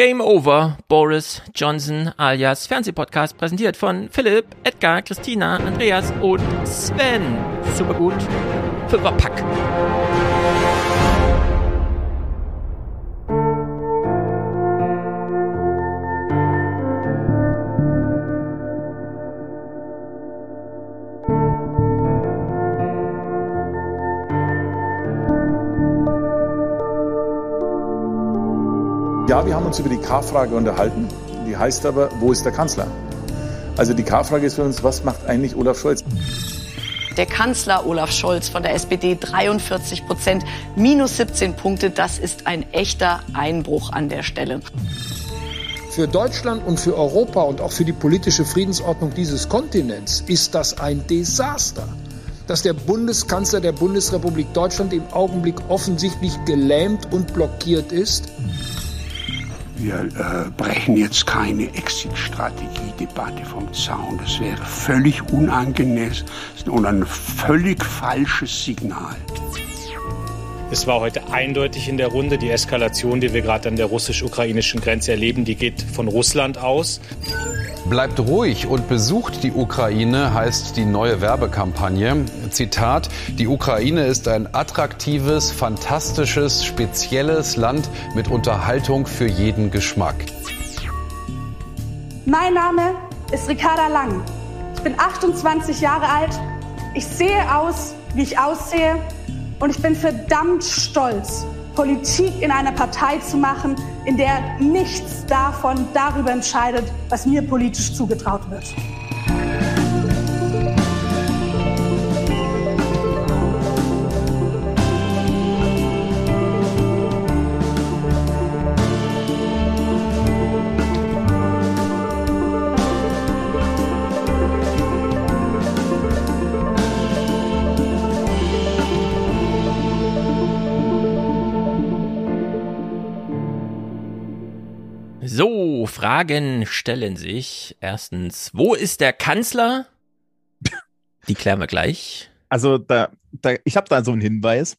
Game Over, Boris Johnson alias Fernsehpodcast, präsentiert von Philipp, Edgar, Christina, Andreas und Sven. Super gut. Fünferpack. Uns über die K-Frage unterhalten. Die heißt aber, wo ist der Kanzler? Also die K-Frage ist für uns, was macht eigentlich Olaf Scholz? Der Kanzler Olaf Scholz von der SPD 43 Prozent, minus 17 Punkte. Das ist ein echter Einbruch an der Stelle. Für Deutschland und für Europa und auch für die politische Friedensordnung dieses Kontinents ist das ein Desaster dass der Bundeskanzler der Bundesrepublik Deutschland im Augenblick offensichtlich gelähmt und blockiert ist. Wir äh, brechen jetzt keine Exit-Strategie-Debatte vom Zaun. Das wäre völlig unangemessen und ein völlig falsches Signal. Es war heute eindeutig in der Runde, die Eskalation, die wir gerade an der russisch-ukrainischen Grenze erleben, die geht von Russland aus. Bleibt ruhig und besucht die Ukraine, heißt die neue Werbekampagne. Zitat, die Ukraine ist ein attraktives, fantastisches, spezielles Land mit Unterhaltung für jeden Geschmack. Mein Name ist Ricarda Lang. Ich bin 28 Jahre alt. Ich sehe aus, wie ich aussehe. Und ich bin verdammt stolz, Politik in einer Partei zu machen, in der nichts davon darüber entscheidet, was mir politisch zugetraut wird. Fragen stellen sich. Erstens, wo ist der Kanzler? Die klären wir gleich. Also da, da ich habe da so einen Hinweis.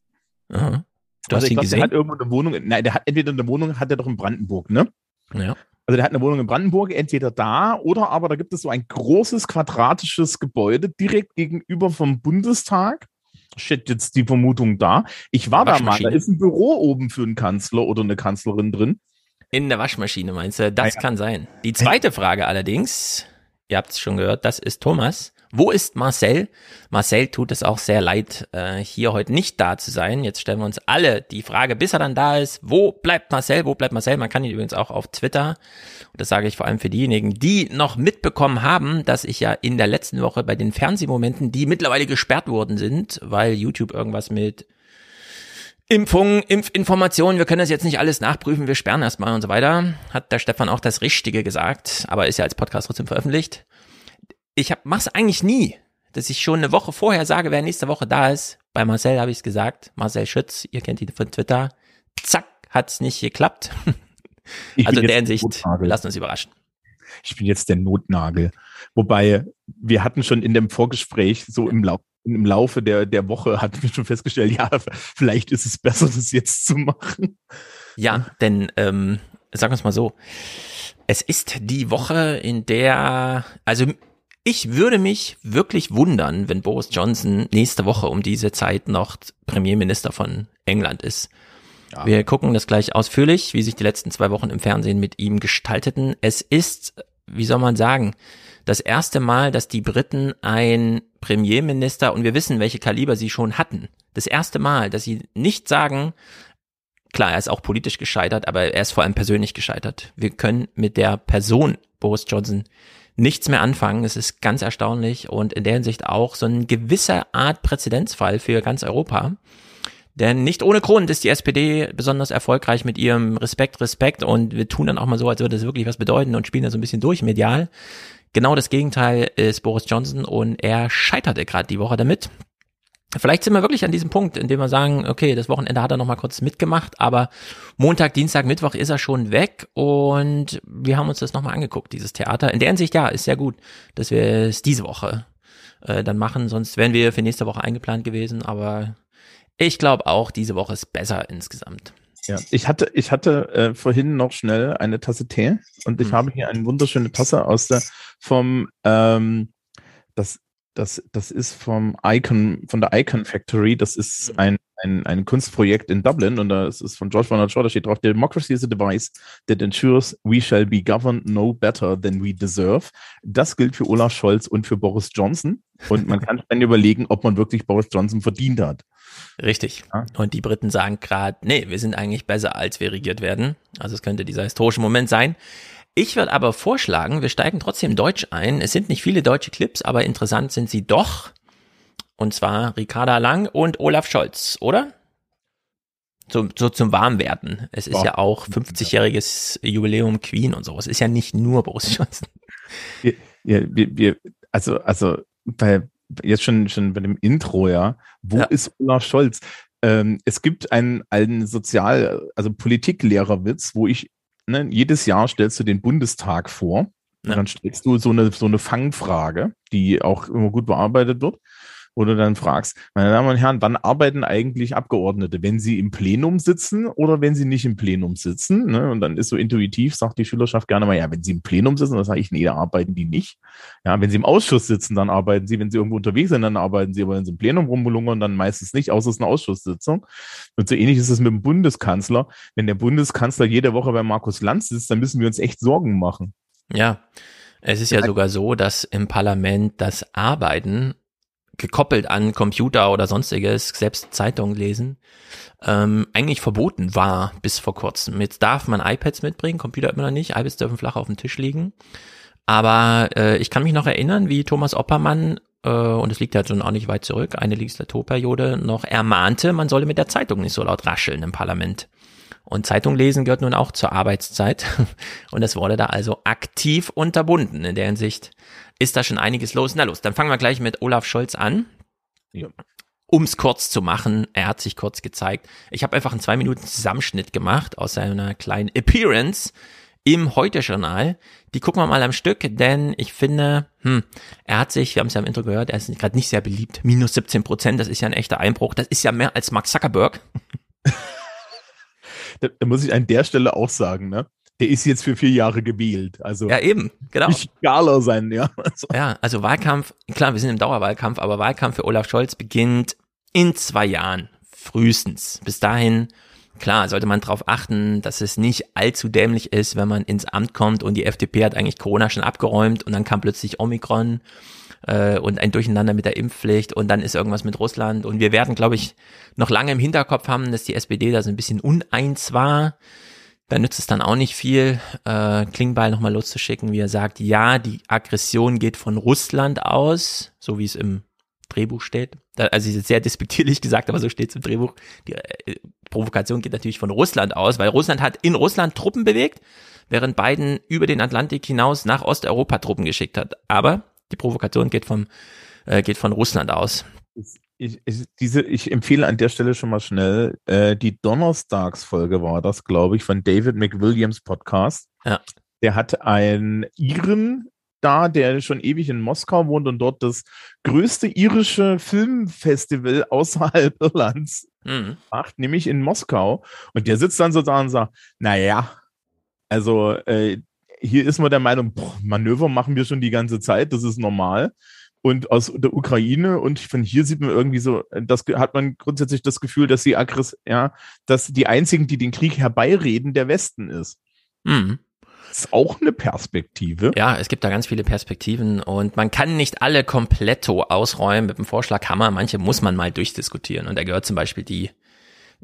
Aha. Du also hast ihn glaub, gesehen? Der hat irgendwo eine Wohnung. Nein, der hat entweder eine Wohnung, hat er doch in Brandenburg, ne? ja. Also der hat eine Wohnung in Brandenburg, entweder da oder aber da gibt es so ein großes quadratisches Gebäude direkt gegenüber vom Bundestag. Steht jetzt die Vermutung da. Ich war da mal, da ist ein Büro oben für einen Kanzler oder eine Kanzlerin drin. In der Waschmaschine meinst du? Das Ja, kann sein. Die zweite Frage allerdings, ihr habt es schon gehört, das ist Thomas. Wo ist Marcel? Marcel tut es auch sehr leid, äh, hier heute nicht da zu sein. Jetzt stellen wir uns alle die Frage, bis er dann da ist, wo bleibt Marcel? Wo bleibt Marcel? Man kann ihn übrigens auch auf Twitter, und das sage ich vor allem für diejenigen, die noch mitbekommen haben, dass ich ja in der letzten Woche bei den Fernsehmomenten, die mittlerweile gesperrt worden sind, weil YouTube irgendwas mit Impfungen, Impfinformationen, wir können das jetzt nicht alles nachprüfen, wir sperren erstmal und so weiter. Hat der Stefan auch das Richtige gesagt, aber ist ja als Podcast trotzdem veröffentlicht. Ich hab, mach's eigentlich nie, dass ich schon eine Woche vorher sage, wer nächste Woche da ist. Bei Marcel habe ich es gesagt, Marcel Schütz, ihr kennt ihn von Twitter. Zack, hat's nicht geklappt. Ich also in der Hinsicht, lasst uns überraschen. Ich bin jetzt der Notnagel. Wobei, wir hatten schon in dem Vorgespräch, so im, Lau im Laufe der, der Woche, hatten wir schon festgestellt, ja, vielleicht ist es besser, das jetzt zu machen. Ja, denn ähm, sagen wir es mal so, es ist die Woche, in der, also ich würde mich wirklich wundern, wenn Boris Johnson nächste Woche um diese Zeit noch Premierminister von England ist. Ja. Wir gucken das gleich ausführlich, wie sich die letzten zwei Wochen im Fernsehen mit ihm gestalteten. Es ist, wie soll man sagen, das erste Mal, dass die Briten ein Premierminister, und wir wissen, welche Kaliber sie schon hatten, das erste Mal, dass sie nicht sagen, klar, er ist auch politisch gescheitert, aber er ist vor allem persönlich gescheitert. Wir können mit der Person Boris Johnson nichts mehr anfangen. Es ist ganz erstaunlich und in der Hinsicht auch so ein gewisser Art Präzedenzfall für ganz Europa. Denn nicht ohne Grund ist die SPD besonders erfolgreich mit ihrem Respekt, Respekt und wir tun dann auch mal so, als würde es wirklich was bedeuten und spielen da so ein bisschen durch medial. Genau das Gegenteil ist Boris Johnson und er scheiterte gerade die Woche damit. Vielleicht sind wir wirklich an diesem Punkt, in dem wir sagen, okay, das Wochenende hat er noch mal kurz mitgemacht, aber Montag, Dienstag, Mittwoch ist er schon weg und wir haben uns das noch mal angeguckt, dieses Theater. In der Hinsicht, ja, ist sehr gut, dass wir es diese Woche äh, dann machen, sonst wären wir für nächste Woche eingeplant gewesen, aber ich glaube auch, diese Woche ist besser insgesamt. Ja, ich hatte, ich hatte äh, vorhin noch schnell eine Tasse Tee und ich Mhm. habe hier eine wunderschöne Tasse aus der vom ähm, das das das ist vom Icon von der Icon Factory. Das ist Mhm. ein ein, ein Kunstprojekt in Dublin und das ist von George Bernard Shaw. Da steht drauf: Democracy is a device that ensures we shall be governed no better than we deserve. Das gilt für Olaf Scholz und für Boris Johnson. Und man kann dann überlegen, ob man wirklich Boris Johnson verdient hat. Richtig. Ja. Und die Briten sagen gerade, nee, wir sind eigentlich besser, als wir regiert werden. Also es könnte dieser historische Moment sein. Ich würde aber vorschlagen, wir steigen trotzdem Deutsch ein. Es sind nicht viele deutsche Clips, aber interessant sind sie doch. Und zwar Ricarda Lang und Olaf Scholz, oder? So, so zum Warmwerden. Es ist Ja. ja auch 50-jähriges Jubiläum Queen und so. Es ist ja nicht nur Boris Johnson. Ja, wir, wir, also, also bei jetzt schon, schon bei dem Intro, ja, wo Ja. ist Olaf Scholz? Ähm, es gibt einen, einen Sozial-, also Politiklehrerwitz, wo ich, ne, jedes Jahr stellst du den Bundestag vor. Ja. Und dann stellst du so eine, so eine Fangfrage, die auch immer gut bearbeitet wird, wo du dann fragst, meine Damen und Herren, wann arbeiten eigentlich Abgeordnete? Wenn sie im Plenum sitzen oder wenn sie nicht im Plenum sitzen? Ne? Und dann ist so intuitiv, sagt die Schülerschaft gerne mal, ja, wenn sie im Plenum sitzen, dann sage ich, nee, da arbeiten die nicht. Ja, wenn sie im Ausschuss sitzen, dann arbeiten sie. Wenn sie irgendwo unterwegs sind, dann arbeiten sie. Aber wenn sie im Plenum rumlungern, dann meistens nicht, außer es ist eine Ausschusssitzung. Und so ähnlich ist es mit dem Bundeskanzler. Wenn der Bundeskanzler jede Woche bei Markus Lanz sitzt, dann müssen wir uns echt Sorgen machen. Ja, es ist Ja. sogar so, dass im Parlament das Arbeiten gekoppelt an Computer oder sonstiges, selbst Zeitungen lesen, ähm, eigentlich verboten war bis vor kurzem. Jetzt darf man iPads mitbringen, Computer immer noch nicht, iPads dürfen flach auf dem Tisch liegen. Aber äh, ich kann mich noch erinnern, wie Thomas Oppermann, äh, und es liegt ja schon auch nicht weit zurück, eine Legislaturperiode noch ermahnte, man solle mit der Zeitung nicht so laut rascheln im Parlament. Und Zeitung lesen gehört nun auch zur Arbeitszeit. Und das wurde da also aktiv unterbunden. In der Hinsicht ist da schon einiges los. Na los, dann fangen wir gleich mit Olaf Scholz an. Ja. Um es kurz zu machen, er hat sich kurz gezeigt. Ich habe einfach einen zwei Minuten Zusammenschnitt gemacht aus seiner kleinen Appearance im Heute-Journal. Die gucken wir mal am Stück, denn ich finde, hm, er hat sich, wir haben es ja im Intro gehört, er ist gerade nicht sehr beliebt. Minus 17 Prozent, das ist ja ein echter Einbruch. Das ist ja mehr als Mark Zuckerberg. Da, da muss ich an der Stelle auch sagen, ne? Der ist jetzt für vier Jahre gewählt. Also Ja, eben, genau. nicht egaler sein, ja. Also, Ja, also Wahlkampf, klar, wir sind im Dauerwahlkampf, aber Wahlkampf für Olaf Scholz beginnt in zwei Jahren, frühestens. Bis dahin, klar, sollte man darauf achten, dass es nicht allzu dämlich ist, wenn man ins Amt kommt und die FDP hat eigentlich Corona schon abgeräumt und dann kam plötzlich Omikron äh, und ein Durcheinander mit der Impfpflicht und dann ist irgendwas mit Russland und wir werden, glaube ich, noch lange im Hinterkopf haben, dass die SPD da so ein bisschen uneins war. Da nützt es dann auch nicht viel, äh, Klingbeil nochmal loszuschicken, wie er sagt, ja, die Aggression geht von Russland aus, so wie es im Drehbuch steht. Da, also ist sehr despektierlich gesagt, aber so steht es im Drehbuch. Die äh, Provokation geht natürlich von Russland aus, weil Russland hat in Russland Truppen bewegt, während Biden über den Atlantik hinaus nach Osteuropa Truppen geschickt hat. Aber die Provokation geht vom äh, geht von Russland aus. ich, ich, diese, ich empfehle an der Stelle schon mal schnell, äh, die Donnerstagsfolge war das, glaube ich, von David McWilliams Podcast. Ja. Der hat einen Iren da, der schon ewig in Moskau wohnt und dort das größte irische Filmfestival außerhalb Irlands Mhm. macht, nämlich in Moskau. Und der sitzt dann sozusagen und sagt, naja, also äh, hier ist man der Meinung, boah, Manöver machen wir schon die ganze Zeit, das ist normal. Und aus der Ukraine und von hier sieht man irgendwie so, das hat man grundsätzlich das Gefühl, dass die Aggress ja, dass die einzigen, die den Krieg herbeireden, der Westen ist. Mhm. Das ist auch eine Perspektive. Ja, es gibt da ganz viele Perspektiven und man kann nicht alle kompletto ausräumen mit dem Vorschlaghammer. Manche muss man mal durchdiskutieren und da gehört zum Beispiel die,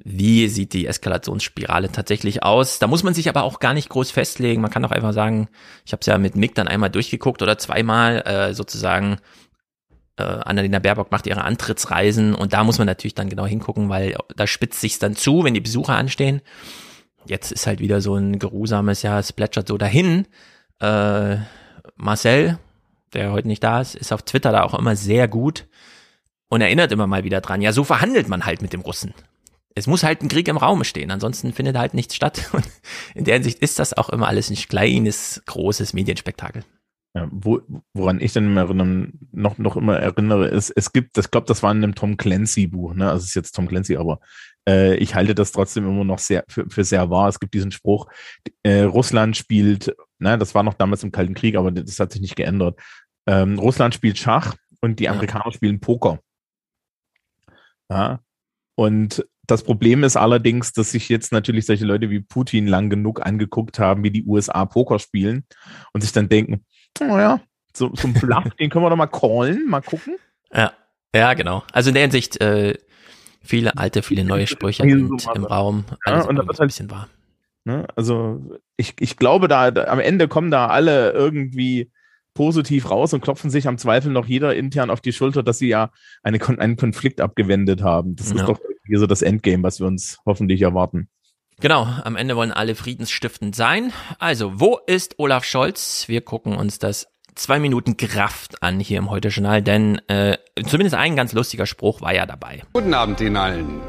wie sieht die Eskalationsspirale tatsächlich aus? Da muss man sich aber auch gar nicht groß festlegen. Man kann auch einfach sagen, ich habe es ja mit Mick dann einmal durchgeguckt oder zweimal äh, sozusagen. Äh, Annalena Baerbock macht ihre Antrittsreisen und da muss man natürlich dann genau hingucken, weil da spitzt sich's dann zu, wenn die Besucher anstehen. Jetzt ist halt wieder so ein geruhsames, ja, es plätschert so dahin. Äh, Marcel, der heute nicht da ist, ist auf Twitter da auch immer sehr gut und erinnert immer mal wieder dran. Ja, so verhandelt man halt mit dem Russen. Es muss halt ein Krieg im Raum stehen, ansonsten findet halt nichts statt. Und in der Hinsicht ist das auch immer alles ein kleines, großes Medienspektakel. Ja, wo, woran ich dann immer erinnern, noch, noch immer erinnere, ist, es gibt, ich glaube, das war in einem Tom Clancy Buch, ne? Also es ist jetzt Tom Clancy, aber äh, ich halte das trotzdem immer noch sehr für, für sehr wahr. Es gibt diesen Spruch, äh, Russland spielt, ne, das war noch damals im Kalten Krieg, aber das hat sich nicht geändert. Ähm, Russland spielt Schach und die Amerikaner spielen Poker. Ja. Und das Problem ist allerdings, dass sich jetzt natürlich solche Leute wie Putin lang genug angeguckt haben, wie die USA Poker spielen und sich dann denken, naja, so, so ein Bluff, den können wir doch mal callen, mal gucken. Ja, ja, genau. Also in der Hinsicht, äh, viele alte, viele neue Sprüche sind im Raum. Ja, und da wird halt ein bisschen wahr. Ne, also ich, ich glaube, da, da am Ende kommen da alle irgendwie positiv raus und klopfen sich am Zweifel noch jeder intern auf die Schulter, dass sie ja eine, einen Konflikt abgewendet haben. Das ja. ist doch hier so das Endgame, was wir uns hoffentlich erwarten. Genau, am Ende wollen alle friedensstiftend sein. Also, wo ist Olaf Scholz? Wir gucken uns das zwei Minuten Kraft an hier im Heute-Journal, denn äh, zumindest ein ganz lustiger Spruch war ja dabei. Guten Abend Ihnen allen.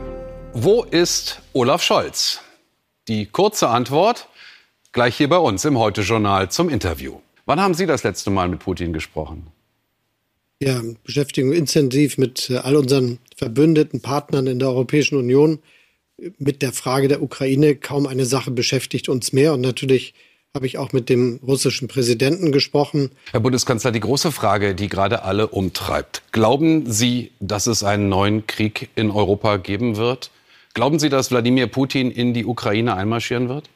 Wo ist Olaf Scholz? Die kurze Antwort gleich hier bei uns im Heute-Journal zum Interview. Wann haben Sie das letzte Mal mit Putin gesprochen? Ja, beschäftigen intensiv mit äh, all unseren verbündeten Partnern in der Europäischen Union. Mit der Frage der Ukraine kaum eine Sache beschäftigt uns mehr. Und natürlich habe ich auch mit dem russischen Präsidenten gesprochen. Herr Bundeskanzler, die große Frage, die gerade alle umtreibt. Glauben Sie, dass es einen neuen Krieg in Europa geben wird? Glauben Sie, dass Wladimir Putin in die Ukraine einmarschieren wird?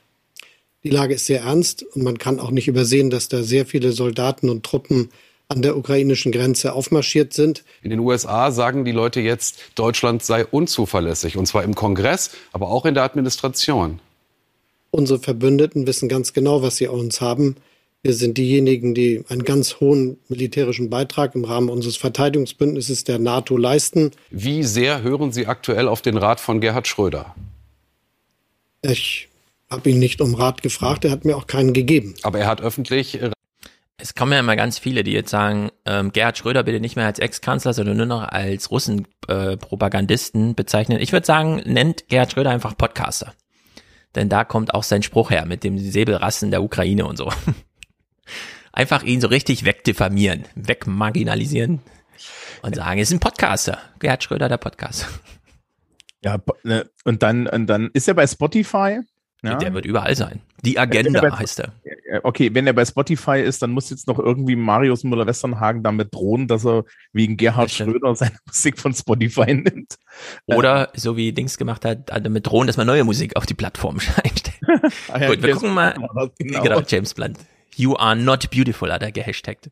Die Lage ist sehr ernst und man kann auch nicht übersehen, dass da sehr viele Soldaten und Truppen an der ukrainischen Grenze aufmarschiert sind. In den USA sagen die Leute jetzt, Deutschland sei unzuverlässig, und zwar im Kongress, aber auch in der Administration. Unsere Verbündeten wissen ganz genau, was sie an uns haben. Wir sind diejenigen, die einen ganz hohen militärischen Beitrag im Rahmen unseres Verteidigungsbündnisses der NATO leisten. Wie sehr hören Sie aktuell auf den Rat von Gerhard Schröder? Ich habe ihn nicht um Rat gefragt, er hat mir auch keinen gegeben. Aber er hat öffentlich. Es kommen ja immer ganz viele, die jetzt sagen, ähm, Gerhard Schröder bitte nicht mehr als Ex-Kanzler, sondern nur noch als Russen-Propagandisten äh, bezeichnen. Ich würde sagen, nennt Gerhard Schröder einfach Podcaster. Denn da kommt auch sein Spruch her mit dem Säbelrassen der Ukraine und so. einfach ihn so richtig wegdiffamieren, wegmarginalisieren und sagen, es ist ein Podcaster. Gerhard Schröder, der Podcaster. Ja, ne, und dann, und dann ist er bei Spotify ja. Der wird überall sein. Die Agenda bei, heißt er. Okay, wenn er bei Spotify ist, dann muss jetzt noch irgendwie Marius Müller-Westernhagen damit drohen, dass er wegen Gerhard Schröder seine Musik von Spotify nimmt. Oder so wie Dings gemacht hat, damit drohen, dass man neue Musik auf die Plattform einstellt. ah, ja, Gut, wir gucken mal. Genau. genau, James Blunt. You are not beautiful hat er gehashtagt.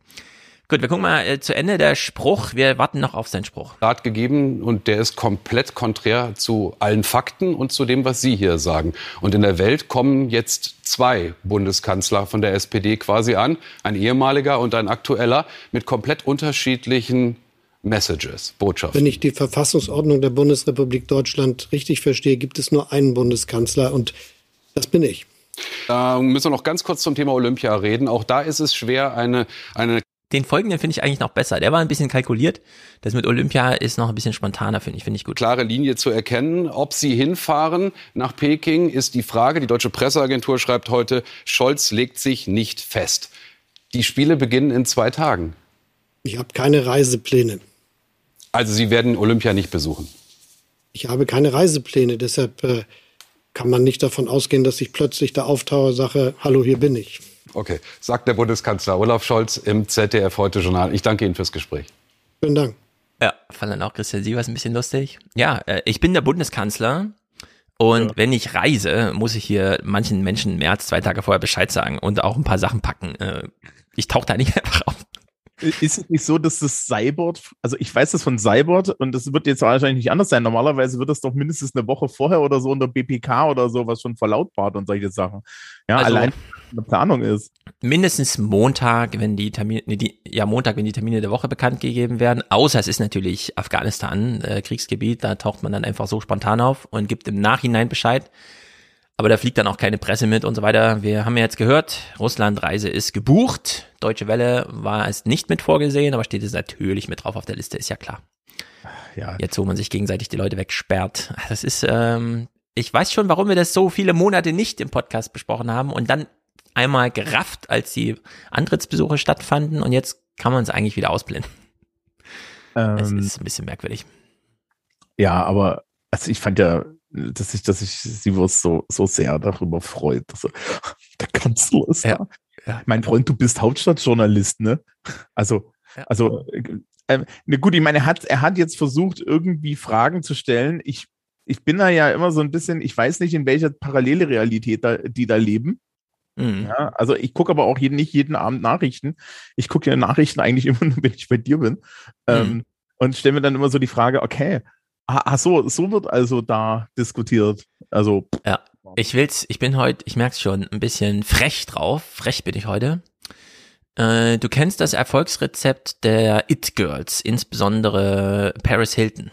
Gut, wir gucken mal äh, zu Ende der Spruch. Wir warten noch auf seinen Spruch. Rat gegeben und der ist komplett konträr zu allen Fakten und zu dem, was Sie hier sagen. Und in der Welt kommen jetzt zwei Bundeskanzler von der SPD quasi an, ein ehemaliger und ein aktueller, mit komplett unterschiedlichen Messages, Botschaften. Wenn ich die Verfassungsordnung der Bundesrepublik Deutschland richtig verstehe, gibt es nur einen Bundeskanzler und das bin ich. Da müssen wir noch ganz kurz zum Thema Olympia reden. Auch da ist es schwer, eine, eine den folgenden finde ich eigentlich noch besser. Der war ein bisschen kalkuliert. Das mit Olympia ist noch ein bisschen spontaner, finde ich, finde ich gut. Klare Linie zu erkennen. Ob sie hinfahren nach Peking, ist die Frage. Die deutsche Presseagentur schreibt heute, Scholz legt sich nicht fest. Die Spiele beginnen in zwei Tagen. Ich habe keine Reisepläne. Also Sie werden Olympia nicht besuchen? Ich habe keine Reisepläne. Deshalb äh, kann man nicht davon ausgehen, dass ich plötzlich da auftauche, sage, hallo, hier bin ich. Okay, sagt der Bundeskanzler Olaf Scholz im ZDF heute Journal. Ich danke Ihnen fürs Gespräch. Vielen Dank. Ja, fand dann auch Christian Sievers ein bisschen lustig. Ja, äh, ich bin der Bundeskanzler und ja. wenn ich reise, muss ich hier manchen Menschen mehr als zwei Tage vorher Bescheid sagen und auch ein paar Sachen packen. Äh, ich tauche da nicht einfach auf. Ist es nicht so, dass das Cyborg, also ich weiß das von Cyborg und das wird jetzt wahrscheinlich nicht anders sein. Normalerweise wird das doch mindestens eine Woche vorher oder so unter BPK oder sowas schon verlautbart und solche Sachen. Ja, also, allein eine Planung ist. Mindestens Montag, wenn die Termine, die, ja Montag, wenn die Termine der Woche bekannt gegeben werden. Außer es ist natürlich Afghanistan, äh, Kriegsgebiet, da taucht man dann einfach so spontan auf und gibt im Nachhinein Bescheid. Aber da fliegt dann auch keine Presse mit und so weiter. Wir haben ja jetzt gehört, Russland-Reise ist gebucht. Deutsche Welle war es nicht mit vorgesehen, aber steht es natürlich mit drauf auf der Liste, ist ja klar. Ja. Jetzt, wo man sich gegenseitig die Leute wegsperrt. Das ist, ähm, ich weiß schon, warum wir das so viele Monate nicht im Podcast besprochen haben und dann einmal gerafft, als die Antrittsbesuche stattfanden und jetzt kann man es eigentlich wieder ausblenden. Ähm, es ist ein bisschen merkwürdig. Ja, aber also ich fand ja dass ich, dass ich sie so, so sehr darüber freut. Dass, der Kanzler ist ja. da. Ja. Mein Freund, du bist Hauptstadtjournalist, ne? Also, ja. also, äh, ne, gut, ich meine, er hat, er hat jetzt versucht, irgendwie Fragen zu stellen. Ich, ich bin da ja immer so ein bisschen, ich weiß nicht, in welcher parallele Realität da, die da leben. Mhm. Ja, also ich gucke aber auch jeden, nicht jeden Abend Nachrichten. Ich gucke ja Nachrichten eigentlich immer nur, wenn ich bei dir bin. Ähm, mhm. Ähm, und stelle mir dann immer so die Frage, okay, ach so, so wird also da diskutiert. Also. Ja, ich will's, ich bin heute, ich merk's schon, ein bisschen frech drauf. Frech bin ich heute. Äh, du kennst das Erfolgsrezept der It Girls, insbesondere Paris Hilton.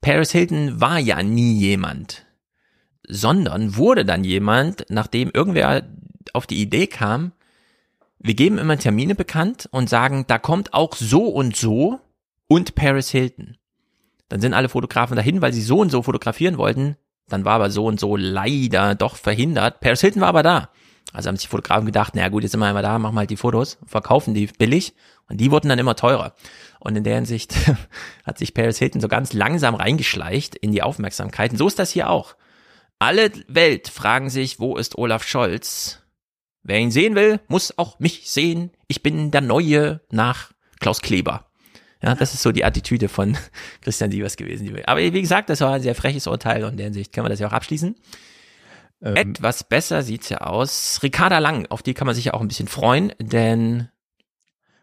Paris Hilton war ja nie jemand, sondern wurde dann jemand, nachdem irgendwer auf die Idee kam, wir geben immer Termine bekannt und sagen, da kommt auch so und so und Paris Hilton. Dann sind alle Fotografen dahin, weil sie so und so fotografieren wollten. Dann war aber so und so leider doch verhindert. Paris Hilton war aber da. Also haben sich Fotografen gedacht, naja gut, jetzt sind wir einmal da, machen wir halt die Fotos, verkaufen die billig und die wurden dann immer teurer. Und in der Hinsicht hat sich Paris Hilton so ganz langsam reingeschleicht in die Aufmerksamkeit. Und so ist das hier auch. Alle Welt fragen sich, wo ist Olaf Scholz? Wer ihn sehen will, muss auch mich sehen. Ich bin der Neue nach Klaus Kleber. Ja, das ist so die Attitüde von Christian Sievers gewesen. Aber wie gesagt, das war ein sehr freches Urteil und in der Hinsicht können wir das ja auch abschließen. Ähm, Etwas besser sieht's ja aus. Ricarda Lang, auf die kann man sich ja auch ein bisschen freuen, denn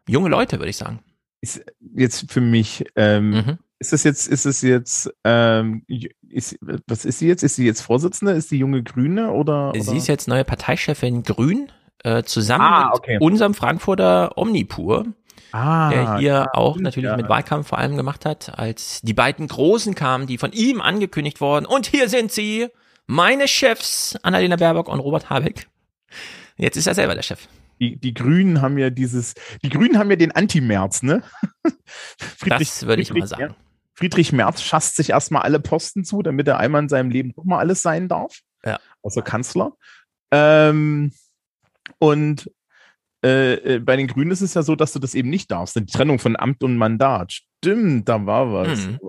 junge Leute, würde ich sagen. Ist jetzt für mich, ähm, mhm. ist das jetzt, ist es jetzt, ähm, ist, was ist sie jetzt? Ist sie jetzt Vorsitzende? Ist sie junge Grüne oder? Sie oder? ist jetzt neue Parteichefin Grün, äh, zusammen ah, okay. mit unserem Frankfurter Omnipur. Ah, der hier auch natürlich ja. mit Wahlkampf vor allem gemacht hat, als die beiden Großen kamen, die von ihm angekündigt wurden. Und hier sind sie, meine Chefs, Annalena Baerbock und Robert Habeck. Jetzt ist er selber der Chef. Die, die Grünen haben ja dieses, die Grünen haben ja den Anti-Merz, ne? Friedrich, das würde ich mal sagen. Friedrich Merz schasst sich erstmal alle Posten zu, damit er einmal in seinem Leben doch mal alles sein darf. Ja. Außer Kanzler. Ähm, und äh, äh, bei den Grünen ist es ja so, dass du das eben nicht darfst. Die Trennung von Amt und Mandat. Stimmt, da war was. Mhm.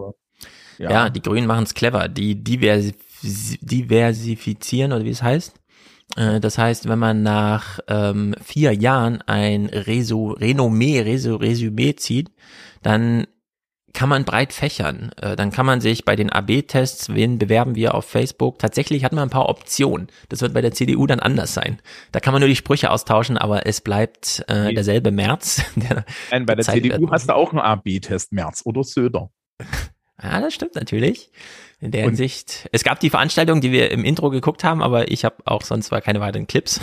ja. ja. die Grünen machen es clever. Die diversif diversifizieren oder wie es heißt. Äh, das heißt, wenn man nach ähm, vier Jahren ein Reso Renommee, Reso Resümee zieht, dann kann man breit fächern. Äh, dann kann man sich bei den AB-Tests, wen bewerben wir auf Facebook, tatsächlich hat man ein paar Optionen. Das wird bei der CDU dann anders sein. Da kann man nur die Sprüche austauschen, aber es bleibt äh, derselbe März. Der Nein, bei der CDU hast du auch einen AB-Test, März oder Söder. Ja, das stimmt natürlich. In der Hinsicht. Es gab die Veranstaltung, die wir im Intro geguckt haben, aber ich habe auch sonst zwar keine weiteren Clips.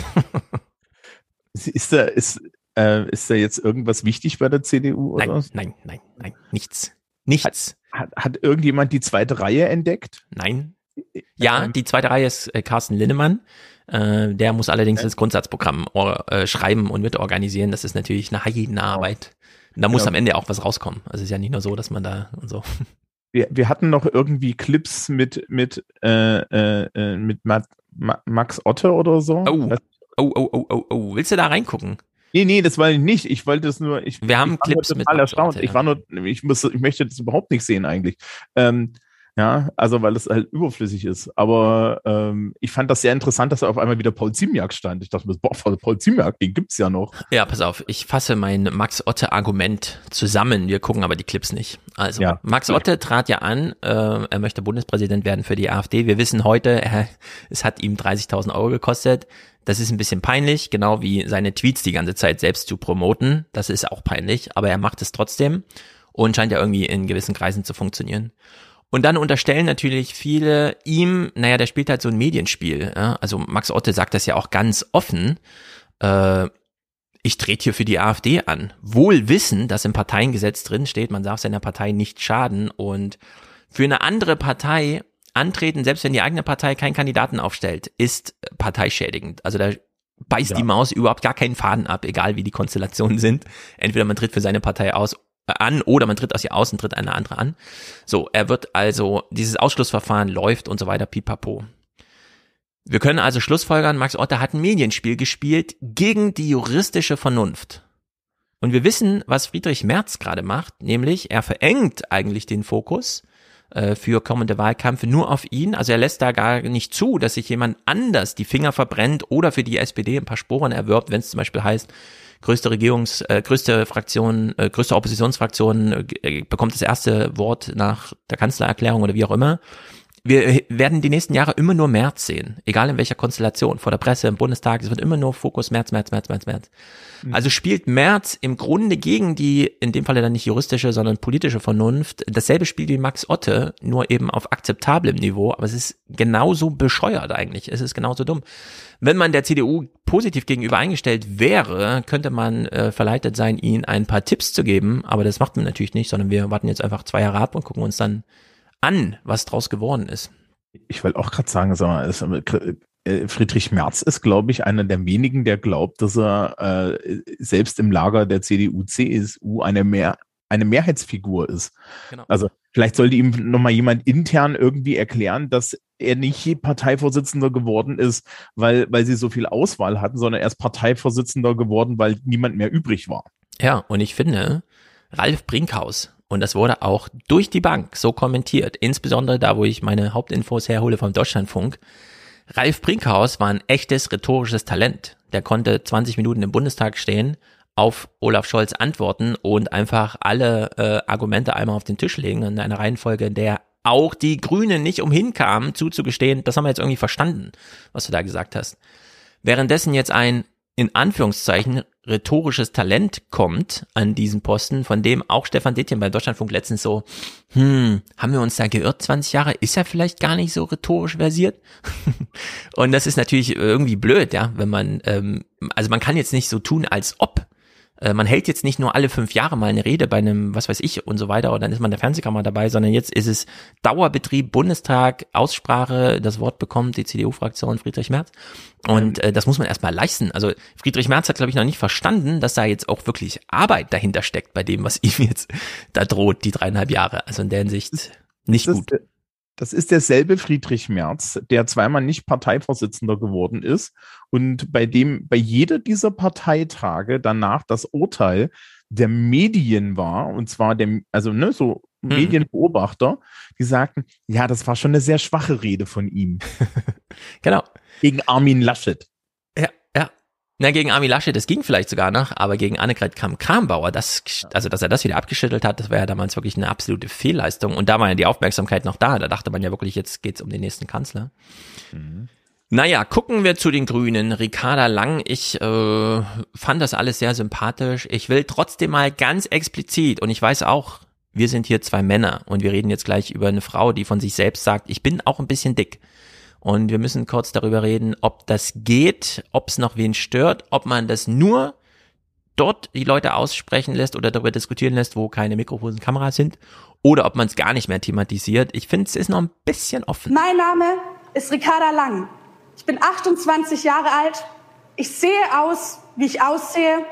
ist da, ist, äh, ist da jetzt irgendwas wichtig bei der CDU? Oder? Nein, nein, nein, nein, nichts. Nichts. Hat, hat, irgendjemand die zweite Reihe entdeckt? Nein. Ja, die zweite Reihe ist äh, Carsten Linnemann. Äh, der muss allerdings das Grundsatzprogramm äh, schreiben und mitorganisieren. Das ist natürlich eine Heidenarbeit. Da muss ja. am Ende auch was rauskommen. Also es ist ja nicht nur so, dass man da und so. Wir, wir hatten noch irgendwie Clips mit mit äh, äh, äh mit Max Otte oder so. Oh. oh, oh, oh, oh, oh. Willst du da reingucken? Nee, nee, das war nicht. Ich wollte es nur. Ich, Wir haben ich Clips mit. erstaunt. Ich war nur, ich muss, ich möchte das überhaupt nicht sehen eigentlich. Ähm, ja, also weil es halt überflüssig ist. Aber ähm, ich fand das sehr interessant, dass er auf einmal wieder Paul Ziemiak stand. Ich dachte mir, boah, Paul Ziemiak, den gibt's ja noch. Ja, pass auf, ich fasse mein Max Otte-Argument zusammen. Wir gucken aber die Clips nicht. Also, ja. Max Otte trat ja an, äh, er möchte Bundespräsident werden für die AfD. Wir wissen heute, er, es hat ihm 30.000 Euro gekostet. Das ist ein bisschen peinlich, genau wie seine Tweets die ganze Zeit selbst zu promoten. Das ist auch peinlich, aber er macht es trotzdem und scheint ja irgendwie in gewissen Kreisen zu funktionieren. Und dann unterstellen natürlich viele ihm, naja, der spielt halt so ein Medienspiel. Ja? Also Max Otte sagt das ja auch ganz offen. Äh, ich trete hier für die AfD an. Wohl wissen, dass im Parteiengesetz drin steht, man darf seiner Partei nicht schaden und für eine andere Partei antreten, selbst wenn die eigene Partei keinen Kandidaten aufstellt, ist parteischädigend. Also da beißt ja. die Maus überhaupt gar keinen Faden ab, egal wie die Konstellationen sind. Entweder man tritt für seine Partei aus an oder man tritt aus ihr aus und tritt eine andere an. So, er wird also, dieses Ausschlussverfahren läuft und so weiter, pipapo. Wir können also schlussfolgern, Max Otter hat ein Medienspiel gespielt gegen die juristische Vernunft. Und wir wissen, was Friedrich Merz gerade macht, nämlich er verengt eigentlich den Fokus, äh, für kommende Wahlkämpfe nur auf ihn. Also er lässt da gar nicht zu, dass sich jemand anders die Finger verbrennt oder für die SPD ein paar Sporen erwirbt, wenn es zum Beispiel heißt, größte Regierungs, äh, größte Fraktion, äh, größte Oppositionsfraktion äh, bekommt das erste Wort nach der Kanzlererklärung oder wie auch immer wir werden die nächsten Jahre immer nur März sehen, egal in welcher Konstellation, vor der Presse, im Bundestag, es wird immer nur Fokus März, März, März, März, März. Mhm. Also spielt März im Grunde gegen die, in dem Falle dann nicht juristische, sondern politische Vernunft, dasselbe Spiel wie Max Otte, nur eben auf akzeptablem Niveau, aber es ist genauso bescheuert eigentlich, es ist genauso dumm. Wenn man der CDU positiv gegenüber eingestellt wäre, könnte man äh, verleitet sein, ihnen ein paar Tipps zu geben, aber das macht man natürlich nicht, sondern wir warten jetzt einfach zwei Jahre ab und gucken uns dann an, was draus geworden ist. Ich wollte auch gerade sagen, sag mal, ist, äh, Friedrich Merz ist, glaube ich, einer der wenigen, der glaubt, dass er äh, selbst im Lager der CDU, CSU eine mehr eine Mehrheitsfigur ist. Genau. Also vielleicht sollte ihm nochmal jemand intern irgendwie erklären, dass er nicht Parteivorsitzender geworden ist, weil, weil sie so viel Auswahl hatten, sondern er ist Parteivorsitzender geworden, weil niemand mehr übrig war. Ja, und ich finde, Ralf Brinkhaus und das wurde auch durch die Bank so kommentiert, insbesondere da, wo ich meine Hauptinfos herhole vom Deutschlandfunk. Ralf Brinkhaus war ein echtes rhetorisches Talent. Der konnte 20 Minuten im Bundestag stehen, auf Olaf Scholz antworten und einfach alle äh, Argumente einmal auf den Tisch legen in einer Reihenfolge, in der auch die Grünen nicht umhin kamen, zuzugestehen, das haben wir jetzt irgendwie verstanden, was du da gesagt hast. Währenddessen jetzt ein in Anführungszeichen rhetorisches Talent kommt an diesen Posten, von dem auch Stefan Dittchen bei Deutschlandfunk letztens so, hm, haben wir uns da geirrt 20 Jahre? Ist er vielleicht gar nicht so rhetorisch versiert? und das ist natürlich irgendwie blöd, ja, wenn man, ähm, also man kann jetzt nicht so tun, als ob man hält jetzt nicht nur alle fünf Jahre mal eine Rede bei einem, was weiß ich und so weiter, und dann ist man in der Fernsehkammer dabei, sondern jetzt ist es Dauerbetrieb, Bundestag, Aussprache, das Wort bekommt die CDU-Fraktion Friedrich Merz. Und äh, das muss man erstmal leisten. Also Friedrich Merz hat, glaube ich, noch nicht verstanden, dass da jetzt auch wirklich Arbeit dahinter steckt bei dem, was ihm jetzt da droht, die dreieinhalb Jahre. Also in der Hinsicht nicht das gut. Das ist derselbe Friedrich Merz, der zweimal nicht Parteivorsitzender geworden ist und bei dem bei jeder dieser Parteitage danach das Urteil der Medien war, und zwar dem, also ne, so hm. Medienbeobachter, die sagten, ja, das war schon eine sehr schwache Rede von ihm. genau. Gegen Armin Laschet. Na, gegen Armin Laschet, das ging vielleicht sogar noch, aber gegen Annegret Kramp-Karrenbauer, das, also, dass er das wieder abgeschüttelt hat, das war ja damals wirklich eine absolute Fehlleistung. Und da war ja die Aufmerksamkeit noch da. Da dachte man ja wirklich, jetzt geht's um den nächsten Kanzler. Mhm. Naja, gucken wir zu den Grünen. Ricarda Lang, ich äh, fand das alles sehr sympathisch. Ich will trotzdem mal ganz explizit, und ich weiß auch, wir sind hier zwei Männer und wir reden jetzt gleich über eine Frau, die von sich selbst sagt, ich bin auch ein bisschen dick. Und wir müssen kurz darüber reden, ob das geht, ob es noch wen stört, ob man das nur dort die Leute aussprechen lässt oder darüber diskutieren lässt, wo keine Mikrofone und Kameras sind, oder ob man es gar nicht mehr thematisiert. Ich finde, es ist noch ein bisschen offen. Mein Name ist Ricarda Lang. Ich bin 28 Jahre alt. Ich sehe aus, wie ich aussehe.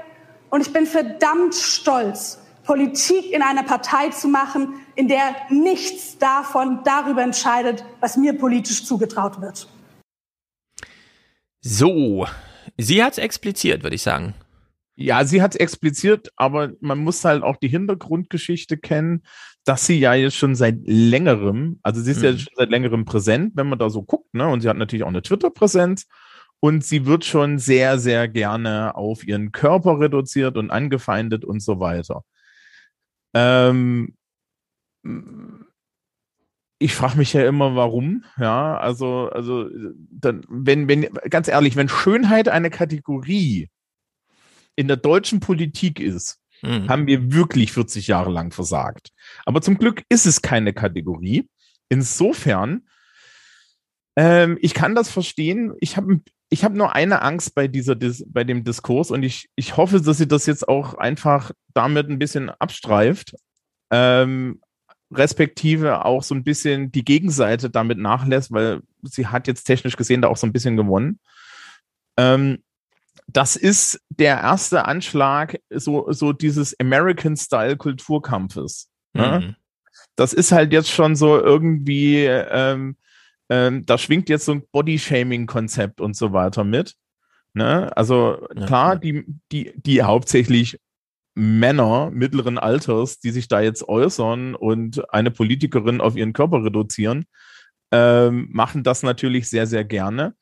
Und ich bin verdammt stolz, Politik in einer Partei zu machen, in der nichts davon darüber entscheidet, was mir politisch zugetraut wird. So, sie hat es expliziert, würde ich sagen. Ja, sie hat es expliziert, aber man muss halt auch die Hintergrundgeschichte kennen, dass sie ja jetzt schon seit längerem, also sie ist mhm. ja schon seit längerem präsent, wenn man da so guckt, ne? Und sie hat natürlich auch eine Twitter-Präsenz und sie wird schon sehr, sehr gerne auf ihren Körper reduziert und angefeindet und so weiter. Ähm, ich frage mich ja immer, warum. Ja, also, also, dann, wenn, wenn, ganz ehrlich, wenn Schönheit eine Kategorie in der deutschen Politik ist, mhm. haben wir wirklich 40 Jahre lang versagt. Aber zum Glück ist es keine Kategorie. Insofern, ähm, ich kann das verstehen. Ich habe ich habe nur eine Angst bei dieser bei dem Diskurs und ich, ich hoffe, dass sie das jetzt auch einfach damit ein bisschen abstreift, ähm, respektive auch so ein bisschen die Gegenseite damit nachlässt, weil sie hat jetzt technisch gesehen da auch so ein bisschen gewonnen. Ähm, das ist der erste Anschlag so, so dieses American-Style-Kulturkampfes. Ne? Mhm. Das ist halt jetzt schon so irgendwie ähm, ähm, da schwingt jetzt so ein Body-Shaming-Konzept und so weiter mit. Ne? Also klar, die, die, die hauptsächlich Männer mittleren Alters, die sich da jetzt äußern und eine Politikerin auf ihren Körper reduzieren, ähm, machen das natürlich sehr, sehr gerne.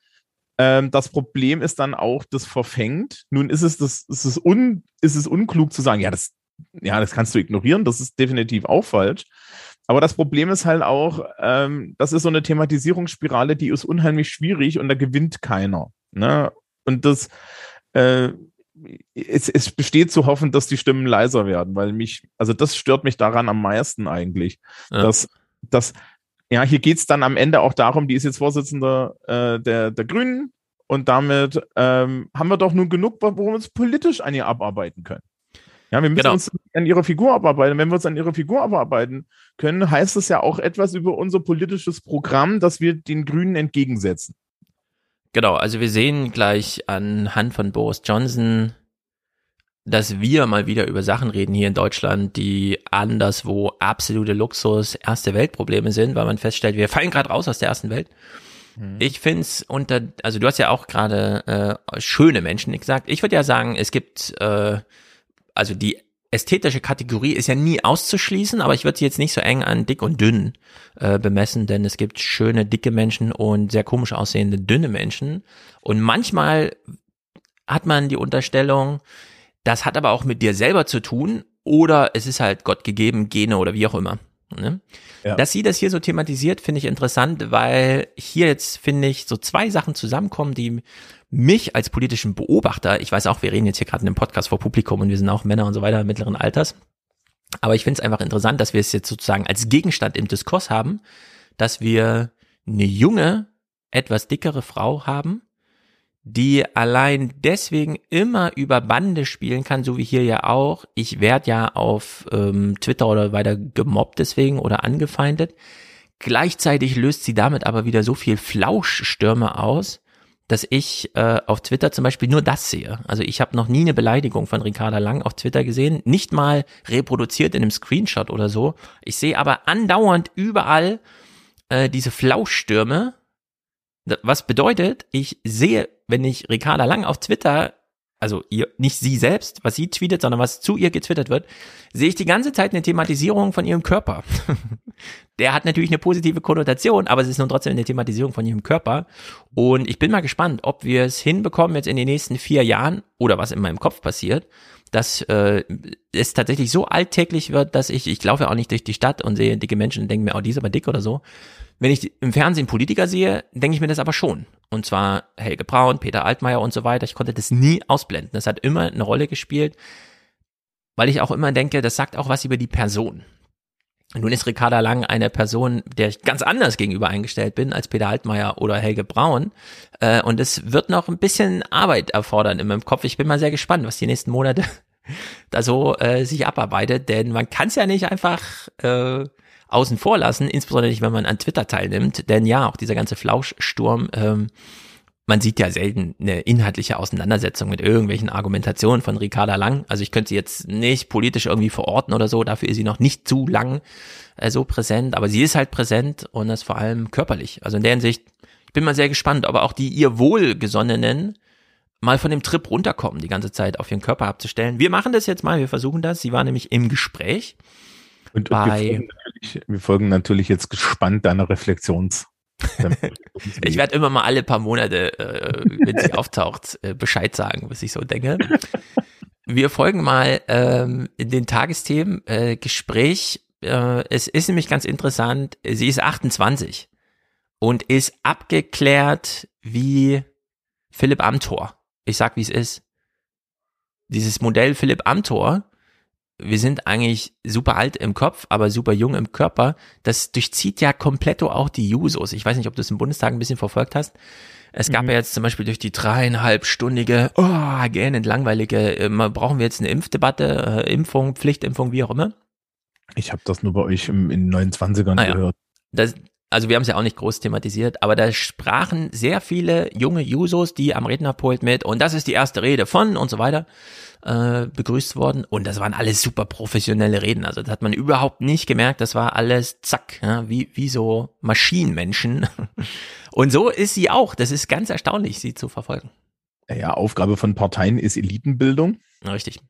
Ähm, das Problem ist dann auch, das verfängt. Nun ist es, das, ist, es un, ist es unklug zu sagen, ja, das, ja, das kannst du ignorieren, das ist definitiv auch falsch. Aber das Problem ist halt auch, ähm, das ist so eine Thematisierungsspirale, die ist unheimlich schwierig und da gewinnt keiner. Ne? Und das, äh, es, es besteht zu hoffen, dass die Stimmen leiser werden, weil mich, also das stört mich daran am meisten eigentlich, ja. dass, dass ja, hier geht's dann am Ende auch darum, die ist jetzt Vorsitzende äh, der, der Grünen und damit ähm, haben wir doch nun genug, wo wir uns politisch an ihr abarbeiten können. Ja, wir müssen genau. uns an ihrer Figur abarbeiten. Wenn wir uns an ihrer Figur abarbeiten können, heißt das ja auch etwas über unser politisches Programm, das wir den Grünen entgegensetzen. Genau, also wir sehen gleich anhand von Boris Johnson, dass wir mal wieder über Sachen reden hier in Deutschland, die anderswo absolute Luxus, erste Weltprobleme sind, weil man feststellt, wir fallen gerade raus aus der ersten Welt. Mhm. Ich finde es unter, also du hast ja auch gerade äh, schöne Menschen gesagt. Ich würde ja sagen, es gibt, äh, also die ästhetische Kategorie ist ja nie auszuschließen, aber ich würde sie jetzt nicht so eng an dick und dünn äh, bemessen, denn es gibt schöne dicke Menschen und sehr komisch aussehende dünne Menschen. Und manchmal hat man die Unterstellung, das hat aber auch mit dir selber zu tun oder es ist halt Gott gegeben, Gene oder wie auch immer. Ne? Ja. Dass sie das hier so thematisiert, finde ich interessant, weil hier jetzt, finde ich, so zwei Sachen zusammenkommen, die mich als politischen Beobachter, ich weiß auch, wir reden jetzt hier gerade in einem Podcast vor Publikum und wir sind auch Männer und so weiter mittleren Alters, aber ich finde es einfach interessant, dass wir es jetzt sozusagen als Gegenstand im Diskurs haben, dass wir eine junge, etwas dickere Frau haben, die allein deswegen immer über Bande spielen kann, so wie hier ja auch. Ich werde ja auf ähm, Twitter oder weiter gemobbt deswegen oder angefeindet. Gleichzeitig löst sie damit aber wieder so viel Flauschstürme aus, dass ich äh, auf Twitter zum Beispiel nur das sehe. Also ich habe noch nie eine Beleidigung von Ricarda Lang auf Twitter gesehen, nicht mal reproduziert in einem Screenshot oder so. Ich sehe aber andauernd überall äh, diese Flauschstürme was bedeutet, ich sehe, wenn ich Ricarda Lang auf Twitter, also ihr, nicht sie selbst, was sie tweetet, sondern was zu ihr getwittert wird, sehe ich die ganze Zeit eine Thematisierung von ihrem Körper. Der hat natürlich eine positive Konnotation, aber es ist nun trotzdem eine Thematisierung von ihrem Körper. Und ich bin mal gespannt, ob wir es hinbekommen jetzt in den nächsten vier Jahren oder was in meinem Kopf passiert, dass äh, es tatsächlich so alltäglich wird, dass ich, ich laufe ja auch nicht durch die Stadt und sehe dicke Menschen und denke mir, oh, die ist aber dick oder so, wenn ich im Fernsehen Politiker sehe, denke ich mir das aber schon. Und zwar Helge Braun, Peter Altmaier und so weiter. Ich konnte das nie ausblenden. Das hat immer eine Rolle gespielt, weil ich auch immer denke, das sagt auch was über die Person. Nun ist Ricarda Lang eine Person, der ich ganz anders gegenüber eingestellt bin als Peter Altmaier oder Helge Braun. Äh, und es wird noch ein bisschen Arbeit erfordern in meinem Kopf. Ich bin mal sehr gespannt, was die nächsten Monate da so äh, sich abarbeitet, denn man kann es ja nicht einfach äh, außen vor lassen, insbesondere nicht, wenn man an Twitter teilnimmt. Denn ja, auch dieser ganze Flauschsturm, ähm, man sieht ja selten eine inhaltliche Auseinandersetzung mit irgendwelchen Argumentationen von Ricarda Lang. Also ich könnte sie jetzt nicht politisch irgendwie verorten oder so, dafür ist sie noch nicht zu lang äh, so präsent, aber sie ist halt präsent und das vor allem körperlich. Also in der Hinsicht, ich bin mal sehr gespannt, aber auch die ihr Wohlgesonnenen mal von dem Trip runterkommen, die ganze Zeit auf ihren Körper abzustellen. Wir machen das jetzt mal, wir versuchen das. Sie war nämlich im Gespräch und, und wir, folgen wir, folgen natürlich jetzt gespannt deiner Reflexions. ich werde immer mal alle paar Monate, äh, wenn sie auftaucht, äh, Bescheid sagen, was ich so denke. Wir folgen mal ähm, in den Tagesthemen äh, Gespräch. Äh, es ist nämlich ganz interessant. Sie ist 28 und ist abgeklärt wie Philipp Amthor. Ich sag, wie es ist. Dieses Modell Philipp Amthor wir sind eigentlich super alt im Kopf, aber super jung im Körper. Das durchzieht ja kompletto auch die Jusos. Ich weiß nicht, ob du es im Bundestag ein bisschen verfolgt hast. Es gab mhm. ja jetzt zum Beispiel durch die dreieinhalbstündige, oh, gähnend langweilige, äh, brauchen wir jetzt eine Impfdebatte, äh, Impfung, Pflichtimpfung, wie auch immer. Ich habe das nur bei euch im, in den 29ern ah, gehört. Das, also wir haben es ja auch nicht groß thematisiert, aber da sprachen sehr viele junge Jusos, die am Rednerpult mit und das ist die erste Rede von und so weiter äh, begrüßt worden und das waren alles super professionelle Reden. Also das hat man überhaupt nicht gemerkt. Das war alles zack, ja, wie, wie so Maschinenmenschen. Und so ist sie auch. Das ist ganz erstaunlich, sie zu verfolgen. Ja, Aufgabe von Parteien ist Elitenbildung. Richtig.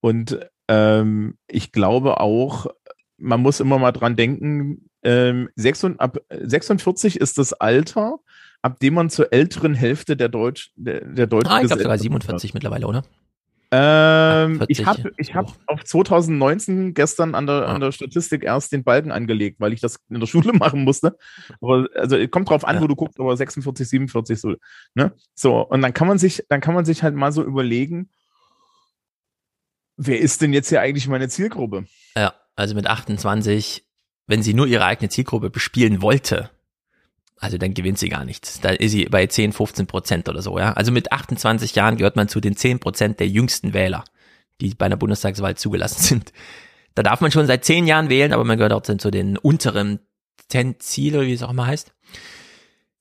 Und ähm, ich glaube auch, man muss immer mal dran denken, ähm, 46, ab 46 ist das Alter, ab dem man zur älteren Hälfte der, Deutsch, der, der deutschen Ah, ich glaube sogar Gesellschaft 47 mittlerweile, oder? Ähm, 40. ich habe ich hab auf 2019 gestern an der, Ah. an der Statistik erst den Balken angelegt, weil ich das in der Schule machen musste. Aber, also kommt drauf an, Ja. wo du guckst, aber 46, 47 so, ne? So, und dann kann man sich, dann kann man sich halt mal so überlegen, wer ist denn jetzt hier eigentlich meine Zielgruppe? Ja, also mit 28, wenn sie nur ihre eigene Zielgruppe bespielen wollte, also dann gewinnt sie gar nichts. Da ist sie bei 10, 15 Prozent oder so, ja. Also mit 28 Jahren gehört man zu den 10 Prozent der jüngsten Wähler, die bei einer Bundestagswahl zugelassen sind. Da darf man schon seit 10 Jahren wählen, aber man gehört auch zu den unteren Tenzil, oder wie es auch immer heißt.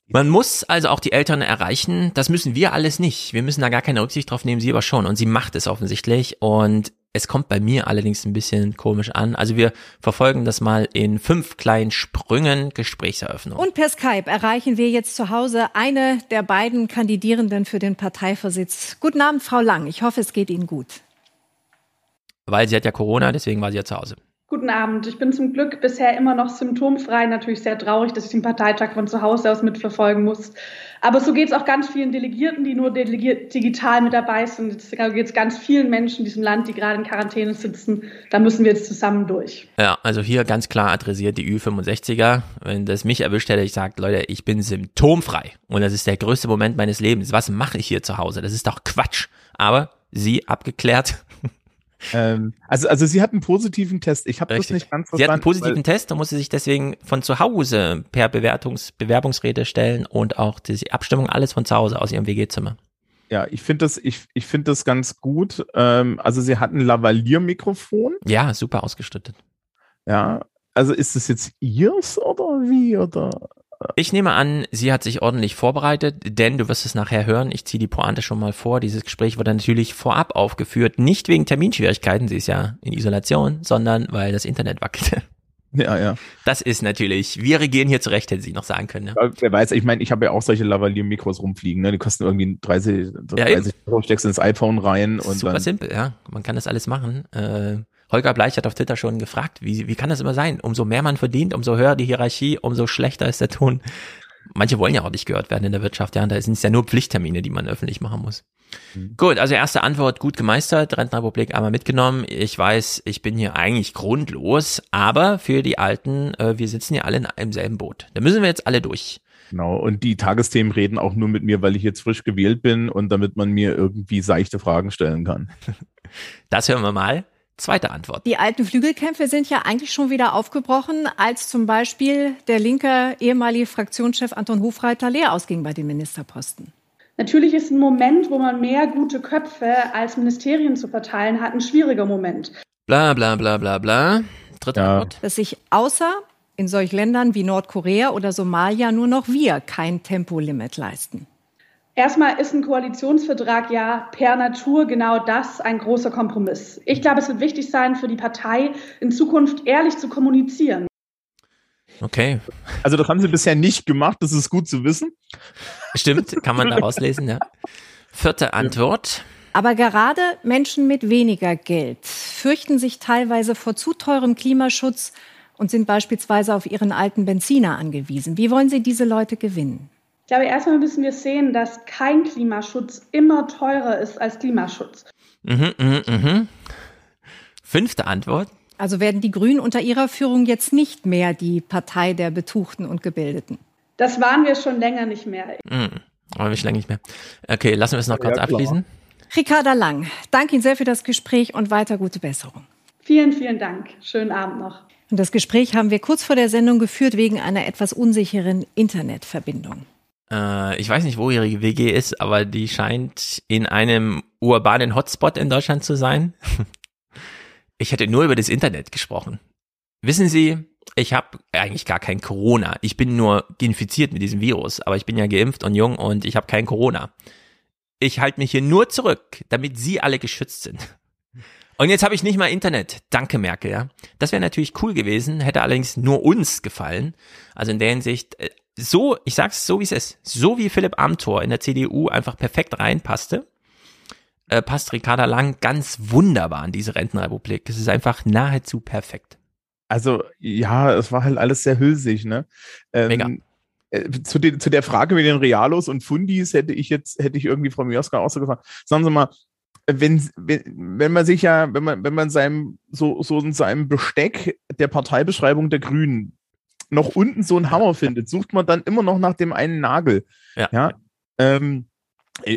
Man muss also auch die Eltern erreichen. Das müssen wir alles nicht. Wir müssen da gar keine Rücksicht drauf nehmen, sie aber schon. Und sie macht es offensichtlich. Und es kommt bei mir allerdings ein bisschen komisch an. Also wir verfolgen das mal in fünf kleinen Sprüngen Gesprächseröffnung. Und per Skype erreichen wir jetzt zu Hause eine der beiden Kandidierenden für den Parteivorsitz. Guten Abend, Frau Lang. Ich hoffe, es geht Ihnen gut. Weil sie hat ja Corona, deswegen war sie ja zu Hause. Guten Abend. Ich bin zum Glück bisher immer noch symptomfrei. Natürlich sehr traurig, dass ich den Parteitag von zu Hause aus mitverfolgen muss. Aber so geht es auch ganz vielen Delegierten, die nur digital mit dabei sind. Es geht es ganz vielen Menschen in diesem Land, die gerade in Quarantäne sitzen. Da müssen wir jetzt zusammen durch. Ja, also hier ganz klar adressiert die Ü65er. Wenn das mich erwischt hätte, ich sagt, Leute, ich bin symptomfrei. Und das ist der größte Moment meines Lebens. Was mache ich hier zu Hause? Das ist doch Quatsch. Aber sie abgeklärt. Ähm, also, also sie hat einen positiven Test. Ich habe das nicht ganz Sie hat einen verstanden. positiven Test, da muss sie sich deswegen von zu Hause per Bewertungs Bewerbungsrede stellen und auch die Abstimmung alles von zu Hause aus ihrem WG-Zimmer. Ja, ich finde das, ich, ich finde das ganz gut. Ähm, also sie hat ein Lavalier-Mikrofon. Ja, super ausgestattet. Ja, also ist es jetzt ihrs oder wie oder? Ich nehme an, sie hat sich ordentlich vorbereitet, denn du wirst es nachher hören. Ich ziehe die Pointe schon mal vor. Dieses Gespräch wurde natürlich vorab aufgeführt, nicht wegen Terminschwierigkeiten, sie ist ja in Isolation, sondern weil das Internet wackelte. Ja, ja. Das ist natürlich, wir regieren hier zurecht, hätte sie noch sagen können. Ja. Aber Wer weiß, ich meine, ich habe ja auch solche Lavalier-Mikros rumfliegen, ne? Die kosten irgendwie 30, Ja, eben. 30 Euro, steckst ins iPhone rein und Super dann. simpel, ja. Man kann das alles machen. Äh, Holger Bleich hat auf Twitter schon gefragt, wie, wie kann das immer sein? Umso mehr man verdient, umso höher die Hierarchie, umso schlechter ist der Ton. Manche wollen ja auch nicht gehört werden in der Wirtschaft, ja. Da sind es ja nur Pflichttermine, die man öffentlich machen muss. Mhm. Gut, also erste Antwort gut gemeistert, Rentenrepublik einmal mitgenommen. Ich weiß, ich bin hier eigentlich grundlos, aber für die Alten, äh, wir sitzen ja alle in einem selben Boot. Da müssen wir jetzt alle durch. Genau. Und die Tagesthemen reden auch nur mit mir, weil ich jetzt frisch gewählt bin und damit man mir irgendwie seichte Fragen stellen kann. Das hören wir mal. Zweite Antwort. Die alten Flügelkämpfe sind ja eigentlich schon wieder aufgebrochen, als zum Beispiel der linke ehemalige Fraktionschef Anton Hofreiter leer ausging bei den Ministerposten. Natürlich ist ein Moment, wo man mehr gute Köpfe als Ministerien zu verteilen hat, ein schwieriger Moment. Bla bla bla bla bla. Dritte Ja. Antwort. Dass sich außer in solch Ländern wie Nordkorea oder Somalia nur noch wir kein Tempolimit leisten. Erstmal ist ein Koalitionsvertrag ja per Natur genau das ein großer Kompromiss. Ich glaube, es wird wichtig sein für die Partei, in Zukunft ehrlich zu kommunizieren. Okay, Also das haben sie bisher nicht gemacht, das ist gut zu wissen. stimmt, kann man daraus lesen, ja. Vierte Antwort. Aber gerade Menschen mit weniger Geld fürchten sich teilweise vor zu teurem Klimaschutz und sind beispielsweise auf ihren alten Benziner angewiesen. Wie wollen Sie diese Leute gewinnen? Ich glaube, erstmal müssen wir sehen, dass kein Klimaschutz immer teurer ist als Klimaschutz. Mhm, mhm, mhm. Fünfte Antwort. Also werden die Grünen unter ihrer Führung jetzt nicht mehr die Partei der Betuchten und Gebildeten. Das waren wir schon länger nicht mehr. Mhm. Aber ich länger nicht mehr. Okay, lassen wir es noch kurz Ja, klar. abschließen. Ricarda Lang, danke Ihnen sehr für das Gespräch und weiter gute Besserung. Vielen, vielen Dank. Schönen Abend noch. Und das Gespräch haben wir kurz vor der Sendung geführt wegen einer etwas unsicheren Internetverbindung. Äh, ich weiß nicht, wo ihre WG ist, aber die scheint in einem urbanen Hotspot in Deutschland zu sein. Ich hätte nur über das Internet gesprochen. Wissen Sie, ich habe eigentlich gar kein Corona. Ich bin nur infiziert mit diesem Virus, aber ich bin ja geimpft und jung und ich habe kein Corona. Ich halte mich hier nur zurück, damit Sie alle geschützt sind. Und jetzt habe ich nicht mal Internet. Danke, Merkel, ja. Das wäre natürlich cool gewesen, hätte allerdings nur uns gefallen. Also in der Hinsicht, äh, so, ich sag's so wie es ist, so wie Philipp Amthor in der CDU einfach perfekt reinpasste, äh, passt Ricarda Lang ganz wunderbar in diese Rentenrepublik. Es ist einfach nahezu perfekt. Also, ja, es war halt alles sehr hülsig, ne? Ähm, Mega. äh, Zu, den, zu der Frage mit den Realos und Fundis hätte ich jetzt, hätte ich irgendwie Frau Mioska auch so gefragt. Sagen Sie mal, wenn, wenn, wenn man sich ja, wenn man, wenn man seinem, so, so in seinem Besteck der Parteibeschreibung der Grünen noch unten so einen Hammer findet, sucht man dann immer noch nach dem einen Nagel. Ja. ja? Ähm,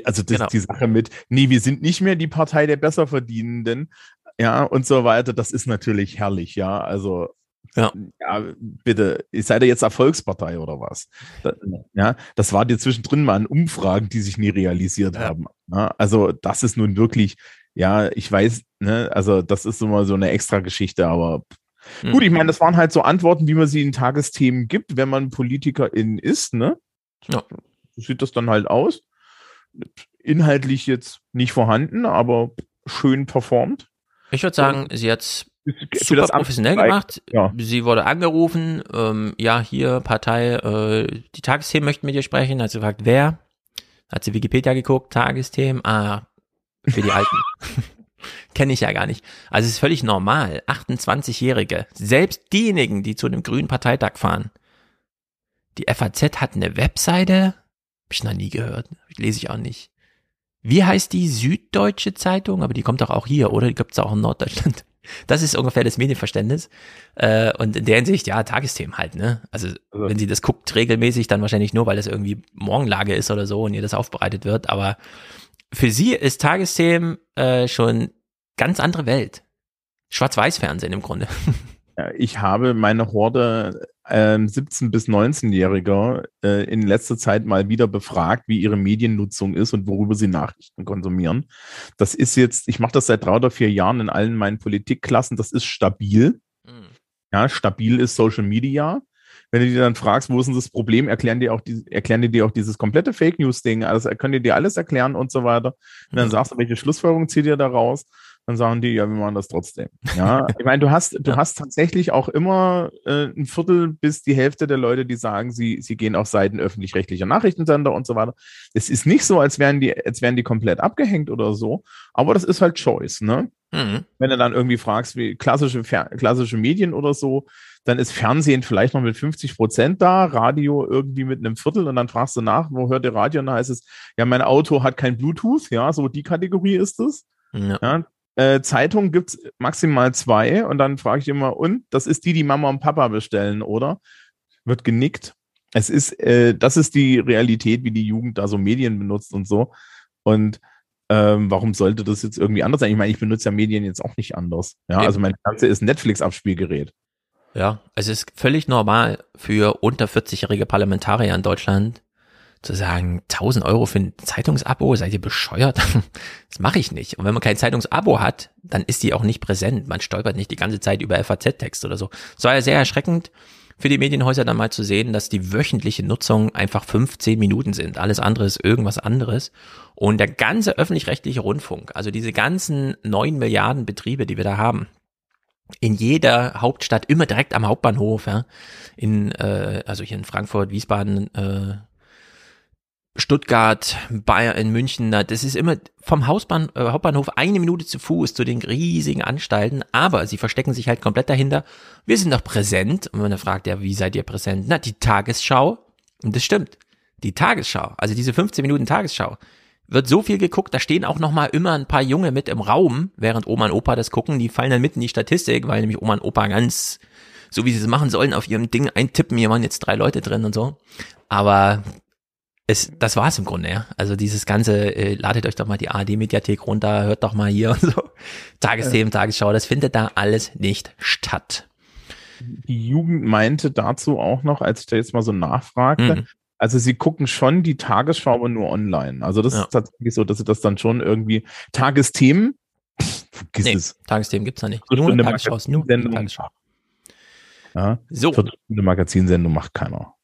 also das Genau. die Sache mit, nee, wir sind nicht mehr die Partei der Besserverdienenden, ja, und so weiter, das ist natürlich herrlich, ja. Also Ja. ja, bitte, seid ihr jetzt Erfolgspartei oder was? Da, ja, das war dir zwischendrin mal an Umfragen, die sich nie realisiert Ja. haben. Ja, also das ist nun wirklich, ja, ich weiß, ne, also das ist immer so eine extra Geschichte, aber Hm. gut, ich meine, das waren halt so Antworten, wie man sie in Tagesthemen gibt, wenn man Politikerin ist, ne? Ja. So sieht das dann halt aus. Inhaltlich jetzt nicht vorhanden, aber schön performt. Ich würde sagen, sie Für super professionell gemacht. Ja. Sie wurde angerufen, ähm, ja, hier Partei, äh, die Tagesthemen möchten mit ihr sprechen. Hat sie gefragt, wer? Hat sie Wikipedia geguckt, Tagesthemen, ah, für die Alten. Kenne ich ja gar nicht. Also es ist völlig normal. 28-Jährige, selbst diejenigen, die zu einem grünen Parteitag fahren. Die FAZ hat eine Webseite, hab ich noch nie gehört, lese ich auch nicht. Wie heißt die Süddeutsche Zeitung? Aber die kommt doch auch hier, oder? Die gibt's auch in Norddeutschland. Das ist ungefähr das Medienverständnis. Äh, und in der Hinsicht, ja, Tagesthemen halt, ne? Also, Also- wenn sie das guckt regelmäßig, dann wahrscheinlich nur, weil das irgendwie Morgenlage ist oder so und ihr das aufbereitet wird. Aber für sie ist Tagesthemen äh, schon ganz andere Welt. Schwarz-Weiß-Fernsehen im Grunde. Ich habe meine Horde ähm, 17- bis 19-Jähriger äh, in letzter Zeit mal wieder befragt, wie ihre Mediennutzung ist und worüber sie Nachrichten konsumieren. Das ist jetzt, ich mache das seit drei oder vier Jahren in allen meinen Politikklassen, das ist stabil. Ja, stabil ist Social Media. Wenn du dir dann fragst, wo ist denn das Problem, erklären die auch die, erklären die dir auch dieses komplette Fake News Ding, also können die dir alles erklären und so weiter. Und dann Mhm. sagst du, welche Schlussfolgerung zieht ihr da raus? Dann sagen die, ja, wir machen das trotzdem. Ja, ich meine, du hast, du hast tatsächlich auch immer äh, ein Viertel bis die Hälfte der Leute, die sagen, sie, sie gehen auf Seiten öffentlich-rechtlicher Nachrichtensender und so weiter. Es ist nicht so, als wären die, als wären die komplett abgehängt oder so, aber das ist halt Choice, ne? Mhm. wenn du dann irgendwie fragst, wie klassische, klassische Medien oder so, dann ist Fernsehen vielleicht noch mit 50 Prozent da, Radio irgendwie mit einem Viertel und dann fragst du nach, wo hört ihr Radio? Und dann heißt es, ja, mein Auto hat kein Bluetooth, ja, so die Kategorie ist es. Ja. Ja. Äh, Zeitung gibt's maximal zwei und dann frage ich immer, und das ist die, die Mama und Papa bestellen, oder? Wird genickt. Es ist, äh, das ist die Realität, wie die Jugend da so Medien benutzt und so. Und ähm, warum sollte das jetzt irgendwie anders sein? Ich meine, ich benutze ja Medien jetzt auch nicht anders. Ja, also mein Ganze ist ein Netflix-Abspielgerät. Ja, es ist völlig normal für unter 40-jährige Parlamentarier in Deutschland zu sagen, 1000 Euro für ein Zeitungsabo, seid ihr bescheuert? Das mache ich nicht. Und wenn man kein Zeitungsabo hat, dann ist die auch nicht präsent. Man stolpert nicht die ganze Zeit über FAZ-Text oder so. Es war ja sehr erschreckend für die Medienhäuser dann mal zu sehen, dass die wöchentliche Nutzung einfach 15 Minuten sind. Alles andere ist irgendwas anderes. Und der ganze öffentlich-rechtliche Rundfunk, also diese ganzen neun Milliarden Betriebe, die wir da haben, in jeder Hauptstadt, immer direkt am Hauptbahnhof, ja, in, äh, also hier in Frankfurt, Wiesbaden, äh, Stuttgart, Bayern, in München, das ist immer vom Hausbahn, äh, Hauptbahnhof eine Minute zu Fuß zu den riesigen Anstalten, aber sie verstecken sich halt komplett dahinter. Wir sind doch präsent. Und man fragt, ja, wie seid ihr präsent? Na, die Tagesschau. Und das stimmt. Die Tagesschau, also diese 15 Minuten Tagesschau, wird so viel geguckt, da stehen auch noch mal immer ein paar Junge mit im Raum, während Oma und Opa das gucken, die fallen dann mit in die Statistik, weil nämlich Oma und Opa ganz, so wie sie es machen sollen, auf ihrem Ding eintippen, hier waren jetzt drei Leute drin und so. Aber es, das war's im Grunde, ja. Also dieses ganze, äh, ladet euch doch mal die ARD-Mediathek runter, hört doch mal hier und so. Tagesthemen, Tagesschau, das findet da alles nicht statt. Die Jugend meinte dazu auch noch, als ich da jetzt mal so nachfragte, Mhm. Also sie gucken schon die Tagesschau, aber nur online. Also das Ja. ist tatsächlich so, dass sie das dann schon irgendwie Tagesthemen, pff, vergiss Nee, es. Tagesthemen gibt's da nicht. Nur eine Tagesschau, ist nur Magazinsendung. Tagesschau. Ja, So. Viertelstunde Magazinsendung macht keiner.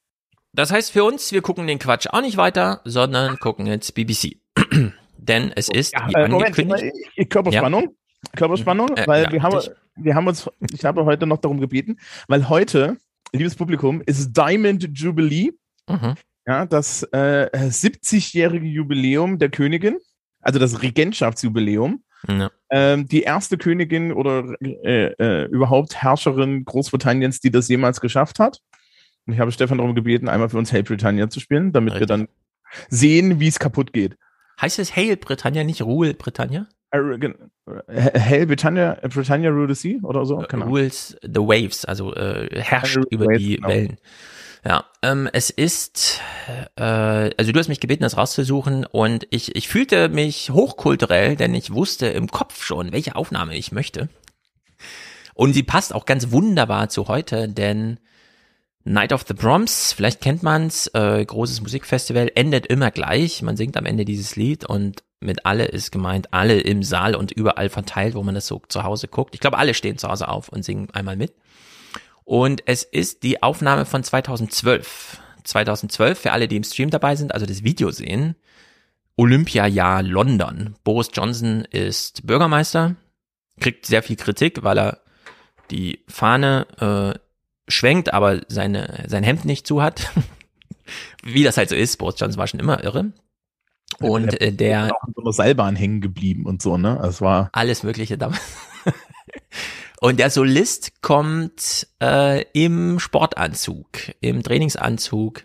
Das heißt für uns, wir gucken den Quatsch auch nicht weiter, sondern gucken jetzt BBC. Denn es ist wie äh, Moment, angekündigt. äh, Körperspannung. Körperspannung, Äh, weil ja, wir haben, richtig. wir haben uns, ich habe heute noch darum gebeten, weil heute, liebes Publikum, ist Diamond Jubilee, Mhm. ja, das äh, 70-jährige Jubiläum der Königin. also das Regentschaftsjubiläum. Ja. Ähm, die erste Königin oder äh, äh, überhaupt Herrscherin Großbritanniens, die das jemals geschafft hat. Und ich habe Stefan darum gebeten, einmal für uns Hail Britannia zu spielen, damit Richtig. wir dann sehen, wie es kaputt geht. Heißt es Hail Britannia, nicht Rule Britannia? Hail Britannia, Britannia Rule the Sea oder so? Genau. Rules the Waves, also äh, herrscht über waves, die genau. Wellen. Ja, ähm, es ist, äh, also du hast mich gebeten, das rauszusuchen und ich, ich fühlte mich hochkulturell, denn ich wusste im Kopf schon, welche Aufnahme ich möchte. Und sie passt auch ganz wunderbar zu heute, denn Night of the Proms, vielleicht kennt man's, äh, großes Musikfestival, endet immer gleich. Man singt am Ende dieses Lied und mit alle ist gemeint, alle im Saal und überall verteilt, wo man das so zu Hause guckt. Ich glaube, alle stehen zu Hause auf und singen einmal mit. Und es ist die Aufnahme von 2012. 2012, für alle, die im Stream dabei sind, also das Video sehen. Olympiajahr London. Boris Johnson ist Bürgermeister, kriegt sehr viel Kritik, weil er die Fahne äh, schwenkt, aber seine, sein Hemd nicht zu hat. Wie das halt so ist. Boris Johnson war schon immer irre. Und äh, der. Auch in so einer Seilbahn hängen geblieben und so, ne? Es war. Alles Mögliche damals. Und der Solist kommt äh, im Sportanzug, im Trainingsanzug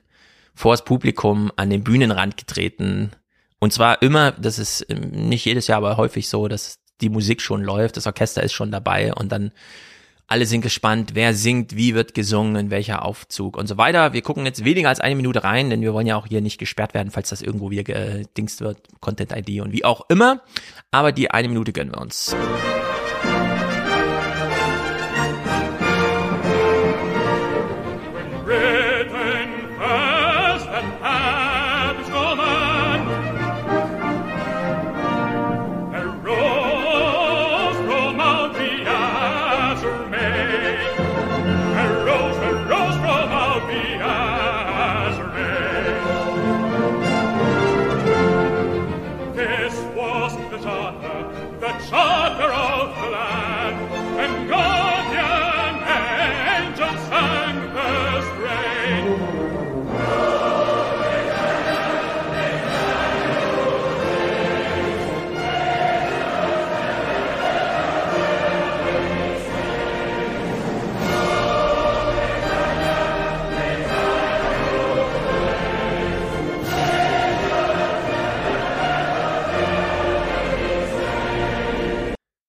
vors Publikum an den Bühnenrand getreten. Und zwar immer, das ist ähm, nicht jedes Jahr, aber häufig so, dass die Musik schon läuft, das Orchester ist schon dabei und dann alle sind gespannt, wer singt, wie wird gesungen, in welcher Aufzug und so weiter. Wir gucken jetzt weniger als eine Minute rein, denn wir wollen ja auch hier nicht gesperrt werden, falls das irgendwo wieder gedingst wird, Content ID und wie auch immer. Aber die eine Minute gönnen wir uns.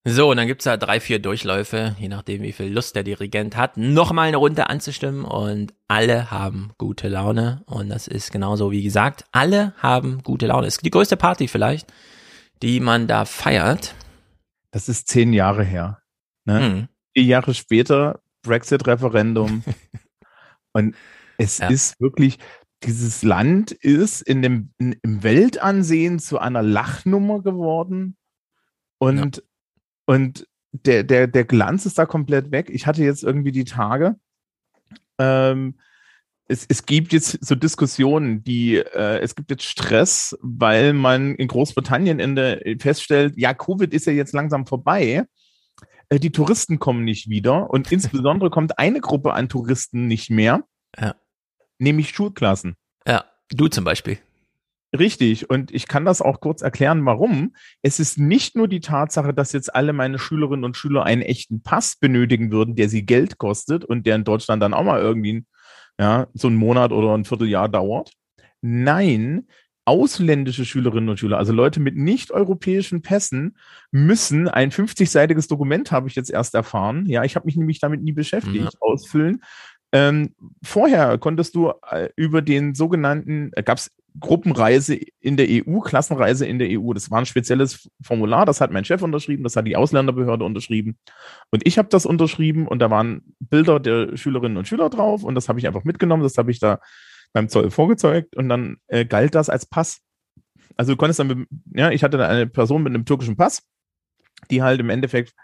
So, und dann gibt's da drei, vier Durchläufe, je nachdem, wie viel Lust der Dirigent hat, nochmal eine Runde anzustimmen und alle haben gute Laune. Und das ist genauso wie gesagt, alle haben gute Laune. Ist die größte Party vielleicht, die man da feiert. Das ist zehn Jahre her. Ne? Hm. Vier Jahre später, Brexit-Referendum. und es ja. ist wirklich, dieses Land ist in dem, in, im Weltansehen zu einer Lachnummer geworden. Und ja und der, der, der Glanz ist da komplett weg. Ich hatte jetzt irgendwie die Tage, ähm, es, es gibt jetzt so Diskussionen, die, äh, es gibt jetzt Stress, weil man in Großbritannien in der, feststellt, ja, Covid ist ja jetzt langsam vorbei. Äh, die Touristen kommen nicht wieder und insbesondere kommt eine Gruppe an Touristen nicht mehr, ja. nämlich Schulklassen. Ja, du zum Beispiel. Richtig. Und ich kann das auch kurz erklären, warum. Es ist nicht nur die Tatsache, dass jetzt alle meine Schülerinnen und Schüler einen echten Pass benötigen würden, der sie Geld kostet und der in Deutschland dann auch mal irgendwie ja, so einen Monat oder ein Vierteljahr dauert. Nein, ausländische Schülerinnen und Schüler, also Leute mit nicht-europäischen Pässen, müssen ein 50-seitiges Dokument, habe ich jetzt erst erfahren. Ja, ich habe mich nämlich damit nie beschäftigt, ja. ausfüllen. Ähm, vorher konntest du äh, über den sogenannten, äh, gab es Gruppenreise in der EU, Klassenreise in der EU. Das war ein spezielles Formular, das hat mein Chef unterschrieben, das hat die Ausländerbehörde unterschrieben. Und ich habe das unterschrieben und da waren Bilder der Schülerinnen und Schüler drauf und das habe ich einfach mitgenommen, das habe ich da beim Zoll vorgezeigt und dann äh, galt das als Pass. Also du konntest dann, mit, ja, ich hatte da eine Person mit einem türkischen Pass, die halt im Endeffekt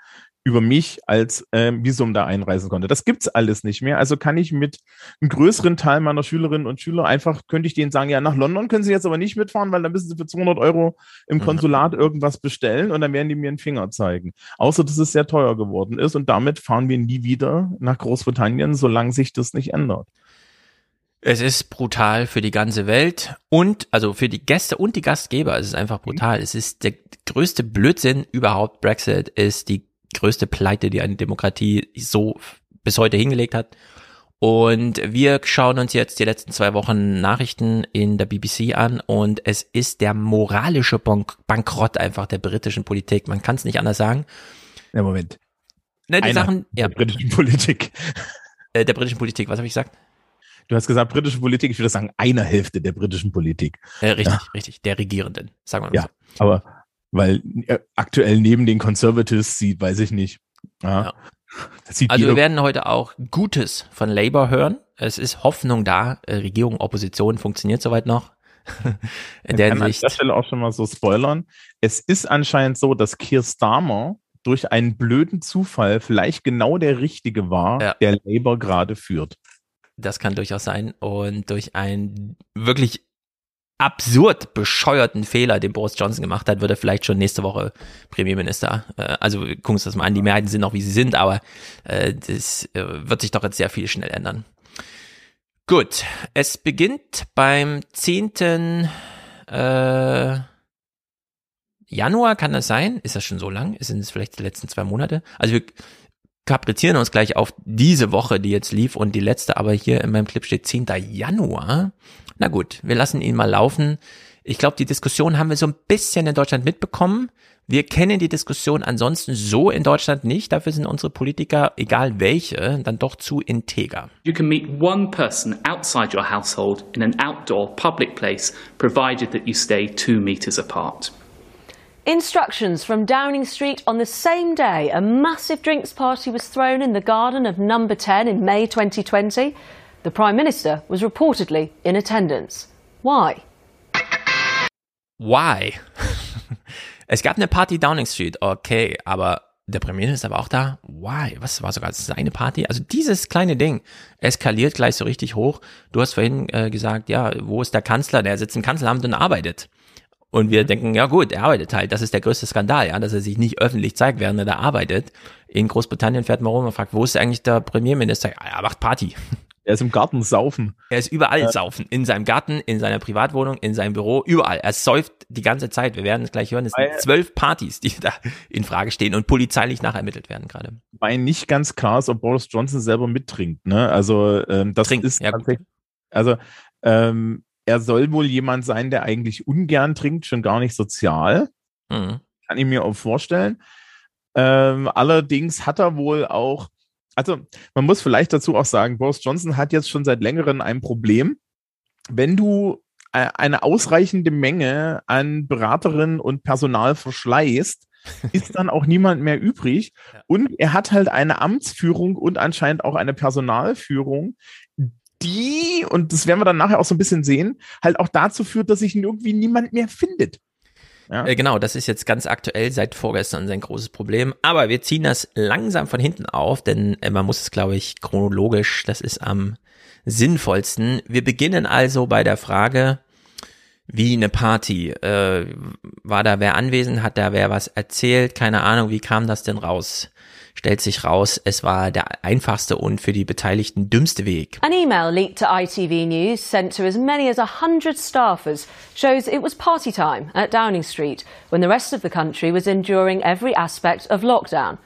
über mich als äh, Visum da einreisen konnte. Das gibt's alles nicht mehr. Also kann ich mit einem größeren Teil meiner Schülerinnen und Schüler einfach, könnte ich denen sagen, ja, nach London können sie jetzt aber nicht mitfahren, weil dann müssen sie für 200 Euro im mhm. Konsulat irgendwas bestellen und dann werden die mir einen Finger zeigen. Außer, dass es sehr teuer geworden ist und damit fahren wir nie wieder nach Großbritannien, solange sich das nicht ändert. Es ist brutal für die ganze Welt und also für die Gäste und die Gastgeber. Es ist einfach brutal. Es ist der größte Blödsinn überhaupt. Brexit ist die größte Pleite, die eine Demokratie so bis heute hingelegt hat. Und wir schauen uns jetzt die letzten zwei Wochen Nachrichten in der BBC an und es ist der moralische Bank Bankrott einfach der britischen Politik. Man kann es nicht anders sagen. Ja, Moment. Ne, die Einer Sachen, ja, Der britischen Politik. äh, der britischen Politik, was habe ich gesagt? Du hast gesagt britische Politik, ich würde sagen einer Hälfte der britischen Politik. Äh, richtig, richtig, der Regierenden, sagen wir mal Ja, aber weil äh, aktuell neben den Conservatives sieht, weiß ich nicht. Ja. Ja. Also wir werden heute auch Gutes von Labour hören. Es ist Hoffnung da. Äh, Regierung, Opposition funktioniert soweit noch. In der kann an Hinsicht. der Stelle auch schon mal so spoilern. Es ist anscheinend so, dass Keir Starmer durch einen blöden Zufall vielleicht genau der Richtige war, Ja. der Labour gerade führt. Das kann durchaus sein. Und durch einen wirklich absurd bescheuerten Fehler, den Boris Johnson gemacht hat, wird er vielleicht schon nächste Woche Premierminister. Äh, Also wir gucken uns das mal an. Die Mehrheiten sind noch, wie sie sind, aber äh, das äh, wird sich doch jetzt sehr viel schnell ändern. Gut, es beginnt beim 10. Äh, Januar, kann das sein? Ist das schon so lang? Sind es vielleicht die letzten zwei Monate? Also wir kaprizieren uns gleich auf diese Woche, die jetzt lief und die letzte, aber hier in meinem Clip steht 10. Januar. Na gut, wir lassen ihn mal laufen. Ich glaube, die Diskussion haben wir so ein bisschen in Deutschland mitbekommen. Wir kennen die Diskussion ansonsten so in Deutschland nicht. Dafür sind unsere Politiker, egal welche, dann doch zu integer. You can meet one person outside your household in an outdoor public place, provided that you stay two metres apart. Instructions from Downing Street on the same day a massive drinks party was thrown in the garden of number 10 in May 2020. The Prime Minister was reportedly in attendance. Why? Why? es gab eine Party Downing Street, okay, aber der Premierminister war auch da. Why? Was war sogar seine Party? Also dieses kleine Ding eskaliert gleich so richtig hoch. Du hast vorhin äh, gesagt, ja, wo ist der Kanzler? Der sitzt im Kanzleramt und arbeitet. Und wir denken, ja gut, er arbeitet halt. Das ist der größte Skandal, ja, dass er sich nicht öffentlich zeigt, während er da arbeitet. In Großbritannien fährt man rum und fragt, wo ist eigentlich der Premierminister? Ja, er macht Party. Er ist im Garten saufen. Er ist überall Ja. saufen. In seinem Garten, in seiner Privatwohnung, in seinem Büro, überall. Er säuft die ganze Zeit. Wir werden es gleich hören. Es sind zwölf Partys, die da in Frage stehen und polizeilich nachermittelt werden gerade. Weil nicht ganz klar ist, ob Boris Johnson selber mittrinkt. Ne? Also ähm, das Trinkt, ist ja, tatsächlich, also ähm, er soll wohl jemand sein, der eigentlich ungern trinkt, schon gar nicht sozial. Mhm. Kann ich mir auch vorstellen. Ähm, allerdings hat er wohl auch, also man muss vielleicht dazu auch sagen, Boris Johnson hat jetzt schon seit längerem ein Problem. Wenn du äh, eine ausreichende Menge an Beraterinnen und Personal verschleißt, ist dann auch niemand mehr übrig. Und er hat halt eine Amtsführung und anscheinend auch eine Personalführung, die, und das werden wir dann nachher auch so ein bisschen sehen, halt auch dazu führt, dass sich irgendwie niemand mehr findet. Ja. Äh, genau, das ist jetzt ganz aktuell seit vorgestern sein großes Problem. Aber wir ziehen das langsam von hinten auf, denn äh, man muss es, glaube ich, chronologisch, das ist am sinnvollsten. Wir beginnen also bei der Frage, wie eine Party. Äh, war da wer anwesend? Hat da wer was erzählt? Keine Ahnung, wie kam das denn raus? Stellt sich raus, es war der einfachste und für die Beteiligten dümmste Weg. An email leaked to ITV News sent to as many as 100 staffers shows it was party time at Downing Street when the rest of the country was enduring every aspect of lockdown.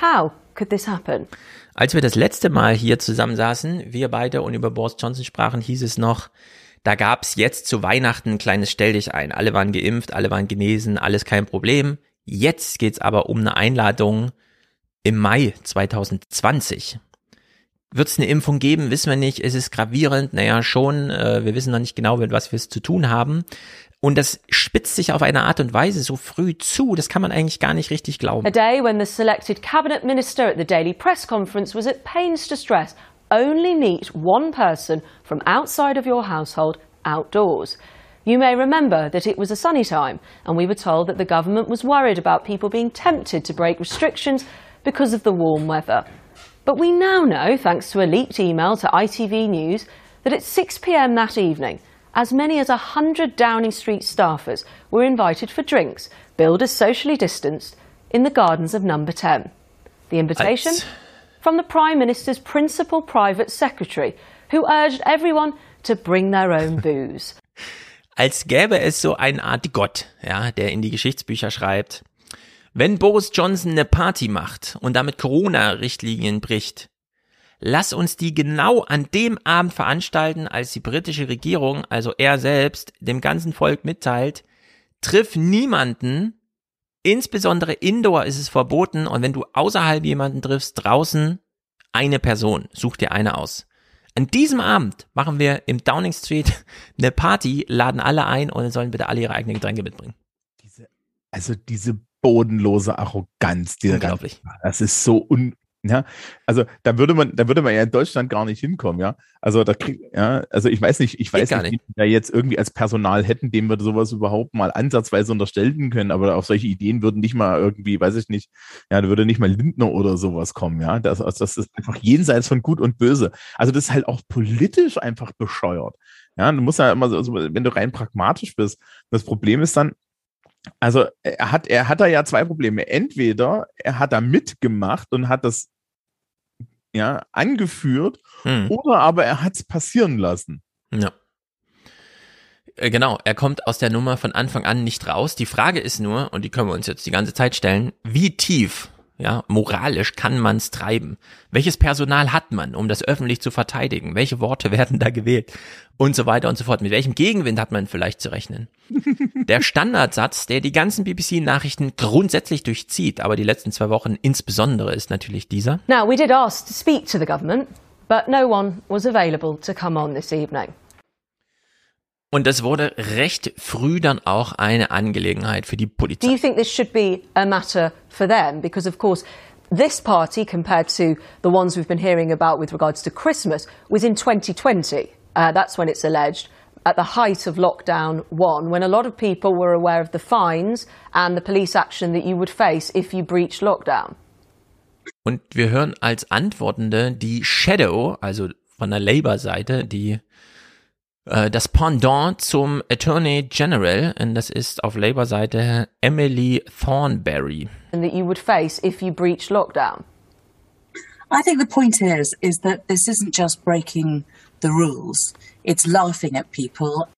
How could this happen? Als wir das letzte Mal hier zusammensaßen, wir beide und über Boris Johnson sprachen, hieß es noch, da gab's jetzt zu Weihnachten ein kleines Stell dich ein. Alle waren geimpft, alle waren genesen, alles kein Problem. Jetzt geht's aber um eine Einladung im Mai 2020. Wird es eine Impfung geben? Wissen wir nicht. Ist es gravierend? Naja, schon. Äh, wir wissen noch nicht genau, mit was wir es zu tun haben. Und das spitzt sich auf eine Art und Weise so früh zu, das kann man eigentlich gar nicht richtig glauben. A day when the selected cabinet minister at the daily press conference was at pains to stress only meet one person from outside of your household outdoors. You may remember that it was a sunny time, and we were told that the government was worried about people being tempted to break restrictions because of the warm weather. But we now know, thanks to a leaked email to ITV News, that at 6 pm that evening, as many as 100 Downing Street staffers were invited for drinks, billed as socially distanced, in the gardens of number 10. The invitation? From the Prime Minister's principal private secretary, who urged everyone to bring their own booze. Als gäbe es so eine Art Gott, ja, der in die Geschichtsbücher schreibt. Wenn Boris Johnson eine Party macht und damit Corona-Richtlinien bricht, lass uns die genau an dem Abend veranstalten, als die britische Regierung, also er selbst, dem ganzen Volk mitteilt, triff niemanden, insbesondere indoor ist es verboten und wenn du außerhalb jemanden triffst, draußen eine Person, such dir eine aus. An diesem Abend machen wir im Downing Street eine Party, laden alle ein und sollen bitte alle ihre eigenen Getränke mitbringen. Diese, also diese bodenlose Arroganz, die Unglaublich. das ist so un, ja, also da würde man, da würde man ja in Deutschland gar nicht hinkommen, ja. Also da krieg, ja, also ich weiß nicht, ich weiß gar nicht, wie wir da jetzt irgendwie als Personal hätten, dem wir sowas überhaupt mal ansatzweise unterstellen können, aber auf solche Ideen würden nicht mal irgendwie, weiß ich nicht, ja, da würde nicht mal Lindner oder sowas kommen, ja. Das, also das ist einfach jenseits von Gut und Böse. Also das ist halt auch politisch einfach bescheuert. Ja, du musst ja immer so, so wenn du rein pragmatisch bist, das Problem ist dann, also er hat, er hat da ja zwei Probleme. Entweder er hat da mitgemacht und hat das ja angeführt, Hm. oder aber er hat es passieren lassen. Ja. Äh, Genau, er kommt aus der Nummer von Anfang an nicht raus. Die Frage ist nur, und die können wir uns jetzt die ganze Zeit stellen, wie tief, ja, moralisch kann man es treiben? Welches Personal hat man, um das öffentlich zu verteidigen? Welche Worte werden da gewählt? Und so weiter und so fort. Mit welchem Gegenwind hat man vielleicht zu rechnen? Der Standardsatz, der die ganzen BBC-Nachrichten grundsätzlich durchzieht, aber die letzten zwei Wochen insbesondere, ist natürlich dieser. Now, we did ask to speak to the government, but no one was available to come on this evening. Und das wurde recht früh dann auch eine Angelegenheit für die Polizei. Do you think this should be a matter for them? Because, of course, this party, compared to the ones we've been hearing about with regards to Christmas, was in 2020. Uh, that's when it's alleged, at the height of lockdown one, when a lot of people were aware of the fines and the police action that you would face if you breached lockdown. Und wir hören als Antwortende die Shadow, also von der Labour-Seite, die das Pendant zum Attorney General, und das ist auf Labour-Seite Emily Thornberry. And that you would face if you breached lockdown. I think the point is is that this isn't just breaking the rules; it's laughing at people.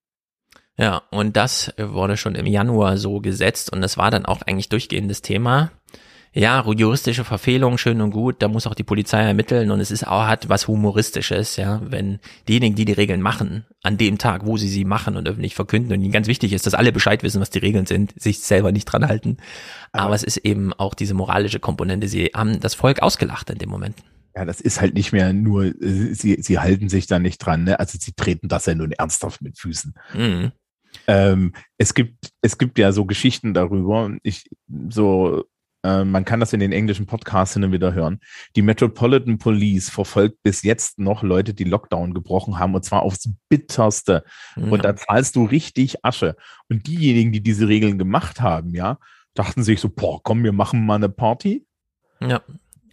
Ja, und das wurde schon im Januar so gesetzt und das war dann auch eigentlich durchgehendes Thema. Ja, juristische Verfehlung, schön und gut, da muss auch die Polizei ermitteln und es ist auch, hat was Humoristisches, ja, wenn diejenigen, die die Regeln machen, an dem Tag, wo sie sie machen und öffentlich verkünden und ihnen ganz wichtig ist, dass alle Bescheid wissen, was die Regeln sind, sich selber nicht dran halten. Aber, es ist eben auch diese moralische Komponente, sie haben das Volk ausgelacht in dem Moment. Ja, das ist halt nicht mehr nur, sie, sie halten sich da nicht dran, ne? Also sie treten das ja nun ernsthaft mit Füßen. Mhm. Ähm, es gibt, es gibt ja so Geschichten darüber. Ich, so, äh, man kann das in den englischen Podcasts hin und wieder hören. Die Metropolitan Police verfolgt bis jetzt noch Leute, die Lockdown gebrochen haben und zwar aufs bitterste. Ja. Und da zahlst du richtig Asche. Und diejenigen, die diese Regeln gemacht haben, ja, dachten sich so, boah, komm, wir machen mal eine Party. Ja.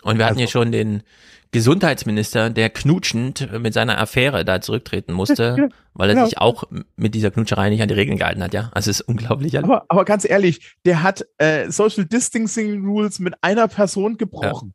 Und wir hatten Also- ja schon den Gesundheitsminister, der knutschend mit seiner Affäre da zurücktreten musste, Ja, weil er genau. sich auch mit dieser Knutscherei nicht an die Regeln gehalten hat, ja. Also es ist unglaublich. Aber, aber ganz ehrlich, der hat äh, Social Distancing Rules mit einer Person gebrochen.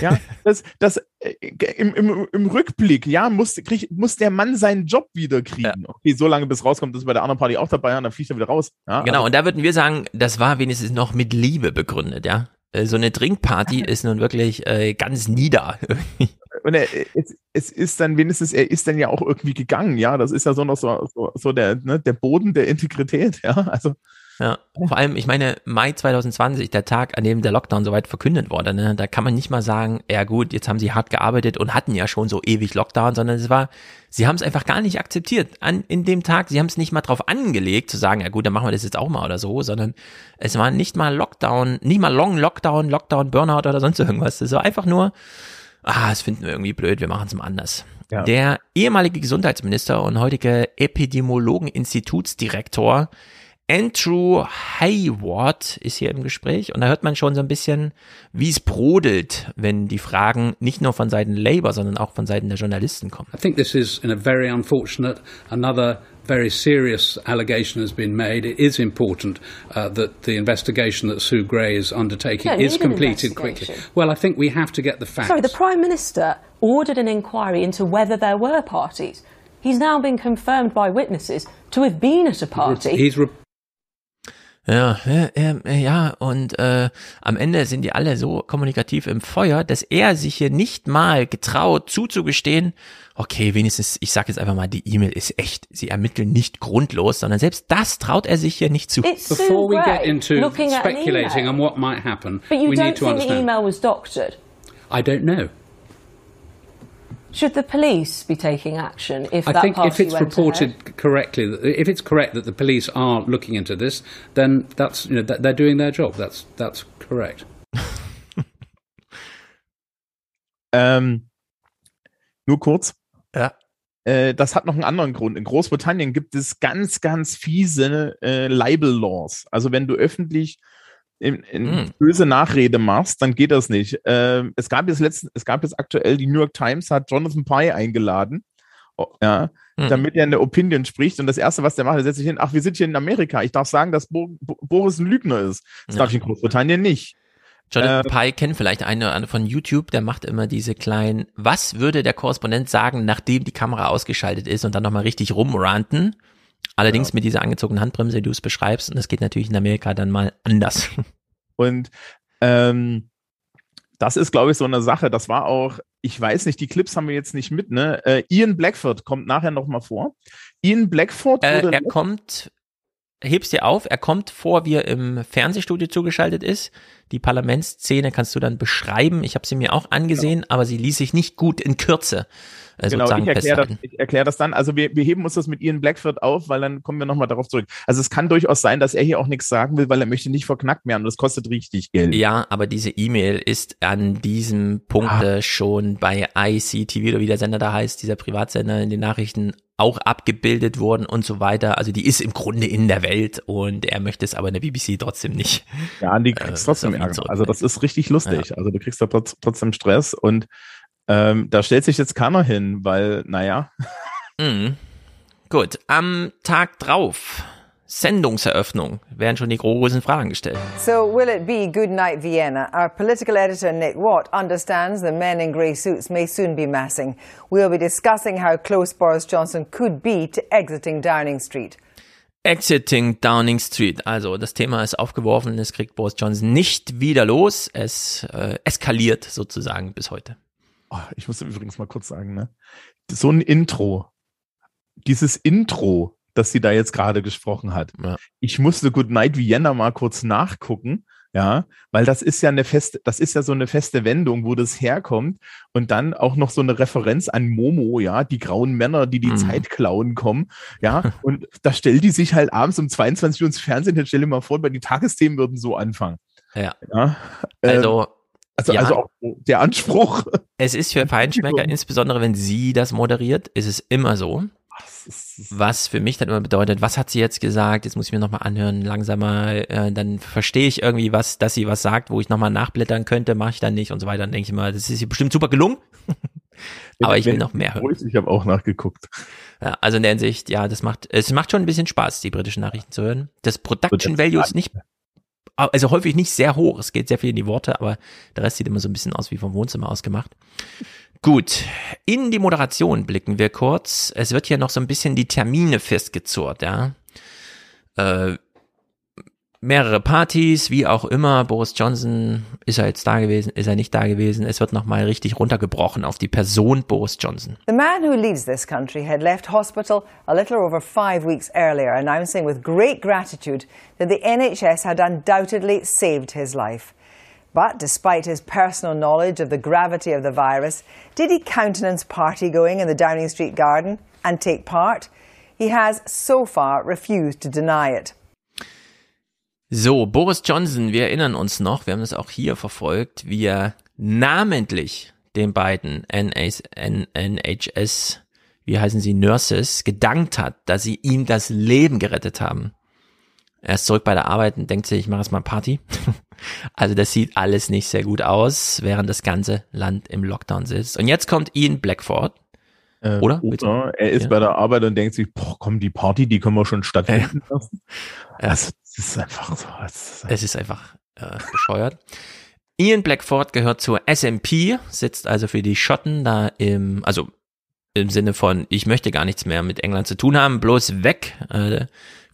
Ja, das, das äh, im, im, im Rückblick, ja, muss, krieg, muss der Mann seinen Job wieder kriegen. Okay, so lange bis rauskommt, dass bei der anderen Party auch dabei und dann fliegt er wieder raus. Ja, Genau, also, und da würden wir sagen, das war wenigstens noch mit Liebe begründet, ja. Äh, So eine Trinkparty ist nun wirklich äh, ganz nieder. und er, es, es ist dann wenigstens, er ist dann ja auch irgendwie gegangen, ja. Das ist ja so noch so, so, so der, ne, der Boden der Integrität, ja. Also, Ja, vor allem, ich meine, Mai 2020, der Tag, an dem der Lockdown soweit verkündet wurde, ne, da kann man nicht mal sagen, ja gut, jetzt haben sie hart gearbeitet und hatten ja schon so ewig Lockdown, sondern es war, sie haben es einfach gar nicht akzeptiert an, in dem Tag, sie haben es nicht mal drauf angelegt, zu sagen, ja gut, dann machen wir das jetzt auch mal oder so, sondern es war nicht mal Lockdown, nicht mal Long Lockdown, Lockdown, Burnout oder sonst irgendwas, es war einfach nur, ah, das finden wir irgendwie blöd, wir machen es mal anders. Ja. Der ehemalige Gesundheitsminister und heutige Epidemiologen-Institutsdirektor Andrew Hayward ist hier im Gespräch und da hört man schon so ein bisschen, wie es brodelt, wenn die Fragen nicht nur von Seiten Labour, sondern auch von Seiten der Journalisten kommen. I think this is in a very unfortunate, another very serious allegation has been made. It is important uh, that the investigation that Sue Gray is undertaking is completed quickly. Well, I think we have to get the facts. Sorry, the Prime Minister ordered an inquiry into whether there were parties. He's now been confirmed by witnesses to have been at a party. He's Ja, ja, äh, ja, und äh, am Ende sind die alle so kommunikativ im Feuer, dass er sich hier nicht mal getraut zuzugestehen, okay, wenigstens, ich sag jetzt einfach mal, die E-Mail ist echt, sie ermitteln nicht grundlos, sondern selbst das traut er sich hier nicht zu. It's Before we get into speculating on what might happen, But you we don't need to think the understand. email was doctored? I don't know. Should the police be taking action if I that think if it's went reported ahead? correctly, if it's correct that the police are looking into this, then that's you know they're doing their job. That's that's correct. Ähm, nur kurz. Ja. Äh, das hat noch einen anderen Grund. In Großbritannien gibt es ganz, ganz fiese äh, Libel-Laws. Also wenn du öffentlich in, in Hm. böse Nachrede machst, dann geht das nicht. Ähm, es gab jetzt letzten, es gab jetzt aktuell, die New York Times hat Jonathan Pye eingeladen, oh, ja, Hm. damit er eine Opinion spricht. Und das erste, was der macht, er setzt sich hin, ach, wir sind hier in Amerika. Ich darf sagen, dass Bo Bo Boris ein Lügner ist. Das Ja. darf ich in Großbritannien nicht. Jonathan Pye kennt vielleicht eine oder andere von YouTube, der macht immer diese kleinen, was würde der Korrespondent sagen, nachdem die Kamera ausgeschaltet ist und dann nochmal richtig rumranten. Allerdings mit dieser angezogenen Handbremse, die du es beschreibst, und das geht natürlich in Amerika dann mal anders. Und ähm, das ist, glaube ich, so eine Sache. Das war auch, ich weiß nicht, die Clips haben wir jetzt nicht mit, ne? Äh, Ian Blackford kommt nachher nochmal vor. Ian Blackford Äh, wurde er kommt, hebst dir auf, er kommt vor, wie er im Fernsehstudio zugeschaltet ist. Die Parlamentsszene kannst du dann beschreiben. Ich habe sie mir auch angesehen, aber sie ließ sich nicht gut in Kürze äh, Genau, sozusagen ich erkläre das, ich erklär das dann. Also wir, wir heben uns das mit Ian Blackford auf, weil dann kommen wir nochmal darauf zurück. Also es kann durchaus sein, dass er hier auch nichts sagen will, weil er möchte nicht verknackt werden und das kostet richtig Geld. Ja, aber diese E-Mail ist an diesem Punkt Ah. äh, schon bei ICTV oder wie der Sender da heißt, dieser Privatsender in den Nachrichten auch abgebildet worden und so weiter. Also die ist im Grunde in der Welt und er möchte es aber in der BBC trotzdem nicht. Ja, die Äh, kriegst das trotzdem Ärger. Also das ist richtig lustig. Also du kriegst da trotz, trotzdem Stress und ähm, da stellt sich jetzt keiner hin, weil, naja, Mhm. Gut, am Tag drauf, Sendungseröffnung, werden schon die großen Fragen gestellt. So, will it be Good Night Vienna? Our political editor Nick Watt understands the men in grey suits may soon be massing. We'll be discussing how close Boris Johnson could be to exiting Downing Street. Exiting Downing Street. Also das Thema ist aufgeworfen, es kriegt Boris Johnson nicht wieder los. Es äh, eskaliert sozusagen bis heute. Oh, ich muss übrigens mal kurz sagen, ne? So ein Intro. Dieses Intro, das sie da jetzt gerade gesprochen hat. Ja. Ich musste Good Night Vienna mal kurz nachgucken, ja, weil das ist ja eine feste, das ist ja so eine feste Wendung, wo das herkommt und dann auch noch so eine Referenz an Momo, ja, die grauen Männer, die die Mhm. Zeit klauen kommen, ja, und da stellt die sich halt abends um 22 Uhr ins Fernsehen, jetzt stell dir mal vor, weil die Tagesthemen würden so anfangen. Ja. Ja, ähm, Also, also, ja. also auch der Anspruch. es ist für Feinschmecker, insbesondere wenn sie das moderiert, ist es immer so. Was für mich dann immer bedeutet, was hat sie jetzt gesagt? Jetzt muss ich mir nochmal anhören, langsamer, äh, dann verstehe ich irgendwie was, dass sie was sagt, wo ich nochmal nachblättern könnte, mache ich dann nicht und so weiter. Dann denke ich immer, das ist ihr bestimmt super gelungen. Aber ich will noch mehr hören. Ich habe auch nachgeguckt. Ja, also in der Hinsicht, ja, das macht, es macht schon ein bisschen Spaß, die britischen Nachrichten zu hören. Das Production Value ist nicht, also häufig nicht sehr hoch. Es geht sehr viel in die Worte, aber der Rest sieht immer so ein bisschen aus wie vom Wohnzimmer aus gemacht. Gut, in die Moderation blicken wir kurz. Es wird hier noch so ein bisschen die Termine festgezurrt, ja. Äh, mehrere Partys, wie auch immer. Boris Johnson, ist er jetzt da gewesen, ist er nicht da gewesen? Es wird nochmal richtig runtergebrochen auf die Person Boris Johnson. The man who leads this country had left hospital a little over five weeks earlier, announcing with great gratitude that the NHS had undoubtedly saved his life. But despite his personal knowledge of the gravity of the virus, did he countenance party going in the Downing Street garden and take part? He has so far refused to deny it. So, Boris Johnson, wir erinnern uns noch, wir haben das auch hier verfolgt, wie er namentlich den beiden NHS, wie heißen sie, Nurses, gedankt hat, dass sie ihm das Leben gerettet haben. Er ist zurück bei der Arbeit und denkt sich, ich mache jetzt mal Party. Also das sieht alles nicht sehr gut aus, während das ganze Land im Lockdown sitzt. Und jetzt kommt Ian Blackford. Äh, Oder? Oder er ist Ja. bei der Arbeit und denkt sich, boah, komm, die Party, die können wir schon stattfinden lassen. Also, das ist einfach so. Das ist Es ist einfach äh, bescheuert. Ian Blackford gehört zur SMP, sitzt also für die Schotten da im, also im Sinne von, ich möchte gar nichts mehr mit England zu tun haben, bloß weg. Äh,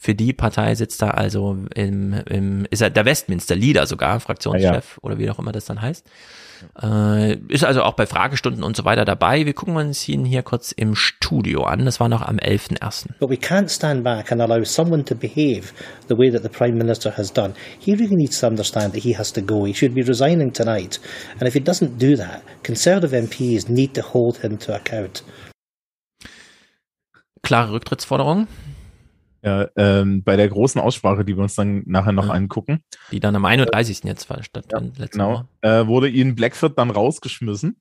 für die Partei sitzt da also im, im ist er der Westminster Leader sogar, Fraktionschef ja. oder wie auch immer das dann heißt. Äh, ist also auch bei Fragestunden und so weiter dabei. Wir gucken uns ihn hier kurz im Studio an. Das war noch am 11.01. But we can't stand back and allow someone to behave the way that the Prime Minister has done. He really needs to understand that he has to go. He should be resigning tonight. And if he doesn't do that, Conservative MPs need to hold him to account. Klare Rücktrittsforderung. Ja, ähm, bei der großen Aussprache, die wir uns dann nachher noch ja. angucken. Die dann am 31. jetzt stattfand. Ja, genau. Äh, wurde Ian Blackford dann rausgeschmissen,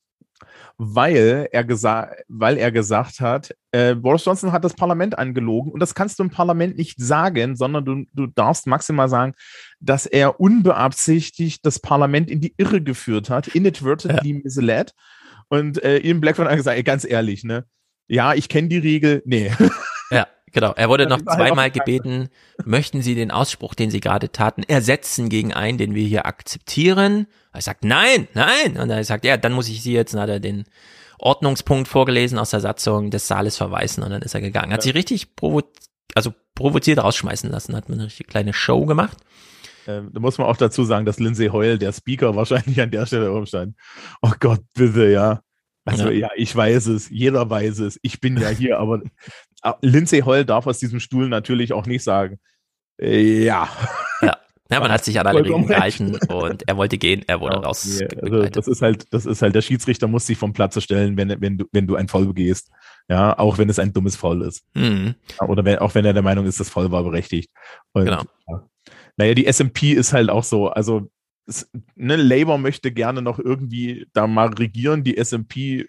weil er, gesagt, weil er gesagt hat, äh, Boris Johnson hat das Parlament angelogen und das kannst du im Parlament nicht sagen, sondern du, du darfst maximal sagen, dass er unbeabsichtigt das Parlament in die Irre geführt hat, inadvertently ja. misled. Und äh, Ian Blackford hat gesagt, ey, ganz ehrlich, ne? Ja, ich kenne die Regel. Nee. Ja. Genau, er wurde noch zweimal gebeten, möchten Sie den Ausspruch, den Sie gerade taten, ersetzen gegen einen, den wir hier akzeptieren? Er sagt, nein, nein. Und er sagt, ja, dann muss ich Sie jetzt, dann hat er den Ordnungspunkt vorgelesen aus der Satzung des Saales verweisen und dann ist er gegangen. Hat ja. sich richtig provo also provoziert rausschmeißen lassen, hat man eine richtig kleine Show gemacht. Ähm, da muss man auch dazu sagen, dass Lindsay Hoyle, der Speaker, wahrscheinlich an der Stelle rumstand. Oh Gott, bitte, ja. Also ja. ja. ich weiß es, jeder weiß es, ich bin ja hier, aber Lindsay Hoyle darf aus diesem Stuhl natürlich auch nicht sagen. Äh, ja. Ja. Ja, man hat sich an alle Regeln gehalten und er wollte gehen, er wurde ja, raus. Nee, also das ist halt, das ist halt, der Schiedsrichter muss sich vom Platze stellen, wenn, wenn du, wenn du ein Foul begehst. Ja, auch wenn es ein dummes Foul ist. Mhm. Oder wenn, auch wenn er der Meinung ist, das Foul war berechtigt. Und, genau. Ja. Naja, die SMP ist halt auch so, also, ne, Labour möchte gerne noch irgendwie da mal regieren. Die SMP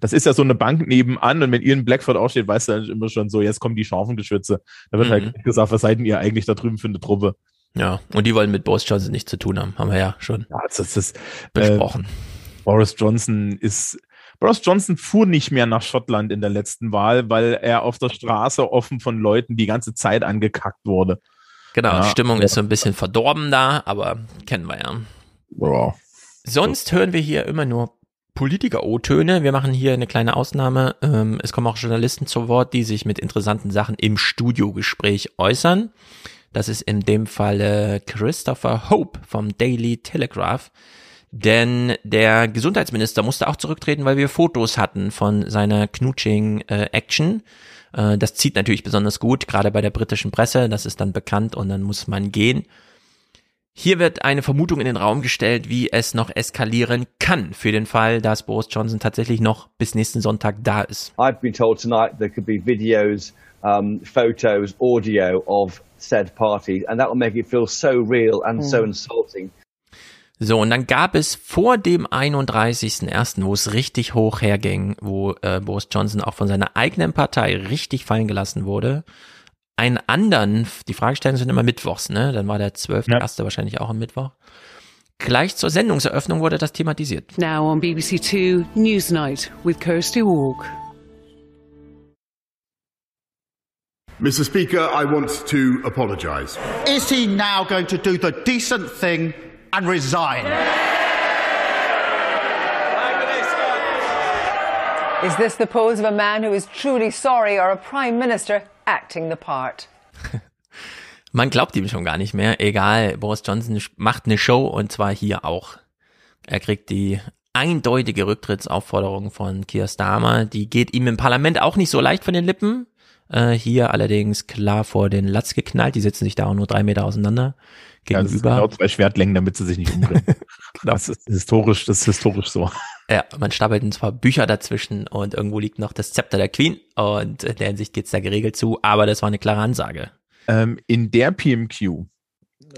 das ist ja so eine Bank nebenan und wenn ihr in Blackford aufsteht, weißt du dann immer schon so, jetzt kommen die scharfen Geschütze. Da wird halt mhm. halt gesagt, was seid ihr eigentlich da drüben für eine Truppe? Ja, und die wollen mit Boris Johnson nichts zu tun haben, haben wir ja schon ja, das ist, besprochen. Äh, Boris Johnson ist Boris Johnson fuhr nicht mehr nach Schottland in der letzten Wahl, weil er auf der Straße offen von Leuten die ganze Zeit angekackt wurde. Genau, ja, Stimmung ist so ein bisschen verdorben da, aber kennen wir ja. Wow. Sonst hören wir hier immer nur Politiker-O-Töne. Wir machen hier eine kleine Ausnahme. Ähm, es kommen auch Journalisten zu Wort, die sich mit interessanten Sachen im Studiogespräch äußern. Das ist in dem Fall Christopher Hope vom Daily Telegraph. Denn der Gesundheitsminister musste auch zurücktreten, weil wir Fotos hatten von seiner Knutsching-Action. Äh, das zieht natürlich besonders gut, gerade bei der britischen Presse. Das ist dann bekannt und dann muss man gehen. Hier wird eine Vermutung in den Raum gestellt, wie es noch eskalieren kann für den Fall, dass Boris Johnson tatsächlich noch bis nächsten Sonntag da ist. I've been told tonight there could be videos, um, photos, audio of said party and that will make it feel so real and so hm. insulting. So, und dann gab es vor dem 31.01., wo es richtig hoch herging, wo äh, Boris Johnson auch von seiner eigenen Partei richtig fallen gelassen wurde, einen anderen, die Fragestellungen sind immer mittwochs, ne? Dann war der 12. Ja. erste wahrscheinlich auch am Mittwoch. Gleich zur Sendungseröffnung wurde das thematisiert. Now on BBC Two Newsnight with Kirsty Walk. Mr. Speaker, I want to apologise. Is he now going to do the decent thing and resign? Is this the pose of a man who is truly sorry or a prime minister acting the part. Man glaubt ihm schon gar nicht mehr. Egal, Boris Johnson macht eine Show und zwar hier auch. Er kriegt die eindeutige Rücktrittsaufforderung von Keir Starmer. Die geht ihm im Parlament auch nicht so leicht von den Lippen. Äh, hier allerdings klar vor den Latz geknallt. Die sitzen sich da auch nur drei Meter auseinander gegenüber. Ja, genau zwei Schwertlängen, damit sie sich nicht umbringen. genau. Das ist historisch, das ist historisch so. Ja, man stapelt zwar Bücher dazwischen und irgendwo liegt noch das Zepter der Queen und in der Hinsicht geht's da geregelt zu, aber das war eine klare Ansage. Ähm, in der PMQ,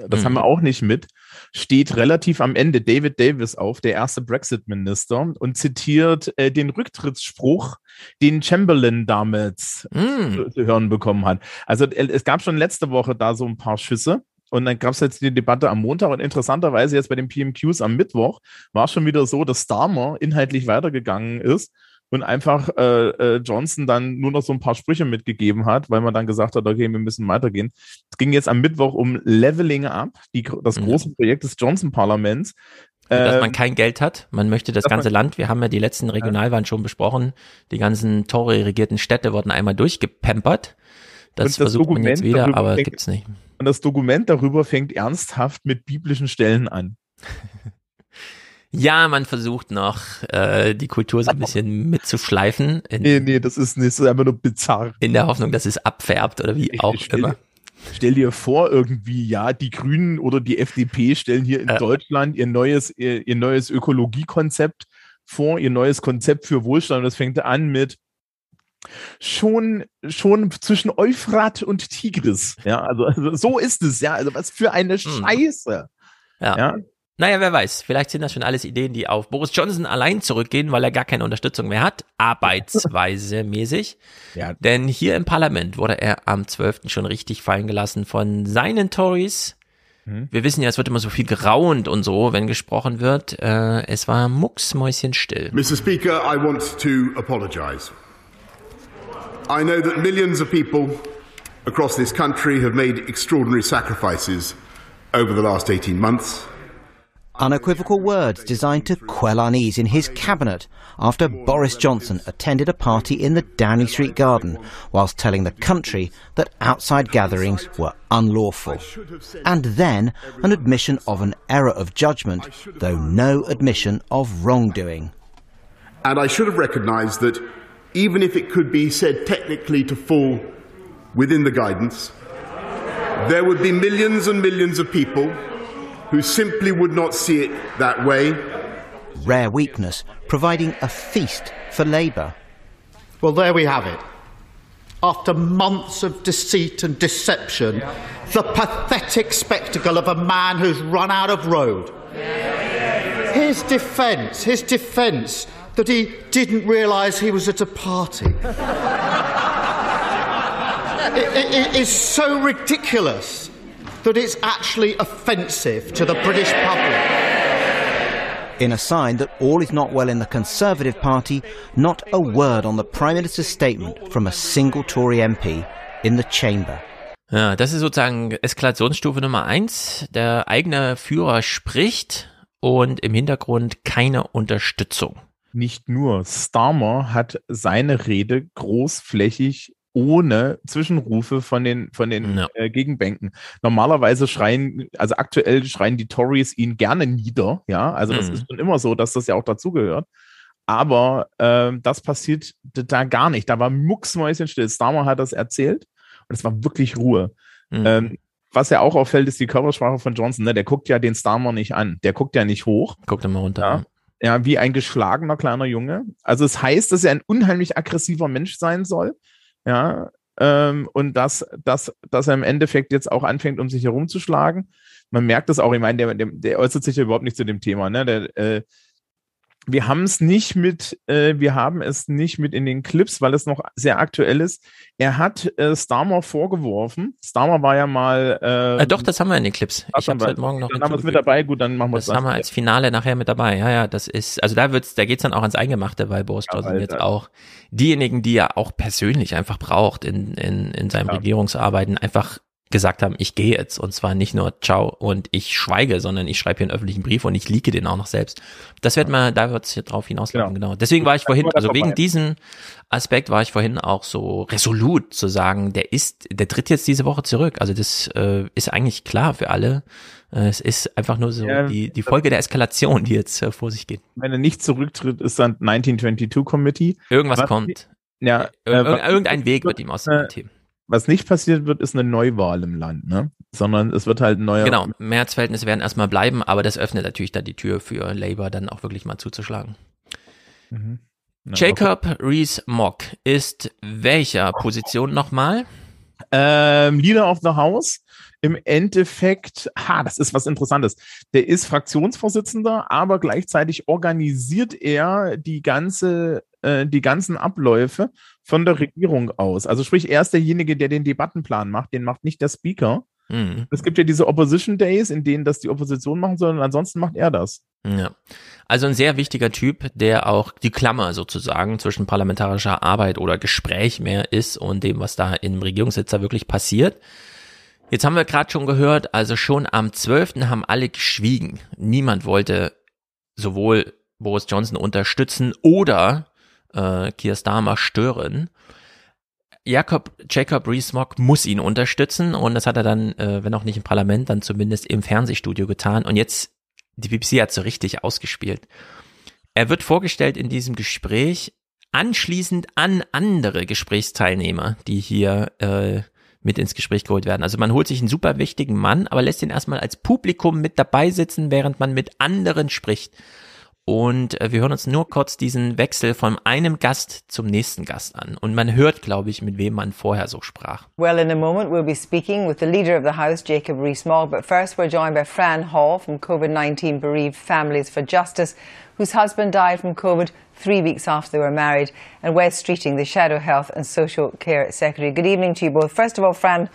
das mhm. haben wir auch nicht mit, steht relativ am Ende David Davis auf, der erste Brexit-Minister, und zitiert äh, den Rücktrittsspruch, den Chamberlain damals mhm. zu hören bekommen hat. Also äh, es gab schon letzte Woche da so ein paar Schüsse. Und dann gab es jetzt die Debatte am Montag und interessanterweise jetzt bei den PMQs am Mittwoch war es schon wieder so, dass Starmer inhaltlich weitergegangen ist und einfach äh, äh, Johnson dann nur noch so ein paar Sprüche mitgegeben hat, weil man dann gesagt hat, okay, wir müssen weitergehen. Es ging jetzt am Mittwoch um Leveling Up, die, das große Projekt des Johnson-Parlaments. Dass Ähm, man kein Geld hat, man möchte das dass ganze Land, wir haben ja die letzten Regionalwahlen schon besprochen, die ganzen Tory-regierten Städte wurden einmal durchgepampert. Das, Und das versucht man jetzt Dokument wieder, darüber aber fängt- gibt's nicht. Und das Dokument darüber fängt ernsthaft mit biblischen Stellen an. Ja, man versucht noch, äh, die Kultur so ein bisschen mitzuschleifen, in, Nee, nee, das ist, das ist einfach nur bizarr. in der Hoffnung, dass es abfärbt oder wie auch stell, immer. Stell dir vor, irgendwie, ja, die Grünen oder die FDP stellen hier in Ja. Deutschland ihr neues, ihr, ihr neues Ökologiekonzept vor, ihr neues Konzept für Wohlstand. Und das fängt an mit schon, schon zwischen Euphrat und Tigris. Ja, also, also so ist es, ja. Also was für eine Scheiße. Ja. Ja. Naja, wer weiß. Vielleicht sind das schon alles Ideen, die auf Boris Johnson allein zurückgehen, weil er gar keine Unterstützung mehr hat, arbeitsweise mäßig. Ja. Denn hier im Parlament wurde er am 12. schon richtig fallen gelassen von seinen Tories. Hm. Wir wissen ja, es wird immer so viel geraunt und so, wenn gesprochen wird. Äh, es war mucksmäuschenstill. Mr. Speaker, I want to apologise. I know that millions of people across this country have made extraordinary sacrifices over the last 18 months. Unequivocal words designed to quell unease in his cabinet after Boris Johnson attended a party in the Downing Street garden whilst telling the country that outside gatherings were unlawful. And then an admission of an error of judgment, though no admission of wrongdoing. And I should have recognised that even if it could be said technically to fall within the guidance, there would be millions and millions of people who simply would not see it that way. Rare weakness, providing a feast for Labour. Well, there we have it. After months of deceit and deception, the pathetic spectacle of a man who's run out of road. His defence, his defence that he didn't realise he was at a party. it, it- it is so ridiculous that it's actually offensive to the British public. In a sign that all is not well in the Conservative Party, not a word on the Prime Minister's statement from a single Tory MP in the chamber. Ja, das ist sozusagen Eskalationsstufe Nummer eins. Der eigene Führer spricht und im Hintergrund keine Unterstützung. Nicht nur. Starmer hat seine Rede großflächig ohne Zwischenrufe von den, von den äh, Gegenbänken. Normalerweise schreien, also aktuell schreien die Tories ihn gerne nieder, ja, also das Mhm. ist schon immer so, dass das ja auch dazugehört. Aber ähm, das passiert da gar nicht. Da war mucksmäuschenstill. Starmer hat das erzählt und es war wirklich Ruhe. Mhm. Ähm, was ja auch auffällt, ist die Körpersprache von Johnson. Ne? Der guckt ja den Starmer nicht an. Der guckt ja nicht hoch. Guckt immer runter. Ja. Ja, wie ein geschlagener kleiner Junge. Also es heißt, dass er ein unheimlich aggressiver Mensch sein soll. Ja, ähm, und dass, dass, dass er im Endeffekt jetzt auch anfängt, um sich herumzuschlagen. Man merkt das auch, ich meine, der, der, der äußert sich ja überhaupt nicht zu dem Thema. Ne? Der, äh, wir haben es nicht mit, äh, wir haben es nicht mit in den Clips, weil es noch sehr aktuell ist. Er hat äh, Starmer vorgeworfen. Starmer war ja mal. Äh, Äh, doch, das haben wir in den Clips. Ich habe heute Morgen noch dann haben wir es mit dabei. Gut, dann machen wir Das haben wir als Finale nachher mit dabei. Ja, ja, das ist, also da wird's, da geht's dann auch ans Eingemachte, weil Boris Johnson jetzt auch diejenigen, die er auch persönlich einfach braucht in, in, in seinen Regierungsarbeiten, einfach gesagt haben, ich gehe jetzt und zwar nicht nur ciao und ich schweige, sondern ich schreibe hier einen öffentlichen Brief und ich leake den auch noch selbst. Das wird mal, da wird's hier drauf hinauslaufen, genau. Deswegen war ich vorhin, also wegen diesem Aspekt war ich vorhin auch so resolut zu sagen, der ist, der tritt jetzt diese Woche zurück. Also das äh, ist eigentlich klar für alle. Äh, es ist einfach nur so Ja, die, die Folge der Eskalation, die jetzt äh, vor sich geht. Wenn er nicht zurücktritt, ist dann 1922 Committee. Irgendwas Was- kommt. Ja, Ir äh, irgendein Weg wird ihm aus dem Team. Was nicht passiert wird, ist eine Neuwahl im Land, ne? Sondern es wird halt ein neuer. Genau, Mehrheitsverhältnisse werden erstmal bleiben, aber das öffnet natürlich dann die Tür für Labour dann auch wirklich mal zuzuschlagen. Mhm. Ja, Jacob Rees-Mogg ist welcher Position nochmal? Ähm, Leader of the House. Im Endeffekt, ha, das ist was Interessantes. Der ist Fraktionsvorsitzender, aber gleichzeitig organisiert er die ganze, äh, die ganzen Abläufe von der Regierung aus. Also sprich, er ist derjenige, der den Debattenplan macht. Den macht nicht der Speaker. Mhm. Es gibt ja diese Opposition Days, in denen das die Opposition machen soll, und ansonsten macht er das. Ja. Also ein sehr wichtiger Typ, der auch die Klammer sozusagen zwischen parlamentarischer Arbeit oder Gespräch mehr ist und dem, was da im Regierungssitzer wirklich passiert. Jetzt haben wir gerade schon gehört, also schon am 12. haben alle geschwiegen. Niemand wollte sowohl Boris Johnson unterstützen oder äh, Keir Starmer stören. Jacob, Jacob Rees-Mogg muss ihn unterstützen und das hat er dann, äh, wenn auch nicht im Parlament, dann zumindest im Fernsehstudio getan. Und jetzt, die BBC hat so richtig ausgespielt. Er wird vorgestellt in diesem Gespräch anschließend an andere Gesprächsteilnehmer, die hier äh, mit ins Gespräch geholt werden. Also man holt sich einen super wichtigen Mann, aber lässt ihn erstmal als Publikum mit dabei sitzen, während man mit anderen spricht. Und äh, wir hören uns nur kurz diesen Wechsel von einem Gast zum nächsten Gast an. Und man hört, glaube ich, mit wem man vorher so sprach. Well, in a moment we'll be speaking with the Leader of the House, Jacob Rees-Mogg. But first we're joined by Fran Hall from COVID-19 Bereaved Families for Justice, whose husband died from COVID three weeks after they were married, and Wes Streeting, the Shadow Health and Social Care Secretary. Good evening to you both. First of all, Fran,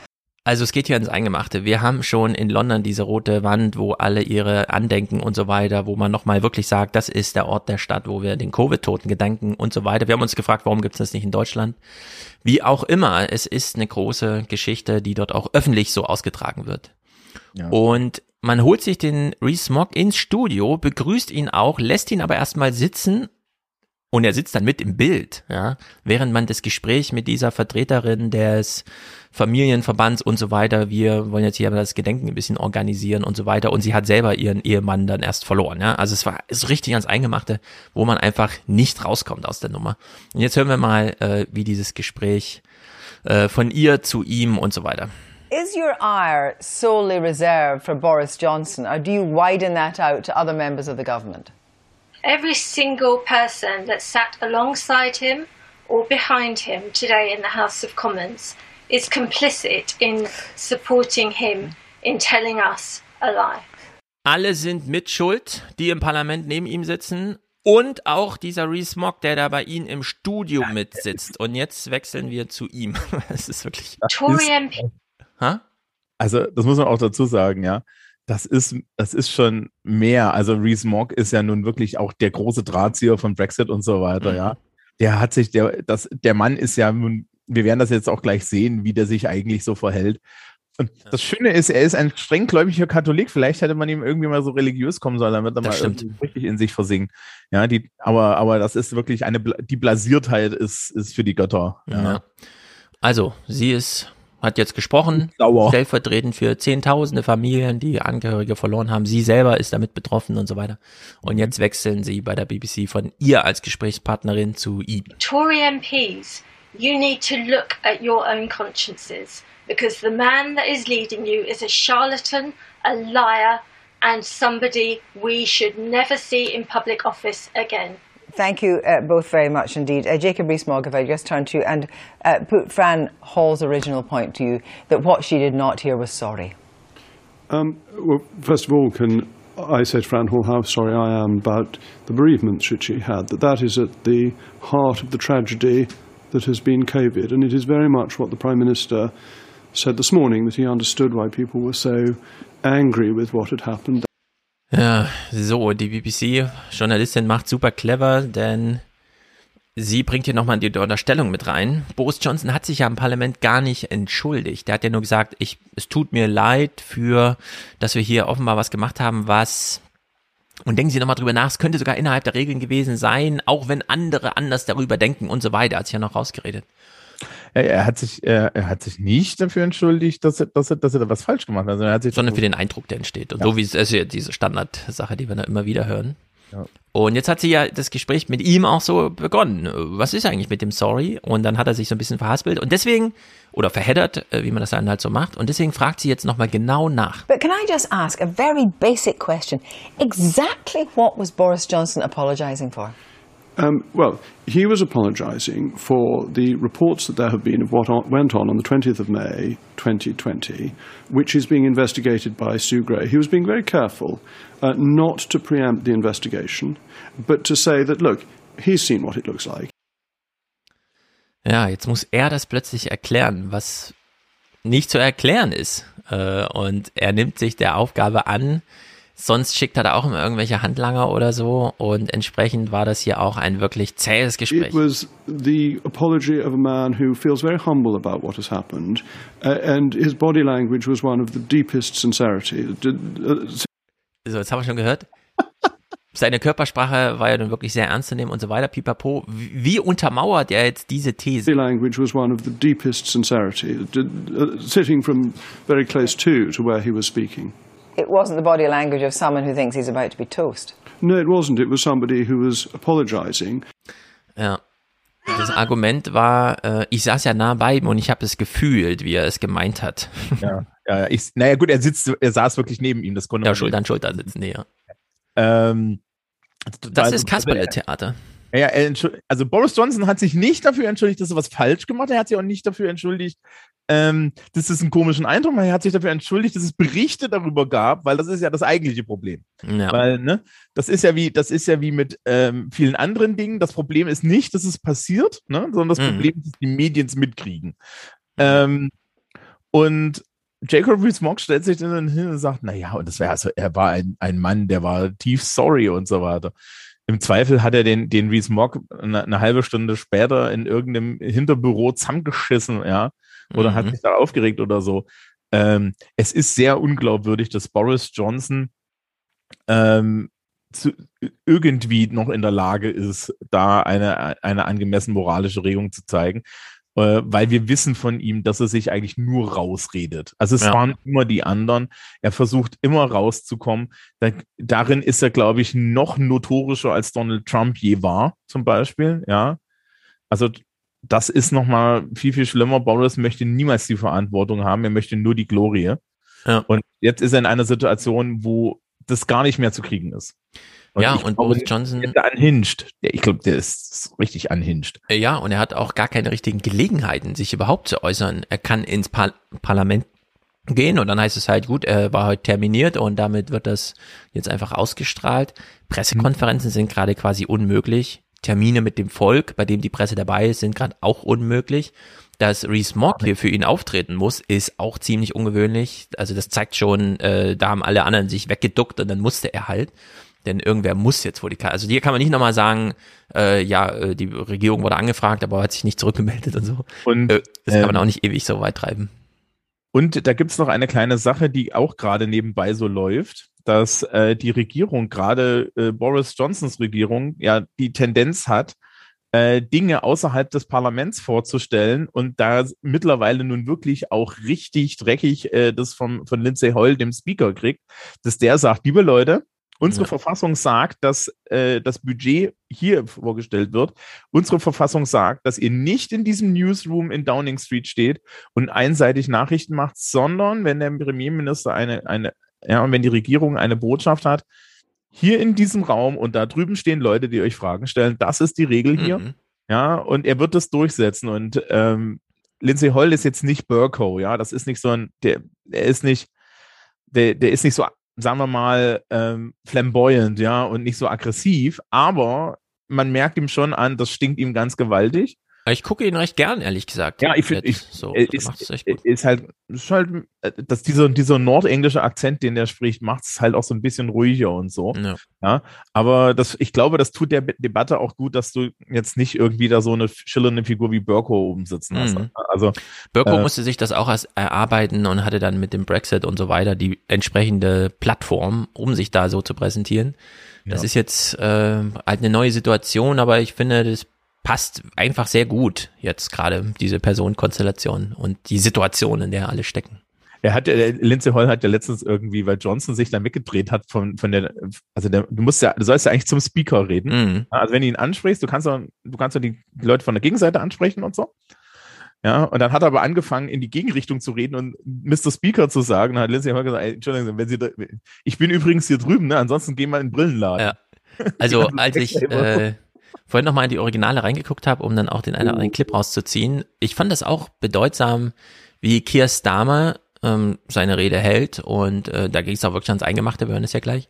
Also es geht hier ins Eingemachte. Wir haben schon in London diese rote Wand, wo alle ihre Andenken und so weiter, wo man nochmal wirklich sagt, das ist der Ort der Stadt, wo wir den Covid-Toten gedanken und so weiter. Wir haben uns gefragt, warum gibt es das nicht in Deutschland? Wie auch immer, es ist eine große Geschichte, die dort auch öffentlich so ausgetragen wird. Ja. Und man holt sich den Rees-Mogg ins Studio, begrüßt ihn auch, lässt ihn aber erstmal sitzen und er sitzt dann mit im Bild, ja, während man das Gespräch mit dieser Vertreterin des Familienverbands und so weiter, wir wollen jetzt hier das Gedenken ein bisschen organisieren und so weiter. Und sie hat selber ihren Ehemann dann erst verloren, ja. Also es war ist richtig ans Eingemachte, wo man einfach nicht rauskommt aus der Nummer. Und jetzt hören wir mal, äh, wie dieses Gespräch äh, von ihr zu ihm und so weiter. Is your ire solely reserved for Boris Johnson, or do you widen that out to other members of the government? every single person that sat alongside him or behind him today in the House of Commons is complicit in supporting him in telling us a lie. Alle sind mitschuld, die im Parlament neben ihm sitzen. Und auch dieser Rees Mogg, der da bei Ihnen im Studio mitsitzt. Und jetzt wechseln wir zu ihm. Es ist wirklich. Tory MP. Also, das muss man auch dazu sagen, ja das ist, das ist schon mehr. Also Reese Mogg ist ja nun wirklich auch der große Drahtzieher von Brexit und so weiter, mhm. ja. Der hat sich, der, das, der Mann ist ja nun, wir werden das jetzt auch gleich sehen, wie der sich eigentlich so verhält. Und ja. das Schöne ist, er ist ein strenggläubiger Katholik. Vielleicht hätte man ihm irgendwie mal so religiös kommen sollen, damit er das mal richtig in sich versingen. Ja, die, aber, aber das ist wirklich eine, die Blasiertheit ist, ist für die Götter. Ja. ja. Also, sie ist hat jetzt gesprochen, Sauer. stellvertretend für zehntausende Familien, die Angehörige verloren haben. Sie selber ist damit betroffen und so weiter. Und jetzt wechseln sie bei der BBC von ihr als Gesprächspartnerin zu ihm. Tory MPs, you need to look at your own consciences because the man that is leading you is a charlatan, a liar and somebody we should never see in public office again. Thank you uh, both very much indeed. Uh, Jacob Rees-Mogg, if I just turn to you and uh, put Fran Hall's original point to you, that what she did not hear was sorry. Um, well, first of all, can I say to Fran Hall how sorry I am about the bereavement which she had, that that is at the heart of the tragedy that has been COVID. And it is very much what the Prime Minister said this morning, that he understood why people were so angry with what had happened. Ja, so, die BBC-Journalistin macht super clever, denn sie bringt hier nochmal die Unterstellung mit rein. Boris Johnson hat sich ja im Parlament gar nicht entschuldigt. Der hat ja nur gesagt, ich, es tut mir leid für, dass wir hier offenbar was gemacht haben, was und denken Sie nochmal drüber nach, es könnte sogar innerhalb der Regeln gewesen sein, auch wenn andere anders darüber denken und so weiter, hat sich ja noch rausgeredet. Er, hat sich, er, hat sich nicht dafür entschuldigt, dass er, dass er, dass er da was falsch gemacht hat. Er hat sich Sondern für den Eindruck, der entsteht. Und ja. so wie es ist ja diese Standardsache, die wir da immer wieder hören. Ja. Und jetzt hat sie ja das Gespräch mit ihm auch so begonnen. Was ist eigentlich mit dem Sorry? Und dann hat er sich so ein bisschen verhaspelt und deswegen oder verheddert, äh, wie man das dann halt so macht. Und deswegen fragt sie jetzt nochmal genau nach. But can I just ask a very basic question? Exactly what was Boris Johnson apologizing for? Um, well, he was apologising for the reports that there have been of what went on on the 20th of May 2020, which is being investigated by Sue Gray. He was being very careful uh, not to preempt the investigation, but to say that, look, he's seen what it looks like. Ja, jetzt muss er das plötzlich erklären, was nicht zu erklären ist. Äh, und er nimmt sich der Aufgabe an, Sonst schickt er da auch immer irgendwelche Handlanger oder so und entsprechend war das hier auch ein wirklich zähes Gespräch. It was the apology of a man who feels very humble about what has happened uh, and his body language was one of the deepest sincerity. So, jetzt haben wir schon gehört. Seine Körpersprache war ja dann wirklich sehr ernst zu nehmen und so weiter, pipapo. Wie untermauert er jetzt diese These? The language was one of the deepest sincerity, uh, sitting from very close to, to where he was speaking. It wasn't the body language of someone who thinks he's about to be toast. No, it wasn't. It was somebody who was apologizing. Ja. Das Argument war, äh, ich saß ja nah bei ihm und ich habe es gefühlt, wie er es gemeint hat. Ja, ja, ich, naja gut, er sitzt, er saß wirklich neben ihm, das konnte Ja, Schulter an Schulter sitzen, nee, ja. Ähm, Das ist Kasperle-Theater. Ja, also Boris Johnson hat sich nicht dafür entschuldigt, dass er was falsch gemacht hat. Er hat sich auch nicht dafür entschuldigt, ähm, dass es einen komischen Eindruck macht. Er hat sich dafür entschuldigt, dass es Berichte darüber gab, weil das ist ja das eigentliche Problem. Ja. Weil, ne, das ist ja wie, das ist ja wie mit ähm, vielen anderen Dingen. Das Problem ist nicht, dass es passiert, ne, sondern das Mhm. Problem ist, dass die Medien es mitkriegen. Ähm, und Jacob Rees-Mogg stellt sich dann hin und sagt, na ja, und das wäre also, er war ein, ein Mann, der war tief sorry und so weiter. Im Zweifel hat er den, den Rees-Mogg eine, eine halbe Stunde später in irgendeinem Hinterbüro zusammengeschissen, ja, oder hat Mhm. sich da aufgeregt oder so. Ähm, es ist sehr unglaubwürdig, dass Boris Johnson ähm, zu, irgendwie noch in der Lage ist, da eine, eine angemessene moralische Regung zu zeigen, äh, weil wir wissen von ihm, dass er sich eigentlich nur rausredet. Also es Ja. waren immer die anderen. Er versucht immer rauszukommen. Da, darin ist er, glaube ich, noch notorischer als Donald Trump je war, zum Beispiel. Ja, also das ist noch mal viel viel schlimmer. Boris möchte niemals die Verantwortung haben. Er möchte nur die Glorie. Ja. Und jetzt ist er in einer Situation, wo das gar nicht mehr zu kriegen ist. Ja, ich und Boris Johnson- Der anhinscht. Ich glaube, der ist richtig anhinscht. Äh, Ja, und er hat auch gar keine richtigen Gelegenheiten, sich überhaupt zu äußern. Er kann ins Par Parlament gehen und dann heißt es halt, gut, er war heute terminiert und damit wird das jetzt einfach ausgestrahlt. Pressekonferenzen sind gerade quasi unmöglich. Termine mit dem Volk, bei dem die Presse dabei ist, sind gerade auch unmöglich. Dass Reese Mogg hier für ihn auftreten muss, ist auch ziemlich ungewöhnlich. Also das zeigt schon, äh, da haben alle anderen sich weggeduckt und dann musste er halt. Denn irgendwer muss jetzt vor die Karte. Also hier kann man nicht nochmal sagen, äh, ja, äh, die Regierung wurde angefragt, aber hat sich nicht zurückgemeldet und so. Und äh, das kann man ähm, auch nicht ewig so weit treiben. Und da gibt's noch eine kleine Sache, die auch gerade nebenbei so läuft, dass äh, die Regierung, gerade äh, Boris Johnsons Regierung, ja die Tendenz hat, äh, Dinge außerhalb des Parlaments vorzustellen und da mittlerweile nun wirklich auch richtig dreckig äh, das vom, von Lindsay Hoyle, dem Speaker, kriegt, dass der sagt, liebe Leute, unsere Ja. Verfassung sagt, dass äh, das Budget hier vorgestellt wird. Unsere Verfassung sagt, dass ihr nicht in diesem Newsroom in Downing Street steht und einseitig Nachrichten macht, sondern wenn der Premierminister eine, eine, ja, und wenn die Regierung eine Botschaft hat, hier in diesem Raum und da drüben stehen Leute, die euch Fragen stellen. Das ist die Regel hier. Mhm. Ja, und er wird das durchsetzen. Und ähm, Lindsay Hoyle ist jetzt nicht Burko, ja, das ist nicht so ein, der, der ist nicht, der, der ist nicht so, sagen wir mal, ähm, flamboyant, ja, und nicht so aggressiv, aber man merkt ihm schon an, das stinkt ihm ganz gewaltig. Ich gucke ihn recht gern, ehrlich gesagt. Ja, ich finde, so, äh, ist, echt gut. ist halt, ist halt, äh, dass dieser, dieser nordenglische Akzent, den der spricht, macht es halt auch so ein bisschen ruhiger und so. Ja. Ja, aber das, ich glaube, das tut der Debatte auch gut, dass du jetzt nicht irgendwie da so eine schillernde Figur wie Burko oben sitzen hast. Mhm. Also, Birko äh, musste sich das auch erst erarbeiten und hatte dann mit dem Brexit und so weiter die entsprechende Plattform, um sich da so zu präsentieren. Das Ja. ist jetzt äh, halt eine neue Situation, aber ich finde, das passt einfach sehr gut jetzt gerade diese Personenkonstellation und die Situation, in der alle stecken. Er hat, ja- Lindsay Hoyle hat ja letztens irgendwie, weil Johnson sich da weggedreht hat von, von der, also der, du musst ja, du sollst ja eigentlich zum Speaker reden. Mhm. Also wenn du ihn ansprichst, du kannst doch, du kannst doch die, Leute von der Gegenseite ansprechen und so. Ja, und dann hat er aber angefangen, in die Gegenrichtung zu reden und Mr. Speaker zu sagen. Dann hat Lindsay Hoyle gesagt, ey, Entschuldigung, wenn Sie da, ich bin übrigens hier drüben, ne? Ansonsten gehen wir in den Brillenladen. Ja. Also als ich äh, vorhin nochmal in die Originale reingeguckt habe, um dann auch den einen oder anderen Clip rauszuziehen, ich fand das auch bedeutsam, wie Keir Starmer ähm, seine Rede hält und äh, da ging es auch wirklich ans Eingemachte, wir hören es ja gleich.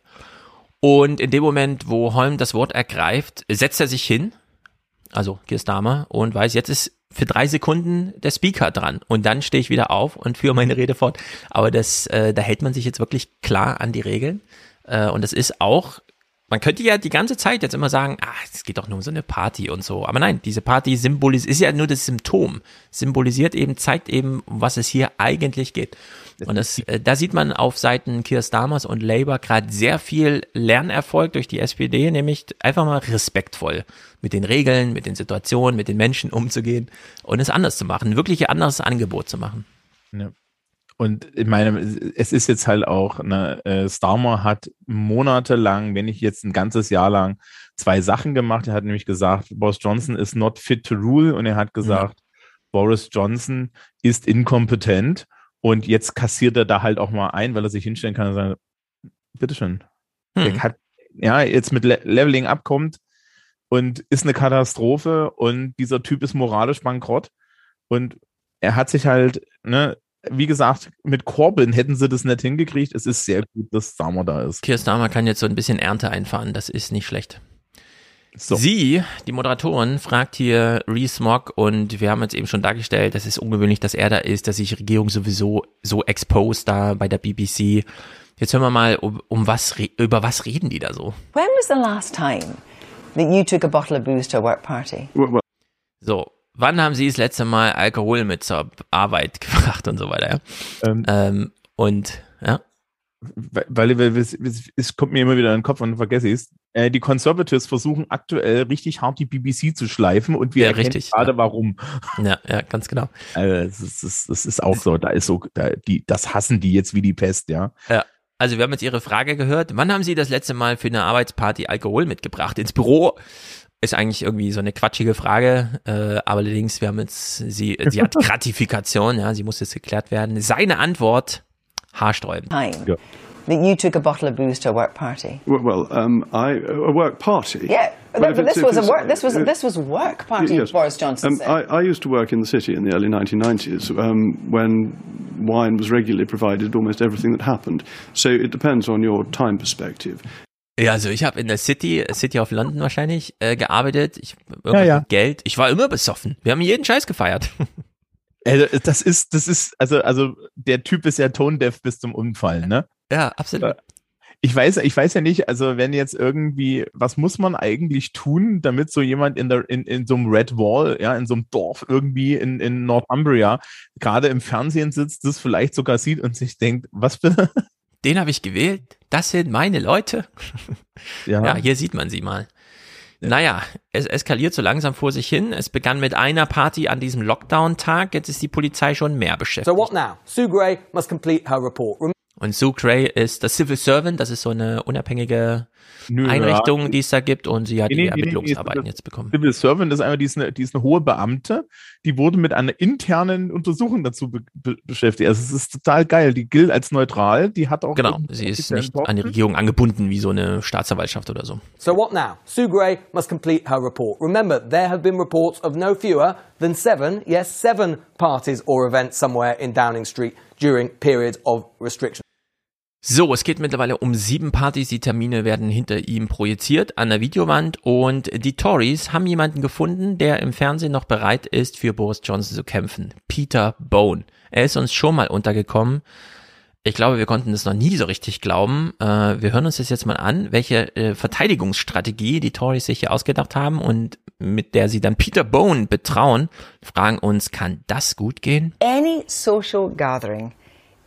Und in dem Moment, wo Holm das Wort ergreift, setzt er sich hin, also Keir Starmer, und weiß, jetzt ist für drei Sekunden der Speaker dran und dann stehe ich wieder auf und führe meine Rede fort. Aber das, äh, da hält man sich jetzt wirklich klar an die Regeln äh, und das ist auch man könnte ja die ganze Zeit jetzt immer sagen, ah, es geht doch nur um so eine Party und so. Aber nein, diese Party symbolisiert, ist ja nur das Symptom. Symbolisiert eben, zeigt eben, um was es hier eigentlich geht. Und das, äh, da sieht man auf Seiten Keir Starmers und Labour gerade sehr viel Lernerfolg durch die SPD, nämlich einfach mal respektvoll mit den Regeln, mit den Situationen, mit den Menschen umzugehen und es anders zu machen, wirklich ein anderes Angebot zu machen. Ja. Und ich meine, es ist jetzt halt auch, ne, äh, Starmer hat monatelang, wenn nicht jetzt ein ganzes Jahr lang, zwei Sachen gemacht. Er hat nämlich gesagt, Boris Johnson ist not fit to rule und er hat gesagt, ja. Boris Johnson ist inkompetent und jetzt kassiert er da halt auch mal ein, weil er sich hinstellen kann und sagen, bitteschön. Hm. Der hat, ja, jetzt mit Le Leveling abkommt und ist eine Katastrophe und dieser Typ ist moralisch bankrott und er hat sich halt, ne, wie gesagt, mit Corbyn hätten sie das nicht hingekriegt. Es ist sehr gut, dass Starmer da ist. Keir Starmer kann jetzt so ein bisschen Ernte einfahren. Das ist nicht schlecht. So. Sie, die Moderatorin, fragt hier Reese Mogg und wir haben jetzt eben schon dargestellt, das ist ungewöhnlich, dass er da ist, dass sich die Regierung sowieso so exposed da bei der BBC. Jetzt hören wir mal, um, um was, über was reden die da so? When was the last time that you took a bottle of booze to a work party? So, wann haben Sie das letzte Mal Alkohol mit zur Arbeit gebracht und so weiter? Ja? Ähm, ähm, und ja. Weil, weil es, es, kommt mir immer wieder in den Kopf und vergesse ich es. Äh, die Conservatives versuchen aktuell richtig hart die BBC zu schleifen und wir ja, erkennen richtig, gerade ja. warum. Ja, ja, ganz genau. Also, das, ist, das, das ist auch so, da ist so, da, die, das hassen die jetzt wie die Pest, ja. Ja. Also wir haben jetzt Ihre Frage gehört. Wann haben Sie das letzte Mal für eine Arbeitsparty Alkohol mitgebracht ins Büro? Ist eigentlich irgendwie so eine quatschige Frage, äh, aber allerdings, wir haben jetzt, sie, sie hat Gratifikation, ja, sie muss jetzt geklärt werden. Seine Antwort, haarsträubend. Ja. That you took a bottle of booze to a work party. Well, um, I a work party. Yeah, but, but this was a work. This was this was work party. Yes. Boris Johnson um, said. I, I used to work in the city in the early 1990s um, when wine was regularly provided almost everything that happened. So it depends on your time perspective. Ja, also ich habe in der City, City of London wahrscheinlich, äh, gearbeitet. Ich ja, ja. Geld. Ich war immer besoffen. Wir haben jeden Scheiß gefeiert. Also, das ist, das ist, also, also der Typ ist ja tone-deaf bis zum Umfallen, ne? Ja, absolut. Äh, ich weiß, ich weiß ja nicht, also wenn jetzt irgendwie, was muss man eigentlich tun, damit so jemand in der, in, in so einem Red Wall, ja, in so einem Dorf irgendwie in, in Northumbria gerade im Fernsehen sitzt, das vielleicht sogar sieht und sich denkt, was bitte? Den habe ich gewählt, das sind meine Leute. Ja, ja hier sieht man sie mal. Ja. Naja, es eskaliert so langsam vor sich hin. Es begann mit einer Party an diesem Lockdown-Tag. Jetzt ist die Polizei schon mehr beschäftigt. So what now? Sue Gray must complete her report. Und Sue Gray ist das Civil Servant, das ist so eine unabhängige Nö, Einrichtung, ja. die es da gibt und sie hat nee, die nee, Ermittlungsarbeiten nee, jetzt bekommen. Civil Servant ist einfach, die ist, eine, die ist eine hohe Beamte, die wurde mit einer internen Untersuchung dazu be be beschäftigt. Also es ist total geil. Die gilt als neutral, die hat auch. Genau, sie ist nicht an die Regierung angebunden wie so eine Staatsanwaltschaft oder so. So what now? Sue Gray must complete her report. Remember, there have been reports of no fewer than seven, yes, seven parties or events somewhere in Downing Street during periods of restriction. So, es geht mittlerweile um sieben Partys. Die Termine werden hinter ihm projiziert an der Videowand und die Tories haben jemanden gefunden, der im Fernsehen noch bereit ist, für Boris Johnson zu kämpfen. Peter Bone. Er ist uns schon mal untergekommen. Ich glaube, wir konnten das noch nie so richtig glauben. Äh, wir hören uns das jetzt mal an, welche äh, Verteidigungsstrategie die Tories sich hier ausgedacht haben und mit der sie dann Peter Bone betrauen, fragen uns, kann das gut gehen? Any social gathering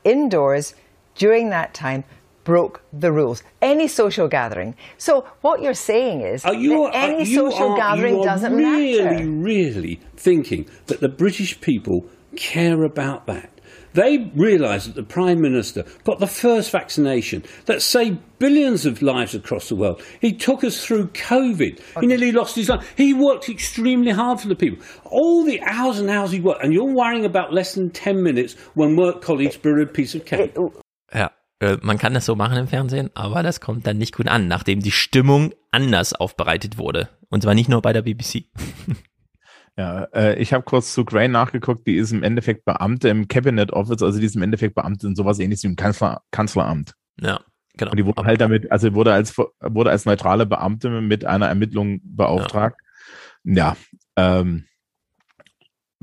indoors during that time broke the rules. Any social gathering. So what you're saying is you, that any social are, gathering doesn't really, matter. Really, really thinking that the British people care about that. They realise that the Prime Minister got the first vaccination that saved billions of lives across the world. He took us through COVID. He nearly lost his life. He worked extremely hard for the people. All the hours and hours he worked, and you're worrying about less than 10 minutes when work colleagues brew a piece of cake. Oh. Ja, äh, man kann das so machen im Fernsehen, aber das kommt dann nicht gut an, nachdem die Stimmung anders aufbereitet wurde. Und zwar nicht nur bei der BBC. Ja, äh, ich habe kurz zu Gray nachgeguckt, die ist im Endeffekt Beamte im Cabinet Office, also die ist im Endeffekt Beamte in sowas ähnliches wie im Kanzler, Kanzleramt. Ja, genau. Und die wurde halt damit, also wurde als wurde als neutrale Beamte mit einer Ermittlung beauftragt. Ja, ja ähm,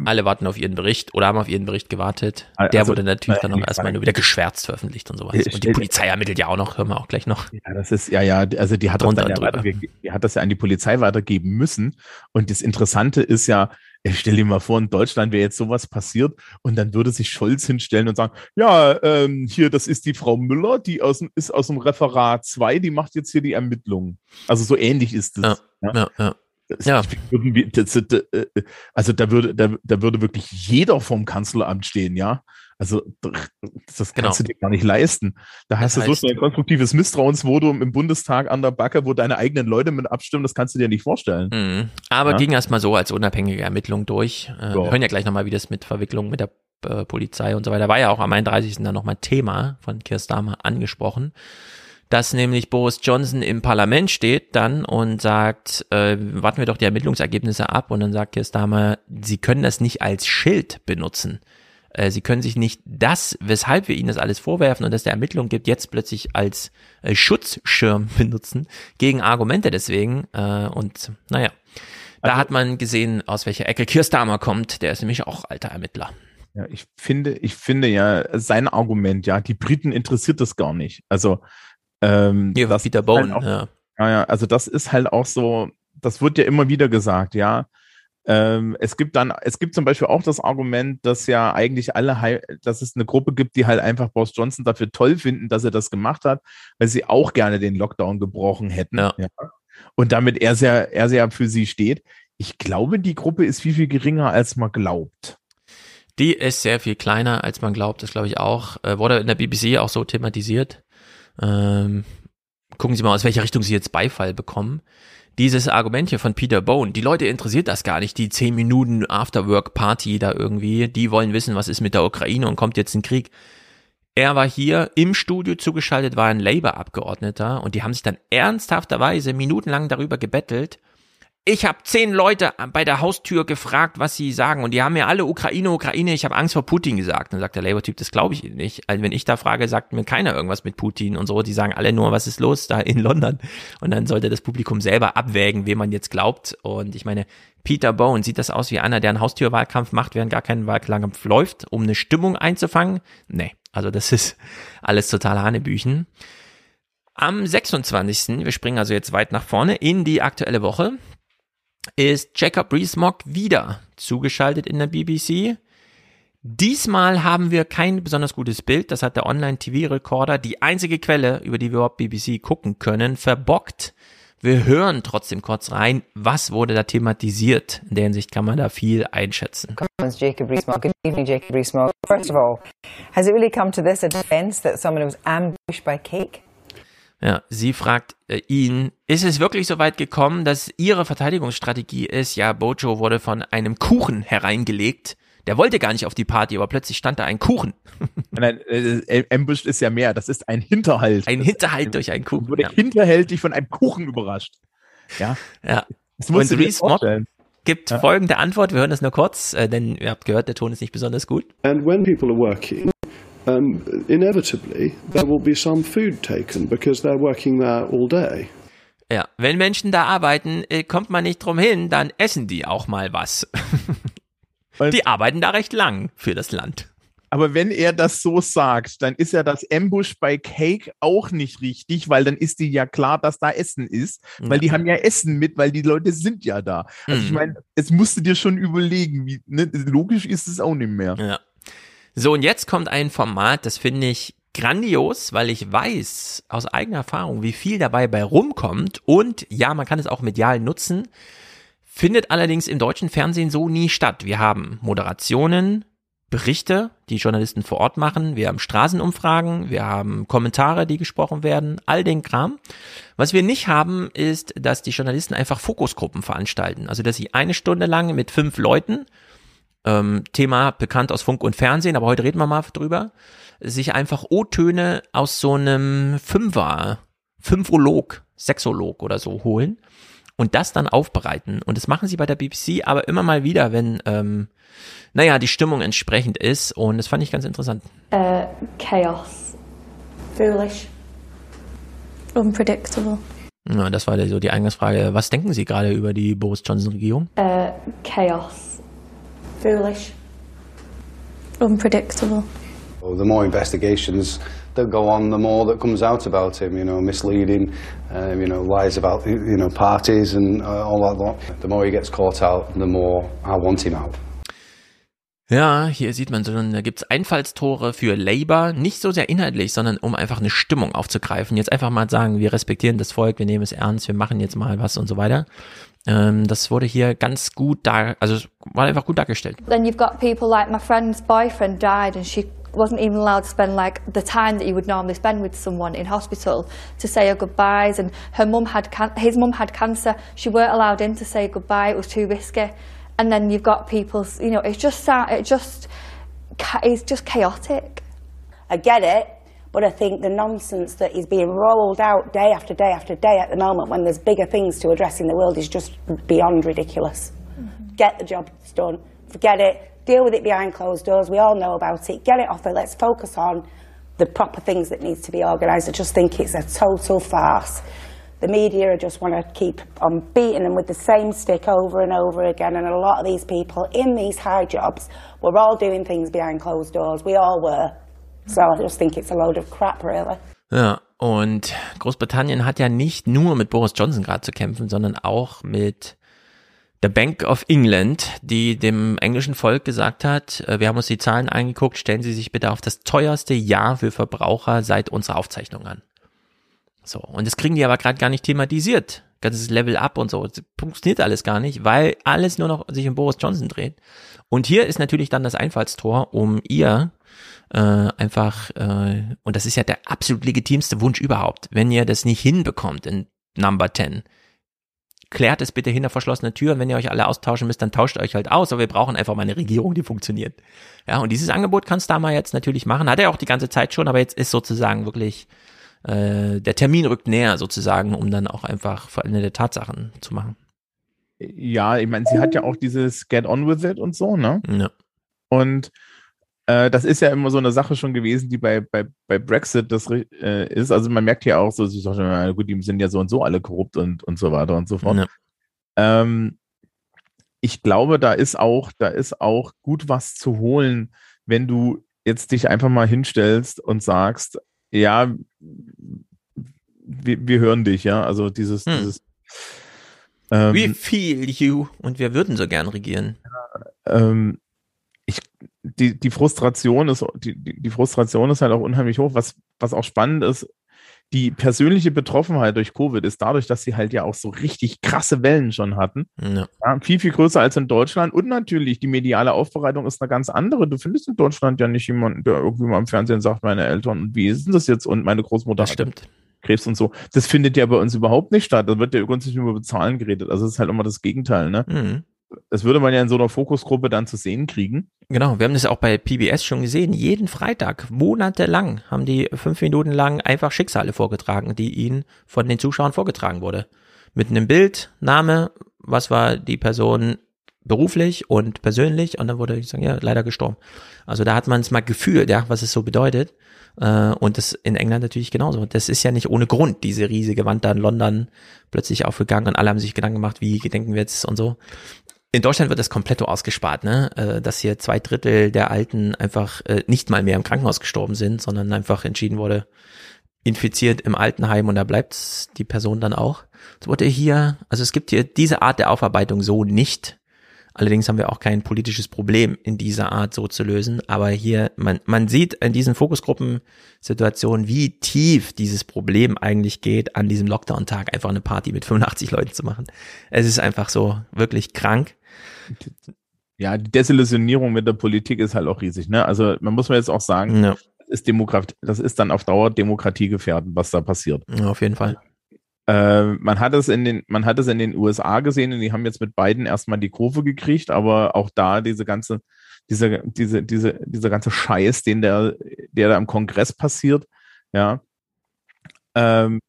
Alle warten auf ihren Bericht oder haben auf ihren Bericht gewartet. Also, Der wurde natürlich dann äh, noch erstmal nur wieder geschwärzt veröffentlicht und sowas. Ich- Und die ich- Polizei ermittelt ja auch noch, hören wir auch gleich noch. Ja, das ist, ja, ja, also die hat, das dann ja die hat das ja an die Polizei weitergeben müssen. Und das Interessante ist ja, ich stell dir mal vor, in Deutschland wäre jetzt sowas passiert und dann würde sich Scholz hinstellen und sagen, ja, ähm, hier, das ist die Frau Müller, die aus, ist aus dem Referat 2, die macht jetzt hier die Ermittlungen. Also so ähnlich ist es. Ja, ja, ja. Das, Ja. äh, also da würde, da, da würde wirklich jeder vom Kanzleramt stehen, ja. Also das kannst Genau. du dir gar nicht leisten. Da hast Das du so heißt- schnell ein konstruktives Misstrauensvotum im Bundestag an der Backe, wo deine eigenen Leute mit abstimmen, das kannst du dir nicht vorstellen. Mhm. Aber Ja. ging erstmal so als unabhängige Ermittlung durch. Äh, Ja. Wir hören ja gleich nochmal, wie das mit Verwicklung mit der äh, Polizei und so weiter war ja auch am 31. dann nochmal Thema von Keir Starmer angesprochen. Dass nämlich Boris Johnson im Parlament steht dann und sagt, äh, warten wir doch die Ermittlungsergebnisse ab und dann sagt Keir Starmer, sie können das nicht als Schild benutzen. Äh, Sie können sich nicht das, weshalb wir Ihnen das alles vorwerfen und es der Ermittlung gibt, jetzt plötzlich als äh, Schutzschirm benutzen gegen Argumente deswegen. Äh, und naja, da hat man gesehen, aus welcher Ecke Keir Starmer kommt. Der ist nämlich auch alter Ermittler. Ja, ich finde, ich finde ja, sein Argument, ja, die Briten interessiert das gar nicht. Also, ähm, Hier, das Peter ist Bowen, halt auch, ja. ja, ja, also das ist halt auch so, das wird ja immer wieder gesagt, ja. Ähm, es gibt dann, es gibt zum Beispiel auch das Argument, dass ja eigentlich alle, dass es eine Gruppe gibt, die halt einfach Boris Johnson dafür toll finden, dass er das gemacht hat, weil sie auch gerne den Lockdown gebrochen hätten. Ja. Und damit er sehr, er sehr für sie steht. Ich glaube, die Gruppe ist viel, viel geringer, als man glaubt. Die ist sehr viel kleiner, als man glaubt, das glaube ich auch. Äh, wurde in der BBC auch so thematisiert. Ähm, gucken Sie mal, aus welcher Richtung Sie jetzt Beifall bekommen. Dieses Argument hier von Peter Bone, die Leute interessiert das gar nicht, die 10 Minuten Afterwork-Party da irgendwie, die wollen wissen, was ist mit der Ukraine und kommt jetzt ein Krieg. Er war hier im Studio zugeschaltet, war ein Labour-Abgeordneter und die haben sich dann ernsthafterweise minutenlang darüber gebettelt, ich habe zehn Leute bei der Haustür gefragt, was sie sagen. Und die haben mir alle Ukraine, Ukraine, ich habe Angst vor Putin gesagt. Dann sagt der Labour-Typ, das glaube ich nicht. Also wenn ich da frage, sagt mir keiner irgendwas mit Putin und so. Die sagen alle nur, was ist los da in London. Und dann sollte das Publikum selber abwägen, wem man jetzt glaubt. Und ich meine, Peter Bone, sieht das aus wie einer, der einen Haustürwahlkampf macht, während gar kein Wahlkampf läuft, um eine Stimmung einzufangen? Nee, also das ist alles total Hanebüchen. Am 26., wir springen also jetzt weit nach vorne in die aktuelle Woche, ist Jacob Rees-Mogg wieder zugeschaltet in der BBC. Diesmal haben wir kein besonders gutes Bild, das hat der Online-TV-Recorder, die einzige Quelle, über die wir überhaupt BBC gucken können, verbockt. Wir hören trotzdem kurz rein, was wurde da thematisiert. In der Hinsicht kann man da viel einschätzen. Jacob. Good evening, Jacob. First of all, has it really come to this, a defence that someone was ambushed by cake? Ja, sie fragt äh, ihn, ist es wirklich so weit gekommen, dass ihre Verteidigungsstrategie ist, ja, Bojo wurde von einem Kuchen hereingelegt. Der wollte gar nicht auf die Party, aber plötzlich stand da ein Kuchen. Nein, äh, Ambushed ist ja mehr, das ist ein Hinterhalt. Ein Hinterhalt durch einen Kuchen. Wurde Ja. hinterhältig von einem Kuchen überrascht. Ja. Ja. Das musst Und du dir vorstellen. gibt folgende Antwort, wir hören das nur kurz, äh, denn ihr habt gehört, der Ton ist nicht besonders gut. And when people are working, um, inevitably there will be some food taken because they're working there all day. Ja, wenn Menschen da arbeiten, äh, kommt man nicht drum hin, dann essen die auch mal was. die arbeiten da recht lang für das Land. Aber wenn er das so sagt, dann ist ja das Ambush bei Cake auch nicht richtig, weil dann ist die ja klar, dass da Essen ist, weil die haben ja Essen mit, weil die Leute sind ja da. Also ich Mhm. meine, jetzt musst du dir schon überlegen, wie, ne, logisch ist es auch nicht mehr. Ja. So, und jetzt kommt ein Format, das finde ich grandios, weil ich weiß aus eigener Erfahrung, wie viel dabei bei rumkommt. Und ja, man kann es auch medial nutzen, findet allerdings im deutschen Fernsehen so nie statt. Wir haben Moderationen, Berichte, die Journalisten vor Ort machen, wir haben Straßenumfragen, wir haben Kommentare, die gesprochen werden, all den Kram. Was wir nicht haben, ist, dass die Journalisten einfach Fokusgruppen veranstalten. Also, dass sie eine Stunde lang mit fünf Leuten ähm, Thema bekannt aus Funk und Fernsehen, aber heute reden wir mal drüber, sich einfach O-Töne aus so einem Fünfer, Fünfolog, Sexolog oder so holen und das dann aufbereiten. Und das machen sie bei der BBC aber immer mal wieder, wenn, ähm, naja, die Stimmung entsprechend ist. Und das fand ich ganz interessant. Uh, chaos. Foolish. Unpredictable. Ja, das war so die Eingangsfrage. Was denken Sie gerade über die Boris Johnson-Regierung? Uh, chaos. Foolish. Unpredictable. Well, the more investigations that go on, the more that comes out about him. You know, misleading, um, you know, lies about you know parties and uh, all that lot. The more he gets caught out, the more I want him out. Ja, hier sieht man schon, da gibt's Einfallstore für Labour, nicht so sehr inhaltlich, sondern um einfach eine Stimmung aufzugreifen. Jetzt einfach mal sagen, wir respektieren das Volk, wir nehmen es ernst, wir machen jetzt mal was und so weiter. Ähm, das wurde hier ganz gut da, also war einfach gut dargestellt. Then you've got people like my friend's boyfriend died and she wasn't even allowed to spend like the time that you would normally spend with someone in hospital to say her goodbyes. And her mum had his mum had cancer. She weren't allowed in to say goodbye. It was too risky. And then you've got people you know it's just sa- it just ca- it's just chaotic. I get it, but I think the nonsense that is being rolled out day after day after day at the moment when there's bigger things to address in the world is just beyond ridiculous. Mm-hmm. Get the job done, forget it, deal with it behind closed doors. We all know about it. Get it off it. Let's focus on the proper things that needs to be organised. I just think it's a total farce. The media just want to keep on beating them with the same stick over and over again. And a lot of these people in these high jobs were all doing things behind closed doors. We all were. So I just think it's a load of crap, really. Ja, und Großbritannien hat ja nicht nur mit Boris Johnson gerade zu kämpfen, sondern auch mit der Bank of England, die dem englischen Volk gesagt hat, äh, wir haben uns die Zahlen angeguckt, stellen Sie sich bitte auf das teuerste Jahr für Verbraucher seit unserer Aufzeichnung an. So, und das kriegen die aber gerade gar nicht thematisiert. Ganzes Level up und so. Das funktioniert alles gar nicht, weil alles nur noch sich um Boris Johnson dreht. Und hier ist natürlich dann das Einfallstor, um ihr äh, einfach, äh, und das ist ja der absolut legitimste Wunsch überhaupt, wenn ihr das nicht hinbekommt in Number 10, klärt es bitte hinter verschlossene Türen. Wenn ihr euch alle austauschen müsst, dann tauscht euch halt aus. Aber wir brauchen einfach mal eine Regierung, die funktioniert. Ja, und dieses Angebot kann Starmer jetzt natürlich machen. Hat er auch die ganze Zeit schon, aber jetzt ist sozusagen wirklich äh, der Termin rückt näher sozusagen, um dann auch einfach veränderte Tatsachen zu machen. Ja, ich meine, sie hat ja auch dieses Get on with it und so, ne? Ja. Und äh, das ist ja immer so eine Sache schon gewesen, die bei, bei, bei Brexit das äh, ist. Also man merkt ja auch so, sie sagt, na gut, die sind ja so und so alle korrupt und, und so weiter und so fort. Ja. Ähm, ich glaube, da ist auch, da ist auch gut was zu holen, wenn du jetzt dich einfach mal hinstellst und sagst, ja, wir, wir hören dich, ja. Also dieses, Hm. dieses ähm, We feel you und wir würden so gern regieren. ähm, die, die Frustration ist, die, die Frustration ist halt auch unheimlich hoch. Was, was auch spannend ist, die persönliche Betroffenheit durch Covid ist dadurch, dass sie halt ja auch so richtig krasse Wellen schon hatten. Ja. Ja, viel, viel größer als in Deutschland. Und natürlich, die mediale Aufbereitung ist eine ganz andere. Du findest in Deutschland ja nicht jemanden, der irgendwie mal im Fernsehen sagt, meine Eltern, und wie ist denn das jetzt? Und meine Großmutter Das stimmt. Krebs und so. Das findet ja bei uns überhaupt nicht statt. Da wird ja grundsätzlich nur über Zahlen geredet. Also es ist halt immer das Gegenteil, ne? Mhm. Das würde man ja in so einer Fokusgruppe dann zu sehen kriegen. Genau, wir haben das auch bei PBS schon gesehen. Jeden Freitag, monatelang, haben die fünf Minuten lang einfach Schicksale vorgetragen, die ihnen von den Zuschauern vorgetragen wurde. Mit einem Bild, Name, was war die Person beruflich und persönlich und dann wurde ich sagen, ja, leider gestorben. Also da hat man es mal gefühlt, ja, was es so bedeutet. Äh, und das in England natürlich genauso. Das ist ja nicht ohne Grund, diese riesige Wand da in London plötzlich aufgegangen und alle haben sich Gedanken gemacht, wie gedenken wir jetzt und so. In Deutschland wird das komplett ausgespart, ne? Äh, dass hier zwei Drittel der Alten einfach äh, nicht mal mehr im Krankenhaus gestorben sind, sondern einfach entschieden wurde, infiziert im Altenheim und da bleibt die Person dann auch. Das wurde hier, also es gibt hier diese Art der Aufarbeitung so nicht. Allerdings haben wir auch kein politisches Problem in dieser Art so zu lösen. Aber hier, man, man sieht in diesen Fokusgruppen-Situationen, wie tief dieses Problem eigentlich geht, an diesem Lockdown-Tag einfach eine Party mit 85 Leuten zu machen. Es ist einfach so wirklich krank. Ja, die Desillusionierung mit der Politik ist halt auch riesig, ne? Also man muss mal jetzt auch sagen, Ja. das ist Demokrat, das ist dann auf Dauer Demokratie gefährden, was da passiert. Ja, auf jeden Fall. Äh, man hat es in den, man hat es in den USA gesehen und die haben jetzt mit beiden erstmal die Kurve gekriegt, aber auch da diese ganze, diese, diese, diese, dieser ganze Scheiß, den der, der da im Kongress passiert, ja, ähm,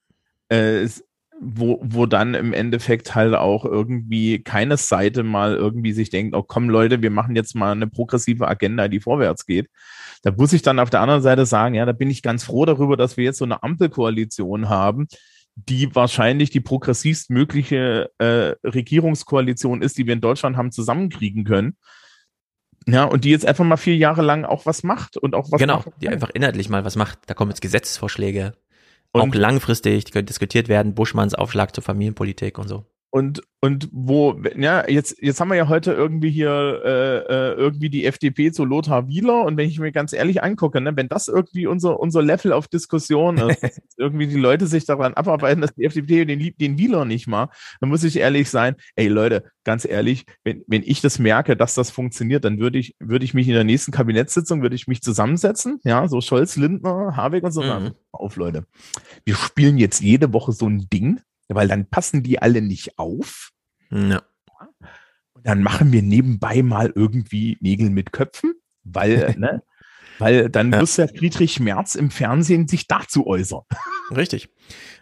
äh, es- wo, wo dann im Endeffekt halt auch irgendwie keine Seite mal irgendwie sich denkt, oh komm Leute, wir machen jetzt mal eine progressive Agenda, die vorwärts geht. Da muss ich dann auf der anderen Seite sagen, ja, da bin ich ganz froh darüber, dass wir jetzt so eine Ampelkoalition haben, die wahrscheinlich die progressivst mögliche äh, Regierungskoalition ist, die wir in Deutschland haben zusammenkriegen können. Ja, und die jetzt einfach mal vier Jahre lang auch was macht und auch was genau, die einfach inhaltlich mal was macht. Da kommen jetzt Gesetzesvorschläge, auch langfristig, diskutiert werden, Buschmanns Aufschlag zur Familienpolitik und so. Und, und wo, ja, jetzt, jetzt haben wir ja heute irgendwie hier äh, äh, irgendwie die FDP zu Lothar Wieler. Und wenn ich mir ganz ehrlich angucke, ne, wenn das irgendwie unser, unser Level auf Diskussion ist, irgendwie die Leute sich daran abarbeiten, dass die FDP den, den Wieler nicht mag, dann muss ich ehrlich sein, ey Leute, ganz ehrlich, wenn, wenn ich das merke, dass das funktioniert, dann würde ich, würde ich mich in der nächsten Kabinettssitzung, würde ich mich zusammensetzen, ja, so Scholz, Lindner, Habeck und so, mhm. auf Leute, wir spielen jetzt jede Woche so ein Ding, weil dann passen die alle nicht auf. Ja. Und dann machen wir nebenbei mal irgendwie Nägel mit Köpfen, weil, ne, weil dann ja. muss ja Friedrich Merz im Fernsehen sich dazu äußern. Richtig.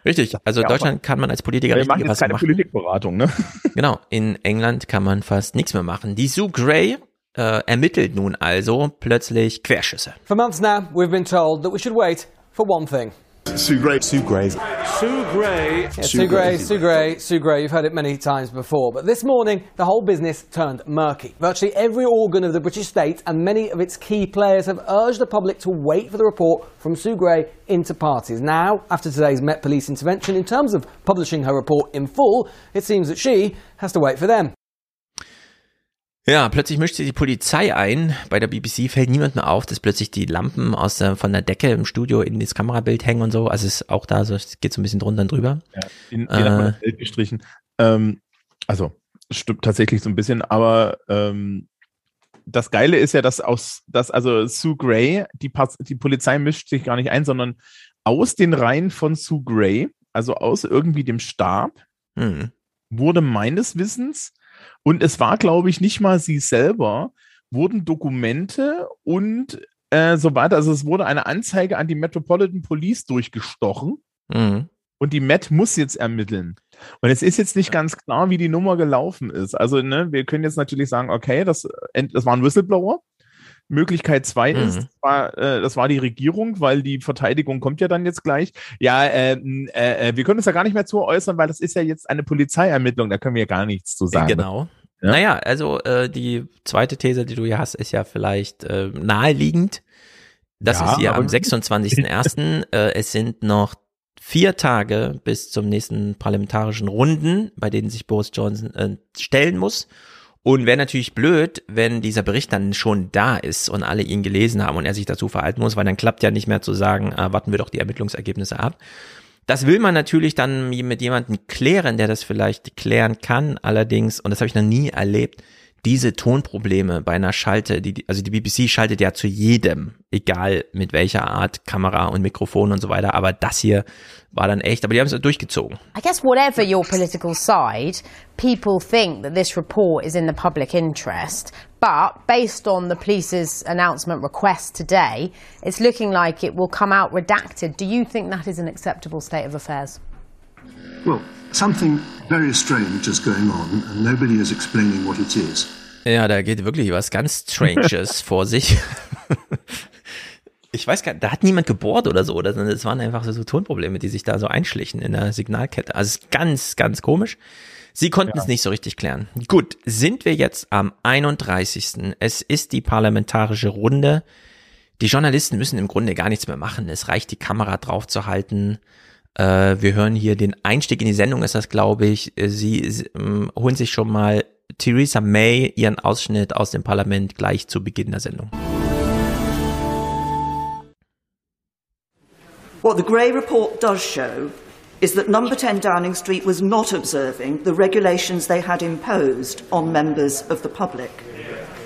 Richtig. Also in Deutschland kann man als Politiker nicht was keine machen. Politikberatung, ne? Genau. In England kann man fast nichts mehr machen. Die Sue Gray äh, ermittelt nun also plötzlich Querschüsse. For months now, we've been told that we should wait for one thing. Sue Gray. Sue Gray. Sue Gray. Yeah, Sue Gray, Sue Gray, Sue Gray. You've heard it many times before. But this morning, the whole business turned murky. Virtually every organ of the British state and many of its key players have urged the public to wait for the report from Sue Gray into parties. Now, after today's Met Police intervention, in terms of publishing her report in full, it seems that she has to wait for them. Ja, plötzlich mischt sich die Polizei ein. Bei der BBC fällt niemand mehr auf, dass plötzlich die Lampen aus der, von der Decke im Studio in das Kamerabild hängen und so. Also es ist auch da, so, es geht so ein bisschen drunter und drüber. Ja, den äh, Bild gestrichen. Ähm, also stimmt tatsächlich so ein bisschen, aber ähm, das Geile ist ja, dass aus, dass also Sue Gray, die, die Polizei mischt sich gar nicht ein, sondern aus den Reihen von Sue Gray, also aus irgendwie dem Stab, hm. wurde meines Wissens und es war, glaube ich, nicht mal sie selber, wurden Dokumente und äh, so weiter. Also es wurde eine Anzeige an die Metropolitan Police durchgestochen. Mhm. Und die Met muss jetzt ermitteln. Und es ist jetzt nicht ganz klar, wie die Nummer gelaufen ist. Also, ne, wir können jetzt natürlich sagen, okay, das, das war ein Whistleblower. Möglichkeit zwei mhm. ist, das war, äh, das war die Regierung, weil die Verteidigung kommt ja dann jetzt gleich. Ja, äh, äh, wir können uns ja gar nicht mehr zu äußern, weil das ist ja jetzt eine Polizeiermittlung, da können wir ja gar nichts zu sagen. Genau. Ja? Naja, also äh, die zweite These, die du hier hast, ist ja vielleicht äh, naheliegend. Das ja, ist hier am 26.01. äh, es sind noch vier Tage bis zum nächsten parlamentarischen Runden, bei denen sich Boris Johnson äh, stellen muss. Und wäre natürlich blöd, wenn dieser Bericht dann schon da ist und alle ihn gelesen haben und er sich dazu verhalten muss, weil dann klappt ja nicht mehr zu sagen, äh, warten wir doch die Ermittlungsergebnisse ab. Das will man natürlich dann mit jemandem klären, der das vielleicht klären kann. Allerdings, und das habe ich noch nie erlebt, diese Tonprobleme bei einer Schalte, die, also die BBC schaltet ja zu jedem, egal mit welcher Art Kamera und Mikrofon und so weiter, aber das hier war dann echt, aber die haben es durchgezogen. I guess whatever your political side, people think that this report is in the public interest, but based on the police's announcement request today, it's looking like it will come out redacted. Do you think that is an acceptable state of affairs? Ja, da geht wirklich was ganz Stranges vor sich. ich weiß gar nicht, da hat niemand gebohrt oder so, oder es waren einfach so Tonprobleme, die sich da so einschlichen in der Signalkette. Also es ist ganz, ganz komisch. Sie konnten ja. es nicht so richtig klären. Gut, sind wir jetzt am 31. Es ist die parlamentarische Runde. Die Journalisten müssen im Grunde gar nichts mehr machen. Es reicht, die Kamera drauf zu halten. Äh, wir hören hier den Einstieg in die Sendung, ist das, glaube ich. Sie, sie ähm, holen sich schon mal Theresa May ihren Ausschnitt aus dem Parlament gleich zu Beginn der Sendung. What the Gray report does show is that number 10 Downing Street was not observing the regulations they had imposed on members of the public.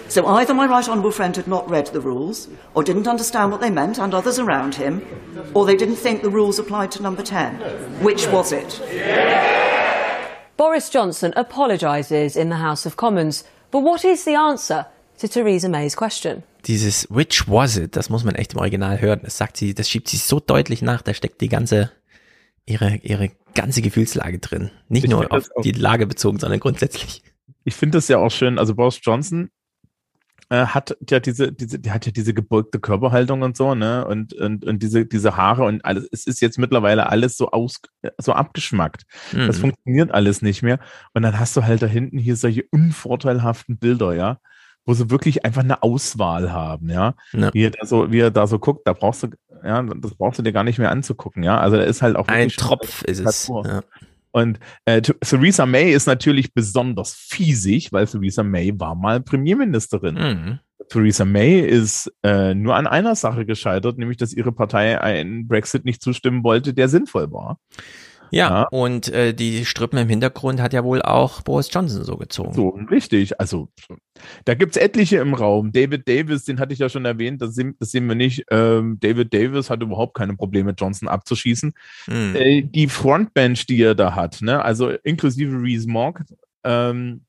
So either my right honourable friend had not read the rules, or didn't understand what they meant, and others around him, or they didn't think the rules applied to number 10. Which was it? Boris Johnson apologises in the House of Commons. But what is the answer to Theresa May's question? Dieses Which was it, das muss man echt im Original hören. Das sagt sie, das schiebt sie so deutlich nach, da steckt die ganze, ihre, ihre ganze Gefühlslage drin. Nicht ich nur auf die Lage bezogen, sondern grundsätzlich. Ich finde das ja auch schön, also Boris Johnson äh, hat ja diese, diese, der hat ja diese gebeugte Körperhaltung und so, ne? Und, und, und diese, diese Haare und alles. Es ist jetzt mittlerweile alles so aus, so abgeschmackt. Mhm. Das funktioniert alles nicht mehr. Und dann hast du halt da hinten hier solche unvorteilhaften Bilder, ja, wo sie wirklich einfach eine Auswahl haben, ja. ja. Wie er da so, wie er da so guckt, da brauchst du, ja, das brauchst du dir gar nicht mehr anzugucken, ja. Also da ist halt auch ein Tropf ist es. Ja. Und äh, Theresa May ist natürlich besonders fiesig, weil Theresa May war mal Premierministerin. Mhm. Theresa May ist äh, nur an einer Sache gescheitert, nämlich dass ihre Partei einen Brexit nicht zustimmen wollte, der sinnvoll war. Ja, ja. und äh, die Strippen im Hintergrund hat ja wohl auch Boris Johnson so gezogen. So, richtig. Also da gibt's etliche im Raum. David Davis, den hatte ich ja schon erwähnt, das sehen, das sehen wir nicht. Ähm, David Davis hat überhaupt keine Probleme, Johnson abzuschießen. Mhm. Äh, die Frontbench, die er da hat, ne? also inklusive Reese Mogg, ähm,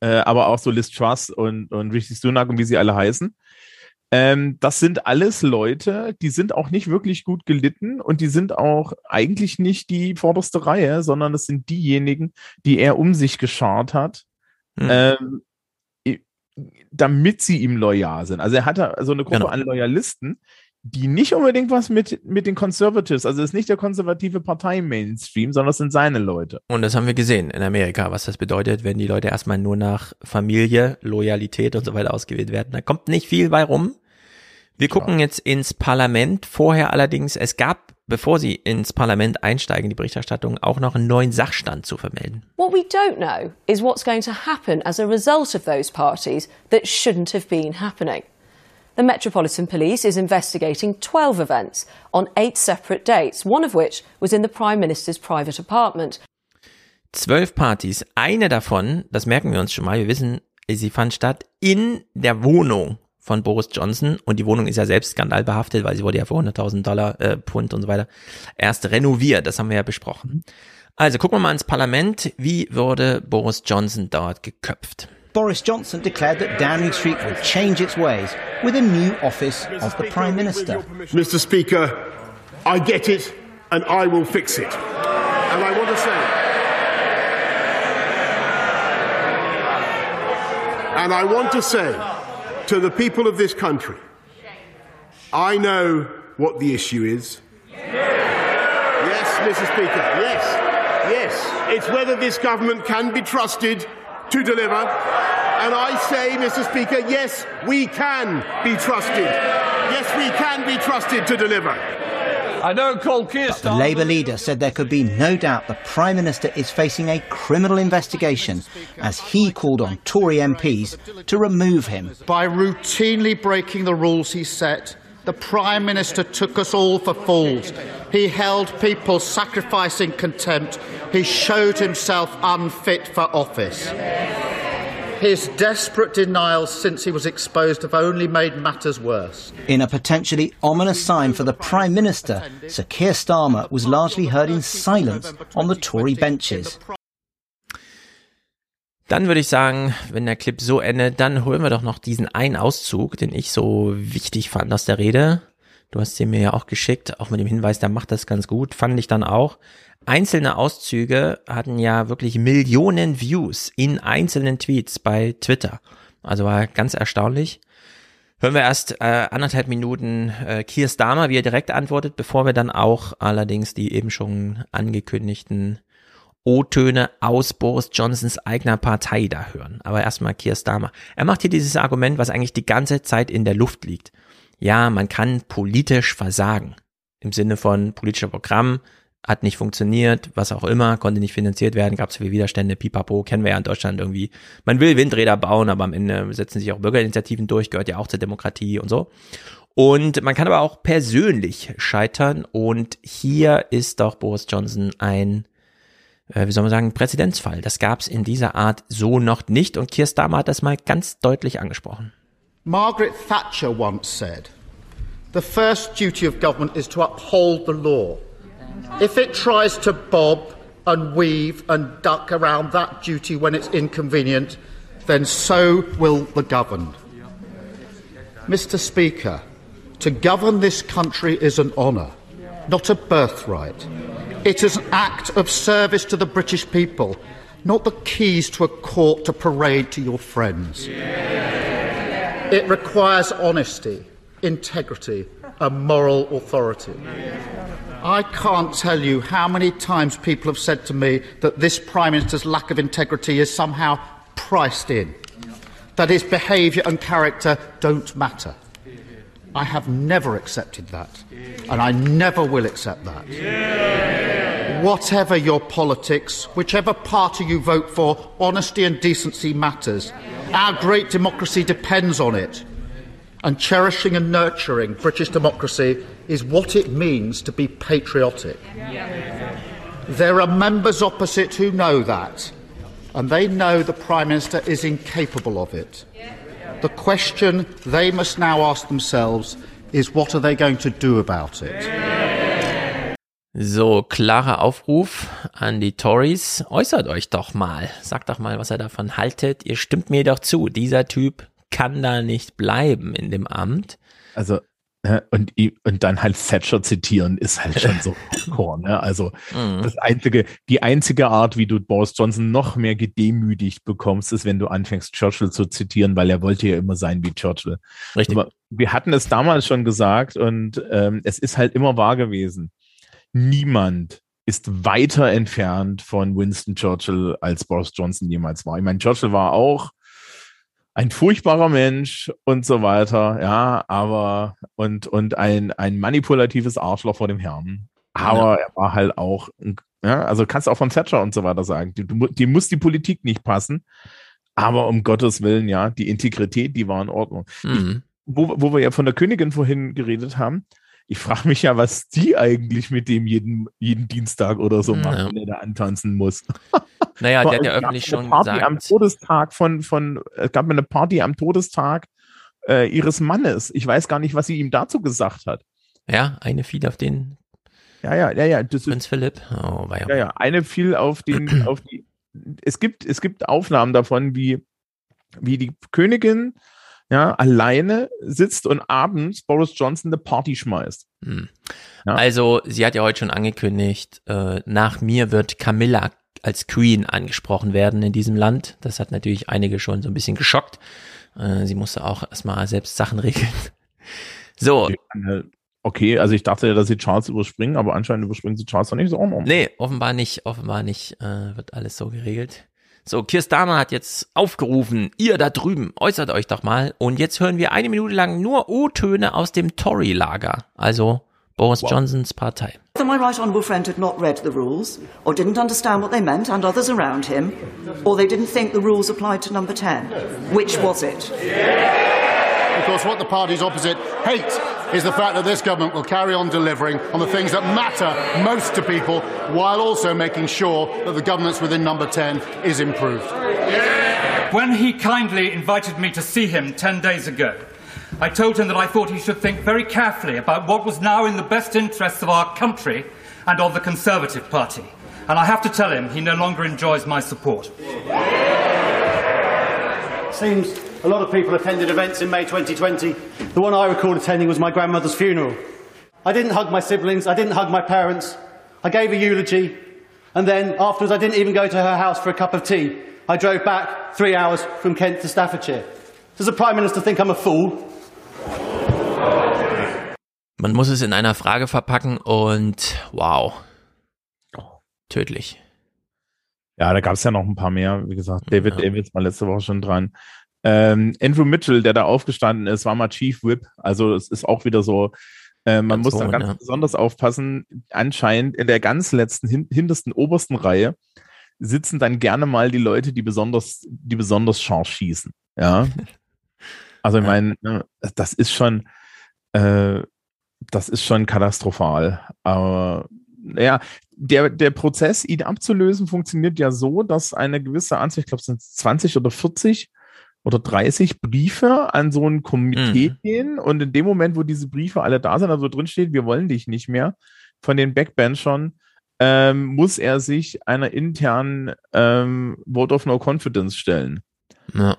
äh, aber auch so Liz Truss und, und Rishi Sunak und wie sie alle heißen, ähm, das sind alles Leute, die sind auch nicht wirklich gut gelitten und die sind auch eigentlich nicht die vorderste Reihe, sondern es sind diejenigen, die er um sich geschart hat, hm. ähm, damit sie ihm loyal sind. Also er hatte so eine Gruppe genau. an Loyalisten, die nicht unbedingt was mit, mit den Conservatives, also es ist nicht der konservative Partei-Mainstream, sondern es sind seine Leute. Und das haben wir gesehen in Amerika, was das bedeutet, wenn die Leute erstmal nur nach Familie, Loyalität und so weiter ausgewählt werden. Da kommt nicht viel bei rum. Wir gucken jetzt ins Parlament. Vorher allerdings, es gab, bevor Sie ins Parlament einsteigen, die Berichterstattung, auch noch einen neuen Sachstand zu vermelden. What we don't know is what's going to happen as a result of those parties that shouldn't have been happening. The Metropolitan Police is investigating 12 events on eight separate dates, one of which was in the Prime Minister's private apartment. Zwölf Partys, eine davon, das merken wir uns schon mal, wir wissen, sie fand statt in der Wohnung von Boris Johnson und die Wohnung ist ja selbst skandalbehaftet, weil sie wurde ja für 100.000 Dollar, äh, Pfund und so weiter erst renoviert. Das haben wir ja besprochen. Also gucken wir mal ins Parlament. Wie wurde Boris Johnson dort geköpft? Boris Johnson declared that Downing Street would change its ways with a new office of the Prime Minister. Mr. Speaker, I get it and I will fix it. And I want to say, and I want to say, to the people of this country, I know what the issue is. Yes, Mr. Speaker, yes, yes. It's whether this government can be trusted to deliver. And I say, Mr. Speaker, yes, we can be trusted. Yes, we can be trusted to deliver. I don't call Keir The Labour leader said there could be no doubt the Prime Minister is facing a criminal investigation as he called on Tory MPs to remove him. By routinely breaking the rules he set, the Prime Minister took us all for fools. He held people sacrificing contempt. He showed himself unfit for office. His desperate denials since he was exposed have only made matters worse. In a potentially ominous sign for the Prime Minister, Sir Keir Starmer was largely heard in silence on the Tory benches. Dann würde ich sagen, wenn der Clip so endet, dann holen wir doch noch diesen einen Auszug, den ich so wichtig fand aus der Rede. Du hast sie mir ja auch geschickt, auch mit dem Hinweis, der macht das ganz gut, fand ich dann auch. Einzelne Auszüge hatten ja wirklich Millionen Views in einzelnen Tweets bei Twitter. Also war ganz erstaunlich. Hören wir erst äh, anderthalb Minuten äh, Keir Starmer, wie er direkt antwortet, bevor wir dann auch allerdings die eben schon angekündigten O-Töne aus Boris Johnsons eigener Partei da hören. Aber erstmal Keir Starmer. Er macht hier dieses Argument, was eigentlich die ganze Zeit in der Luft liegt. Ja, man kann politisch versagen. Im Sinne von politischer Programm, hat nicht funktioniert, was auch immer, konnte nicht finanziert werden, gab es viele Widerstände, pipapo, kennen wir ja in Deutschland irgendwie. Man will Windräder bauen, aber am Ende setzen sich auch Bürgerinitiativen durch, gehört ja auch zur Demokratie und so. Und man kann aber auch persönlich scheitern und hier ist doch Boris Johnson ein, äh, wie soll man sagen, Präzedenzfall. Das gab es in dieser Art so noch nicht und Keir Starmer hat das mal ganz deutlich angesprochen. Margaret Thatcher once said, the first duty of government is to uphold the law. If it tries to bob and weave and duck around that duty when it's inconvenient, then so will the governed. Mr. Speaker, to govern this country is an honour, not a birthright. It is an act of service to the British people, not the keys to a court to parade to your friends. It requires honesty, integrity, and moral authority. I can't tell you how many times people have said to me that this Prime Minister's lack of integrity is somehow priced in. that his behaviour and character don't matter. I have never accepted that, and I never will accept that. Whatever your politics, whichever party you vote for, honesty and decency matters. Our great democracy depends on it. And cherishing and nurturing British democracy is what it means to be patriotic. There are members opposite who know that, and they know the Prime Minister is incapable of it. The question they must now ask themselves is what are they going to do about it? So, klarer Aufruf an die Tories. Äußert euch doch mal. Sagt doch mal, was ihr davon haltet. Ihr stimmt mir doch zu. Dieser Typ kann da nicht bleiben in dem Amt. Also, ne, und, und dann halt Thatcher zitieren ist halt schon so hardcore, ne? Also, Mhm. das einzige, die einzige Art, wie du Boris Johnson noch mehr gedemütigt bekommst, ist, wenn du anfängst, Churchill zu zitieren, weil er wollte ja immer sein wie Churchill. Richtig. Aber wir hatten es damals schon gesagt und ähm, es ist halt immer wahr gewesen. Niemand ist weiter entfernt von Winston Churchill als Boris Johnson jemals war. Ich meine, Churchill war auch ein furchtbarer Mensch und so weiter, ja, aber und, und ein, ein manipulatives Arschloch vor dem Herrn. Aber er war halt auch, ja, also kannst du auch von Thatcher und so weiter sagen. Die, die muss die Politik nicht passen, aber um Gottes Willen, ja, die Integrität, die war in Ordnung. Mhm. Ich, wo, wo wir ja von der Königin vorhin geredet haben, ich frage mich ja, was die eigentlich mit dem jeden, jeden Dienstag oder so macht, Ja. wenn er da antanzen muss. Naja, der hat ja öffentlich schon Party gesagt. am Todestag von, von, es gab eine Party am Todestag äh, ihres Mannes. Ich weiß gar nicht, was sie ihm dazu gesagt hat. Ja, eine fiel auf den Ja, ja, ja, ja. Das Prinz Philipp. Oh, war ja. ja, ja, eine fiel auf den, auf die. Es gibt, es gibt Aufnahmen davon, wie, wie die Königin ja, alleine sitzt und abends Boris Johnson eine Party schmeißt. Hm. Ja. Also, sie hat ja heute schon angekündigt, äh, nach mir wird Camilla als Queen angesprochen werden in diesem Land. Das hat natürlich einige schon so ein bisschen geschockt. Äh, sie musste auch erstmal selbst Sachen regeln. So, Okay, also ich dachte ja, dass sie Charles überspringen, aber anscheinend überspringen sie Charles doch nicht so. Oh, nee, offenbar nicht, offenbar nicht, äh, wird alles so geregelt. So, Keir Starmer hat jetzt aufgerufen, ihr da drüben, äußert euch doch mal. Und jetzt hören wir eine Minute lang nur O-Töne aus dem Tory-Lager, also Boris Johnsons Partei. Either my right honourable friend had not read the rules, or didn't understand what they meant, and others around him, or they didn't think the rules applied to number 10. Which was it? Of course, what the parties opposite hate is the fact that this government will carry on delivering on the things that matter most to people while also making sure that the governance within number 10 is improved. When he kindly invited me to see him 10 days ago, I told him that I thought he should think very carefully about what was now in the best interests of our country and of the Conservative Party. And I have to tell him he no longer enjoys my support. Seems a lot of people attended events in May 2020. The one I recall attending was my grandmother's funeral. I didn't hug my siblings, I didn't hug my parents. I gave a eulogy, and then afterwards, I didn't even go to her house for a cup of tea. I drove back three hours from Kent to Staffordshire. Does the Prime Minister think I'm a fool? Man muss es in einer Frage verpacken und wow. Tödlich. Ja, da gab es ja noch ein paar mehr. Wie gesagt, David Davids war letzte Woche schon dran. Ähm, Andrew Mitchell, der da aufgestanden ist, war mal Chief Whip. Also es ist auch wieder so, äh, man Ganz muss da ganz ja. besonders aufpassen. Anscheinend in der ganz letzten, hin, hintersten, obersten Reihe sitzen dann gerne mal die Leute, die besonders, die besonders scharf schießen. Ja. Also ich meine, ne, das ist schon, äh, das ist schon katastrophal. Aber ja, der, der Prozess, ihn abzulösen, funktioniert ja so, dass eine gewisse Anzahl, ich glaube, es sind 20 oder 40 oder 30 Briefe an so ein Komitee Mhm. gehen. Und in dem Moment, wo diese Briefe alle da sind, also drin steht, wir wollen dich nicht mehr, von den Backbenchern, ähm, muss er sich einer internen ähm, Vote of No Confidence stellen. Ja.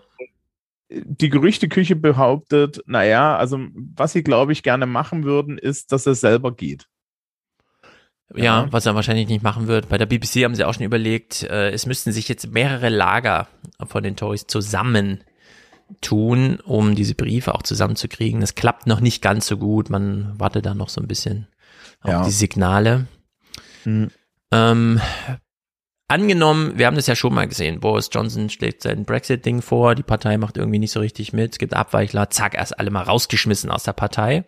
Die Gerüchteküche behauptet, naja, also was sie, glaube ich, gerne machen würden, ist, dass es selber geht. Ja, was er wahrscheinlich nicht machen wird. Bei der BBC haben sie auch schon überlegt, äh, es müssten sich jetzt mehrere Lager von den Tories zusammen tun, um diese Briefe auch zusammenzukriegen. Das klappt noch nicht ganz so gut. Man wartet da noch so ein bisschen auf Ja. die Signale. Hm. Ähm, angenommen, wir haben das ja schon mal gesehen, Boris Johnson schlägt sein Brexit-Ding vor, die Partei macht irgendwie nicht so richtig mit, es gibt Abweichler, zack, erst alle mal rausgeschmissen aus der Partei.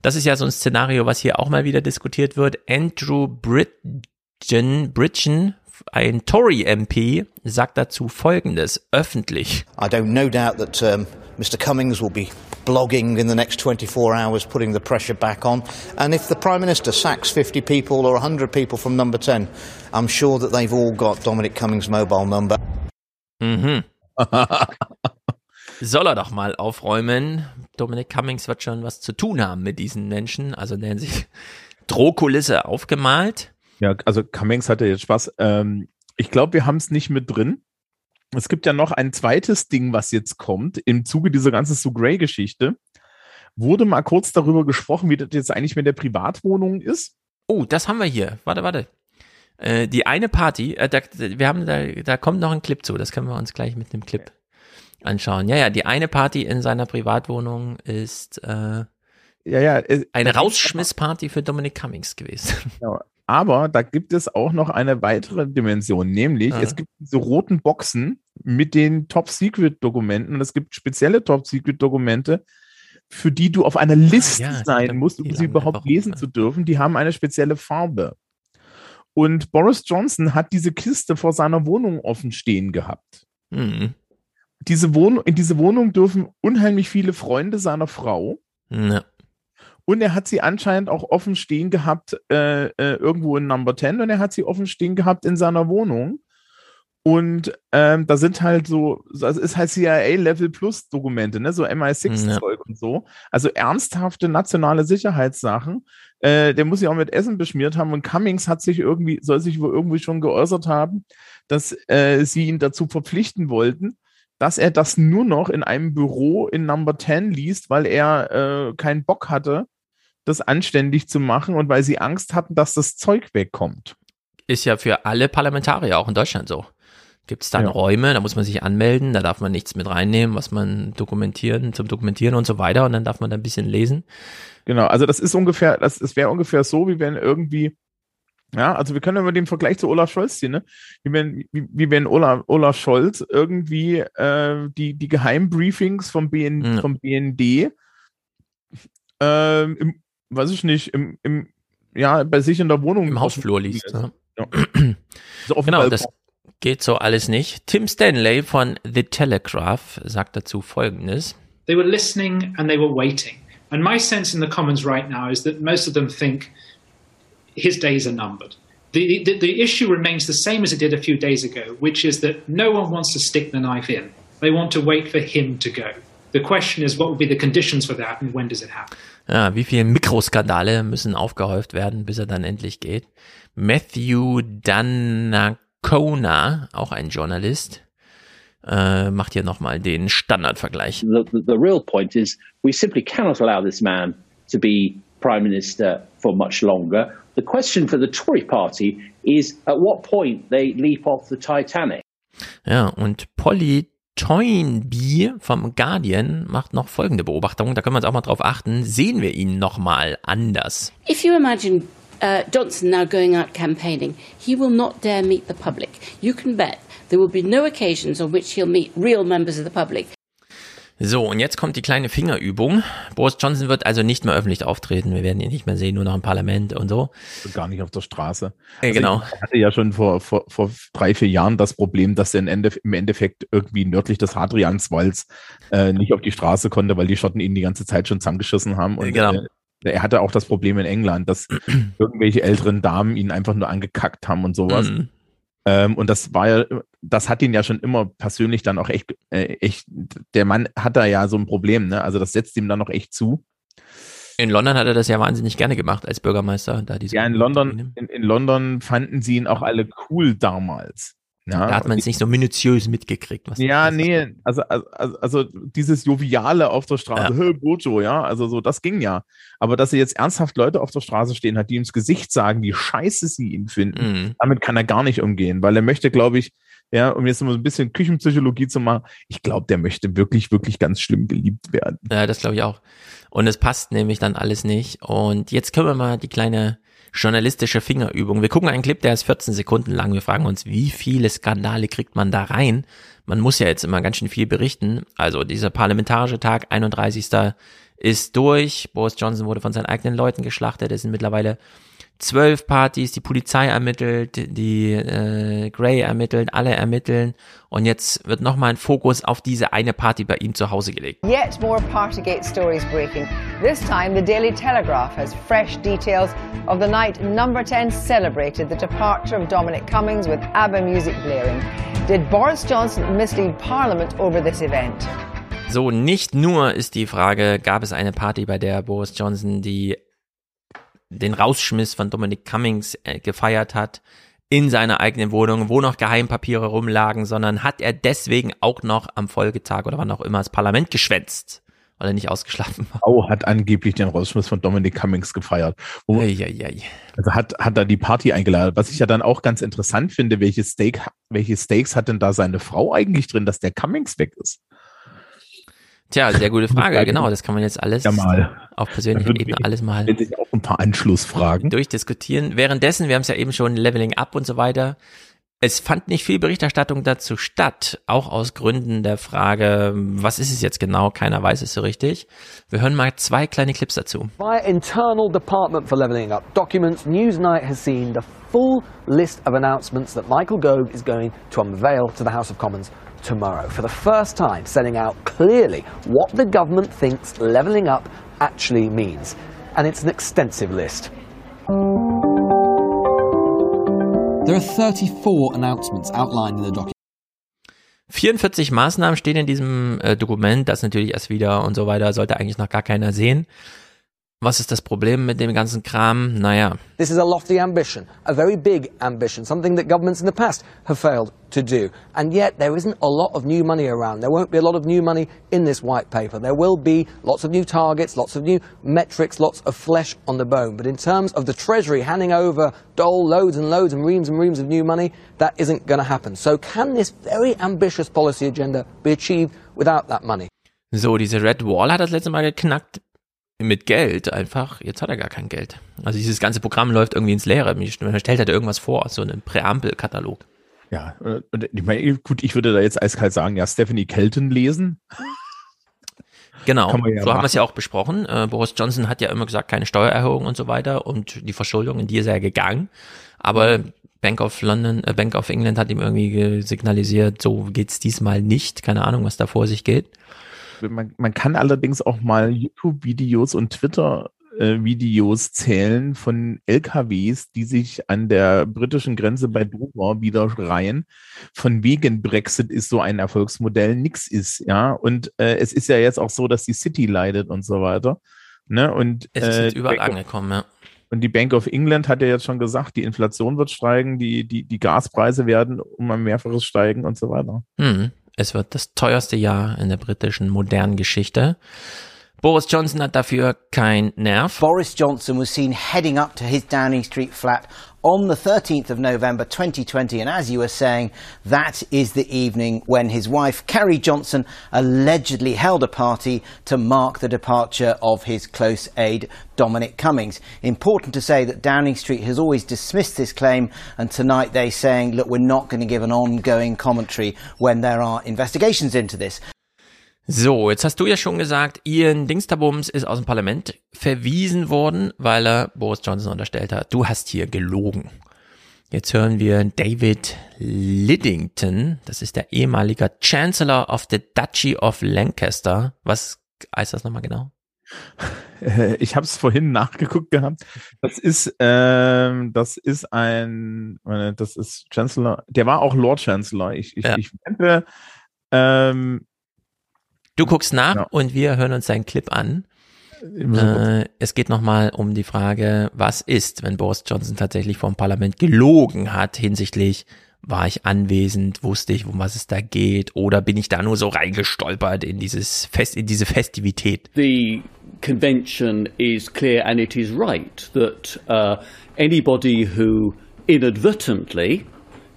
Das ist ja so ein Szenario, was hier auch mal wieder diskutiert wird. Andrew Bridgen, Bridgen ein Tory-MP, sagt dazu Folgendes, öffentlich. I don't no doubt that um, Mr Cummings will be blogging in the next 24 hours, putting the pressure back on. And if the Prime Minister sacks 50 people or 100 people from number 10, I'm sure that they've all got Dominic Cummings' mobile number. Mhm. Soll er doch mal aufräumen. Dominic Cummings wird schon was zu tun haben mit diesen Menschen. Also nennen sich Drohkulisse aufgemalt. Ja, also Cummings hatte jetzt Spaß. Ähm, ich glaube, wir haben es nicht mit drin. Es gibt ja noch ein zweites Ding, was jetzt kommt im Zuge dieser ganzen Sue Gray-Geschichte. Wurde mal kurz darüber gesprochen, wie das jetzt eigentlich mit der Privatwohnung ist? Oh, das haben wir hier. Warte, warte. Äh, die eine Party, äh, da, wir haben da, da kommt noch ein Clip zu. Das können wir uns gleich mit dem Clip anschauen. Ja, ja, die eine Party in seiner Privatwohnung ist äh, ja, ja, äh, eine Rausschmissparty für Dominic Cummings gewesen. Ja, aber da gibt es auch noch eine weitere Dimension, nämlich Ah. es gibt diese roten Boxen mit den Top-Secret-Dokumenten und es gibt spezielle Top-Secret-Dokumente, für die du auf einer Liste ja, sein musst, um sie überhaupt lesen zu dürfen. Die haben eine spezielle Farbe. Und Boris Johnson hat diese Kiste vor seiner Wohnung offen stehen gehabt. Mhm. Diese Wohnung, in diese Wohnung dürfen unheimlich viele Freunde seiner Frau. Ja. Und er hat sie anscheinend auch offen stehen gehabt, äh, äh, irgendwo in Number 10 und er hat sie offen stehen gehabt in seiner Wohnung. Und ähm, da sind halt so, das ist halt CIA-Level Plus Dokumente, ne? So MI6-Zeug und so. Also ernsthafte nationale Sicherheitssachen. Äh, der muss sich auch mit Essen beschmiert haben und Cummings hat sich irgendwie, soll sich wohl irgendwie schon geäußert haben, dass äh, sie ihn dazu verpflichten wollten, dass er das nur noch in einem Büro in Number 10 liest, weil er äh, keinen Bock hatte, das anständig zu machen und weil sie Angst hatten, dass das Zeug wegkommt. Ist ja für alle Parlamentarier auch in Deutschland so. Gibt es dann Ja. Räume, da muss man sich anmelden, da darf man nichts mit reinnehmen, was man dokumentieren, zum Dokumentieren und so weiter und dann darf man da ein bisschen lesen. Genau, also das ist ungefähr, das, das wäre ungefähr so, wie wenn irgendwie, ja, also wir können über den Vergleich zu Olaf Scholz ziehen, ne? Wie wenn, wie, wie wenn Olaf, Olaf Scholz irgendwie äh, die, die Geheimbriefings vom, BN, vom BND ähm, im, weiß ich nicht, im, im, ja, bei sich in der Wohnung Im Hausflur liest. Ne? Ja. So Genau, das geht so alles nicht. Tim Stanley von The Telegraph sagt dazu Folgendes. They were listening and they were waiting. And my sense in the Commons right now is that most of them think his days are numbered. The, the, the issue remains the same as it did a few days ago, which is that no one wants to stick the knife in. They want to wait for him to go. The question is, what will be the conditions for that and when does it happen? Ja, wie viele Mikroskandale müssen aufgehäuft werden, bis er dann endlich geht? Matthew Dannacona, auch ein Journalist, äh, macht hier nochmal den Standardvergleich. the, the, the real point is we simply cannot allow this man to be prime minister for much longer. The question for the Tory party is at what point they leap off the Titanic. Ja, und Polly Toynbee vom Guardian macht noch folgende Beobachtung, da können wir uns auch mal drauf achten, sehen wir ihn nochmal anders. If you imagine uh, Johnson now going out campaigning, he will not dare meet the public. You can bet there will be no occasions on which he'll meet real members of the public. So, und jetzt kommt die kleine Fingerübung. Boris Johnson wird also nicht mehr öffentlich auftreten. Wir werden ihn nicht mehr sehen, nur noch im Parlament und so. Gar nicht auf der Straße. Äh, genau. Ich hatte ja schon vor, vor, vor drei, vier Jahren das Problem, dass er im Endeffekt irgendwie nördlich des Hadrianswalds äh, nicht auf die Straße konnte, weil die Schotten ihn die ganze Zeit schon zusammengeschissen haben. Und Genau. äh, er hatte auch das Problem in England, dass irgendwelche älteren Damen ihn einfach nur angekackt haben und sowas. Mhm. Ähm, und das war ja, das hat ihn ja schon immer persönlich dann auch echt, äh, echt, der Mann hat da ja so ein Problem, ne? Also das setzt ihm dann noch echt zu. In London hat er das ja wahnsinnig gerne gemacht als Bürgermeister. Da diese Ja, in London, in, in London fanden sie ihn auch alle cool damals. Ja, da hat man es nicht so minutiös mitgekriegt. Was Ja, nee, also, also, also dieses Joviale auf der Straße, hey, Bojo, ja, also so, das ging ja. Aber dass er jetzt ernsthaft Leute auf der Straße stehen hat, die ihm ins Gesicht sagen, wie scheiße sie ihn finden, Mhm. damit kann er gar nicht umgehen, weil er möchte, glaube ich, ja, um jetzt mal so ein bisschen Küchenpsychologie zu machen, ich glaube, der möchte wirklich, wirklich ganz schlimm geliebt werden. Ja, das glaube ich auch. Und es passt nämlich dann alles nicht. Und jetzt können wir mal die kleine journalistische Fingerübung. Wir gucken einen Clip, der ist 14 Sekunden lang. Wir fragen uns, wie viele Skandale kriegt man da rein? Man muss ja jetzt immer ganz schön viel berichten. Also dieser parlamentarische Tag, 31. ist durch. Boris Johnson wurde von seinen eigenen Leuten geschlachtet. Es sind mittlerweile zwölf Partys, die Polizei ermittelt, die äh, Gray ermittelt, alle ermitteln und jetzt wird nochmal ein Fokus auf diese eine Party bei ihm zu Hause gelegt. Yet more Partygate stories breaking. This time the Daily Telegraph has fresh details of the night number 10 celebrated the departure of Dominic Cummings with ABBA music blaring. Did Boris Johnson mislead Parliament over this event? So, nicht nur ist die Frage, gab es eine Party, bei der Boris Johnson die den Rausschmiss von Dominic Cummings äh, gefeiert hat in seiner eigenen Wohnung, wo noch Geheimpapiere rumlagen, sondern hat er deswegen auch noch am Folgetag oder wann auch immer das Parlament geschwänzt, weil er nicht ausgeschlafen war. Frau hat angeblich den Rausschmiss von Dominic Cummings gefeiert. Wo, ei, ei, ei. Also hat, hat er die Party eingeladen. Was ich ja dann auch ganz interessant finde, welche Steak, welche Steaks hat denn da seine Frau eigentlich drin, dass der Cummings weg ist? Tja, sehr gute Frage. Genau, das kann man jetzt alles ja mal. auf persönlicher Ebene alles mal auch ein paar Anschlussfragen durchdiskutieren. Währenddessen, wir haben es ja eben schon Leveling Up und so weiter. Es fand nicht viel Berichterstattung dazu statt, auch aus Gründen der Frage, was ist es jetzt genau? Keiner weiß es so richtig. Wir hören mal zwei kleine Clips dazu. By internal department for leveling up documents, Newsnight has seen the full list of announcements that Michael Gove is going to unveil to the House of Commons tomorrow, for the first time setting out clearly what the government thinks levelling up actually means. And it's an extensive list. There are 34 announcements outlined in the document. 44 Maßnahmen stehen in diesem äh, Dokument, das natürlich erst wieder und so weiter, sollte eigentlich noch gar keiner sehen. Was ist das Problem mit dem ganzen Kram? Naja. This is a lofty ambition, a very big ambition, something that governments in the past have failed to do. And yet there isn't a lot of new money around. There won't be a lot of new money in this white paper. There will be lots of new targets, lots of new metrics, lots of flesh on the bone. But in terms of the Treasury handing over dole loads and loads and reams and reams of new money, that isn't going to happen. So can this very ambitious policy agenda be achieved without that money? So, diese Red Wall hat das letzte Mal geknackt mit Geld einfach, jetzt hat er gar kein Geld. Also dieses ganze Programm läuft irgendwie ins Leere. Man stellt halt irgendwas vor, so einen Präambelkatalog. Ja, und ich meine, gut, ich würde da jetzt eiskalt sagen, ja, Stephanie Kelton lesen. Genau, ja so haben wir es ja auch besprochen. Äh, Boris Johnson hat ja immer gesagt, keine Steuererhöhung und so weiter und die Verschuldung, in die ist er gegangen. Aber Bank of London, äh, Bank of England hat ihm irgendwie signalisiert, so geht's diesmal nicht. Keine Ahnung, was da vor sich geht. Man, man kann allerdings auch mal YouTube-Videos und Twitter-Videos zählen von LKWs, die sich an der britischen Grenze bei Dover wieder reihen. Von wegen Brexit ist so ein Erfolgsmodell nix ist, ja. Und äh, es ist ja jetzt auch so, dass die City leidet und so weiter. Ne? Und, es ist jetzt äh, überall angekommen, ja. Und die Bank of England hat ja jetzt schon gesagt, die Inflation wird steigen, die, die, die Gaspreise werden um ein Mehrfaches steigen und so weiter. Hm. Es wird das teuerste Jahr in der britischen modernen Geschichte. Boris Johnson hat dafür kein Nerv. Boris Johnson was seen heading up to his Downing Street flat on the 13th of November 2020. And as you were saying, that is the evening when his wife, Carrie Johnson, allegedly held a party to mark the departure of his close aide, Dominic Cummings. Important to say that Downing Street has always dismissed this claim, and tonight they're saying, look, we're not going to give an ongoing commentary when there are investigations into this. So, jetzt hast du ja schon gesagt, Ian Dingsterbums ist aus dem Parlament verwiesen worden, weil er Boris Johnson unterstellt hat. Du hast hier gelogen. Jetzt hören wir David Liddington, das ist der ehemalige Chancellor of the Duchy of Lancaster. Was heißt das nochmal genau? Ich habe es vorhin nachgeguckt gehabt. Das ist, ähm, das ist ein, das ist Chancellor. Der war auch Lord Chancellor. Ich, ich, ja. ich wende, ähm, Du guckst nach ja. und wir hören uns seinen Clip an. Äh, es geht nochmal um die Frage, was ist, wenn Boris Johnson tatsächlich vom Parlament gelogen hat hinsichtlich, war ich anwesend, wusste ich, um was es da geht, oder bin ich da nur so reingestolpert in dieses Fest, in diese Festivität? The convention is clear and it is right that uh, anybody who inadvertently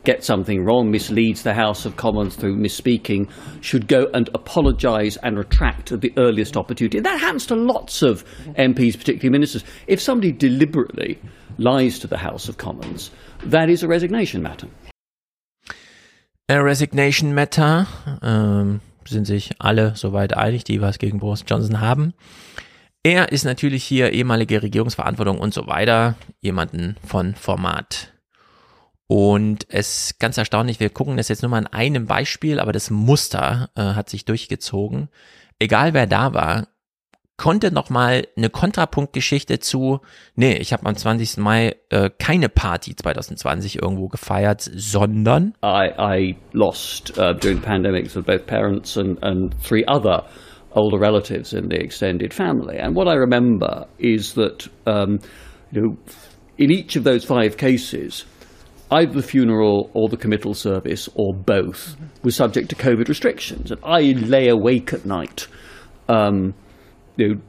gets something wrong, misleads the House of Commons through misspeaking, should go and apologise and retract at the earliest opportunity. That happens to lots of MPs, particularly ministers. If somebody deliberately lies to the House of Commons, that is a resignation matter. A resignation matter. Ähm, sind sich alle soweit einig, die was gegen Boris Johnson haben. Er ist natürlich hier ehemalige Regierungsverantwortung und so weiter, jemanden von Format. Und es ist ganz erstaunlich, wir gucken das jetzt nur mal an einem Beispiel, aber das Muster äh, hat sich durchgezogen. Egal wer da war, konnte nochmal eine Kontrapunktgeschichte zu, nee, ich habe am 20. Mai äh, keine Party 2020 irgendwo gefeiert, sondern I, I lost uh, during the pandemic so both parents and, and three other older relatives in the extended family. And what I remember is that um, you know, in each of those five cases, either the funeral or the committal service or both was subject to COVID restrictions. And I lay awake at night, um, you know,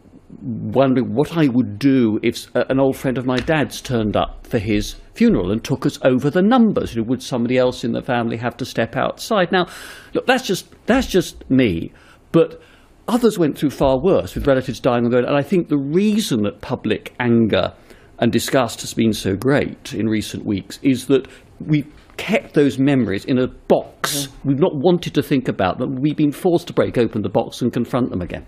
wondering what I would do if an old friend of my dad's turned up for his funeral and took us over the numbers. You know, would somebody else in the family have to step outside? Now, look, that's just that's just me, but others went through far worse with relatives dying on road. And I think the reason that public anger and disgust has been so great in recent weeks is that we've kept those memories in a box. We've not wanted to think about them. We've been forced to break open the box and confront them again.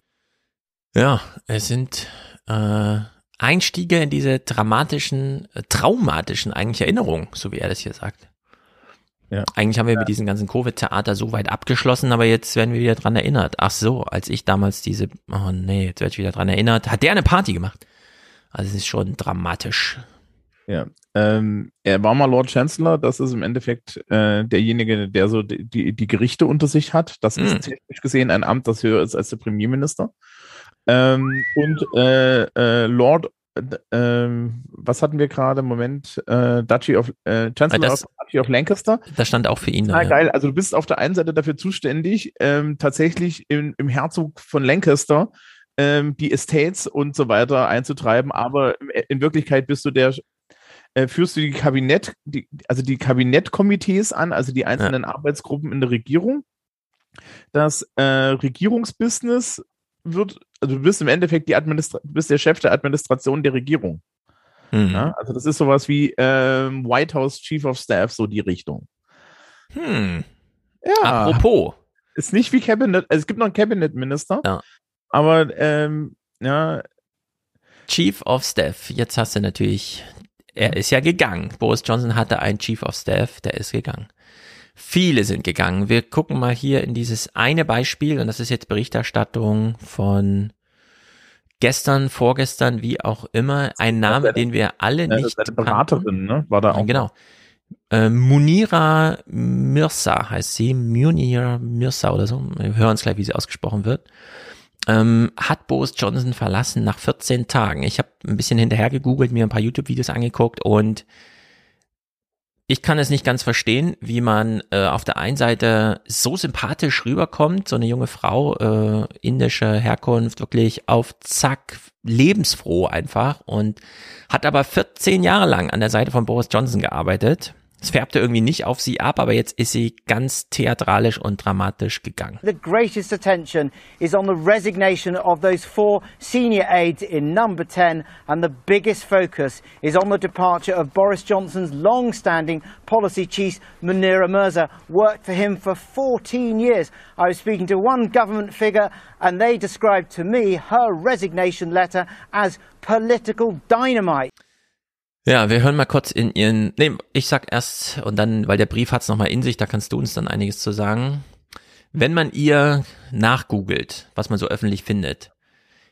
Ja, es sind äh, Einstiege in diese dramatischen, äh, traumatischen eigentlich Erinnerungen, so wie er das hier sagt. Ja. Eigentlich haben wir mit diesem ganzen Covid-Theater so weit abgeschlossen, aber jetzt werden wir wieder dran erinnert. Ach so, als ich damals diese, oh nee, jetzt werde ich wieder dran erinnert, hat der eine Party gemacht. Also es ist schon dramatisch. Ja, ähm, er war mal Lord Chancellor, das ist im Endeffekt äh, derjenige, der so die, die, die Gerichte unter sich hat. Das ist Hm. technisch gesehen ein Amt, das höher ist als der Premierminister. Ähm, und äh, äh, Lord, äh, ähm, was hatten wir gerade? Moment, äh, Duchy of, äh, Chancellor Das- of Duchy of Lancaster. Das stand auch für ihn. Ah, da, ja. geil. Also du bist auf der einen Seite dafür zuständig, ähm, tatsächlich im, im Herzog von Lancaster ähm, die Estates und so weiter einzutreiben, aber im- in Wirklichkeit bist du der, äh, führst du die Kabinett, die, also die Kabinettkomitees an, also die einzelnen Arbeitsgruppen in der Regierung. Das äh, Regierungsbusiness wird, also du bist im Endeffekt die Administra du bist der Chef der Administration der Regierung. Mhm. Ja? Also das ist sowas wie ähm, White House Chief of Staff, so die Richtung. Hm. Ja. Apropos. Ist nicht wie Cabinet, also es gibt noch einen Cabinet Minister. Ja. Aber ähm, ja, Chief of Staff. Jetzt hast du natürlich, er ist ja gegangen. Boris Johnson hatte einen Chief of Staff, der ist gegangen. Viele sind gegangen. Wir gucken mal hier in dieses eine Beispiel und das ist jetzt Berichterstattung von gestern, vorgestern, wie auch immer. Ein Name, den wir alle nicht seine Beraterin, ne? War da auch. Genau. Äh, Munira Mirza heißt sie, Munira Mirza oder so. Wir hören es gleich, wie sie ausgesprochen wird. Ähm, hat Boris Johnson verlassen nach 14 Tagen. Ich habe ein bisschen hinterher gegoogelt, mir ein paar YouTube-Videos angeguckt und ich kann es nicht ganz verstehen, wie man äh, auf der einen Seite so sympathisch rüberkommt, so eine junge Frau, äh, indische Herkunft, wirklich auf Zack, lebensfroh einfach und hat aber 14 Jahre lang an der Seite von Boris Johnson gearbeitet. Es färbte irgendwie nicht auf sie ab, aber jetzt ist sie ganz theatralisch und dramatisch gegangen. The greatest attention is on the resignation of those four senior aides in number 10, and the biggest focus is on the departure of Boris Johnson's long standing policy chief, Munira Mirza. Worked for him for 14 years. I was speaking to one government figure, and they described to me her resignation letter as political dynamite. Ja, wir hören mal kurz in ihren, nee, ich sag erst und dann, weil der Brief hat's noch mal in sich, da kannst du uns dann einiges zu sagen. Wenn man ihr nachgoogelt, was man so öffentlich findet,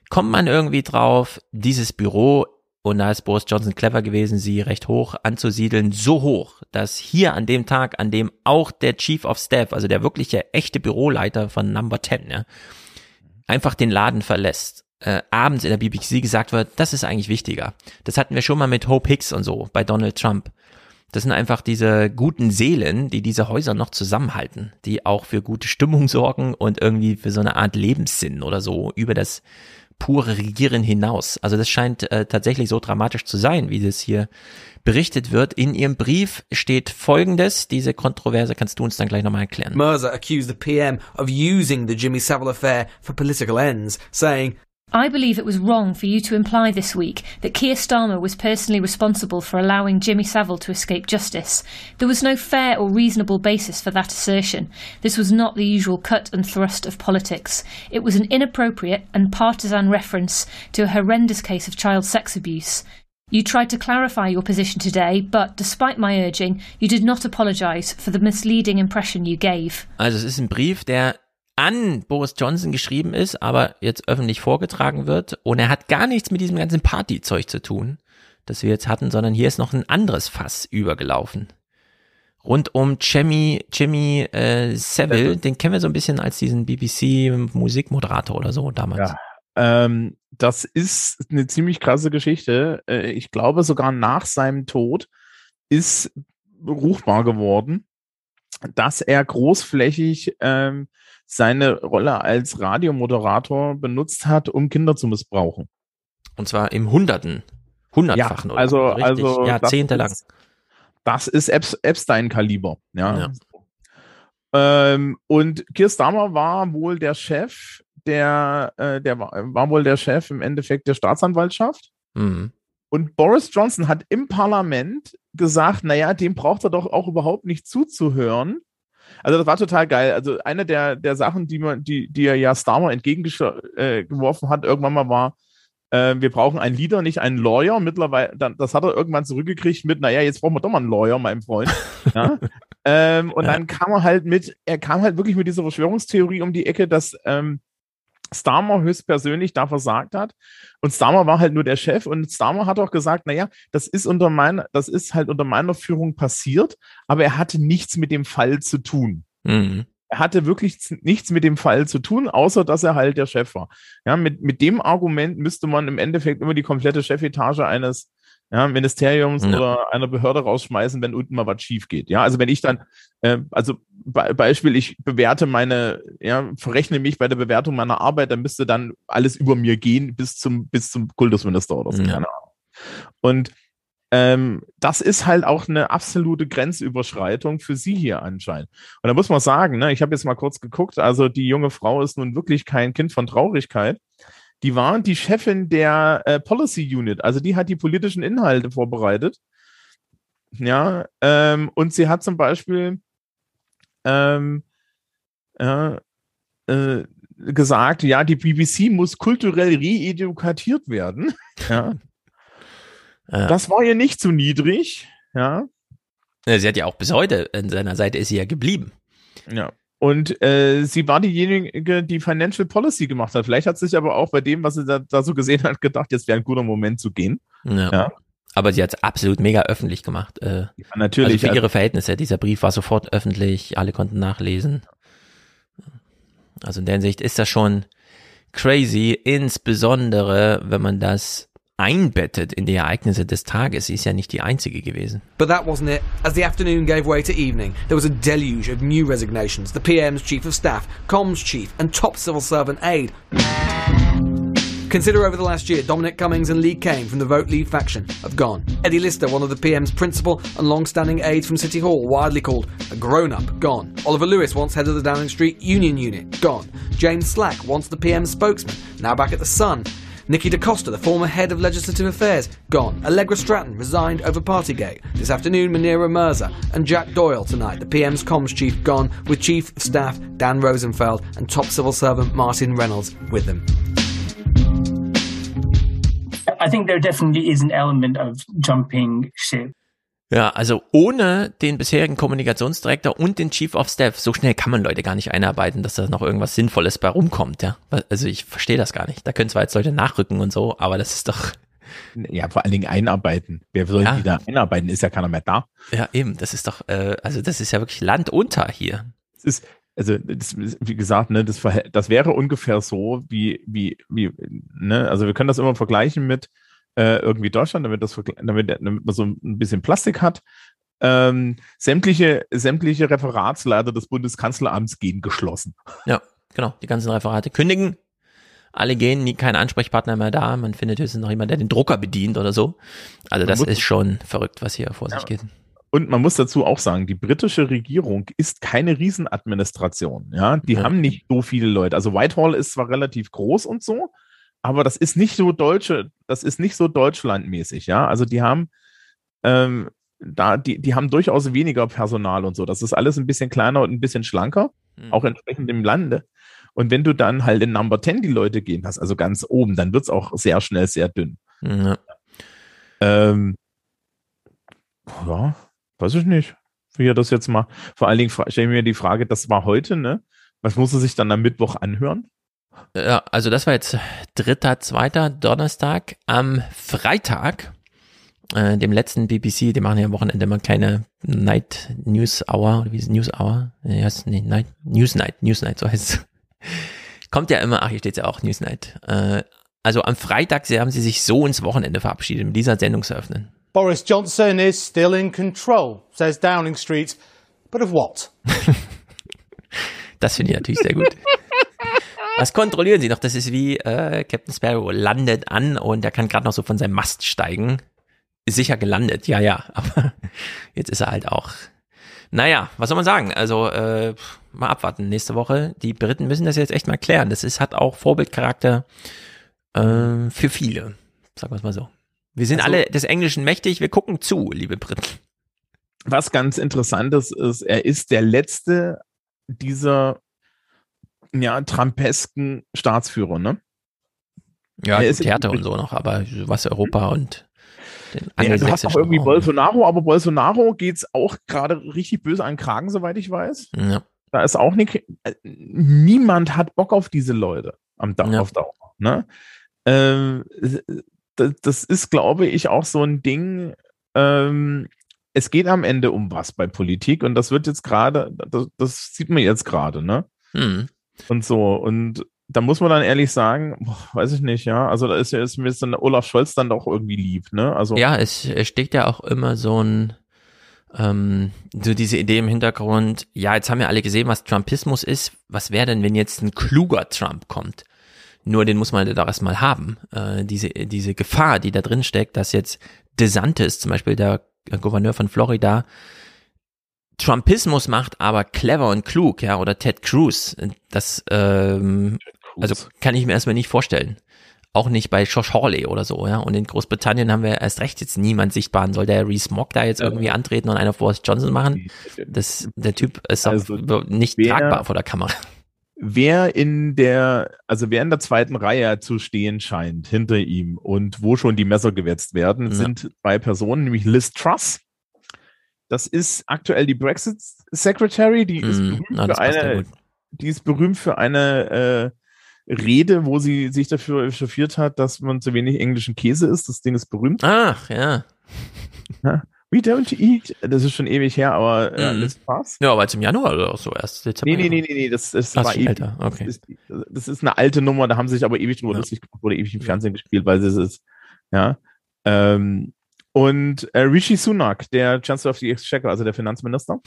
kommt man irgendwie drauf, dieses Büro, und da ist Boris Johnson clever gewesen, sie recht hoch anzusiedeln, so hoch, dass hier an dem Tag, an dem auch der Chief of Staff, also der wirkliche echte Büroleiter von Number 10, ja, einfach den Laden verlässt, äh, abends in der BBC gesagt wird, das ist eigentlich wichtiger. Das hatten wir schon mal mit Hope Hicks und so bei Donald Trump. Das sind einfach diese guten Seelen, die diese Häuser noch zusammenhalten, die auch für gute Stimmung sorgen und irgendwie für so eine Art Lebenssinn oder so über das pure Regieren hinaus. Also das scheint äh, tatsächlich so dramatisch zu sein, wie das hier berichtet wird. In ihrem Brief steht Folgendes, diese Kontroverse kannst du uns dann gleich nochmal erklären. Mirza accused the PM of using the Jimmy Savile affair for political ends, saying, I believe it was wrong for you to imply this week that Keir Starmer was personally responsible for allowing Jimmy Savile to escape justice. There was no fair or reasonable basis for that assertion. This was not the usual cut and thrust of politics. It was an inappropriate and partisan reference to a horrendous case of child sex abuse. You tried to clarify your position today, but despite my urging, you did not apologise for the misleading impression you gave. Also es ist ein Brief, der an Boris Johnson geschrieben ist, aber jetzt öffentlich vorgetragen wird. Und er hat gar nichts mit diesem ganzen Partyzeug zu tun, das wir jetzt hatten, sondern hier ist noch ein anderes Fass übergelaufen. Rund um Jimmy, Jimmy äh, Savile, den kennen wir so ein bisschen als diesen BBC-Musikmoderator oder so damals. Ja. Ähm, das ist eine ziemlich krasse Geschichte. Äh, ich glaube, sogar nach seinem Tod ist ruchbar geworden, dass er großflächig ähm, seine Rolle als Radiomoderator benutzt hat, um Kinder zu missbrauchen. Und zwar im Hunderten, hundertfachen ja, also, oder also jahrzehntelang. Das ist, das ist Epstein-Kaliber, ja. ja. Ähm, und Keir Starmer war wohl der Chef der, äh, der war, war, wohl der Chef im Endeffekt der Staatsanwaltschaft. Mhm. Und Boris Johnson hat im Parlament gesagt, naja, dem braucht er doch auch überhaupt nicht zuzuhören. Also das war total geil. Also eine der, der Sachen, die man, die, die er ja Starmer entgegengeworfen äh, hat, irgendwann mal war, äh, wir brauchen einen Leader, nicht einen Lawyer. Mittlerweile, dann, das hat er irgendwann zurückgekriegt mit, naja, jetzt brauchen wir doch mal einen Lawyer, mein Freund. ja? ähm, und dann kam er halt mit, er kam halt wirklich mit dieser Verschwörungstheorie um die Ecke, dass ähm, Starmer höchstpersönlich da versagt hat. Und Starmer war halt nur der Chef und Starmer hat auch gesagt, naja, das ist unter meiner, das ist halt unter meiner Führung passiert, aber er hatte nichts mit dem Fall zu tun. Mhm. Er hatte wirklich nichts mit dem Fall zu tun, außer dass er halt der Chef war. Ja, mit, mit dem Argument müsste man im Endeffekt immer die komplette Chefetage eines ja, Ministeriums ja. oder einer Behörde rausschmeißen, wenn unten mal was schief geht. Ja, also wenn ich dann, äh, also Be Beispiel, ich bewerte meine, ja, verrechne mich bei der Bewertung meiner Arbeit, dann müsste dann alles über mir gehen bis zum, bis zum Kultusminister oder so, ja. keine Ahnung. Und ähm, das ist halt auch eine absolute Grenzüberschreitung für sie hier anscheinend. Und da muss man sagen, ne, ich habe jetzt mal kurz geguckt, also die junge Frau ist nun wirklich kein Kind von Traurigkeit die war die Chefin der äh, Policy Unit, also die hat die politischen Inhalte vorbereitet. Ja, ähm, und sie hat zum Beispiel ähm, äh, äh, gesagt, ja, die BBC muss kulturell reedukatiert werden. ja. ja. Das war ihr nicht zu niedrig. Ja. Sie hat ja auch bis heute an seiner Seite ist sie ja geblieben. Ja. Und äh, sie war diejenige, die Financial Policy gemacht hat. Vielleicht hat sie sich aber auch bei dem, was sie da, da so gesehen hat, gedacht, jetzt wäre ein guter Moment zu gehen. Ja. ja. Aber sie hat es absolut mega öffentlich gemacht. Äh, ja, natürlich. Also für ihre Verhältnisse. Dieser Brief war sofort öffentlich, alle konnten nachlesen. Also in der Hinsicht ist das schon crazy, insbesondere wenn man das einbettet in die Ereignisse des Tages. Sie ist ja nicht die einzige gewesen. But that wasn't it. As the afternoon gave way to evening, there was a deluge of new resignations. The PM's chief of staff, comms chief, and top civil servant aide. Consider over the last year, Dominic Cummings and Lee Kane from the Vote Leave faction have gone. Eddie Lister, one of the PM's principal and long-standing aides from City Hall, widely called a grown-up, gone. Oliver Lewis, once head of the Downing Street Union Unit, gone. James Slack, once the PM's spokesman, now back at the Sun, Nikki DaCosta, the former head of legislative affairs, gone. Allegra Stratton resigned over Partygate. This afternoon, Munira Mirza and Jack Doyle tonight. The PM's comms chief gone, with Chief of Staff Dan Rosenfeld and top civil servant Martin Reynolds with them. I think there definitely is an element of jumping ship. Ja, also ohne den bisherigen Kommunikationsdirektor und den Chief of Staff, so schnell kann man Leute gar nicht einarbeiten, dass da noch irgendwas Sinnvolles bei rumkommt, ja. Also ich verstehe das gar nicht. Da können zwar jetzt Leute nachrücken und so, aber das ist doch. Ja, vor allen Dingen einarbeiten. Wer soll ja. die da einarbeiten? Ist ja keiner mehr da. Ja, eben. Das ist doch, äh, also das ist ja wirklich Land unter hier. Es ist, also das, wie gesagt, ne, das, das wäre ungefähr so, wie, wie, wie, ne, also wir können das immer vergleichen mit, äh, irgendwie Deutschland, damit, das, damit, damit man so ein bisschen Plastik hat. Ähm, sämtliche, sämtliche Referatsleiter des Bundeskanzleramts gehen geschlossen. Ja, genau. Die ganzen Referate kündigen. Alle gehen, nie kein Ansprechpartner mehr da. Man findet höchstens noch jemand, der den Drucker bedient oder so. Also das ist schon verrückt, was hier vor sich ja. geht. Und man muss dazu auch sagen, die britische Regierung ist keine Riesenadministration. Ja, die ja. haben nicht so viele Leute. Also Whitehall ist zwar relativ groß und so, aber das ist nicht so deutsche, das ist nicht so deutschlandmäßig, ja. Also die haben ähm, da, die, die haben durchaus weniger Personal und so. Das ist alles ein bisschen kleiner und ein bisschen schlanker, mhm. auch entsprechend im Lande. Und wenn du dann halt in Number 10 die Leute gehen hast, also ganz oben, dann wird es auch sehr schnell sehr dünn. Ja. Ähm, ja, weiß ich nicht, wie er das jetzt macht. Vor allen Dingen stelle ich mir die Frage, das war heute, ne? Was muss er sich dann am Mittwoch anhören? Ja, also das war jetzt dritter, zweiter Donnerstag. Am Freitag, äh, dem letzten BBC, die machen ja am Wochenende immer keine Night News Hour, oder wie ist es, News Hour? Ja, nee, Night, News Night, News Night, so heißt es. Kommt ja immer, ach, hier steht ja auch News Night. Äh, also am Freitag sie haben sie sich so ins Wochenende verabschiedet, mit dieser Sendung zu öffnen. Boris Johnson is still in control, says Downing Street. But of what? das finde ich natürlich sehr gut. Was kontrollieren Sie noch? Das ist wie äh, Captain Sparrow landet an und er kann gerade noch so von seinem Mast steigen. Ist sicher gelandet, ja, ja. Aber jetzt ist er halt auch. Naja, was soll man sagen? Also äh, mal abwarten. Nächste Woche. Die Briten müssen das jetzt echt mal klären. Das ist, hat auch Vorbildcharakter äh, für viele. Sagen wir es mal so. Wir sind also, alle des Englischen mächtig. Wir gucken zu, liebe Briten. Was ganz interessantes ist, er ist der letzte dieser ja, trumpesken Staatsführer, ne? Ja, er ist Theater und so noch, aber was Europa und den ja, du hast auch irgendwie Bolsonaro, aber Bolsonaro geht's auch gerade richtig böse an den Kragen, soweit ich weiß. Ja. Da ist auch nicht, äh, niemand hat Bock auf diese Leute am Dach ja. auf Dauer. Ne? Ähm, das, das, ist, glaube ich, auch so ein Ding. Ähm, es geht am Ende um was bei Politik und das wird jetzt gerade, das, das, sieht man jetzt gerade, ne? Hm. Und so. Und da muss man dann ehrlich sagen, boah, weiß ich nicht, ja. Also da ist ja ist mir dann Olaf Scholz dann doch irgendwie lieb, ne? Also ja, es, es steckt ja auch immer so ein ähm, so diese Idee im Hintergrund. Ja, jetzt haben wir alle gesehen, was Trumpismus ist. Was wäre denn, wenn jetzt ein kluger Trump kommt? Nur den muss man da erstmal haben. Äh, diese diese Gefahr, die da drin steckt, dass jetzt DeSantis, zum Beispiel der Gouverneur von Florida, Trumpismus macht, aber clever und klug, ja, oder Ted Cruz. Das, ähm, also kann ich mir erstmal nicht vorstellen. Auch nicht bei Josh Hawley oder so, ja. Und in Großbritannien haben wir erst recht jetzt niemand sichtbaren. Soll der Reese Mock da jetzt irgendwie antreten und einer auf Boris Johnson machen? Das, der Typ ist also nicht wer, tragbar vor der Kamera. Wer in der, also wer in der zweiten Reihe zu stehen scheint, hinter ihm und wo schon die Messer gewetzt werden, ja. sind zwei Personen, nämlich Liz Truss, das ist aktuell die Brexit Secretary, die ist mm, berühmt na, für eine, die ist berühmt für eine äh, Rede, wo sie sich dafür echauffiert hat, dass man zu wenig englischen Käse isst. Das Ding ist berühmt. Ach, ja. ja. We don't eat. Das ist schon ewig her, aber äh, mm. das passt. Ja, aber jetzt im Januar oder auch so erst. Dezember. Nee, nee, nee, nee, nee, das, Ach, war ewig. älter. Okay. Das ist, das ist, eine alte Nummer, da haben sie sich aber ewig drüber ja. lustig gemacht, wurde ewig im Fernsehen gespielt, weil es ist, ja. Ähm, und äh, Rishi Sunak, der Chancellor of the Exchequer, also der Finanzminister.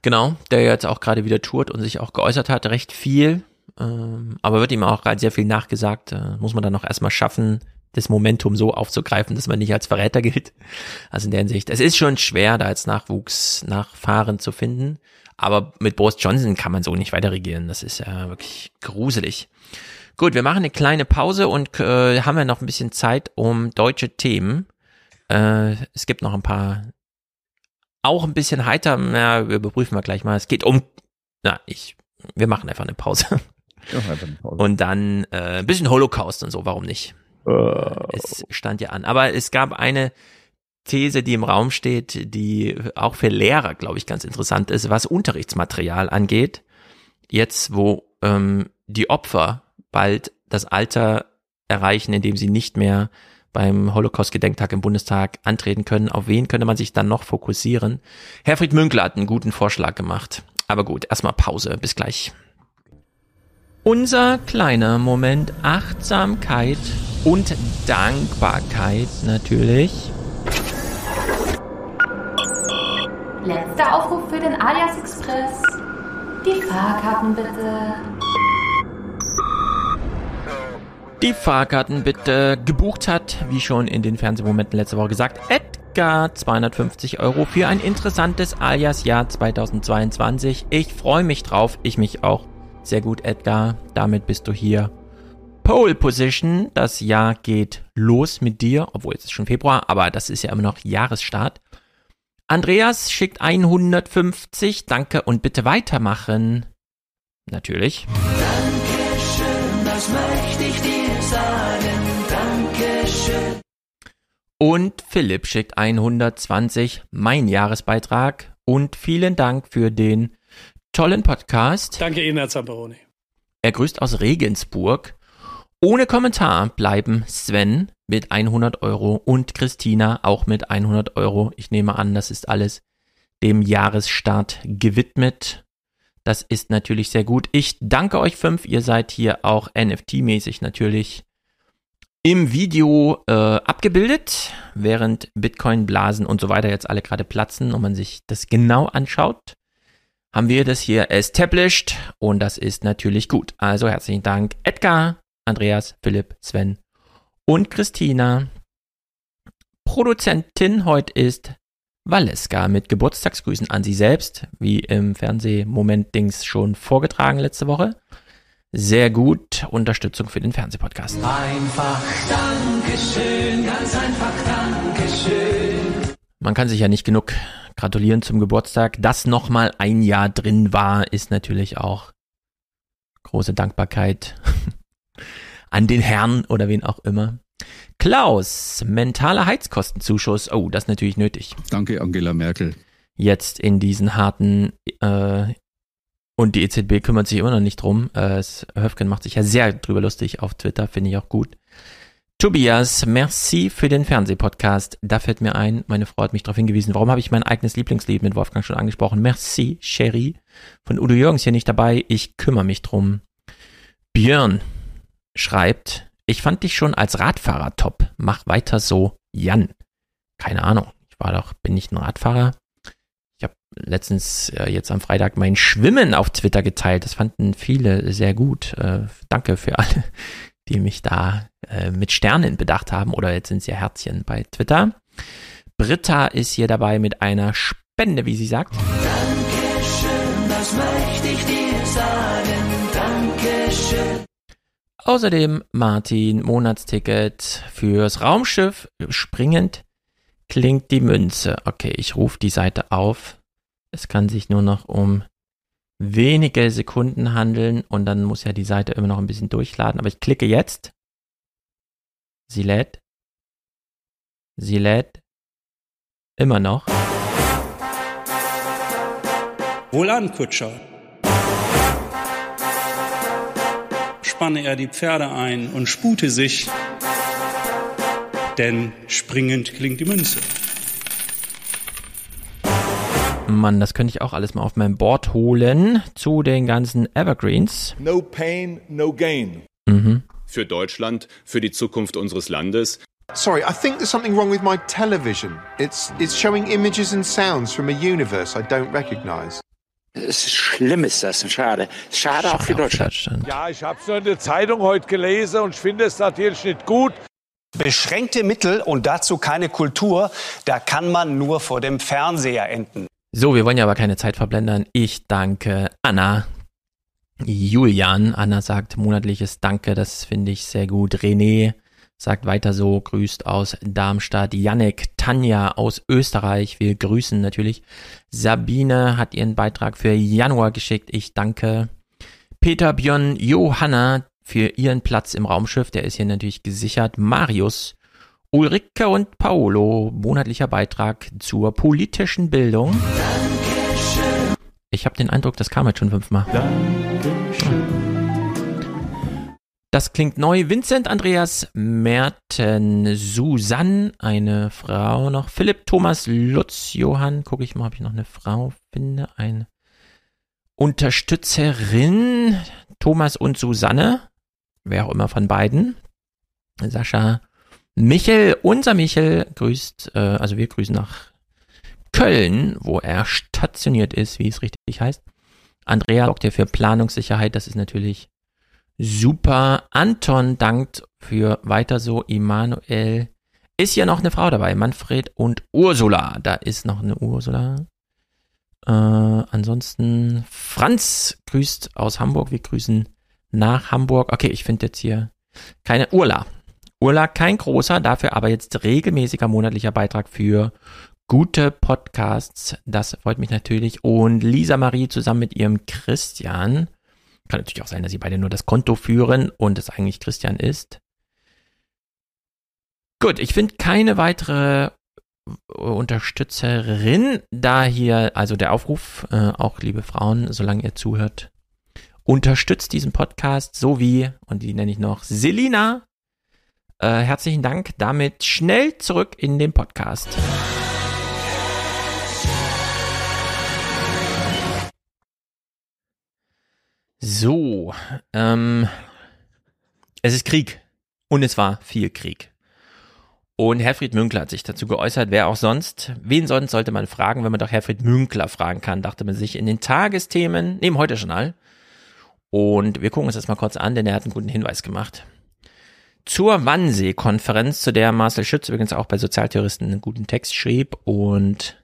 Genau, der jetzt auch gerade wieder tourt und sich auch geäußert hat, recht viel. Ähm, aber wird ihm auch gerade sehr viel nachgesagt. Äh, muss man dann noch erstmal schaffen, das Momentum so aufzugreifen, dass man nicht als Verräter gilt. Also in der Hinsicht, es ist schon schwer, da als Nachwuchs, Nachfahren zu finden. Aber mit Boris Johnson kann man so nicht weiter regieren. Das ist ja wirklich gruselig. Gut, wir machen eine kleine Pause und äh, haben ja noch ein bisschen Zeit, um deutsche Themen äh, es gibt noch ein paar, auch ein bisschen heiter, na, überprüfen wir gleich mal. Es geht um, na, ich, wir machen einfach eine Pause. eine Pause. Und dann äh, ein bisschen Holocaust und so, warum nicht? Uh. Es stand ja an. Aber es gab eine These, die im Raum steht, die auch für Lehrer, glaube ich, ganz interessant ist, was Unterrichtsmaterial angeht. Jetzt, wo ähm, die Opfer bald das Alter erreichen, in dem sie nicht mehr beim Holocaust-Gedenktag im Bundestag antreten können. Auf wen könnte man sich dann noch fokussieren? Herfried Münkler hat einen guten Vorschlag gemacht. Aber gut, erstmal Pause. Bis gleich. Unser kleiner Moment Achtsamkeit und Dankbarkeit natürlich. Letzter Aufruf für den Alias Express. Die Fahrkarten bitte. Die Fahrkarten bitte gebucht hat, wie schon in den Fernsehmomenten letzte Woche gesagt, Edgar 250 Euro für ein interessantes Alias-Jahr 2022. Ich freue mich drauf, ich mich auch. Sehr gut, Edgar. Damit bist du hier Pole Position. Das Jahr geht los mit dir, obwohl es ist schon Februar, aber das ist ja immer noch Jahresstart. Andreas schickt 150. Danke und bitte weitermachen. Natürlich. Das möchte ich dir sagen. Dankeschön. Und Philipp schickt 120, mein Jahresbeitrag. Und vielen Dank für den tollen Podcast. Danke Ihnen, Herr Zamperoni. Er grüßt aus Regensburg. Ohne Kommentar bleiben Sven mit 100 Euro und Christina auch mit 100 Euro. Ich nehme an, das ist alles dem Jahresstart gewidmet. Das ist natürlich sehr gut. Ich danke euch fünf. Ihr seid hier auch NFT-mäßig natürlich im Video äh, abgebildet, während Bitcoin-Blasen und so weiter jetzt alle gerade platzen und man sich das genau anschaut, haben wir das hier established und das ist natürlich gut. Also herzlichen Dank Edgar, Andreas, Philipp, Sven und Christina. Produzentin heute ist Valeska mit Geburtstagsgrüßen an sie selbst, wie im Fernsehmoment-Dings schon vorgetragen letzte Woche. Sehr gut. Unterstützung für den Fernsehpodcast. Einfach Dankeschön, ganz einfach Dankeschön. Man kann sich ja nicht genug gratulieren zum Geburtstag. Dass nochmal ein Jahr drin war, ist natürlich auch große Dankbarkeit an den Herrn oder wen auch immer. Klaus, mentaler Heizkostenzuschuss. Oh, das ist natürlich nötig. Danke, Angela Merkel. Jetzt in diesen harten äh, und die EZB kümmert sich immer noch nicht drum. Äh, Höfgen macht sich ja sehr drüber lustig auf Twitter, finde ich auch gut. Tobias, merci für den Fernsehpodcast. Da fällt mir ein, meine Frau hat mich darauf hingewiesen, warum habe ich mein eigenes Lieblingslied mit Wolfgang schon angesprochen? Merci, Sherry. Von Udo Jürgens hier nicht dabei. Ich kümmere mich drum. Björn schreibt, ich fand dich schon als Radfahrer top. Mach weiter so, Jan. Keine Ahnung. Ich war doch, bin nicht ein Radfahrer letztens äh, jetzt am Freitag mein Schwimmen auf Twitter geteilt. Das fanden viele sehr gut. Äh, danke für alle, die mich da äh, mit Sternen bedacht haben oder jetzt sind es ja Herzchen bei Twitter. Britta ist hier dabei mit einer Spende, wie sie sagt. Außerdem Martin Monatsticket fürs Raumschiff springend klingt die Münze. Okay, ich rufe die Seite auf. Es kann sich nur noch um wenige Sekunden handeln und dann muss ja die Seite immer noch ein bisschen durchladen. Aber ich klicke jetzt. Sie lädt. Sie lädt. Immer noch. Wohlan, Kutscher. Spanne er die Pferde ein und spute sich, denn springend klingt die Münze. Mann, das könnte ich auch alles mal auf mein Board holen zu den ganzen Evergreens. No pain, no gain. Mhm. Für Deutschland, für die Zukunft unseres Landes. Sorry, I think there's something wrong with my television. It's it's showing images and sounds from a universe I don't recognize. Es ist schlimm ist das, schade. Schade, auch für Deutschland. Ja, ich habe so eine Zeitung heute gelesen und ich finde es natürlich nicht gut. Beschränkte Mittel und dazu keine Kultur, da kann man nur vor dem Fernseher enden. So, wir wollen ja aber keine Zeit verblendern. Ich danke Anna. Julian, Anna sagt monatliches Danke, das finde ich sehr gut. René sagt weiter so, grüßt aus Darmstadt. Yannick, Tanja aus Österreich, wir grüßen natürlich. Sabine hat ihren Beitrag für Januar geschickt, ich danke. Peter, Björn, Johanna für ihren Platz im Raumschiff, der ist hier natürlich gesichert. Marius, Ulrike und Paolo, monatlicher Beitrag zur politischen Bildung. Dankeschön. Ich habe den Eindruck, das kam jetzt schon fünfmal. Das klingt neu. Vincent, Andreas, Merten, Susanne, eine Frau noch. Philipp, Thomas, Lutz, Johann. Gucke ich mal, ob ich noch eine Frau finde. Eine Unterstützerin. Thomas und Susanne. Wer auch immer von beiden. Sascha, Michel, unser Michel grüßt, äh, also wir grüßen nach Köln, wo er stationiert ist, wie es richtig heißt. Andrea sorgt ja für Planungssicherheit, das ist natürlich super. Anton dankt für weiter so. Immanuel ist ja noch eine Frau dabei. Manfred und Ursula. Da ist noch eine Ursula. Äh, ansonsten Franz grüßt aus Hamburg. Wir grüßen nach Hamburg. Okay, ich finde jetzt hier keine Urla. Urla kein großer, dafür aber jetzt regelmäßiger monatlicher Beitrag für gute Podcasts. Das freut mich natürlich. Und Lisa Marie zusammen mit ihrem Christian. Kann natürlich auch sein, dass sie beide nur das Konto führen und es eigentlich Christian ist. Gut, ich finde keine weitere Unterstützerin, da hier also der Aufruf, äh, auch liebe Frauen, solange ihr zuhört, unterstützt diesen Podcast, so wie, und die nenne ich noch, Selina. Äh, herzlichen Dank. Damit schnell zurück in den Podcast. So, ähm, es ist Krieg. Und es war viel Krieg. Und Herfried Münkler hat sich dazu geäußert, wer auch sonst. Wen sonst sollte man fragen, wenn man doch Herfried Münkler fragen kann, dachte man sich in den Tagesthemen, neben heute Journal. Und wir gucken uns das mal kurz an, denn er hat einen guten Hinweis gemacht. Zur Wannsee-Konferenz, zu der Marcel Schütz übrigens auch bei Sozialtheoristen einen guten Text schrieb und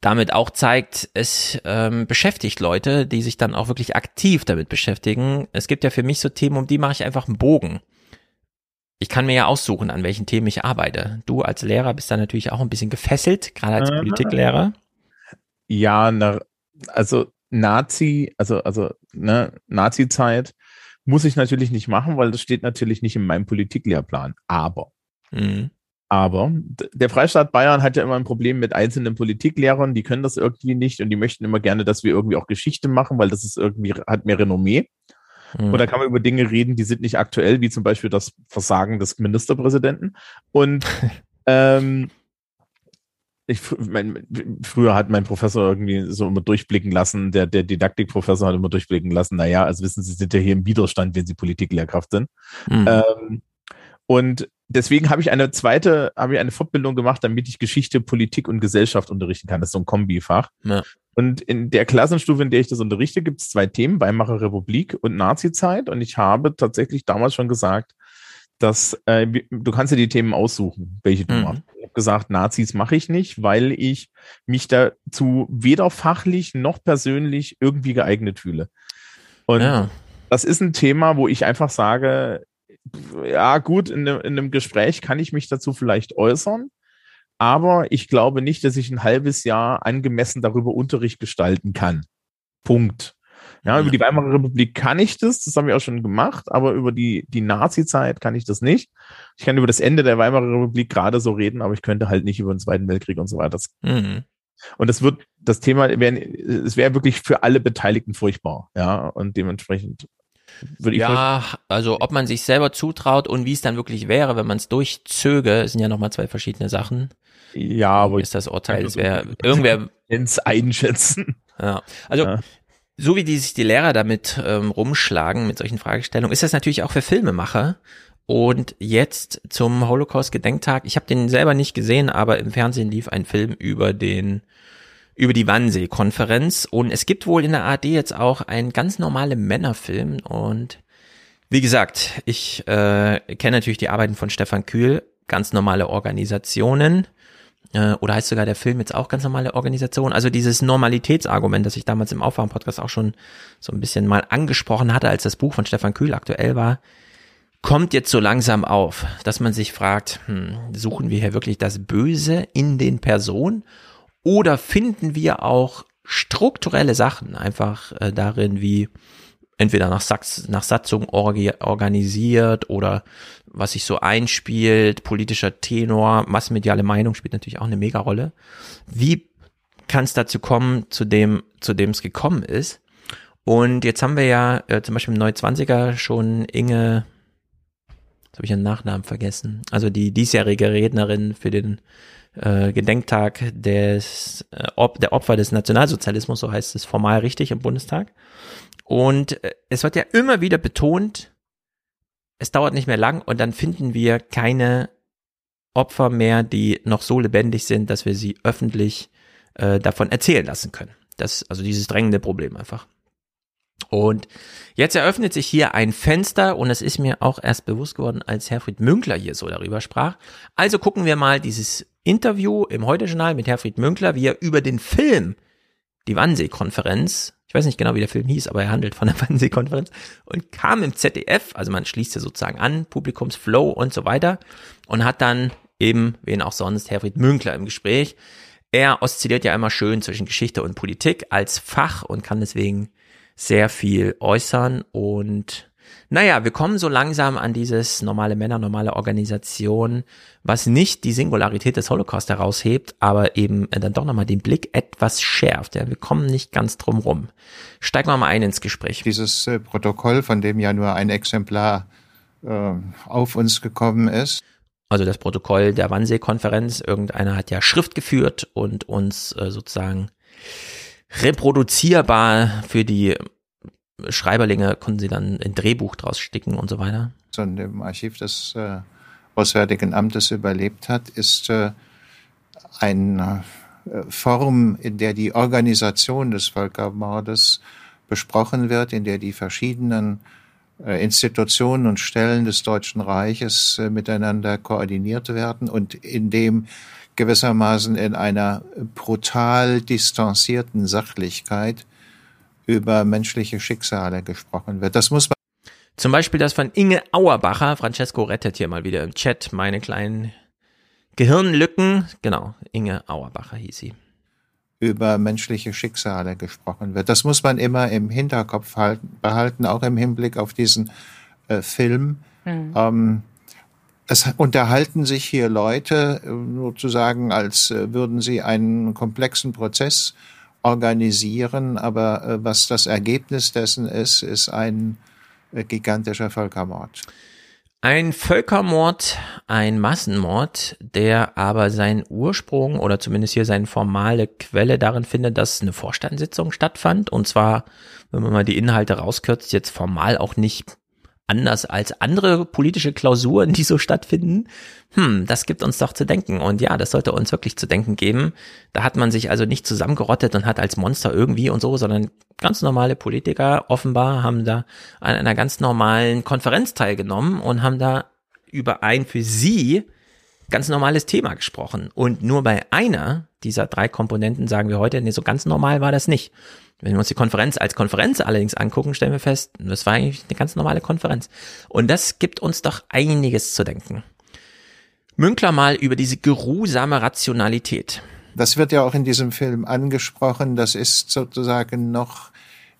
damit auch zeigt, es ähm, beschäftigt Leute, die sich dann auch wirklich aktiv damit beschäftigen. Es gibt ja für mich so Themen, um die mache ich einfach einen Bogen. Ich kann mir ja aussuchen, an welchen Themen ich arbeite. Du als Lehrer bist da natürlich auch ein bisschen gefesselt, gerade als Äh, Politiklehrer. Ja, na, also Nazi, also, also, ne, Nazi-Zeit muss ich natürlich nicht machen, weil das steht natürlich nicht in meinem Politiklehrplan. Aber, Mhm. Aber der Freistaat Bayern hat ja immer ein Problem mit einzelnen Politiklehrern, die können das irgendwie nicht und die möchten immer gerne, dass wir irgendwie auch Geschichte machen, weil das ist irgendwie, hat mehr Renommee. Mhm. Und da kann man über Dinge reden, die sind nicht aktuell, wie zum Beispiel das Versagen des Ministerpräsidenten. Und ähm, ich, mein, früher hat mein Professor irgendwie so immer durchblicken lassen, der, der Didaktikprofessor hat immer durchblicken lassen, naja, also wissen Sie, sind ja hier im Widerstand, wenn Sie Politiklehrkraft sind. Mhm. Ähm, und deswegen habe ich eine zweite, habe ich eine Fortbildung gemacht, damit ich Geschichte, Politik und Gesellschaft unterrichten kann. Das ist so ein Kombifach. Ja. Und in der Klassenstufe, in der ich das unterrichte, gibt es zwei Themen, Weimarer Republik und Nazizeit. Und ich habe tatsächlich damals schon gesagt, dass äh, du kannst dir die Themen aussuchen, welche du Mhm. machst. Ich habe gesagt, Nazis mache ich nicht, weil ich mich dazu weder fachlich noch persönlich irgendwie geeignet fühle. Und Ja. das ist ein Thema, wo ich einfach sage, ja gut, in, einem- in einem Gespräch kann ich mich dazu vielleicht äußern, aber ich glaube nicht, dass ich ein halbes Jahr angemessen darüber Unterricht gestalten kann. Punkt. Ja, über die Weimarer Republik kann ich das, das haben wir auch schon gemacht, aber über die, die Nazi-Zeit kann ich das nicht. Ich kann über das Ende der Weimarer Republik gerade so reden, aber ich könnte halt nicht über den Zweiten Weltkrieg und so weiter. Mhm. Und das wird, das Thema, wäre, es wäre wirklich für alle Beteiligten furchtbar, ja, und dementsprechend würde ich Ja, also ob man sich selber zutraut und wie es dann wirklich wäre, wenn man es durchzöge, sind ja nochmal zwei verschiedene Sachen. Ja, aber ist das Urteil, es wäre irgendwer ins einschätzen. Ja, also Ja. so wie die sich die Lehrer damit ähm, rumschlagen mit solchen Fragestellungen, ist das natürlich auch für Filmemacher. Und jetzt zum Holocaust-Gedenktag. Ich habe den selber nicht gesehen, aber im Fernsehen lief ein Film über den über die Wannsee-Konferenz. Und es gibt wohl in der ARD jetzt auch einen ganz normalen Männerfilm. Und wie gesagt, ich äh, kenne natürlich die Arbeiten von Stefan Kühl, ganz normale Organisationen. Äh, oder heißt sogar der Film jetzt auch ganz normale Organisation. Also dieses Normalitätsargument, das ich damals im Aufwachen-Podcast auch schon so ein bisschen mal angesprochen hatte, als das Buch von Stefan Kühl aktuell war, kommt jetzt so langsam auf, dass man sich fragt, hm, suchen wir hier wirklich das Böse in den Personen oder finden wir auch strukturelle Sachen einfach äh, darin, wie entweder nach, Sachs, nach Satzung organisiert oder was sich so einspielt, politischer Tenor, massmediale Meinung spielt natürlich auch eine Megarolle. Wie kann es dazu kommen, zu dem, zu dem es gekommen ist? Und jetzt haben wir ja äh, zum Beispiel im 29er schon Inge, jetzt habe ich ihren Nachnamen vergessen, also die diesjährige Rednerin für den äh, Gedenktag des, äh, Op der Opfer des Nationalsozialismus, so heißt es formal richtig im Bundestag. Und äh, es wird ja immer wieder betont, es dauert nicht mehr lang und dann finden wir keine Opfer mehr, die noch so lebendig sind, dass wir sie öffentlich äh, davon erzählen lassen können. Das, also dieses drängende Problem einfach. Und jetzt eröffnet sich hier ein Fenster und es ist mir auch erst bewusst geworden, als Herfried Münkler hier so darüber sprach. Also gucken wir mal dieses Interview im Heute-Journal mit Herfried Münkler, wie er über den Film Die Wannsee-Konferenz, ich weiß nicht genau, wie der Film hieß, aber er handelt von der Wannsee-Konferenz und kam im ZDF, also man schließt ja sozusagen an, Publikumsflow und so weiter und hat dann eben, wen auch sonst, Herfried Münkler im Gespräch. Er oszilliert ja immer schön zwischen Geschichte und Politik als Fach und kann deswegen sehr viel äußern und naja, wir kommen so langsam an dieses normale Männer, normale Organisation, was nicht die Singularität des Holocaust heraushebt, aber eben dann doch nochmal den Blick etwas schärft. Ja, wir kommen nicht ganz drum rum. Steigen wir mal ein ins Gespräch. Dieses äh, Protokoll, von dem ja nur ein Exemplar äh, auf uns gekommen ist. Also das Protokoll der Wannsee-Konferenz. Irgendeiner hat ja Schrift geführt und uns äh, sozusagen reproduzierbar für die Schreiberlinge konnten sie dann ein Drehbuch draus sticken und so weiter. So in dem Archiv des äh, Auswärtigen Amtes überlebt hat, ist äh, eine äh, Form, in der die Organisation des Völkermordes besprochen wird, in der die verschiedenen äh, Institutionen und Stellen des Deutschen Reiches äh, miteinander koordiniert werden und in dem gewissermaßen in einer brutal distanzierten Sachlichkeit über menschliche Schicksale gesprochen wird. Das muss man Zum Beispiel das von Inge Auerbacher. Francesco rettet hier mal wieder im Chat meine kleinen Gehirnlücken. Genau, Inge Auerbacher hieß sie. über menschliche Schicksale gesprochen wird. Das muss man immer im Hinterkopf halten, behalten, auch im Hinblick auf diesen äh, Film. Mhm. Ähm, es unterhalten sich hier Leute äh, sozusagen, als äh, würden sie einen komplexen Prozess organisieren, aber äh, was das Ergebnis dessen ist, ist ein äh, gigantischer Völkermord. Ein Völkermord, ein Massenmord, der aber seinen Ursprung oder zumindest hier seine formale Quelle darin findet, dass eine Vorstandssitzung stattfand. Und zwar, wenn man mal die Inhalte rauskürzt, jetzt formal auch nicht anders als andere politische Klausuren, die so stattfinden. Hm, das gibt uns doch zu denken. Und ja, das sollte uns wirklich zu denken geben. Da hat man sich also nicht zusammengerottet und hat als Monster irgendwie und so, sondern ganz normale Politiker offenbar haben da an einer ganz normalen Konferenz teilgenommen und haben da über ein für sie ganz normales Thema gesprochen. Und nur bei einer dieser drei Komponenten sagen wir heute, nee, so ganz normal war das nicht. Wenn wir uns die Konferenz als Konferenz allerdings angucken, stellen wir fest, das war eigentlich eine ganz normale Konferenz. Und das gibt uns doch einiges zu denken. Münkler mal über diese geruhsame Rationalität. Das wird ja auch in diesem Film angesprochen. Das ist sozusagen noch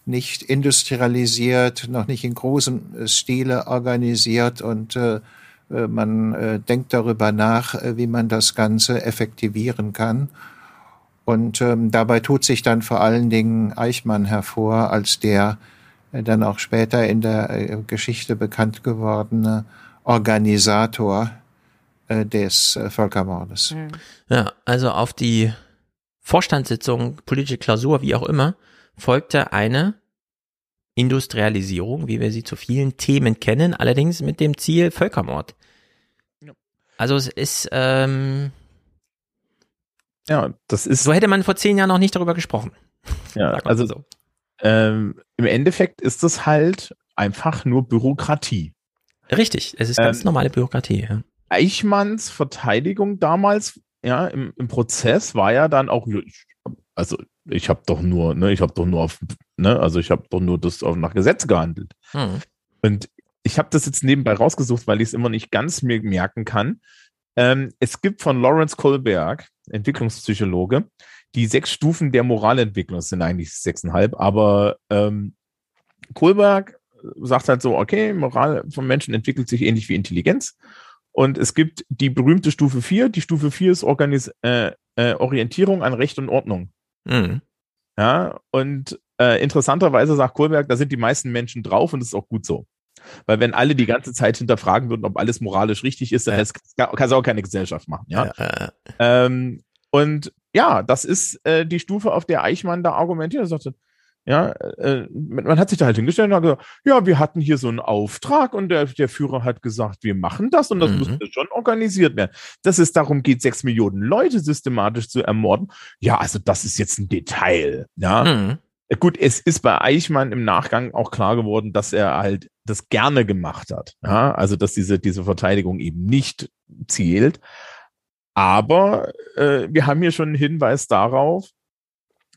nicht industrialisiert, noch nicht in großem Stile organisiert und äh, äh, man äh, denkt darüber nach, äh, wie man das Ganze effektivieren kann. Und ähm, dabei tut sich dann vor allen Dingen Eichmann hervor als der äh, dann auch später in der äh, Geschichte bekannt gewordene Organisator äh, des äh, Völkermordes. Ja, also auf die Vorstandssitzung, politische Klausur, wie auch immer, folgte eine Industrialisierung, wie wir sie zu vielen Themen kennen, allerdings mit dem Ziel Völkermord. Also es ist, ähm, Ja, das ist. so hätte man vor zehn Jahren noch nicht darüber gesprochen. Ja, also so. ähm, im Endeffekt ist es halt einfach nur Bürokratie. Richtig, es ist ganz Ähm, normale Bürokratie. Ja. Eichmanns Verteidigung damals, ja, im, im Prozess war ja dann auch, also ich habe doch nur, ne, ich habe doch nur auf, ne, also ich habe doch nur das auf, nach Gesetz gehandelt. Hm. Und ich habe das jetzt nebenbei rausgesucht, weil ich es immer nicht ganz mir merken kann. Ähm, es gibt von Lawrence Kohlberg, Entwicklungspsychologe, die sechs Stufen der Moralentwicklung. Sind eigentlich sechseinhalb, aber ähm, Kohlberg sagt halt so, okay, Moral von Menschen entwickelt sich ähnlich wie Intelligenz. Und es gibt die berühmte Stufe 4. Die Stufe 4 ist Organis äh, äh, Orientierung an Recht und Ordnung. Mhm. Ja, und äh, interessanterweise sagt Kohlberg, da sind die meisten Menschen drauf und das ist auch gut so. Weil wenn alle die ganze Zeit hinterfragen würden, ob alles moralisch richtig ist, dann ja. kann es auch keine Gesellschaft machen. Ja. Ähm, und ja, das ist äh, die Stufe, auf der Eichmann da argumentiert. Er sagte, ja, äh, man hat sich da halt hingestellt und hat gesagt, ja, wir hatten hier so einen Auftrag und der, der Führer hat gesagt, wir machen das und das Mhm. musste schon organisiert werden. Dass es darum geht, sechs Millionen Leute systematisch zu ermorden, ja, also das ist jetzt ein Detail. Ja, Mhm. Gut, es ist bei Eichmann im Nachgang auch klar geworden, dass er halt das gerne gemacht hat. Ja, also dass diese, diese Verteidigung eben nicht zielt. Aber äh, wir haben hier schon einen Hinweis darauf,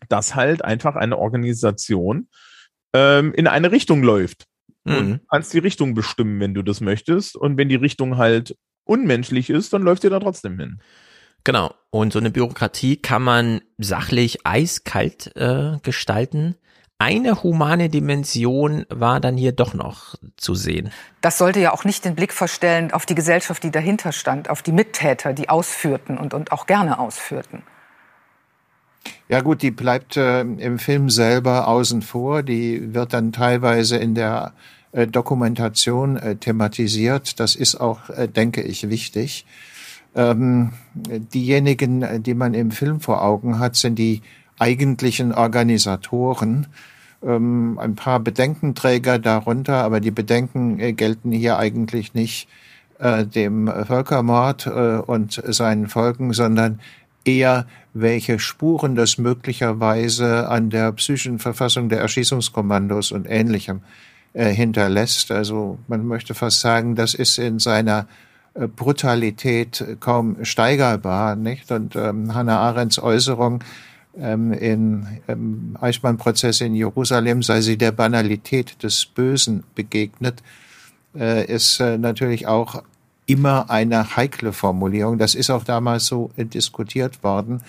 dass halt einfach eine Organisation ähm, in eine Richtung läuft. Mhm. Und du kannst die Richtung bestimmen, wenn du das möchtest. Und wenn die Richtung halt unmenschlich ist, dann läuft ihr da trotzdem hin. Genau. Und so eine Bürokratie kann man sachlich eiskalt äh, gestalten. Eine humane Dimension war dann hier doch noch zu sehen. Das sollte ja auch nicht den Blick verstellen auf die Gesellschaft, die dahinter stand, auf die Mittäter, die ausführten und, und auch gerne ausführten. Ja gut, die bleibt äh, im Film selber außen vor. Die wird dann teilweise in der äh, Dokumentation äh, thematisiert. Das ist auch, äh, denke ich, wichtig. Ähm, diejenigen, die man im Film vor Augen hat, sind die eigentlichen Organisatoren. Ähm, ein paar Bedenkenträger darunter, aber die Bedenken äh, gelten hier eigentlich nicht äh, dem Völkermord äh, und seinen Folgen, sondern eher, welche Spuren das möglicherweise an der psychischen Verfassung der Erschießungskommandos und Ähnlichem äh, hinterlässt. Also man möchte fast sagen, das ist in seiner Brutalität kaum steigerbar, nicht? Und ähm, Hannah Arendts Äußerung ähm, in, im Eichmann-Prozess in Jerusalem sei sie der Banalität des Bösen begegnet, äh, ist äh, natürlich auch immer eine heikle Formulierung. Das ist auch damals so äh, diskutiert worden,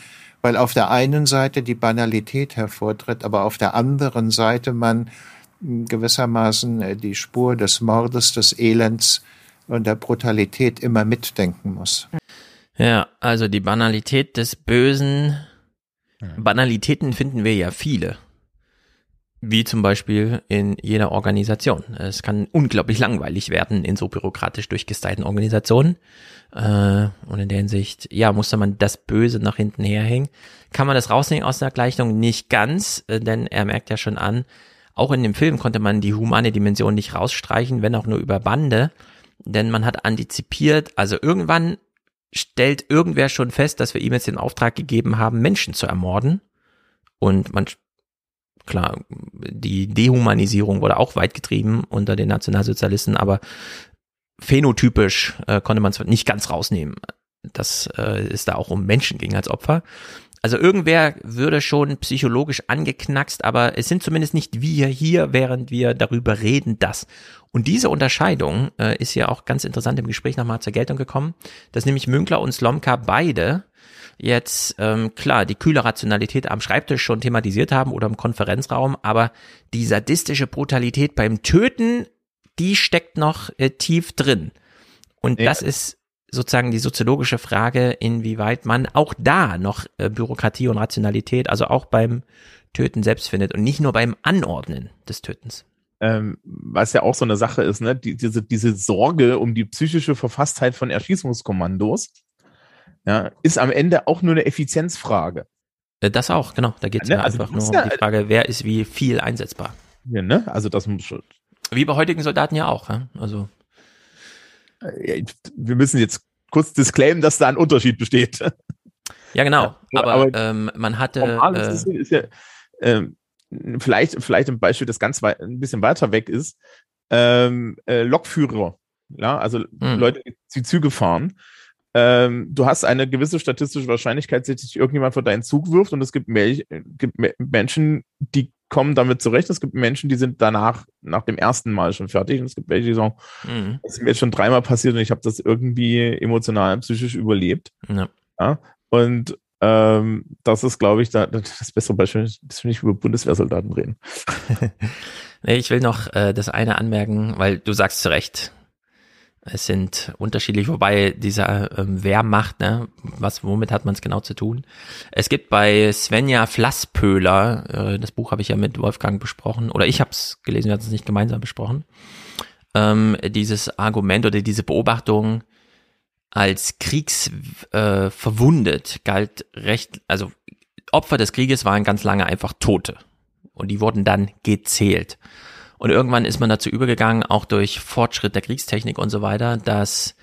weil auf der einen Seite die Banalität hervortritt, aber auf der anderen Seite man mh, gewissermaßen äh, die Spur des Mordes, des Elends und der Brutalität immer mitdenken muss. Ja, also die Banalität des Bösen. Banalitäten finden wir ja viele. Wie zum Beispiel in jeder Organisation. Es kann unglaublich langweilig werden in so bürokratisch durchgestylten Organisationen. Äh, und in der Hinsicht, ja, musste man das Böse nach hinten herhängen. Kann man das rausnehmen aus der Gleichung? Nicht ganz, äh, denn er merkt ja schon an, auch in dem Film konnte man die humane Dimension nicht rausstreichen, wenn auch nur über Bande. Denn man hat antizipiert, also irgendwann stellt irgendwer schon fest, dass wir ihm jetzt den Auftrag gegeben haben, Menschen zu ermorden. Und man, klar, die Dehumanisierung wurde auch weit getrieben unter den Nationalsozialisten, aber phänotypisch äh, konnte man es nicht ganz rausnehmen, dass äh, es da auch um Menschen ging als Opfer. Also irgendwer würde schon psychologisch angeknackst, aber es sind zumindest nicht wir hier, während wir darüber reden, dass. Und diese Unterscheidung äh, ist ja auch ganz interessant im Gespräch nochmal zur Geltung gekommen, dass nämlich Münkler und Slomka beide jetzt, ähm, klar, die kühle Rationalität am Schreibtisch schon thematisiert haben oder im Konferenzraum, aber die sadistische Brutalität beim Töten, die steckt noch äh, tief drin. Und Ja. das ist sozusagen die soziologische Frage, inwieweit man auch da noch äh, Bürokratie und Rationalität, also auch beim Töten selbst findet und nicht nur beim Anordnen des Tötens. Ähm, was ja auch so eine Sache ist, ne, die, diese, diese Sorge um die psychische Verfasstheit von Erschießungskommandos, ja, ist am Ende auch nur eine Effizienzfrage. Äh, Das auch, genau. Da geht es Ja, ja, ne, also einfach nur um ja- die Frage, wer ist wie viel einsetzbar. Ja, ne? Also das muss schon. Wie bei heutigen Soldaten ja auch. Ja? Also Ja, wir müssen jetzt kurz disclaimen, dass da ein Unterschied besteht. ja, genau. Ja, aber aber ähm, man hatte Normal äh, ist, es- ist ja, ähm, vielleicht, vielleicht ein Beispiel, das ganz weit, ein bisschen weiter weg ist, ähm, äh, Lokführer, ja, also Hm. Leute, die Züge fahren. Ähm, du hast eine gewisse statistische Wahrscheinlichkeit, dass sich irgendjemand vor deinen Zug wirft und es gibt, Mel gibt Me- Menschen, die kommen damit zurecht. Es gibt Menschen, die sind danach, nach dem ersten Mal schon fertig und es gibt welche, die sagen, Mhm. das ist mir jetzt schon dreimal passiert und ich habe das irgendwie emotional, psychisch überlebt. Ja. Ja? Und ähm, das ist, glaube ich, da, das bessere Beispiel, das will ich über Bundeswehrsoldaten reden. Nee, ich will noch äh, das eine anmerken, weil du sagst zu Recht, es sind unterschiedlich, wobei dieser ähm, Wehrmacht, ne, was, womit hat man es genau zu tun? Es gibt bei Svenja Flasspöhler, äh, das Buch habe ich ja mit Wolfgang besprochen, oder ich habe es gelesen, wir hatten es nicht gemeinsam besprochen, ähm, dieses Argument oder diese Beobachtung als kriegsverwundet äh, galt recht, also Opfer des Krieges waren ganz lange einfach Tote und die wurden dann gezählt. Und irgendwann ist man dazu übergegangen, auch durch Fortschritt der Kriegstechnik und so weiter, dass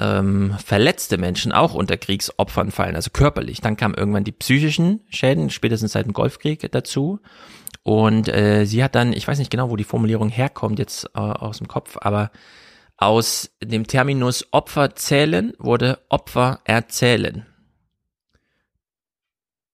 ähm, verletzte Menschen auch unter Kriegsopfern fallen, also körperlich. Dann kamen irgendwann die psychischen Schäden, spätestens seit dem Golfkrieg dazu. Und äh, sie hat dann, ich weiß nicht genau, wo die Formulierung herkommt jetzt äh, aus dem Kopf, aber aus dem Terminus Opfer zählen wurde Opfer erzählen.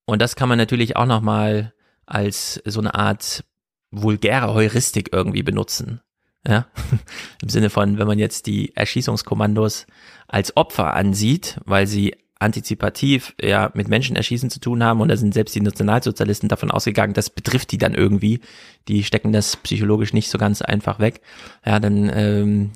Und das kann man natürlich auch nochmal als so eine Art vulgäre Heuristik irgendwie benutzen. Ja, im Sinne von, wenn man jetzt die Erschießungskommandos als Opfer ansieht, weil sie antizipativ ja mit Menschenerschießen zu tun haben und da sind selbst die Nationalsozialisten davon ausgegangen, das betrifft die dann irgendwie. Die stecken das psychologisch nicht so ganz einfach weg. Ja, dann ähm,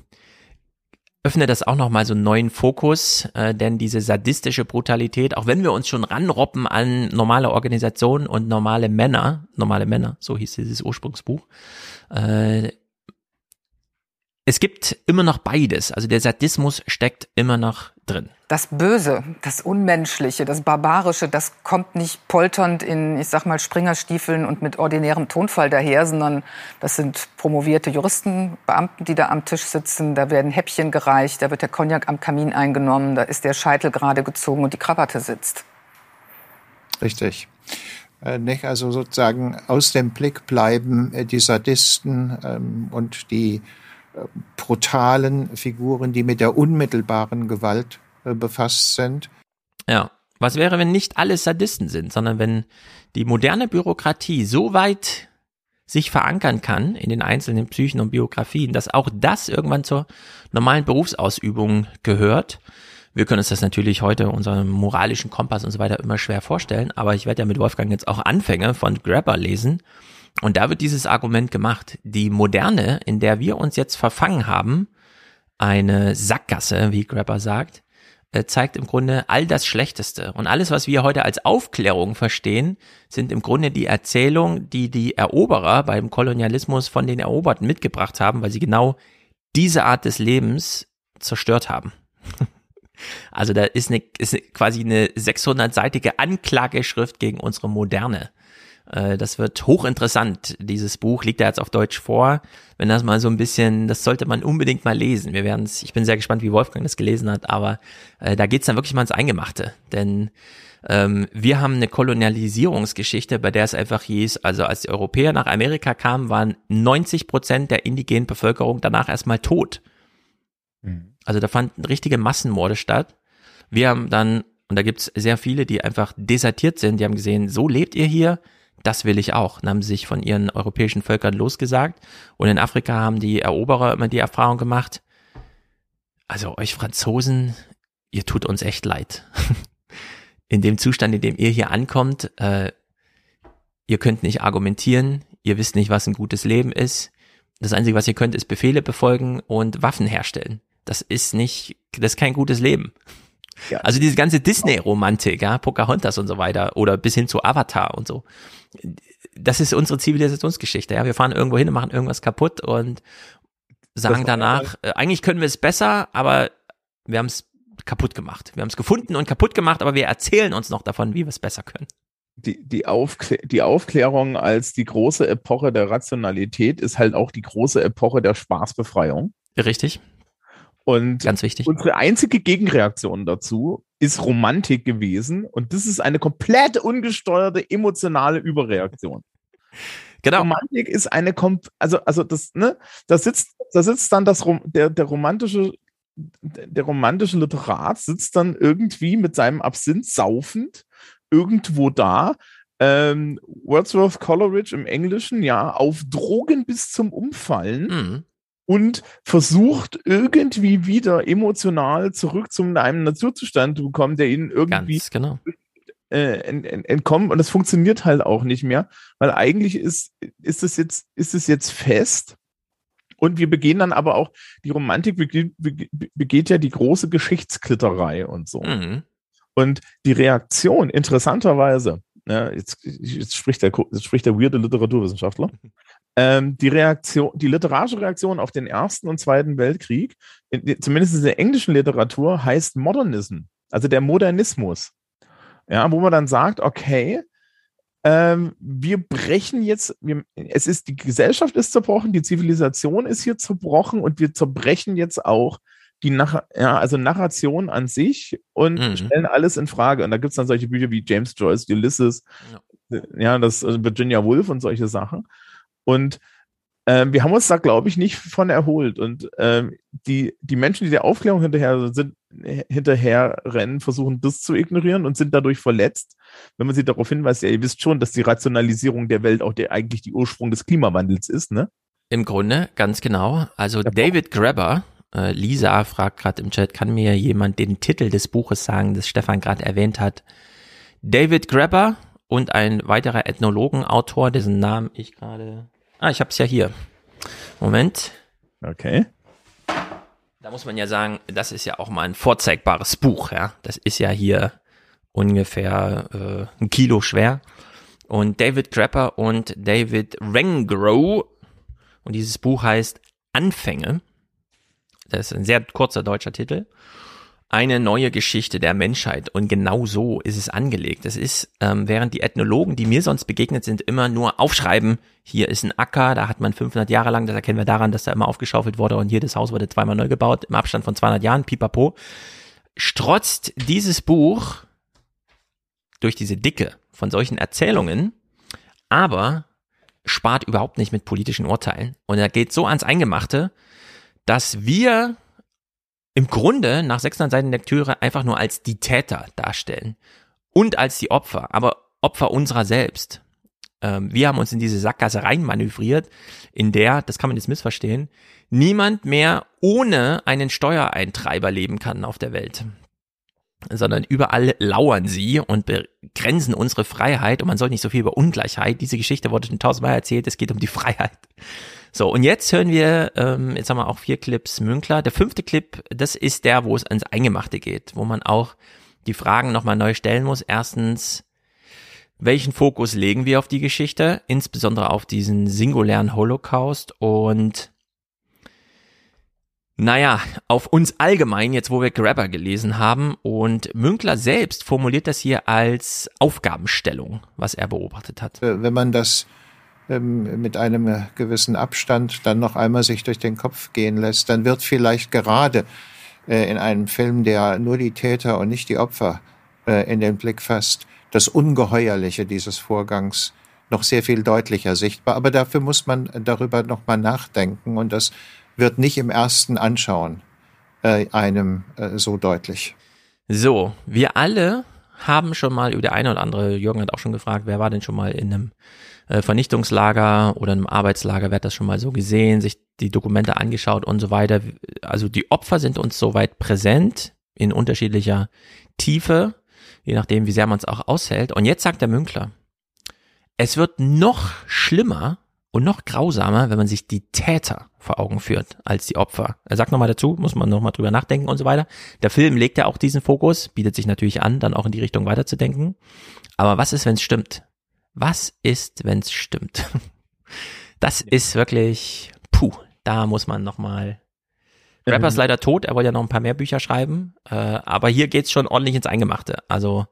öffne das auch nochmal so einen neuen Fokus, äh, denn diese sadistische Brutalität, auch wenn wir uns schon ranroppen an normale Organisationen und normale Männer, normale Männer, so hieß dieses Ursprungsbuch, äh, es gibt immer noch beides. Also der Sadismus steckt immer noch drin. Das Böse, das Unmenschliche, das Barbarische, das kommt nicht polternd in, ich sag mal, Springerstiefeln und mit ordinärem Tonfall daher, sondern das sind promovierte Juristen, Beamten, die da am Tisch sitzen. Da werden Häppchen gereicht, da wird der Cognac am Kamin eingenommen, da ist der Scheitel gerade gezogen und die Krawatte sitzt. Richtig. Äh? Also sozusagen aus dem Blick bleiben äh, die Sadisten ähm, und die brutalen Figuren, die mit der unmittelbaren Gewalt äh, befasst sind. Ja. Was wäre, wenn nicht alle Sadisten sind, sondern wenn die moderne Bürokratie so weit sich verankern kann in den einzelnen Psychen und Biografien, dass auch das irgendwann zur normalen Berufsausübung gehört. Wir können uns das natürlich heute, unserem moralischen Kompass und so weiter, immer schwer vorstellen, aber ich werde ja mit Wolfgang jetzt auch Anfänge von Grabber lesen und da wird dieses Argument gemacht. Die Moderne, in der wir uns jetzt verfangen haben, eine Sackgasse, wie Grabber sagt, äh, zeigt im Grunde all das Schlechteste. Und alles, was wir heute als Aufklärung verstehen, sind im Grunde die Erzählungen, die die Eroberer beim Kolonialismus von den Eroberten mitgebracht haben, weil sie genau diese Art des Lebens zerstört haben. Also da ist, eine, ist quasi eine 600-seitige Anklageschrift gegen unsere Moderne. Äh, das wird hochinteressant. Dieses Buch liegt ja jetzt auf Deutsch vor. Wenn das mal so ein bisschen, das sollte man unbedingt mal lesen. Wir werden es, ich bin sehr gespannt, wie Wolfgang das gelesen hat, aber äh, da geht's dann wirklich mal ins Eingemachte. Denn ähm, wir haben eine Kolonialisierungsgeschichte, bei der es einfach hieß, also als die Europäer nach Amerika kamen, waren 90 Prozent der indigenen Bevölkerung danach erstmal tot. Mhm. Also da fanden richtige Massenmorde statt. Wir haben dann, und da gibt's sehr viele, die einfach desertiert sind, die haben gesehen, so lebt ihr hier, das will ich auch. Dann haben sie sich von ihren europäischen Völkern losgesagt. Und in Afrika haben die Eroberer immer die Erfahrung gemacht, also euch Franzosen, ihr tut uns echt leid. in dem Zustand, in dem ihr hier ankommt, äh, ihr könnt nicht argumentieren, ihr wisst nicht, was ein gutes Leben ist. Das Einzige, was ihr könnt, ist Befehle befolgen und Waffen herstellen. Das ist nicht, das ist kein gutes Leben. Ja. Also diese ganze Disney-Romantik, ja, Pocahontas und so weiter, oder bis hin zu Avatar und so. Das ist unsere Zivilisationsgeschichte, ja. Wir fahren irgendwo hin und machen irgendwas kaputt und sagen danach, äh, eigentlich können wir es besser, aber wir haben es kaputt gemacht. Wir haben es gefunden und kaputt gemacht, aber wir erzählen uns noch davon, wie wir es besser können. Die, die, Aufklär die Aufklärung als die große Epoche der Rationalität ist halt auch die große Epoche der Spaßbefreiung. Richtig. Und Ganz wichtig. unsere einzige Gegenreaktion dazu ist Romantik gewesen. Und das ist eine komplett ungesteuerte emotionale Überreaktion. Genau. Romantik ist eine, also, also das, ne, da sitzt, da sitzt dann das, der, der romantische, der romantische Literat sitzt dann irgendwie mit seinem Absinth saufend irgendwo da, ähm, Wordsworth Coleridge im Englischen, ja, auf Drogen bis zum Umfallen. Mhm und versucht irgendwie wieder emotional zurück zu einem Naturzustand zu kommen, der ihnen irgendwie Ganz genau. äh, ent, ent, entkommt. Und das funktioniert halt auch nicht mehr, weil eigentlich ist, ist es jetzt, ist es jetzt fest. Und wir begehen dann aber auch, die Romantik begeht, begeht ja die große Geschichtsklitterei und so. Mhm. Und die Reaktion, interessanterweise, ja, jetzt, jetzt, spricht der, jetzt spricht der weirde Literaturwissenschaftler, ähm, die Reaktion, die literarische Reaktion auf den Ersten und Zweiten Weltkrieg, in, zumindest in der englischen Literatur, heißt Modernism, also der Modernismus. Ja, wo man dann sagt, okay, ähm, wir brechen jetzt, wir, es ist, die Gesellschaft ist zerbrochen, die Zivilisation ist hier zerbrochen und wir zerbrechen jetzt auch die Nach ja, also Narration an sich und mhm. stellen alles in Frage. Und da gibt es dann solche Bücher wie James Joyce, Ulysses, ja, ja das also Virginia Woolf und solche Sachen. Und Ähm, wir haben uns da, glaube ich, nicht von erholt. Und ähm, die, die Menschen, die der Aufklärung hinterher sind, hinterher rennen, versuchen das zu ignorieren und sind dadurch verletzt, wenn man sie darauf hinweist, ja, ihr wisst schon, dass die Rationalisierung der Welt auch der, eigentlich die Ursprung des Klimawandels ist, ne? Im Grunde, ganz genau. Also David Grabber, äh, Lisa fragt gerade im Chat, kann mir jemand den Titel des Buches sagen, das Stefan gerade erwähnt hat? David Grabber und ein weiterer Ethnologenautor, dessen Namen ich gerade. Ah, ich habe es ja hier. Moment. Okay. Da muss man ja sagen, das ist ja auch mal ein vorzeigbares Buch, ja. Das ist ja hier ungefähr äh, ein Kilo schwer. Und David Grapper und David Rengrow. Und dieses Buch heißt Anfänge. Das ist ein sehr kurzer deutscher Titel. Eine neue Geschichte der Menschheit. Und genau so ist es angelegt. Das ist, ähm, während die Ethnologen, die mir sonst begegnet sind, immer nur aufschreiben, hier ist ein Acker, da hat man 500 Jahre lang, das erkennen wir daran, dass da immer aufgeschaufelt wurde und jedes Haus wurde zweimal neu gebaut, im Abstand von 200 Jahren, pipapo. Strotzt dieses Buch durch diese Dicke von solchen Erzählungen, aber spart überhaupt nicht mit politischen Urteilen. Und er geht so ans Eingemachte, dass wir im Grunde nach 600 Seiten Lektüre einfach nur als die Täter darstellen und als die Opfer, aber Opfer unserer selbst. Ähm, wir haben uns in diese Sackgasse reinmanövriert, in der, das kann man jetzt missverstehen, niemand mehr ohne einen Steuereintreiber leben kann auf der Welt sondern überall lauern sie und begrenzen unsere Freiheit und man soll nicht so viel über Ungleichheit. Diese Geschichte wurde schon tausendmal erzählt, es geht um die Freiheit. So, und jetzt hören wir, ähm, jetzt haben wir auch vier Clips Münkler. Der fünfte Clip, das ist der, wo es ans Eingemachte geht, wo man auch die Fragen nochmal neu stellen muss. Erstens, welchen Fokus legen wir auf die Geschichte, insbesondere auf diesen singulären Holocaust und naja, auf uns allgemein, jetzt wo wir Grabber gelesen haben. Und Münkler selbst formuliert das hier als Aufgabenstellung, was er beobachtet hat. Wenn man das ähm, mit einem gewissen Abstand dann noch einmal sich durch den Kopf gehen lässt, dann wird vielleicht gerade äh, in einem Film, der nur die Täter und nicht die Opfer äh, in den Blick fasst, das Ungeheuerliche dieses Vorgangs noch sehr viel deutlicher sichtbar. Aber dafür muss man darüber noch mal nachdenken und das wird nicht im ersten Anschauen äh, einem äh, so deutlich. So, wir alle haben schon mal über der eine oder andere, Jürgen hat auch schon gefragt, wer war denn schon mal in einem äh, Vernichtungslager oder einem Arbeitslager, wer hat das schon mal so gesehen, sich die Dokumente angeschaut und so weiter. Also die Opfer sind uns soweit präsent in unterschiedlicher Tiefe, je nachdem, wie sehr man es auch aushält. Und jetzt sagt der Münkler, es wird noch schlimmer und noch grausamer, wenn man sich die Täter vor Augen führt als die Opfer. Er sagt nochmal dazu, muss man nochmal drüber nachdenken und so weiter. Der Film legt ja auch diesen Fokus, bietet sich natürlich an, dann auch in die Richtung weiterzudenken. Aber was ist, wenn es stimmt? Was ist, wenn es stimmt? Das ist wirklich, puh, da muss man nochmal. Rapper ist leider tot, er wollte ja noch ein paar mehr Bücher schreiben, äh, aber hier geht's schon ordentlich ins Eingemachte. Also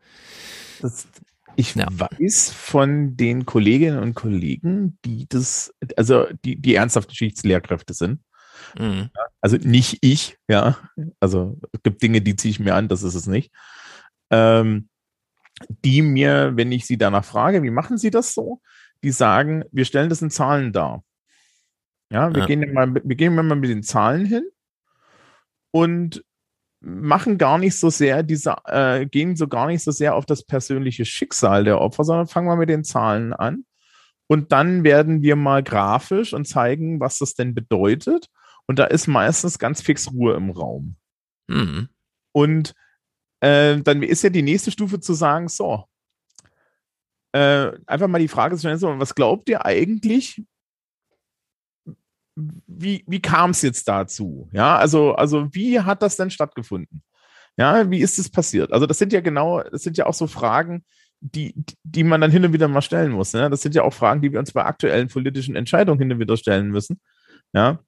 das, ich ja. weiß von den Kolleginnen und Kollegen, die das, also die, die ernsthaft Geschichtslehrkräfte sind. Mhm. Also nicht ich, ja. Also es gibt Dinge, die ziehe ich mir an, das ist es nicht. Ähm, die mir, wenn ich sie danach frage, wie machen sie das so, die sagen, wir stellen das in Zahlen dar. Ja, wir, ja. Gehen, mal, wir gehen mal mit den Zahlen hin und machen gar nicht so sehr diese, äh, gehen so gar nicht so sehr auf das persönliche Schicksal der Opfer, sondern fangen wir mit den Zahlen an. Und dann werden wir mal grafisch und zeigen, was das denn bedeutet. Und da ist meistens ganz fix Ruhe im Raum. Mhm. Und äh, dann ist ja die nächste Stufe zu sagen, so, äh, einfach mal die Frage zu stellen, so, was glaubt ihr eigentlich? Wie, wie kam es jetzt dazu? Ja, also, also wie hat das denn stattgefunden? Ja, wie ist es passiert? Also, das sind ja genau, das sind ja auch so Fragen, die, die man dann hin und wieder mal stellen muss. Ne? Das sind ja auch Fragen, die wir uns bei aktuellen politischen Entscheidungen hin und wieder stellen müssen. Ja,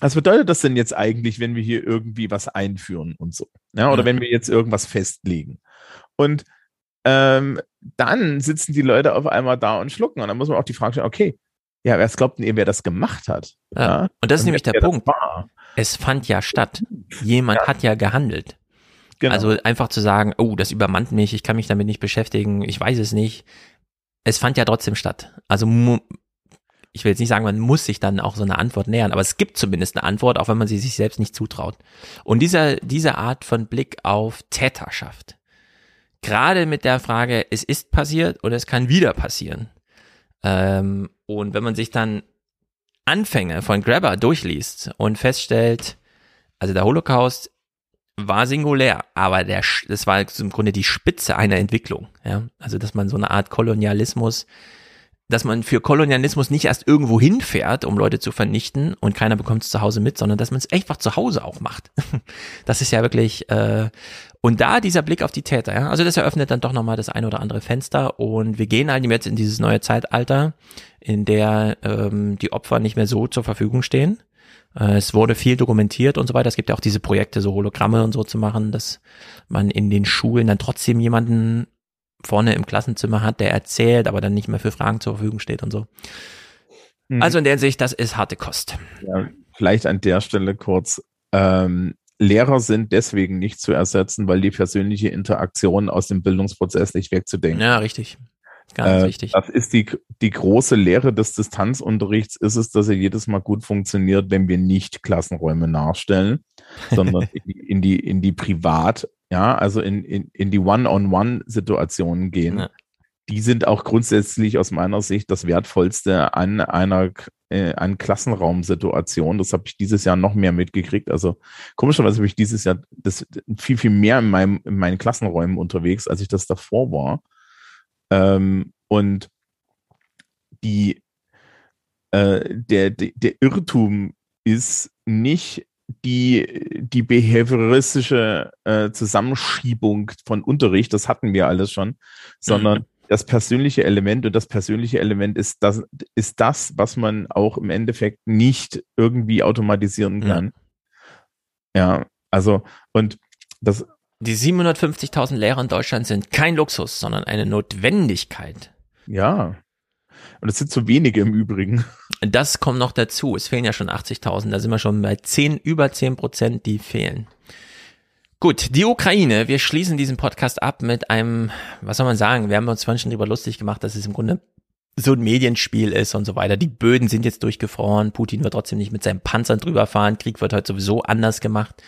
was bedeutet das denn jetzt eigentlich, wenn wir hier irgendwie was einführen und so? Ja, oder ja. wenn wir jetzt irgendwas festlegen? Und ähm, dann sitzen die Leute auf einmal da und schlucken. Und dann muss man auch die Frage stellen, okay, ja, wer glaubt denn ihr, wer das gemacht hat? Ja. ja? Und das ist nämlich der Punkt. Es fand ja statt. Jemand ja. hat ja gehandelt. Genau. Also einfach zu sagen, oh, das übermannt mich, ich kann mich damit nicht beschäftigen, ich weiß es nicht. Es fand ja trotzdem statt. Also ich will jetzt nicht sagen, man muss sich dann auch so eine Antwort nähern, aber es gibt zumindest eine Antwort, auch wenn man sie sich selbst nicht zutraut. Und dieser, diese Art von Blick auf Täterschaft, gerade mit der Frage, es ist passiert oder es kann wieder passieren. Ähm, und wenn man sich dann Anfänge von Grabber durchliest und feststellt, also der Holocaust war singulär, aber der, das war im Grunde die Spitze einer Entwicklung. Ja? Also, dass man so eine Art Kolonialismus, dass man für Kolonialismus nicht erst irgendwo hinfährt, um Leute zu vernichten und keiner bekommt es zu Hause mit, sondern dass man es einfach zu Hause auch macht. Das ist ja wirklich, äh, und da dieser Blick auf die Täter, ja, also das eröffnet dann doch nochmal das eine oder andere Fenster und wir gehen halt jetzt in dieses neue Zeitalter, in der ähm, die Opfer nicht mehr so zur Verfügung stehen, äh, es wurde viel dokumentiert und so weiter. Es gibt ja auch diese Projekte, so Hologramme und so zu machen, dass man in den Schulen dann trotzdem jemanden vorne im Klassenzimmer hat, der erzählt, aber dann nicht mehr für Fragen zur Verfügung steht und so. Mhm. Also in der Sicht, das ist harte Kost. Ja, vielleicht an der Stelle kurz. Ähm, Lehrer sind deswegen nicht zu ersetzen, weil die persönliche Interaktion aus dem Bildungsprozess nicht wegzudenken. Ja, richtig. Ganz äh, wichtig. Das ist die, die große Lehre des Distanzunterrichts, ist es, dass er jedes Mal gut funktioniert, wenn wir nicht Klassenräume nachstellen, sondern in, die, in, die, in die Privat, ja, also in, in, in die One-on-One-Situationen gehen. Ja. Die sind auch grundsätzlich aus meiner Sicht das Wertvollste an einer äh, an Klassenraumsituation. Das habe ich dieses Jahr noch mehr mitgekriegt. Also komischerweise habe ich dieses Jahr das viel, viel mehr in, meinem, in meinen Klassenräumen unterwegs, als ich das davor war. Ähm, und die, äh, der, der, der Irrtum ist nicht die, die behavioristische äh, Zusammenschiebung von Unterricht, das hatten wir alles schon, sondern mhm. Das persönliche Element und das persönliche Element ist das, ist das, was man auch im Endeffekt nicht irgendwie automatisieren kann. Ja, ja also und das die 750.000 Lehrer in Deutschland sind kein Luxus, sondern eine Notwendigkeit. Ja. Und es sind zu wenige im Übrigen. Das kommt noch dazu. Es fehlen ja schon 80.000. Da sind wir schon bei 10, über 10 Prozent, die fehlen. Gut, die Ukraine. Wir schließen diesen Podcast ab mit einem, was soll man sagen? Wir haben uns vorhin schon darüber lustig gemacht, dass es im Grunde so ein Medienspiel ist und so weiter. Die Böden sind jetzt durchgefroren. Putin wird trotzdem nicht mit seinen Panzern drüber fahren. Krieg wird heute sowieso anders gemacht.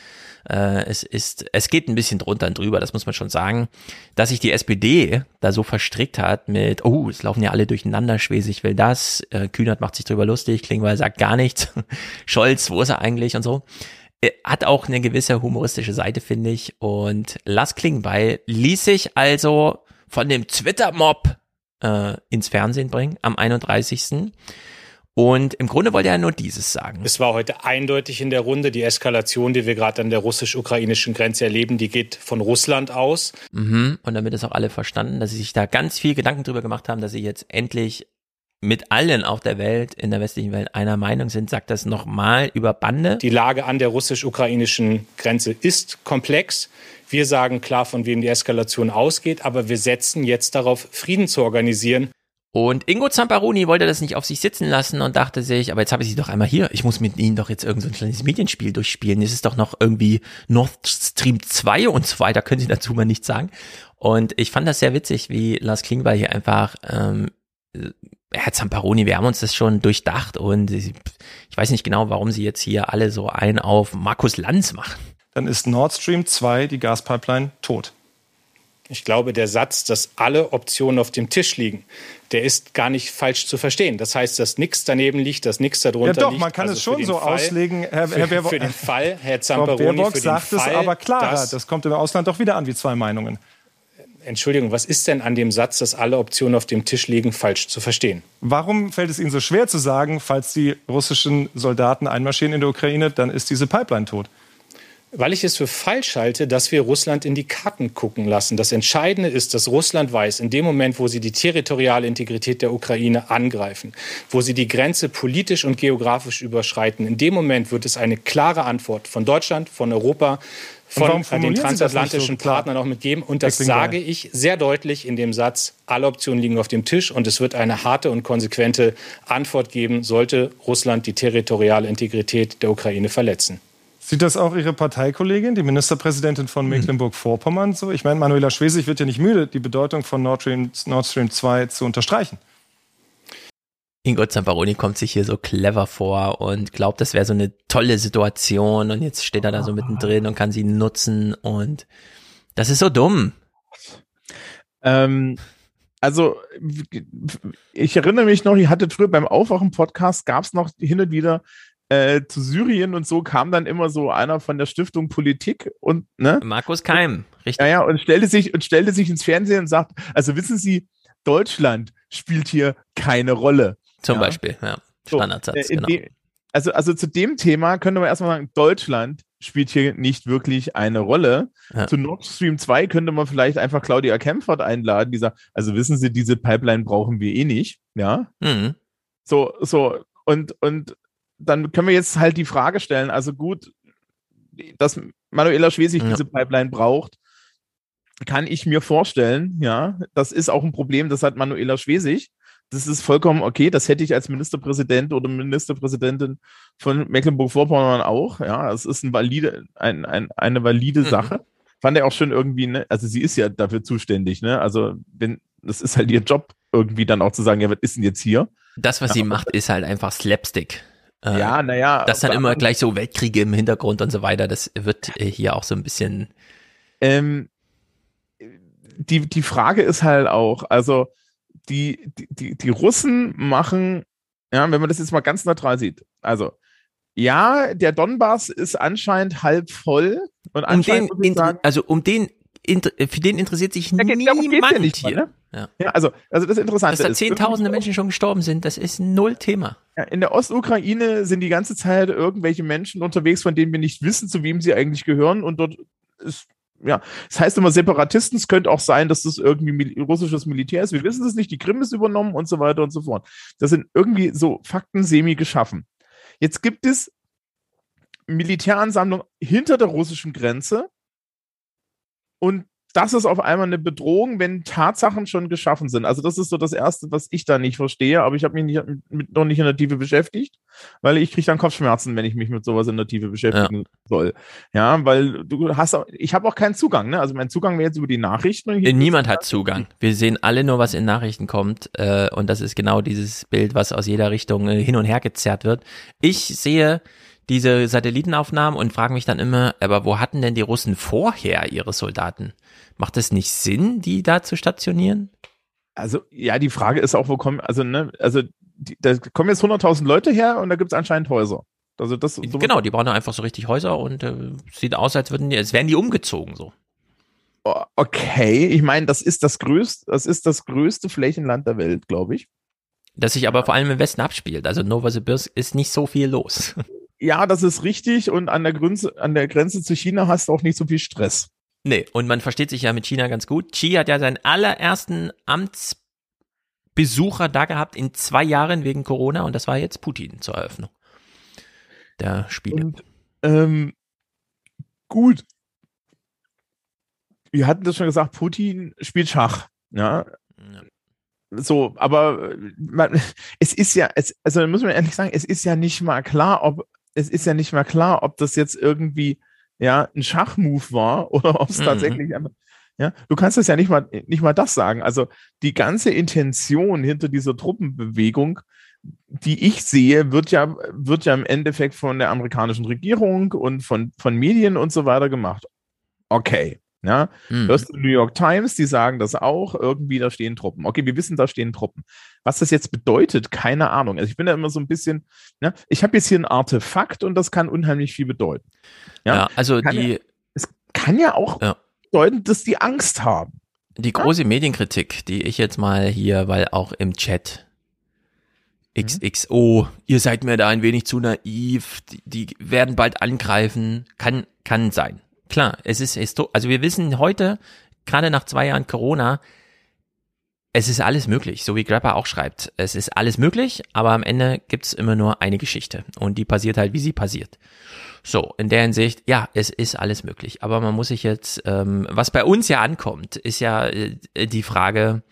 Äh, es ist, es geht ein bisschen drunter und drüber, das muss man schon sagen. Dass sich die SPD da so verstrickt hat mit, oh, es laufen ja alle durcheinander, Schwesig will das, äh, Kühnert macht sich drüber lustig, Klingbeil sagt gar nichts, Scholz, wo ist er eigentlich und so hat auch eine gewisse humoristische Seite, finde ich. Und Lars Klingbeil ließ sich also von dem Twitter-Mob äh, ins Fernsehen bringen am 31. Und im Grunde wollte er nur dieses sagen. Es war heute eindeutig in der Runde, die Eskalation, die wir gerade an der russisch-ukrainischen Grenze erleben, die geht von Russland aus. Mhm. Und damit es auch alle verstanden, dass sie sich da ganz viel Gedanken drüber gemacht haben, dass sie jetzt endlich mit allen auf der Welt, in der westlichen Welt einer Meinung sind, sagt das nochmal über Bande. Die Lage an der russisch-ukrainischen Grenze ist komplex. Wir sagen klar, von wem die Eskalation ausgeht, aber wir setzen jetzt darauf, Frieden zu organisieren. Und Ingo Zamparoni wollte das nicht auf sich sitzen lassen und dachte sich, aber jetzt habe ich sie doch einmal hier. Ich muss mit ihnen doch jetzt irgendein so kleines Medienspiel durchspielen. Es ist doch noch irgendwie Nord Stream 2 und so weiter, können sie dazu mal nichts sagen. Und ich fand das sehr witzig, wie Lars Klingbeil hier einfach, ähm, Herr Zamparoni, wir haben uns das schon durchdacht und ich weiß nicht genau, warum sie jetzt hier alle so ein auf Markus Lanz machen. Dann ist Nord Stream 2, die Gaspipeline, tot. Ich glaube, der Satz, dass alle Optionen auf dem Tisch liegen, der ist gar nicht falsch zu verstehen. Das heißt, dass nichts daneben liegt, dass nichts darunter liegt. Ja doch, liegt. man kann also es schon so Fall, auslegen, Herr, für, Herr Baerbock. Für den Fall, Herr Zamperoni, Frau Baerbock für den sagt Fall, es aber klarer. Das kommt im Ausland doch wieder an wie zwei Meinungen. Entschuldigung, was ist denn an dem Satz, dass alle Optionen auf dem Tisch liegen, falsch zu verstehen? Warum fällt es Ihnen so schwer zu sagen, falls die russischen Soldaten einmarschieren in der Ukraine, dann ist diese Pipeline tot? weil ich es für falsch halte, dass wir Russland in die Karten gucken lassen. Das Entscheidende ist, dass Russland weiß, in dem Moment, wo sie die territoriale Integrität der Ukraine angreifen, wo sie die Grenze politisch und geografisch überschreiten, in dem Moment wird es eine klare Antwort von Deutschland, von Europa, von den transatlantischen so Partnern auch mitgeben. Und das sage ich sehr deutlich in dem Satz, alle Optionen liegen auf dem Tisch und es wird eine harte und konsequente Antwort geben, sollte Russland die territoriale Integrität der Ukraine verletzen. Sieht das auch Ihre Parteikollegin, die Ministerpräsidentin von hm. Mecklenburg-Vorpommern so? Ich meine, Manuela Schwesig wird ja nicht müde, die Bedeutung von Nord Stream, Nord Stream 2 zu unterstreichen. Ingo Zamparoni kommt sich hier so clever vor und glaubt, das wäre so eine tolle Situation und jetzt steht er da so mittendrin und kann sie nutzen und das ist so dumm. Ähm, also ich erinnere mich noch, ich hatte früher beim Aufwachen-Podcast, gab es noch hin und wieder äh, zu Syrien und so kam dann immer so einer von der Stiftung Politik und ne? Markus Keim, richtig. Ja, ja, und stellte sich und stellte sich ins Fernsehen und sagt, also wissen Sie, Deutschland spielt hier keine Rolle. Zum ja. Beispiel, ja. Standardsatz, so, äh, genau. De, also, also zu dem Thema könnte man erstmal sagen, Deutschland spielt hier nicht wirklich eine Rolle. Ja. Zu Nord Stream 2 könnte man vielleicht einfach Claudia Kempfert einladen, die sagt, also wissen Sie, diese Pipeline brauchen wir eh nicht, ja. Mhm. So, so, und, und dann können wir jetzt halt die Frage stellen, also gut, dass Manuela Schwesig Ja. diese Pipeline braucht, kann ich mir vorstellen, ja, das ist auch ein Problem, das hat Manuela Schwesig. Das ist vollkommen okay, das hätte ich als Ministerpräsident oder Ministerpräsidentin von Mecklenburg-Vorpommern auch, ja, das ist ein valide, ein, ein, eine valide Mhm. Sache. Fand er auch schon irgendwie, ne, also sie ist ja dafür zuständig, ne, also wenn, das ist halt ihr Job, irgendwie dann auch zu sagen, ja, was ist denn jetzt hier? Das, was Ja. sie macht, ist halt einfach Slapstick. Äh, Ja, naja. Das dann immer anderen- gleich so Weltkriege im Hintergrund und so weiter, das wird äh, hier auch so ein bisschen. Ähm, die, die Frage ist halt auch, also die, die, die, Russen machen, ja, wenn man das jetzt mal ganz neutral sieht, also ja, der Donbass ist anscheinend halb voll und Um den, anscheinend inter- sagen, also um den, für den interessiert sich Ja, niemand ja nicht mal, hier. ne? Ja. ja, also, also das Interessante Dass da ist, zehntausende Menschen schon gestorben sind, das ist null Thema. Ja, in der Ostukraine sind die ganze Zeit irgendwelche Menschen unterwegs, von denen wir nicht wissen, zu wem sie eigentlich gehören. Und dort ist, ja, das heißt immer Separatisten. Es könnte auch sein, dass das irgendwie mil russisches Militär ist. Wir wissen es nicht. Die Krim ist übernommen und so weiter und so fort. Das sind irgendwie so Fakten semi geschaffen. Jetzt gibt es Militäransammlung hinter der russischen Grenze. Und das ist auf einmal eine Bedrohung, wenn Tatsachen schon geschaffen sind. Also das ist so das Erste, was ich da nicht verstehe, aber ich habe mich nicht, mit, noch nicht in der Tiefe beschäftigt, weil ich kriege dann Kopfschmerzen, wenn ich mich mit sowas in der Tiefe beschäftigen soll. Ja, weil du hast auch, ich habe auch keinen Zugang, ne? Also mein Zugang wäre jetzt über die Nachrichten. Niemand hat Zugang. Wir sehen alle nur, was in Nachrichten kommt. Äh, und das ist genau dieses Bild, was aus jeder Richtung äh, hin und her gezerrt wird. Ich sehe diese Satellitenaufnahmen und frage mich dann immer, aber wo hatten denn die Russen vorher ihre Soldaten? Macht es nicht Sinn, die da zu stationieren? Also, ja, die Frage ist auch, wo kommen, also, ne, also, die, da kommen jetzt 100.000 Leute her und da gibt es anscheinend Häuser. Also, das, so Genau, die bauen da einfach so richtig Häuser und äh, sieht aus, als würden die, als wären die umgezogen so. Okay, ich meine, das ist das größte, das ist das größte Flächenland der Welt, glaube ich. Das sich aber vor allem im Westen abspielt. Also Novosibirsk ist nicht so viel los. Ja, das ist richtig und an der Grenze, an der Grenze zu China hast du auch nicht so viel Stress. Nee, und man versteht sich ja mit China ganz gut. Xi hat ja seinen allerersten Amtsbesucher da gehabt in zwei Jahren wegen Corona und das war jetzt Putin zur Eröffnung der Spiele. Und ähm, gut. Wir hatten das schon gesagt, Putin spielt Schach. Ja. So, aber äh, man, es ist ja, es, also muss man ehrlich sagen, es ist ja nicht mal klar, ob es ist ja nicht mal klar, ob das jetzt irgendwie ja ein Schachmove war oder ob es Mhm. tatsächlich einfach, ja, du kannst das ja nicht mal nicht mal das sagen. Also die ganze Intention hinter dieser Truppenbewegung, die ich sehe, wird ja wird ja im Endeffekt von der amerikanischen Regierung und von von Medien und so weiter gemacht. Okay, ja, Mhm. hörst du New York Times, die sagen das auch, irgendwie da stehen Truppen. Okay, wir wissen, da stehen Truppen. Was das jetzt bedeutet, keine Ahnung. Also ich bin da immer so ein bisschen, ne, ich habe jetzt hier ein Artefakt und das kann unheimlich viel bedeuten. Ja, also kann die- ja, es kann ja auch Ja. bedeuten, dass die Angst haben. Die große Medienkritik, die ich jetzt mal hier, weil auch im Chat XXO, ihr seid mir da ein wenig zu naiv, die, die werden bald angreifen, kann, kann sein. Klar, es ist histo also wir wissen heute, gerade nach zwei Jahren Corona, es ist alles möglich, so wie Grapper auch schreibt. Es ist alles möglich, aber am Ende gibt's immer nur eine Geschichte und die passiert halt, wie sie passiert. So, in der Hinsicht, ja, es ist alles möglich. Aber man muss sich jetzt, ähm, was bei uns ja ankommt, ist ja äh, die Frage,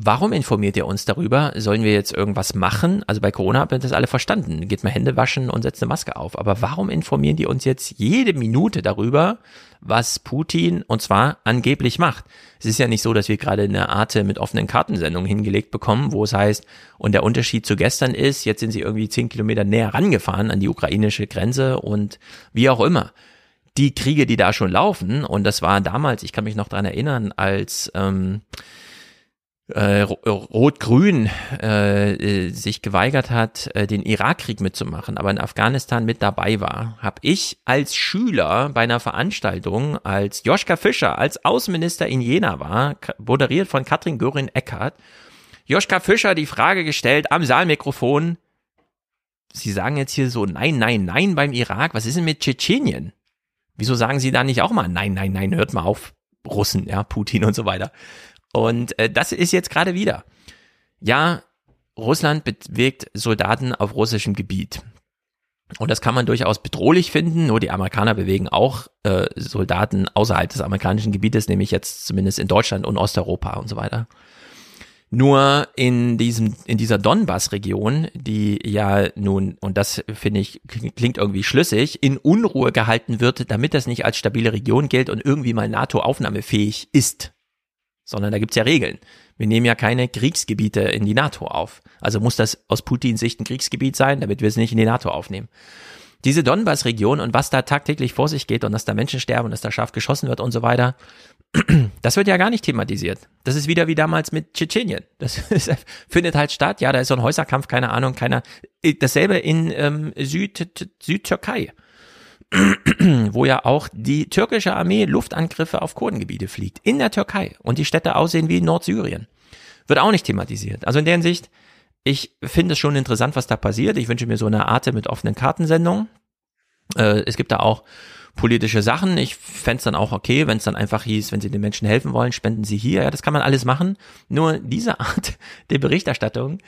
warum informiert ihr uns darüber? Sollen wir jetzt irgendwas machen? Also bei Corona habt ihr das alle verstanden. Geht mal Hände waschen und setzt eine Maske auf. Aber warum informieren die uns jetzt jede Minute darüber, was Putin und zwar angeblich macht? Es ist ja nicht so, dass wir gerade eine Art mit offenen Kartensendung hingelegt bekommen, wo es heißt, und der Unterschied zu gestern ist, jetzt sind sie irgendwie zehn Kilometer näher rangefahren an die ukrainische Grenze und wie auch immer die Kriege, die da schon laufen, und das war damals, ich kann mich noch dran erinnern, als ähm, äh, Rot-Grün äh, äh, sich geweigert hat, äh, den Irakkrieg mitzumachen, aber in Afghanistan mit dabei war, habe ich als Schüler bei einer Veranstaltung, als Joschka Fischer als Außenminister in Jena war, moderiert von Katrin Göring-Eckardt, Joschka Fischer die Frage gestellt am Saalmikrofon, Sie sagen jetzt hier so nein, nein, nein beim Irak, was ist denn mit Tschetschenien? Wieso sagen Sie da nicht auch mal nein, nein, nein, hört mal auf, Russen, ja, Putin und so weiter. Und äh, das ist jetzt gerade wieder. Ja, Russland bewegt Soldaten auf russischem Gebiet. Und das kann man durchaus bedrohlich finden. Nur die Amerikaner bewegen auch äh, Soldaten außerhalb des amerikanischen Gebietes, nämlich jetzt zumindest in Deutschland und Osteuropa und so weiter. Nur in diesem, in dieser Donbass-Region, die ja nun, und das finde ich, klingt irgendwie schlüssig, in Unruhe gehalten wird, damit das nicht als stabile Region gilt und irgendwie mal NATO-aufnahmefähig ist sondern da gibt's ja Regeln. Wir nehmen ja keine Kriegsgebiete in die NATO auf. Also muss das aus Putins Sicht ein Kriegsgebiet sein, damit wir es nicht in die NATO aufnehmen. Diese Donbass-Region und was da tagtäglich vor sich geht und dass da Menschen sterben und dass da scharf geschossen wird und so weiter, das wird ja gar nicht thematisiert. Das ist wieder wie damals mit Tschetschenien. Das ist, findet halt statt. Ja, da ist so ein Häuserkampf, keine Ahnung, keiner. Dasselbe in ähm, Süd, Südtürkei. wo ja auch die türkische Armee Luftangriffe auf Kurdengebiete fliegt. In der Türkei. Und die Städte aussehen wie Nordsyrien. Wird auch nicht thematisiert. Also in der Hinsicht, ich finde es schon interessant, was da passiert. Ich wünsche mir so eine Art mit offenen Kartensendungen. Äh, es gibt da auch politische Sachen. Ich fände es dann auch okay, wenn es dann einfach hieß, wenn sie den Menschen helfen wollen, spenden sie hier. Ja, das kann man alles machen. Nur diese Art der Berichterstattung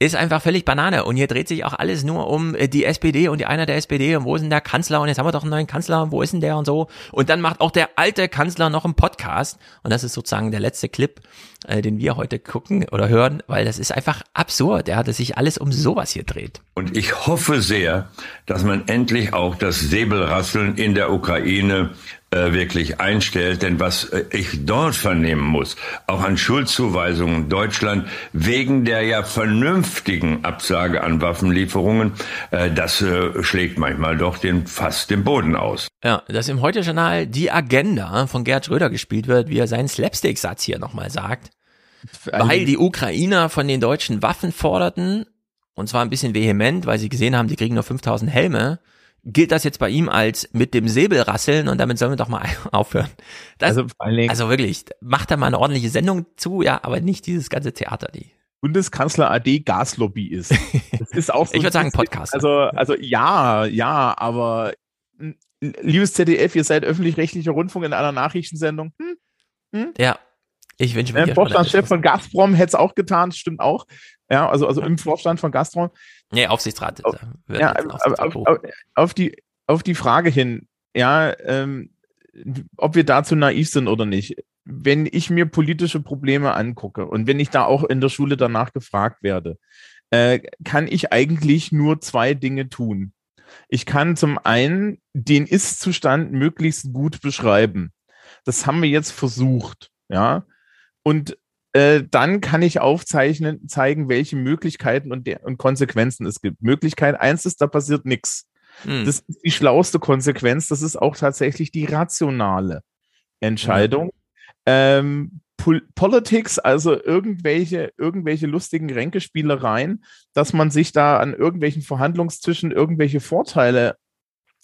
ist einfach völlig Banane. Und hier dreht sich auch alles nur um äh, die SPD und die einer der SPD und wo ist denn der Kanzler und jetzt haben wir doch einen neuen Kanzler und wo ist denn der und so. Und dann macht auch der alte Kanzler noch einen Podcast und das ist sozusagen der letzte Clip, äh, den wir heute gucken oder hören, weil das ist einfach absurd, ja, dass sich alles um sowas hier dreht. Und ich hoffe sehr, dass man endlich auch das Säbelrasseln in der Ukraine äh, wirklich einstellt. Denn was äh, ich dort vernehmen muss, auch an Schuldzuweisungen Deutschland wegen der ja vernünftigen Absage an Waffenlieferungen, äh, das schlägt manchmal doch den fast den Boden aus. Ja, dass im Heute-Journal die Agenda von Gerd Schröder gespielt wird, wie er seinen Slapstick-Satz hier nochmal sagt. Weil die Ukrainer von den Deutschen Waffen forderten, und zwar ein bisschen vehement, weil sie gesehen haben, die kriegen nur 5000 Helme, gilt das jetzt bei ihm als mit dem Säbel rasseln und damit sollen wir doch mal aufhören. Das, also, also wirklich, macht da mal eine ordentliche Sendung zu, ja, aber nicht dieses ganze Theater, die. Bundeskanzler AD Gaslobby ist. Das ist auch so ich würde sagen Podcast. Also, also ja, ja, aber liebes ZDF, ihr seid öffentlich-rechtlicher Rundfunk in einer Nachrichtensendung. Hm? Hm? Ja, ich wünsche mir. Der Vorstandschef von Gazprom hätte es auch getan, stimmt auch. Ja, also, also im Vorstand von Gazprom. Nee, Aufsichtsrat. Auf, ja, auf, auf, auf, die, auf die Frage hin, ja, ähm, ob wir dazu naiv sind oder nicht. Wenn ich mir politische Probleme angucke und wenn ich da auch in der Schule danach gefragt werde, äh, kann ich eigentlich nur zwei Dinge tun. Ich kann zum einen den Ist-Zustand möglichst gut beschreiben. Das haben wir jetzt versucht, ja. Und äh, dann kann ich aufzeichnen, zeigen, welche Möglichkeiten und, der, und Konsequenzen es gibt. Möglichkeit eins ist, da passiert nichts. Hm. Das ist die schlauste Konsequenz. Das ist auch tatsächlich die rationale Entscheidung. Mhm. Ähm, Pol Politics, also irgendwelche, irgendwelche lustigen Ränkespielereien, dass man sich da an irgendwelchen Verhandlungstischen irgendwelche Vorteile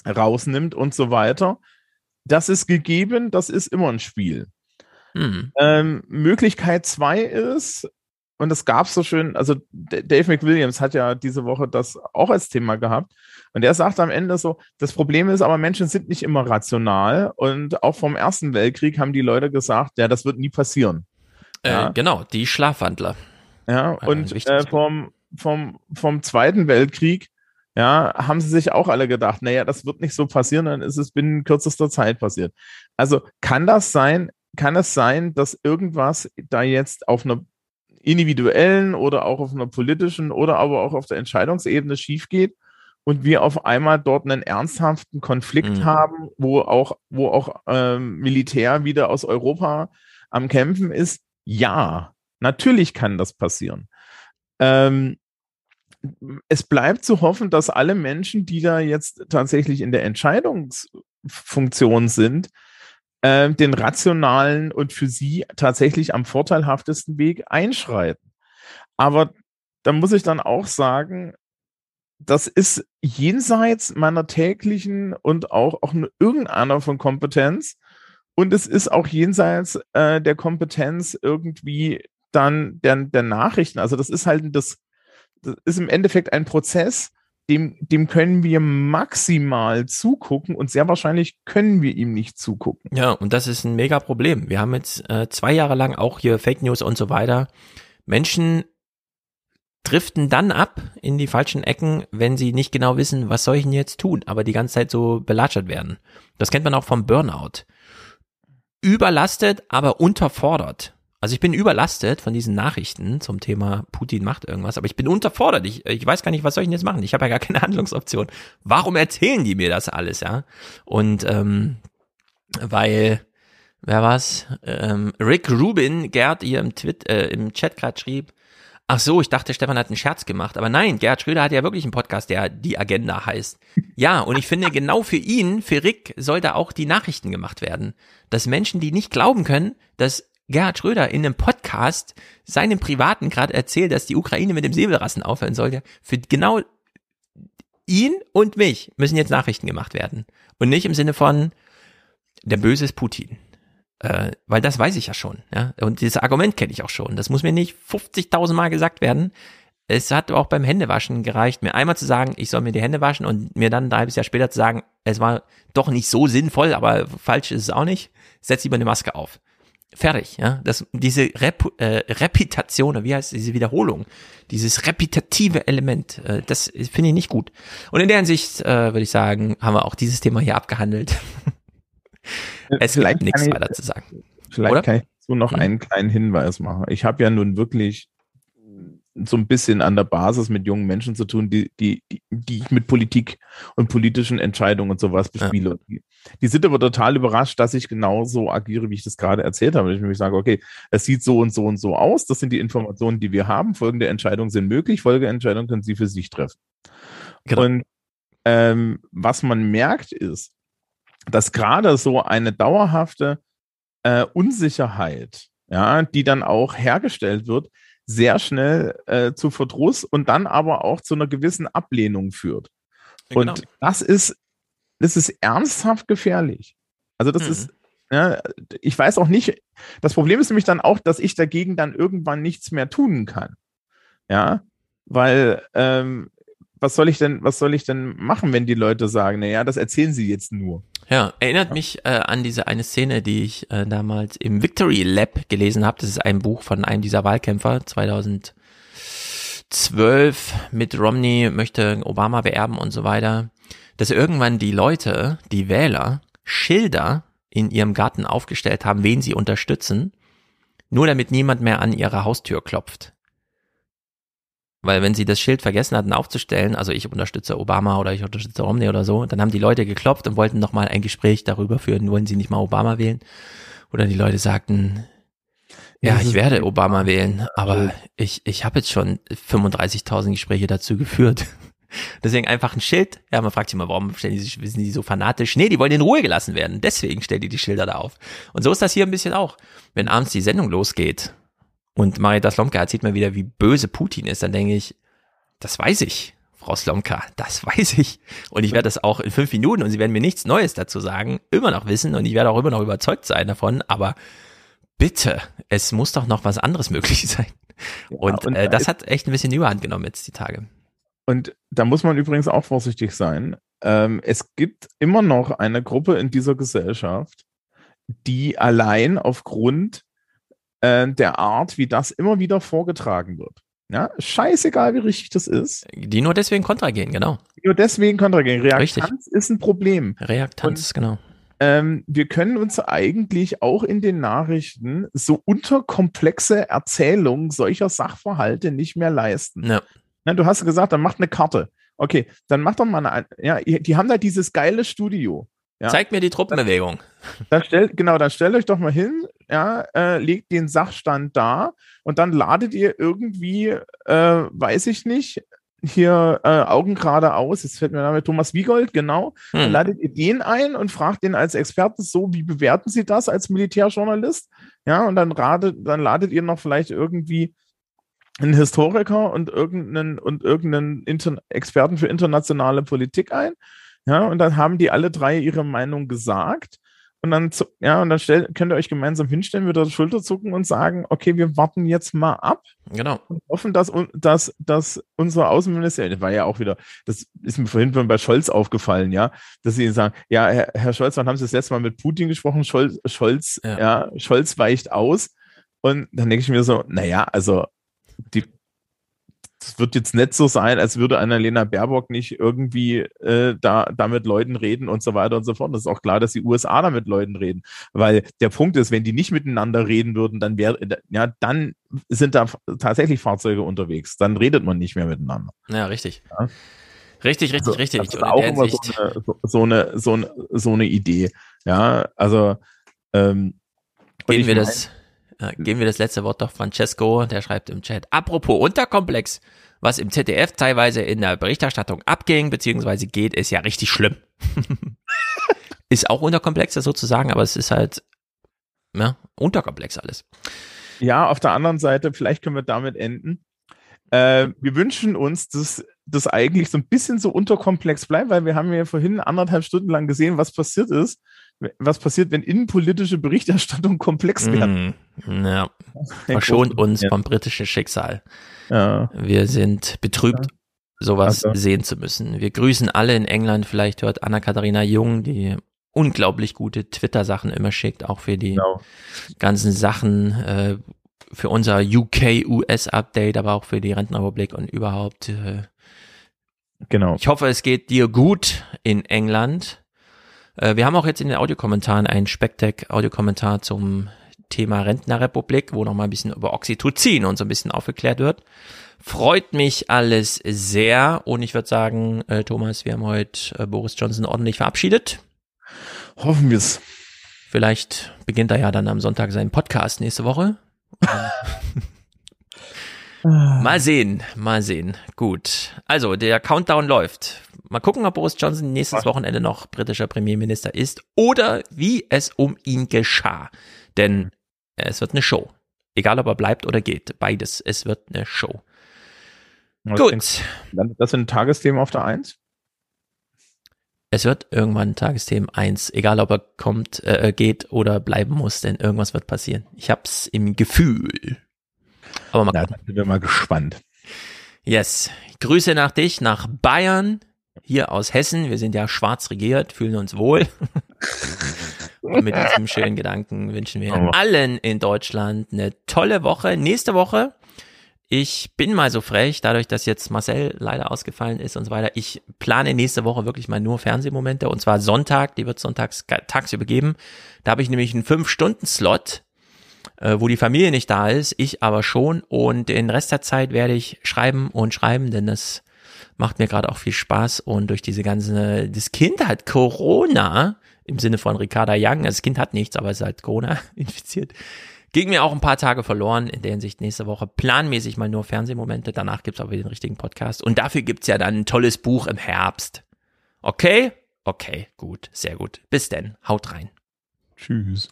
rausnimmt und so weiter. Das ist gegeben, das ist immer ein Spiel. Hm. Ähm, Möglichkeit zwei ist, und das gab es so schön, also Dave McWilliams hat ja diese Woche das auch als Thema gehabt. Und er sagt am Ende so, das Problem ist aber, Menschen sind nicht immer rational. Und auch vom Ersten Weltkrieg haben die Leute gesagt, ja, das wird nie passieren. Äh, ja. Genau, die Schlafwandler. Ja, und äh, vom, vom, vom Zweiten Weltkrieg, ja, haben sie sich auch alle gedacht, naja, das wird nicht so passieren, dann ist es binnen kürzester Zeit passiert. Also kann das sein, kann es sein, dass irgendwas da jetzt auf einer individuellen oder auch auf einer politischen oder aber auch auf der Entscheidungsebene schief geht und wir auf einmal dort einen ernsthaften Konflikt Mhm. haben, wo auch, wo auch ähm, Militär wieder aus Europa am Kämpfen ist. Ja, natürlich kann das passieren. Ähm, es bleibt zu hoffen, dass alle Menschen, die da jetzt tatsächlich in der Entscheidungsfunktion sind, äh, den rationalen und für sie tatsächlich am vorteilhaftesten Weg einschreiten. Aber da muss ich dann auch sagen, das ist jenseits meiner täglichen und auch, auch nur irgendeiner von Kompetenz. Und es ist auch jenseits äh, der Kompetenz irgendwie dann der, der Nachrichten. Also das ist halt das, das ist im Endeffekt ein Prozess, dem, dem können wir maximal zugucken und sehr wahrscheinlich können wir ihm nicht zugucken. Ja, und das ist ein mega Problem. Wir haben jetzt äh, zwei Jahre lang auch hier Fake News und so weiter. Menschen driften dann ab in die falschen Ecken, wenn sie nicht genau wissen, was soll ich denn jetzt tun, aber die ganze Zeit so belatschert werden. Das kennt man auch vom Burnout. Überlastet, aber unterfordert. Also ich bin überlastet von diesen Nachrichten zum Thema Putin macht irgendwas, aber ich bin unterfordert. Ich, ich weiß gar nicht, was soll ich denn jetzt machen? Ich habe ja gar keine Handlungsoption. Warum erzählen die mir das alles, ja? Und ähm, weil, wer war's? Ähm, Rick Rubin, Gerd hier im, Twit äh, im Chat gerade schrieb, ach so, ich dachte, Stefan hat einen Scherz gemacht. Aber nein, Gerhard Schröder hat ja wirklich einen Podcast, der die Agenda heißt. Ja, und ich finde, genau für ihn, für Rick, sollte auch die Nachrichten gemacht werden. Dass Menschen, die nicht glauben können, dass Gerhard Schröder in einem Podcast seinem Privaten gerade erzählt, dass die Ukraine mit dem Säbelrassen aufhören sollte, für genau ihn und mich müssen jetzt Nachrichten gemacht werden. Und nicht im Sinne von, der Böse ist Putin. Äh, weil das weiß ich ja schon. Ja? Und dieses Argument kenne ich auch schon. Das muss mir nicht 50.000 Mal gesagt werden. Es hat auch beim Händewaschen gereicht, mir einmal zu sagen, ich soll mir die Hände waschen und mir dann ein halbes Jahr später zu sagen, es war doch nicht so sinnvoll, aber falsch ist es auch nicht. Setz lieber eine Maske auf. Fertig, ja. Das, diese Rep äh, Repitation, oder wie heißt diese Wiederholung, dieses repetitive Element, äh, das finde ich nicht gut. Und in der Hinsicht äh, würde ich sagen, haben wir auch dieses Thema hier abgehandelt. es Vielleicht gibt nichts ich- weiter zu sagen. Vielleicht Oder? kann ich so noch Hm? einen kleinen Hinweis machen. Ich habe ja nun wirklich so ein bisschen an der Basis mit jungen Menschen zu tun, die, die, die, ich mit Politik und politischen Entscheidungen und sowas bespiele. Und Die, sind aber total überrascht, dass ich genau so agiere, wie ich das gerade erzählt habe. Ich nämlich sage, okay, es sieht so und so und so aus. Das sind die Informationen, die wir haben. Folgende Entscheidungen sind möglich. Folgeentscheidungen können Sie für sich treffen. Genau. Und ähm, was man merkt ist, dass gerade so eine dauerhafte äh, Unsicherheit, ja, die dann auch hergestellt wird, sehr schnell äh, zu Verdruss und dann aber auch zu einer gewissen Ablehnung führt. Ja, Und genau. das ist, das ist ernsthaft gefährlich. Also das Mhm. ist, ja, ich weiß auch nicht, das Problem ist nämlich dann auch, dass ich dagegen dann irgendwann nichts mehr tun kann. Ja, weil ähm, was soll ich denn, was soll ich denn machen, wenn die Leute sagen, naja, das erzählen sie jetzt nur. Ja, erinnert mich äh, an diese eine Szene, die ich äh, damals im Victory Lab gelesen habe. Das ist ein Buch von einem dieser Wahlkämpfer 2012 mit Romney möchte Obama beerben und so weiter, dass irgendwann die Leute, die Wähler, Schilder in ihrem Garten aufgestellt haben, wen sie unterstützen, nur damit niemand mehr an ihre Haustür klopft. Weil wenn sie das Schild vergessen hatten aufzustellen, also ich unterstütze Obama oder ich unterstütze Romney oder so, dann haben die Leute geklopft und wollten nochmal ein Gespräch darüber führen, wollen sie nicht mal Obama wählen? Oder die Leute sagten, ja, ich werde Obama wählen, aber ich, ich habe jetzt schon 35.000 Gespräche dazu geführt. Deswegen einfach ein Schild. Ja, man fragt sich mal, warum stellen die sich, sind die so fanatisch? Nee, die wollen in Ruhe gelassen werden. Deswegen stellen die die Schilder da auf. Und so ist das hier ein bisschen auch. Wenn abends die Sendung losgeht und Marita Slomka erzählt mir wieder, wie böse Putin ist, dann denke ich, das weiß ich, Frau Slomka, das weiß ich. Und ich werde das auch in fünf Minuten, und Sie werden mir nichts Neues dazu sagen, immer noch wissen und ich werde auch immer noch überzeugt sein davon, aber bitte, es muss doch noch was anderes möglich sein. und und äh, da das hat echt ein bisschen die Überhand genommen jetzt die Tage. Und da muss man übrigens auch vorsichtig sein. Ähm, es gibt immer noch eine Gruppe in dieser Gesellschaft, die allein aufgrund äh, der Art, wie das immer wieder vorgetragen wird, ja, scheißegal, wie richtig das ist, Die nur deswegen kontra gehen, genau. nur deswegen kontragehen. Richtig. Reaktanz ist ein Problem. Reaktanz, genau. ähm, wir können uns eigentlich auch in den Nachrichten so unterkomplexe Erzählungen solcher Sachverhalte nicht mehr leisten. Ja. Na, du hast gesagt, dann macht eine Karte. Okay, dann mach doch mal eine, ja, die haben da dieses geile Studio. Ja. Zeig mir die Truppenbewegung. Dann stellt, genau, dann stellt euch doch mal hin, ja, äh, legt den Sachstand da und dann ladet ihr irgendwie, äh, weiß ich nicht, hier äh, Augen geradeaus, jetzt fällt mir damit Thomas Wiegold, genau, dann Hm. ladet ihr den ein und fragt den als Experten so, wie bewerten Sie das als Militärjournalist? Ja, und dann, radet, dann ladet ihr noch vielleicht irgendwie einen Historiker und irgendeinen und irgendeinen Inter Experten für internationale Politik ein. Ja, und dann haben die alle drei ihre Meinung gesagt. Und dann, ja, und dann stell, könnt ihr euch gemeinsam hinstellen, wieder die Schulter zucken und sagen, okay, wir warten jetzt mal ab Genau. und hoffen, dass, dass, dass unser Außenminister, das war ja auch wieder, das ist mir vorhin bei Scholz aufgefallen, ja, dass sie sagen, ja, Herr, Herr Scholz, wann haben Sie das letzte Mal mit Putin gesprochen? Scholz, Scholz, ja. Scholz weicht aus. Und dann denke ich mir so, naja, also die, das wird jetzt nicht so sein, als würde Annalena Baerbock nicht irgendwie äh, da, da mit Leuten reden und so weiter und so fort. Das ist auch klar, dass die USA da mit Leuten reden. Weil der Punkt ist, wenn die nicht miteinander reden würden, dann wäre, ja, dann sind da tatsächlich Fahrzeuge unterwegs. Dann redet man nicht mehr miteinander. Ja, richtig. Ja. Richtig, richtig, Also, richtig. Das ist auch immer so eine, so, eine, so, eine, so eine Idee. Ja, also ähm, ich wir das, geben wir das letzte Wort doch Francesco, der schreibt im Chat. Apropos Unterkomplex, was im ZDF teilweise in der Berichterstattung abging, beziehungsweise geht, ist ja richtig schlimm. ist auch unterkomplexer sozusagen, aber es ist halt, ja, unterkomplex alles. Ja, auf der anderen Seite, vielleicht können wir damit enden. Äh, wir wünschen uns, dass das eigentlich so ein bisschen so unterkomplex bleibt, weil wir haben ja vorhin anderthalb Stunden lang gesehen, was passiert ist, was passiert, wenn innenpolitische Berichterstattung komplex werden. Mm, ja. Verschont uns vom britischen Schicksal. Ja. Wir sind betrübt, sowas Also. sehen zu müssen. Wir grüßen alle in England. Vielleicht hört Anna-Katharina Jung, die unglaublich gute Twitter-Sachen immer schickt, auch für die Genau. ganzen Sachen, äh, für unser UK-US-Update, aber auch für die Rentenrepublik und überhaupt. Äh, Genau. ich hoffe, es geht dir gut in England. Äh, wir haben auch jetzt in den Audiokommentaren einen Spectec-Audiokommentar zum Thema Rentnerrepublik, wo nochmal ein bisschen über Oxytocin und so ein bisschen aufgeklärt wird. Freut mich alles sehr und ich würde sagen, äh, Thomas, wir haben heute äh, Boris Johnson ordentlich verabschiedet. Hoffen wir es. Vielleicht beginnt er ja dann am Sonntag seinen Podcast nächste Woche. mal sehen, mal sehen. Gut. Also, der Countdown läuft. Mal gucken, ob Boris Johnson nächstes Wochenende noch britischer Premierminister ist oder wie es um ihn geschah. Denn es wird eine Show. Egal, ob er bleibt oder geht. Beides. Es wird eine Show. Was Gut. du? Das sind Tagesthemen auf der Eins? Es wird irgendwann Tagesthemen 1, egal ob er kommt, äh, geht oder bleiben muss, denn irgendwas wird passieren. Ich hab's im Gefühl. Aber mal Ja, gucken. da sind wir mal gespannt. Yes. Grüße nach dich, nach Bayern, hier aus Hessen. Wir sind ja schwarz regiert, fühlen uns wohl. Und mit diesem schönen Gedanken wünschen wir Aber- allen in Deutschland eine tolle Woche. Nächste Woche, ich bin mal so frech, dadurch, dass jetzt Marcel leider ausgefallen ist und so weiter. Ich plane nächste Woche wirklich mal nur Fernsehmomente und zwar Sonntag, die wird sonntags tagsüber geben. Da habe ich nämlich einen 5-Stunden-Slot äh, wo die Familie nicht da ist, ich aber schon. Und den Rest der Zeit werde ich schreiben und schreiben, denn das macht mir gerade auch viel Spaß. Und durch diese ganze, das Kind hat Corona, im Sinne von Ricarda Young, also das Kind hat nichts, aber es ist halt Corona infiziert. Ging mir auch ein paar Tage verloren, in der Hinsicht nächste Woche planmäßig mal nur Fernsehmomente, danach gibt's aber den richtigen Podcast. Und dafür gibt's ja dann ein tolles Buch im Herbst. Okay? Okay, gut, sehr gut. Bis denn, haut rein. Tschüss.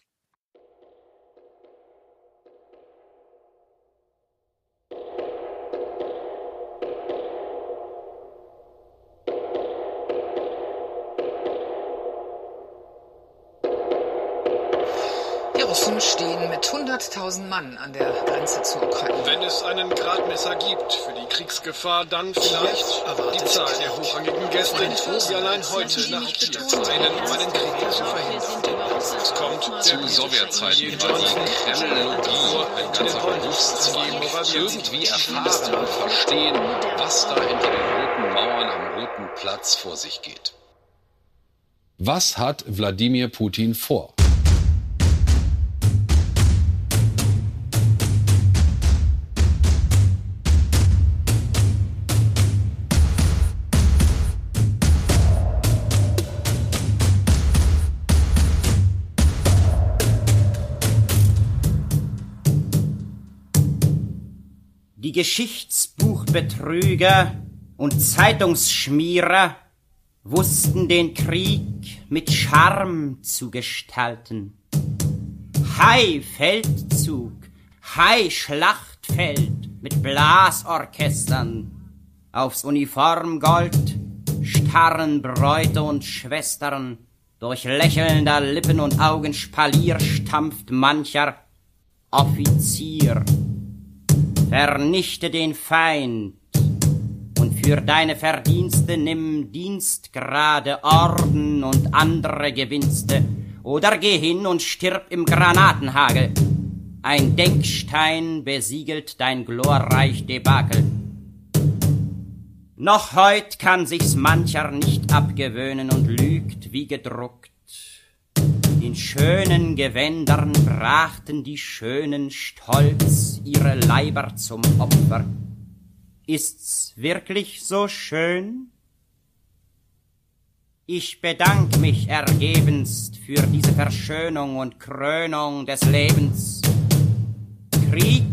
Russen stehen mit 100.000 Mann an der Grenze zur Ukraine. Wenn es einen Gradmesser gibt für die Kriegsgefahr, dann vielleicht die Zahl der hochrangigen Gäste, die allein heute nach Kiew einen, um einen Krieg zu verhindern. Es kommt Zu Sowjetzeiten war die Kremlologie. Ein ganzer Berufszweig. Irgendwie erfahren und verstehen, was da hinter den roten Mauern am Roten Platz vor sich geht. Was hat Wladimir Putin vor? Geschichtsbuchbetrüger und Zeitungsschmierer wussten den Krieg mit Charme zu gestalten. High Feldzug, High Schlachtfeld mit Blasorchestern, aufs Uniformgold starren Bräute und Schwestern, durch lächelnder Lippen und Augen Spalier stampft mancher Offizier. Vernichte den Feind und für deine Verdienste nimm Dienstgrade, Orden und andere Gewinste, oder geh hin und stirb im Granatenhagel. Ein Denkstein besiegelt dein glorreich Debakel. Noch heut kann sich's mancher nicht abgewöhnen und lügt wie gedruckt. In schönen Gewändern brachten die Schönen stolz ihre Leiber zum Opfer. Ist's wirklich so schön? Ich bedank mich ergebenst für diese Verschönung und Krönung des Lebens. Krieg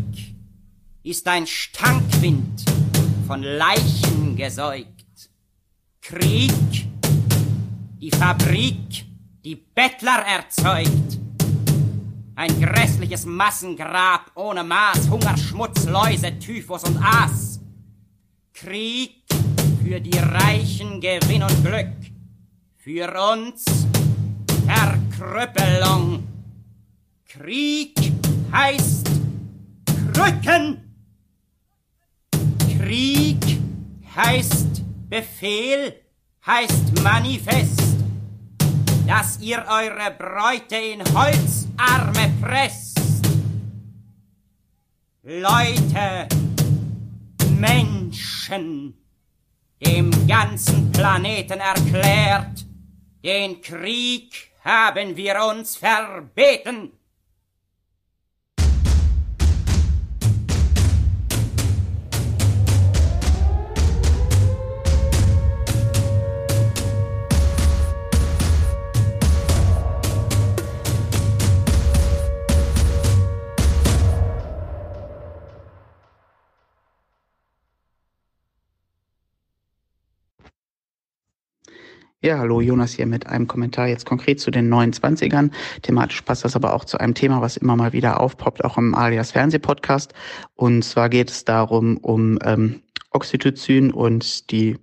ist ein Stankwind von Leichen gesäugt. Krieg, die Fabrik, die Bettler erzeugt. Ein grässliches Massengrab ohne Maß, Hunger, Schmutz, Läuse, Typhus und Aas. Krieg für die Reichen Gewinn und Glück, für uns Verkrüppelung. Krieg heißt Krücken. Krieg heißt Befehl, heißt Manifest, dass ihr eure Bräute in Holzarme presst. Leute, Menschen, dem ganzen Planeten erklärt, den Krieg haben wir uns verbeten. Ja, hallo, Jonas hier mit einem Kommentar jetzt konkret zu den 29ern. Thematisch passt das aber auch zu einem Thema, was immer mal wieder aufpoppt, auch im Alias Fernsehpodcast. Und zwar geht es darum, um ähm, Oxytocin und die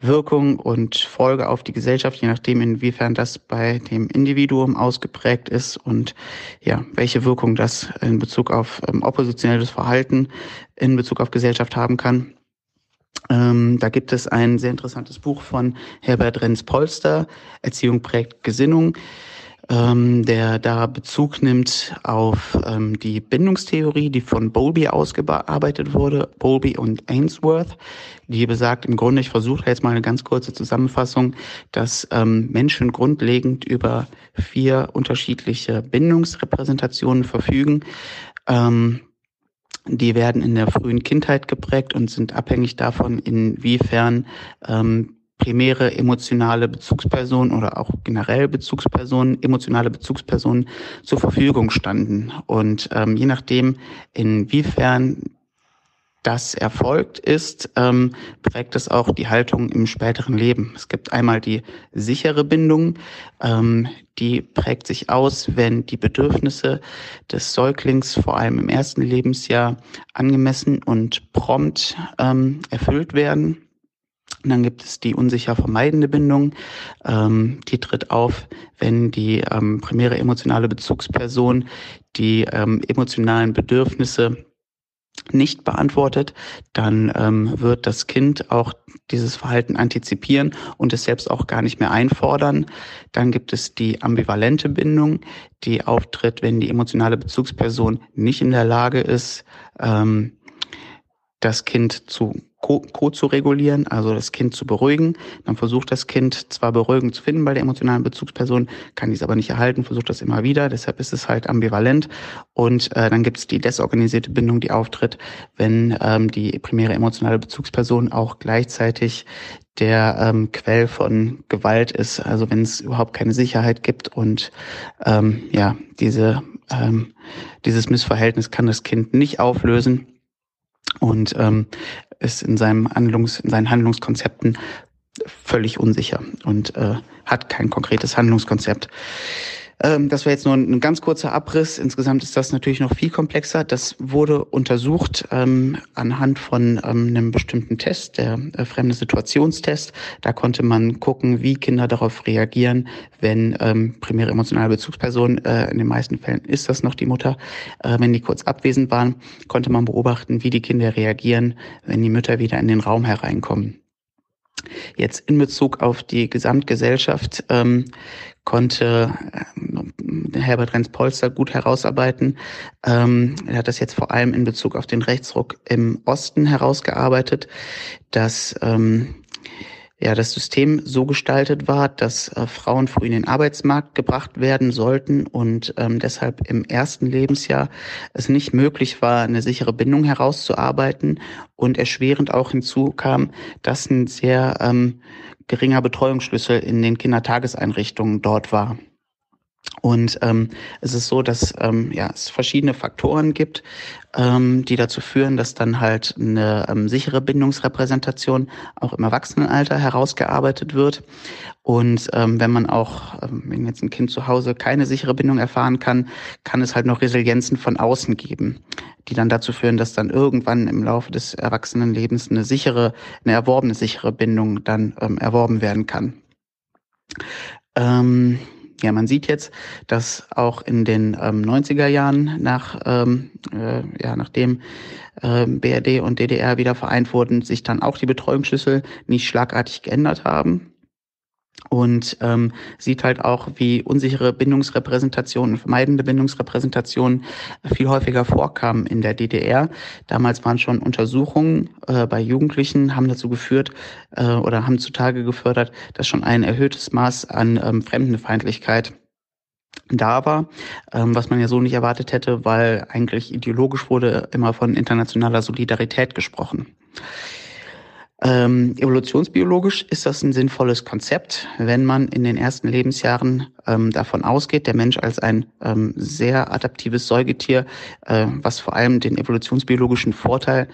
Wirkung und Folge auf die Gesellschaft, je nachdem, inwiefern das bei dem Individuum ausgeprägt ist und ja, welche Wirkung das in Bezug auf ähm, oppositionelles Verhalten in Bezug auf Gesellschaft haben kann. Ähm, da gibt es ein sehr interessantes Buch von Herbert Renz-Polster, Erziehung prägt Gesinnung, ähm, der da Bezug nimmt auf ähm, die Bindungstheorie, die von Bowlby ausgearbeitet wurde, Bowlby und Ainsworth, die besagt im Grunde, ich versuche jetzt mal eine ganz kurze Zusammenfassung, dass ähm, Menschen grundlegend über vier unterschiedliche Bindungsrepräsentationen verfügen. Ähm, die werden in der frühen Kindheit geprägt und sind abhängig davon, inwiefern ähm, primäre emotionale Bezugspersonen oder auch generell Bezugspersonen, emotionale Bezugspersonen zur Verfügung standen. Und ähm, je nachdem, inwiefern das erfolgt ist, ähm, prägt es auch die Haltung im späteren Leben. Es gibt einmal die sichere Bindung, ähm, die prägt sich aus, wenn die Bedürfnisse des Säuglings vor allem im ersten Lebensjahr angemessen und prompt ähm, erfüllt werden. Und dann gibt es die unsicher vermeidende Bindung. Ähm, die tritt auf, wenn die ähm, primäre emotionale Bezugsperson die ähm, emotionalen Bedürfnisse nicht beantwortet, dann ähm, wird das Kind auch dieses Verhalten antizipieren und es selbst auch gar nicht mehr einfordern. Dann gibt es die ambivalente Bindung, die auftritt, wenn die emotionale Bezugsperson nicht in der Lage ist, ähm, das Kind zu Co zu regulieren, also das Kind zu beruhigen. Dann versucht das Kind zwar beruhigend zu finden bei der emotionalen Bezugsperson, kann dies aber nicht erhalten, versucht das immer wieder. Deshalb ist es halt ambivalent. Und äh, dann gibt es die desorganisierte Bindung, die auftritt, wenn ähm, die primäre emotionale Bezugsperson auch gleichzeitig der ähm, Quell von Gewalt ist. Also wenn es überhaupt keine Sicherheit gibt und ähm, ja diese ähm, dieses Missverhältnis kann das Kind nicht auflösen und ähm, ist in seinem Handlungs, in seinen Handlungskonzepten völlig unsicher und äh, hat kein konkretes Handlungskonzept. Ähm, das war jetzt nur ein, ganz kurzer Abriss. Insgesamt ist das natürlich noch viel komplexer. Das wurde untersucht ähm, anhand von ähm, einem bestimmten Test, der äh, fremde Situationstest. Da konnte man gucken, wie Kinder darauf reagieren, wenn ähm, primäre emotionale Bezugsperson, äh, in den meisten Fällen ist das noch die Mutter, äh, wenn die kurz abwesend waren, konnte man beobachten, wie die Kinder reagieren, wenn die Mütter wieder in den Raum hereinkommen. Jetzt in Bezug auf die Gesamtgesellschaft ähm, konnte äh, Herbert Renz-Polster gut herausarbeiten. Ähm, er hat das jetzt vor allem in Bezug auf den Rechtsruck im Osten herausgearbeitet, dass ähm, ja, das System so gestaltet war, dass äh, Frauen früh in den Arbeitsmarkt gebracht werden sollten und ähm, deshalb im ersten Lebensjahr es nicht möglich war, eine sichere Bindung herauszuarbeiten und erschwerend auch hinzukam, dass ein sehr ähm, geringer Betreuungsschlüssel in den Kindertageseinrichtungen dort war. Und ähm, es ist so, dass ähm, ja, es verschiedene Faktoren gibt, ähm, die dazu führen, dass dann halt eine ähm, sichere Bindungsrepräsentation auch im Erwachsenenalter herausgearbeitet wird. Und ähm, wenn man auch, ähm, wenn jetzt ein Kind zu Hause keine sichere Bindung erfahren kann, kann es halt noch Resilienzen von außen geben, die dann dazu führen, dass dann irgendwann im Laufe des Erwachsenenlebens eine sichere, eine erworbene sichere Bindung dann ähm, erworben werden kann. Ähm, ja, man sieht jetzt, dass auch in den ähm, 90er Jahren nach, ähm, äh, ja, nachdem äh, BRD und DDR wieder vereint wurden, sich dann auch die Betreuungsschlüssel nicht schlagartig geändert haben und ähm, sieht halt auch, wie unsichere Bindungsrepräsentationen, vermeidende Bindungsrepräsentationen viel häufiger vorkamen in der DDR. Damals waren schon Untersuchungen äh, bei Jugendlichen, haben dazu geführt äh, oder haben zutage gefördert, dass schon ein erhöhtes Maß an ähm, Fremdenfeindlichkeit da war, ähm, was man ja so nicht erwartet hätte, weil eigentlich ideologisch wurde immer von internationaler Solidarität gesprochen. Ähm, evolutionsbiologisch ist das ein sinnvolles Konzept, wenn man in den ersten Lebensjahren ähm, davon ausgeht, der Mensch als ein ähm, sehr adaptives Säugetier, äh, was vor allem den evolutionsbiologischen Vorteil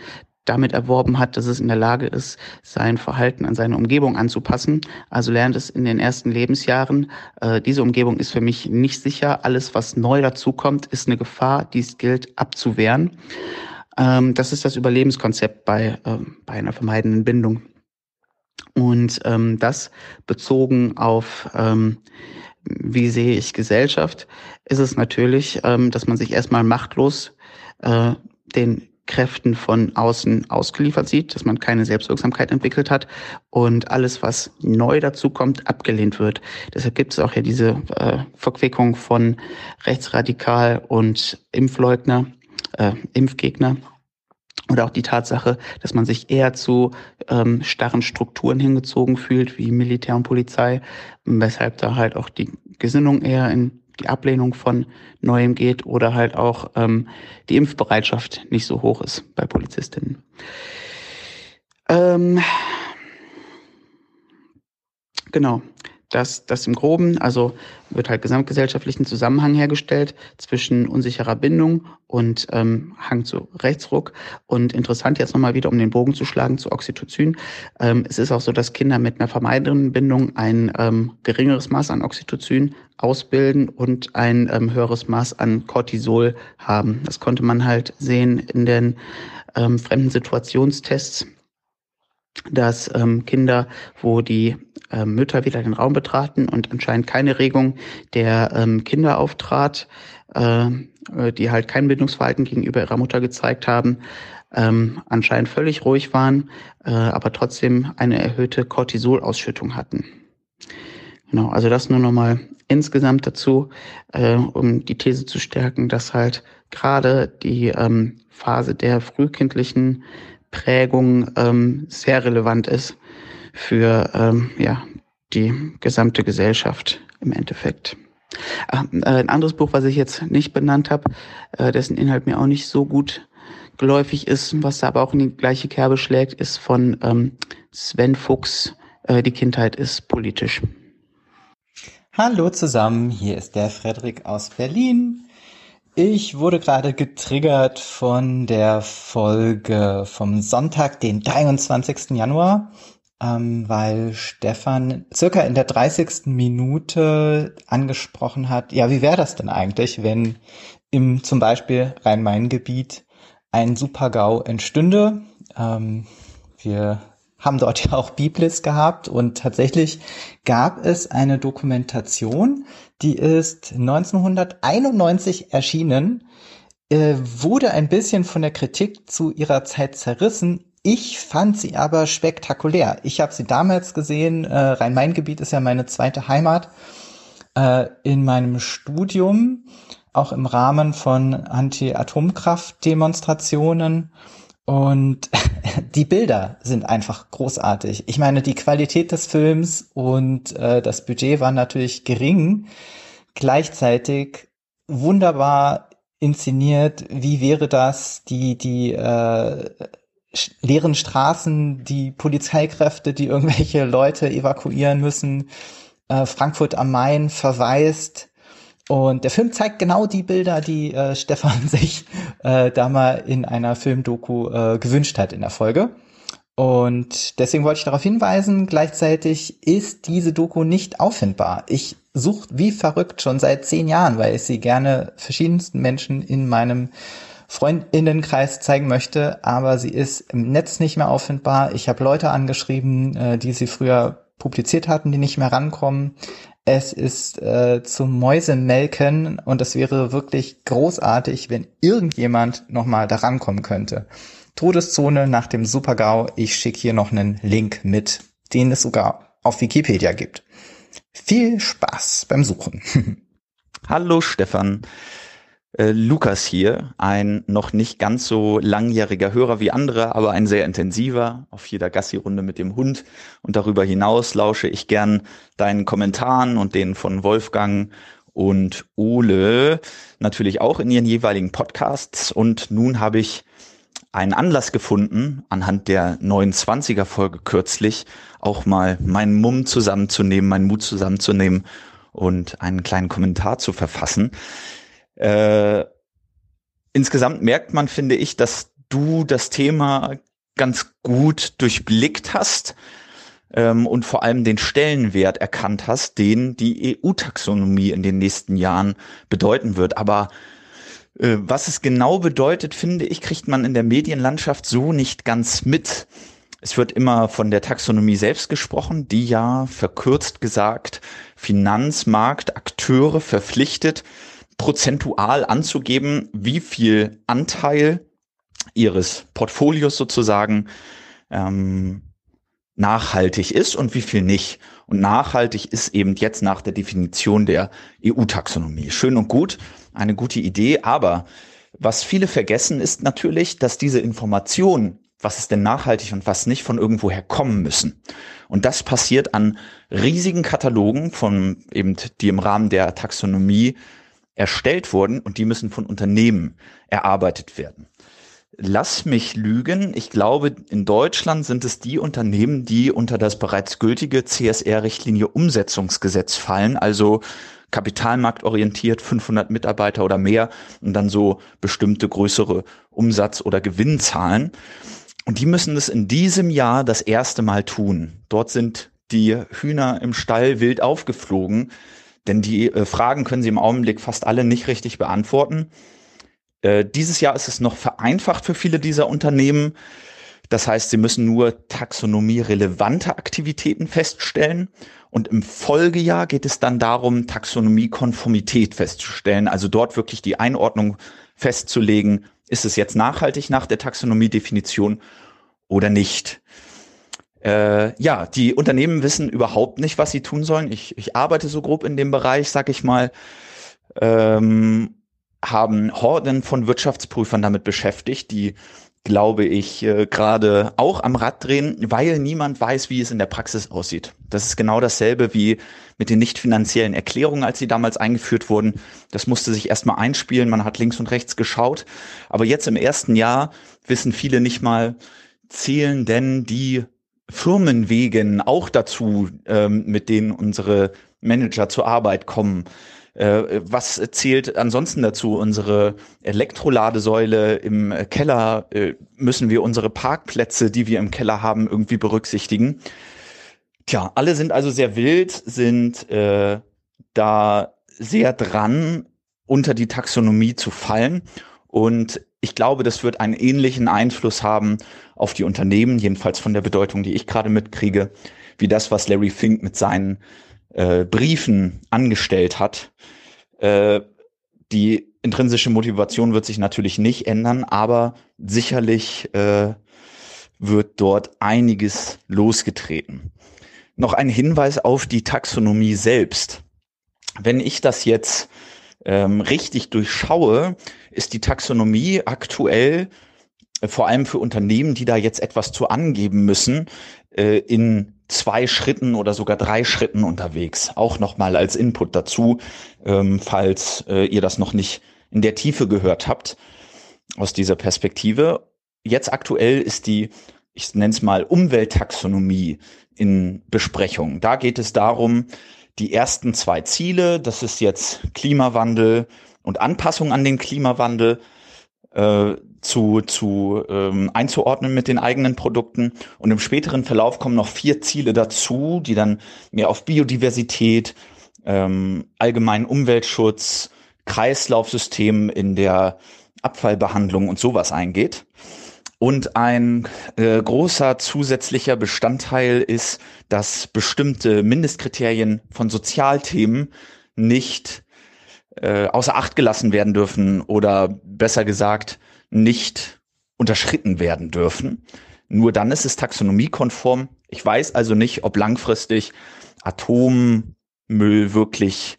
damit erworben hat, dass es in der Lage ist, sein Verhalten an seine Umgebung anzupassen. Also lernt es in den ersten Lebensjahren, äh, diese Umgebung ist für mich nicht sicher. Alles, was neu dazukommt, ist eine Gefahr, die es gilt abzuwehren. Ähm, das ist das Überlebenskonzept bei, äh, bei einer vermeidenden Bindung. Und ähm, das bezogen auf, ähm, wie sehe ich Gesellschaft, ist es natürlich, ähm, dass man sich erstmal machtlos äh, den Kräften von außen ausgeliefert sieht, dass man keine Selbstwirksamkeit entwickelt hat und alles, was neu dazu kommt, abgelehnt wird. Deshalb gibt es auch ja diese äh, Verquickung von Rechtsradikal und Impfleugner, äh, Impfgegner. Oder auch die Tatsache, dass man sich eher zu ähm, starren Strukturen hingezogen fühlt, wie Militär und Polizei, weshalb da halt auch die Gesinnung eher in die Ablehnung von Neuem geht oder halt auch ähm, die Impfbereitschaft nicht so hoch ist bei Polizistinnen. Ähm, genau dass das im Groben, also wird halt gesamtgesellschaftlichen Zusammenhang hergestellt zwischen unsicherer Bindung und ähm, Hang zu Rechtsruck. Und interessant jetzt nochmal wieder, um den Bogen zu schlagen zu Oxytocin. Ähm, es ist auch so, dass Kinder mit einer vermeidenden Bindung ein ähm, geringeres Maß an Oxytocin ausbilden und ein ähm, höheres Maß an Cortisol haben. Das konnte man halt sehen in den ähm, fremden Situationstests dass ähm, Kinder, wo die ähm, Mütter wieder den Raum betraten und anscheinend keine Regung der ähm, Kinder auftrat, äh, die halt kein Bindungsverhalten gegenüber ihrer Mutter gezeigt haben, ähm, anscheinend völlig ruhig waren, äh, aber trotzdem eine erhöhte Cortisolausschüttung hatten. Genau, also das nur nochmal insgesamt dazu, äh, um die These zu stärken, dass halt gerade die ähm, Phase der frühkindlichen Prägung ähm, sehr relevant ist für ähm, ja, die gesamte Gesellschaft im Endeffekt. Ah, äh, ein anderes Buch, was ich jetzt nicht benannt habe, äh, dessen Inhalt mir auch nicht so gut geläufig ist, was da aber auch in die gleiche Kerbe schlägt, ist von ähm, Sven Fuchs. Äh, die Kindheit ist politisch. Hallo zusammen, hier ist der Frederik aus Berlin. Ich wurde gerade getriggert von der Folge vom Sonntag, den 23. Januar, ähm, weil Stefan circa in der 30. Minute angesprochen hat, ja, wie wäre das denn eigentlich, wenn im zum Beispiel Rhein-Main-Gebiet ein Super-GAU entstünde? Ähm, wir haben dort ja auch Biblis gehabt und tatsächlich gab es eine Dokumentation, die ist 1991 erschienen, äh, wurde ein bisschen von der Kritik zu ihrer Zeit zerrissen. Ich fand sie aber spektakulär. Ich habe sie damals gesehen. Äh, Rhein-Main-Gebiet ist ja meine zweite Heimat. Äh, in meinem Studium, auch im Rahmen von Anti-Atomkraft-Demonstrationen. Und die Bilder sind einfach großartig. Ich meine, die Qualität des Films und äh, das Budget war natürlich gering. Gleichzeitig wunderbar inszeniert. Wie wäre das? Die, die äh, leeren Straßen, die Polizeikräfte, die irgendwelche Leute evakuieren müssen. Äh, Frankfurt am Main verwaist. Und der Film zeigt genau die Bilder, die äh, Stefan sich äh, da mal in einer Filmdoku äh, gewünscht hat in der Folge. Und deswegen wollte ich darauf hinweisen, gleichzeitig ist diese Doku nicht auffindbar. Ich suche wie verrückt schon seit zehn Jahren, weil ich sie gerne verschiedensten Menschen in meinem Freundinnenkreis zeigen möchte, aber sie ist im Netz nicht mehr auffindbar. Ich habe Leute angeschrieben, äh, die sie früher publiziert hatten, die nicht mehr rankommen. Es ist äh, zum Mäusemelken und es wäre wirklich großartig, wenn irgendjemand nochmal da rankommen könnte. Todeszone nach dem Supergau. Ich schicke hier noch einen Link mit, den es sogar auf Wikipedia gibt. Viel Spaß beim Suchen. Hallo Stefan. Äh, Lukas hier, ein noch nicht ganz so langjähriger Hörer wie andere, aber ein sehr intensiver. Auf jeder Gassi-Runde mit dem Hund und darüber hinaus lausche ich gern deinen Kommentaren und den von Wolfgang und Ole natürlich auch in ihren jeweiligen Podcasts. Und nun habe ich einen Anlass gefunden, anhand der 29er Folge kürzlich auch mal meinen Mumm zusammenzunehmen, meinen Mut zusammenzunehmen und einen kleinen Kommentar zu verfassen. Äh, insgesamt merkt man, finde ich, dass du das Thema ganz gut durchblickt hast ähm, und vor allem den Stellenwert erkannt hast, den die EU-Taxonomie in den nächsten Jahren bedeuten wird. Aber äh, was es genau bedeutet, finde ich, kriegt man in der Medienlandschaft so nicht ganz mit. Es wird immer von der Taxonomie selbst gesprochen, die ja verkürzt gesagt Finanzmarktakteure verpflichtet, prozentual anzugeben, wie viel Anteil ihres Portfolios sozusagen ähm, nachhaltig ist und wie viel nicht. Und nachhaltig ist eben jetzt nach der Definition der EU-Taxonomie. Schön und gut, eine gute Idee, aber was viele vergessen ist natürlich, dass diese Informationen, was ist denn nachhaltig und was nicht, von irgendwoher kommen müssen. Und das passiert an riesigen Katalogen von eben, die im Rahmen der Taxonomie erstellt wurden und die müssen von Unternehmen erarbeitet werden. Lass mich lügen. Ich glaube, in Deutschland sind es die Unternehmen, die unter das bereits gültige CSR-Richtlinie Umsetzungsgesetz fallen, also kapitalmarktorientiert 500 Mitarbeiter oder mehr und dann so bestimmte größere Umsatz- oder Gewinnzahlen. Und die müssen es in diesem Jahr das erste Mal tun. Dort sind die Hühner im Stall wild aufgeflogen. Denn die äh, Fragen können Sie im Augenblick fast alle nicht richtig beantworten. Äh, dieses Jahr ist es noch vereinfacht für viele dieser Unternehmen. Das heißt, sie müssen nur taxonomierelevante Aktivitäten feststellen. Und im Folgejahr geht es dann darum, Taxonomiekonformität festzustellen. Also dort wirklich die Einordnung festzulegen. Ist es jetzt nachhaltig nach der Taxonomiedefinition oder nicht? Äh, ja, die Unternehmen wissen überhaupt nicht, was sie tun sollen. Ich, ich arbeite so grob in dem Bereich, sag ich mal. Ähm, haben Horden von Wirtschaftsprüfern damit beschäftigt, die glaube ich, äh, gerade auch am Rad drehen, weil niemand weiß, wie es in der Praxis aussieht. Das ist genau dasselbe wie mit den nicht finanziellen Erklärungen, als sie damals eingeführt wurden. Das musste sich erstmal einspielen, man hat links und rechts geschaut. Aber jetzt im ersten Jahr wissen viele nicht mal, zählen denn die Firmenwegen auch dazu, ähm, mit denen unsere Manager zur Arbeit kommen. Äh, was zählt ansonsten dazu? Unsere Elektroladesäule im Keller, äh, müssen wir unsere Parkplätze, die wir im Keller haben, irgendwie berücksichtigen? Tja, alle sind also sehr wild, sind äh, da sehr dran, unter die Taxonomie zu fallen. Und ich glaube, das wird einen ähnlichen Einfluss haben auf die Unternehmen, jedenfalls von der Bedeutung, die ich gerade mitkriege, wie das, was Larry Fink mit seinen äh, Briefen angestellt hat. Äh, die intrinsische Motivation wird sich natürlich nicht ändern, aber sicherlich äh, wird dort einiges losgetreten. Noch ein Hinweis auf die Taxonomie selbst. Wenn ich das jetzt ähm, richtig durchschaue, ist die Taxonomie aktuell äh, vor allem für Unternehmen, die da jetzt etwas zu angeben müssen, äh, in zwei Schritten oder sogar drei Schritten unterwegs. Auch nochmal als Input dazu, ähm, falls äh, ihr das noch nicht in der Tiefe gehört habt aus dieser Perspektive. Jetzt aktuell ist die, ich nenne es mal, Umwelttaxonomie in Besprechung. Da geht es darum, die ersten zwei Ziele, das ist jetzt Klimawandel und Anpassung an den Klimawandel, äh, zu, zu ähm, einzuordnen mit den eigenen Produkten. Und im späteren Verlauf kommen noch vier Ziele dazu, die dann mehr auf Biodiversität, ähm, allgemeinen Umweltschutz, Kreislaufsystem in der Abfallbehandlung und sowas eingeht. Und ein äh, großer zusätzlicher Bestandteil ist, dass bestimmte Mindestkriterien von Sozialthemen nicht äh, außer Acht gelassen werden dürfen oder besser gesagt nicht unterschritten werden dürfen. Nur dann ist es taxonomiekonform. Ich weiß also nicht, ob langfristig Atommüll wirklich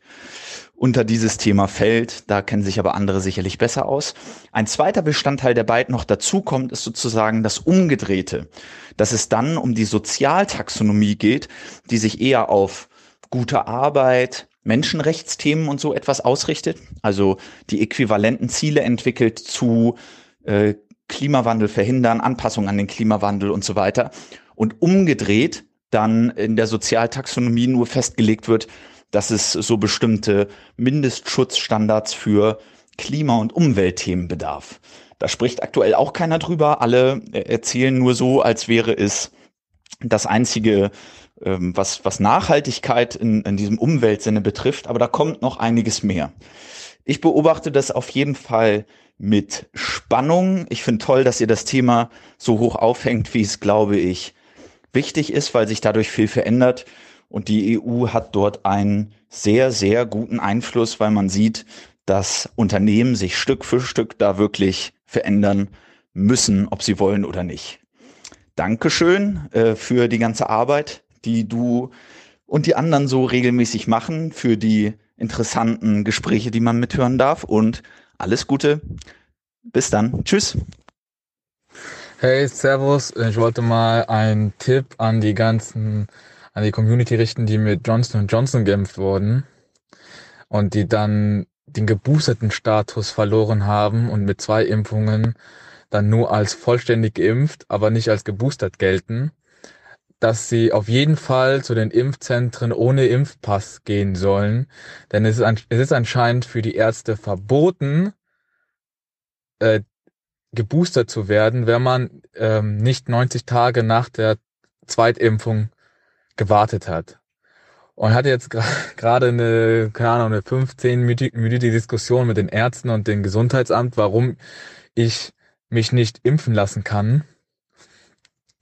unter dieses Thema fällt. Da kennen sich aber andere sicherlich besser aus. Ein zweiter Bestandteil, der bald noch dazukommt, ist sozusagen das Umgedrehte. Dass es dann um die Sozialtaxonomie geht, die sich eher auf gute Arbeit, Menschenrechtsthemen und so etwas ausrichtet. Also die äquivalenten Ziele entwickelt zu äh, Klimawandel verhindern, Anpassung an den Klimawandel und so weiter. Und umgedreht dann in der Sozialtaxonomie nur festgelegt wird, dass es so bestimmte Mindestschutzstandards für Klima- und Umweltthemen bedarf. Da spricht aktuell auch keiner drüber. Alle äh, erzählen nur so, als wäre es das einzige, ähm, was, was Nachhaltigkeit in, in diesem Umweltsinne betrifft. Aber da kommt noch einiges mehr. Ich beobachte das auf jeden Fall mit Spannung. Ich finde toll, dass ihr das Thema so hoch aufhängt, wie es, glaube ich, wichtig ist, weil sich dadurch viel verändert. Und die EU hat dort einen sehr, sehr guten Einfluss, weil man sieht, dass Unternehmen sich Stück für Stück da wirklich verändern müssen, ob sie wollen oder nicht. Dankeschön äh, für die ganze Arbeit, die du und die anderen so regelmäßig machen, für die interessanten Gespräche, die man mithören darf und alles Gute. Bis dann. Tschüss. Hey, Servus. Ich wollte mal einen Tipp an die ganzen an die Community richten, die mit Johnson Johnson geimpft wurden und die dann den geboosterten Status verloren haben und mit zwei Impfungen dann nur als vollständig geimpft, aber nicht als geboostert gelten, dass sie auf jeden Fall zu den Impfzentren ohne Impfpass gehen sollen. Denn es ist, es ist anscheinend für die Ärzte verboten, äh, geboostert zu werden, wenn man ähm, nicht 90 Tage nach der Zweitimpfung gewartet hat. Und hatte jetzt gerade eine, keine Ahnung, eine 15-minütige Diskussion mit den Ärzten und dem Gesundheitsamt, warum ich mich nicht impfen lassen kann.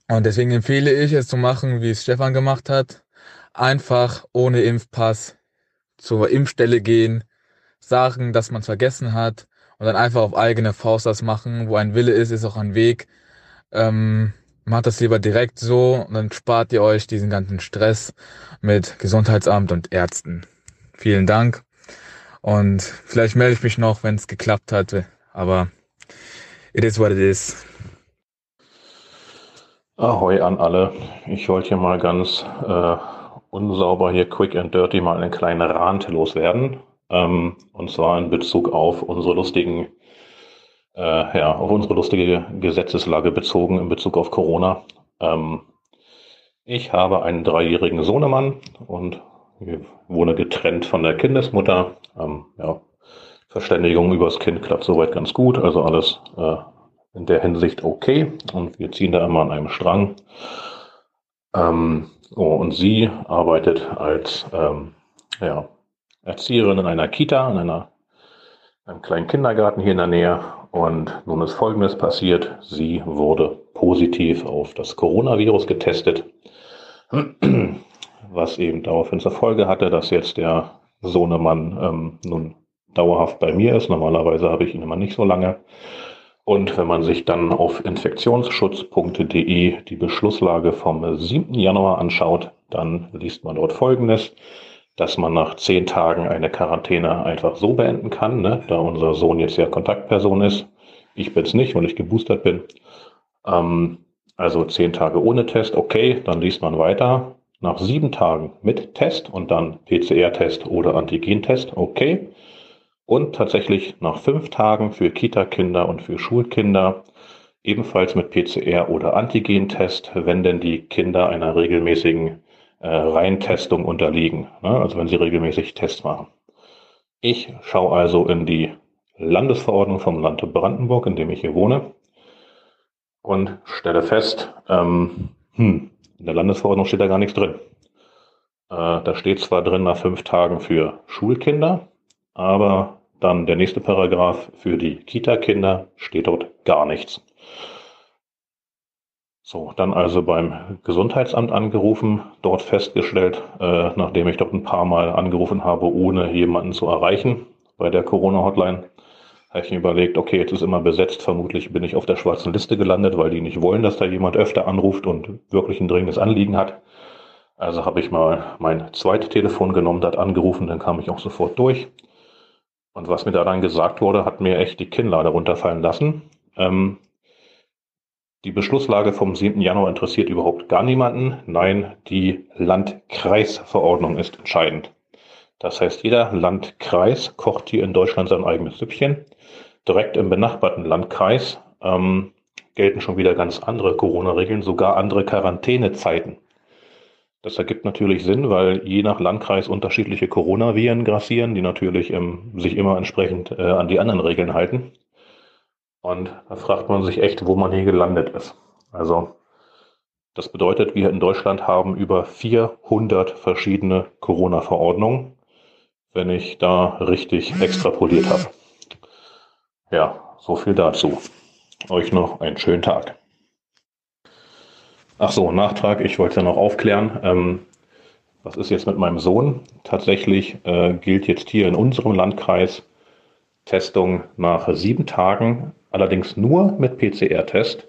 Und deswegen empfehle ich es zu machen, wie es Stefan gemacht hat. Einfach ohne Impfpass zur Impfstelle gehen, sagen, dass man es vergessen hat und dann einfach auf eigene Faust das machen. Wo ein Wille ist, ist auch ein Weg. Ähm, macht das lieber direkt so und dann spart ihr euch diesen ganzen Stress mit Gesundheitsamt und Ärzten. Vielen Dank. Und vielleicht melde ich mich noch, wenn es geklappt hat. Aber it is what it is. Ahoi an alle. Ich wollte hier mal ganz äh, unsauber hier quick and dirty mal einen kleinen Rant loswerden. Ähm, und zwar in Bezug auf unsere lustigen, äh, ja, auf unsere lustige Gesetzeslage bezogen in Bezug auf Corona. Ähm, ich habe einen dreijährigen Sohnemann und wohne getrennt von der Kindesmutter. Ähm, ja, Verständigung übers Kind klappt soweit ganz gut, also alles äh, in der Hinsicht okay und wir ziehen da immer an einem Strang. Ähm, oh, und sie arbeitet als ähm, ja, Erzieherin in einer Kita, in einer, einem kleinen Kindergarten hier in der Nähe. Und nun ist Folgendes passiert. Sie wurde positiv auf das Coronavirus getestet, was eben daraufhin zur Folge hatte, dass jetzt der Sohnemann ähm, nun dauerhaft bei mir ist. Normalerweise habe ich ihn immer nicht so lange. Und wenn man sich dann auf infektionsschutz.de die Beschlusslage vom 7. Januar anschaut, dann liest man dort Folgendes, dass man nach zehn Tagen eine Quarantäne einfach so beenden kann, ne, da unser Sohn jetzt ja Kontaktperson ist. Ich bin's nicht, weil ich geboostert bin. Ähm, also zehn Tage ohne Test, okay, dann liest man weiter. Nach sieben Tagen mit Test und dann PCR-Test oder Antigentest, okay. Und tatsächlich nach fünf Tagen für Kita-Kinder und für Schulkinder ebenfalls mit PCR oder Antigentest, wenn denn die Kinder einer regelmäßigen äh, Reintestung unterliegen, ne? also wenn sie regelmäßig Tests machen. Ich schaue also in die Landesverordnung vom Land Brandenburg, in dem ich hier wohne, und stelle fest, ähm, hm, in der Landesverordnung steht da gar nichts drin. Äh, da steht zwar drin nach fünf Tagen für Schulkinder, aber dann der nächste Paragraph für die Kita-Kinder steht dort gar nichts. So, dann also beim Gesundheitsamt angerufen, dort festgestellt, äh, nachdem ich dort ein paar Mal angerufen habe, ohne jemanden zu erreichen bei der Corona-Hotline, habe ich mir überlegt, okay, jetzt ist immer besetzt, vermutlich bin ich auf der schwarzen Liste gelandet, weil die nicht wollen, dass da jemand öfter anruft und wirklich ein dringendes Anliegen hat. Also habe ich mal mein zweites Telefon genommen, dort angerufen, dann kam ich auch sofort durch. Und was mir da dann gesagt wurde, hat mir echt die Kinnlade runterfallen lassen. Ähm, die Beschlusslage vom 7. Januar interessiert überhaupt gar niemanden. Nein, die Landkreisverordnung ist entscheidend. Das heißt, jeder Landkreis kocht hier in Deutschland sein eigenes Süppchen. Direkt im benachbarten Landkreis ähm, gelten schon wieder ganz andere Corona-Regeln, sogar andere Quarantänezeiten. Das ergibt natürlich Sinn, weil je nach Landkreis unterschiedliche Coronaviren grassieren, die natürlich ähm, sich immer entsprechend äh, an die anderen Regeln halten. Und da fragt man sich echt, wo man hier gelandet ist. Also das bedeutet, wir in Deutschland haben über 400 verschiedene Corona-Verordnungen, wenn ich da richtig extrapoliert habe. Ja, so viel dazu. Euch noch einen schönen Tag. Ach so, Nachtrag, ich wollte noch aufklären. Ähm, was ist jetzt mit meinem Sohn? Tatsächlich äh, gilt jetzt hier in unserem Landkreis Testung nach sieben Tagen, allerdings nur mit PCR-Test.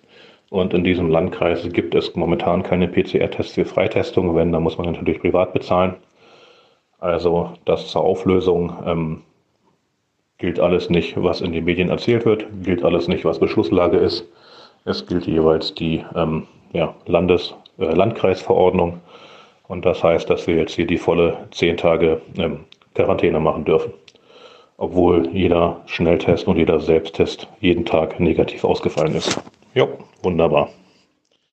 Und in diesem Landkreis gibt es momentan keine PCR-Tests für Freitestung. Wenn, dann muss man natürlich privat bezahlen. Also das zur Auflösung ähm, gilt alles nicht, was in den Medien erzählt wird, gilt alles nicht, was Beschlusslage ist. Es gilt jeweils die ähm, ja, Landes-, äh, Landkreisverordnung. Und das heißt, dass wir jetzt hier die volle zehn Tage ähm, Quarantäne machen dürfen. Obwohl jeder Schnelltest und jeder Selbsttest jeden Tag negativ ausgefallen ist. Jo, wunderbar.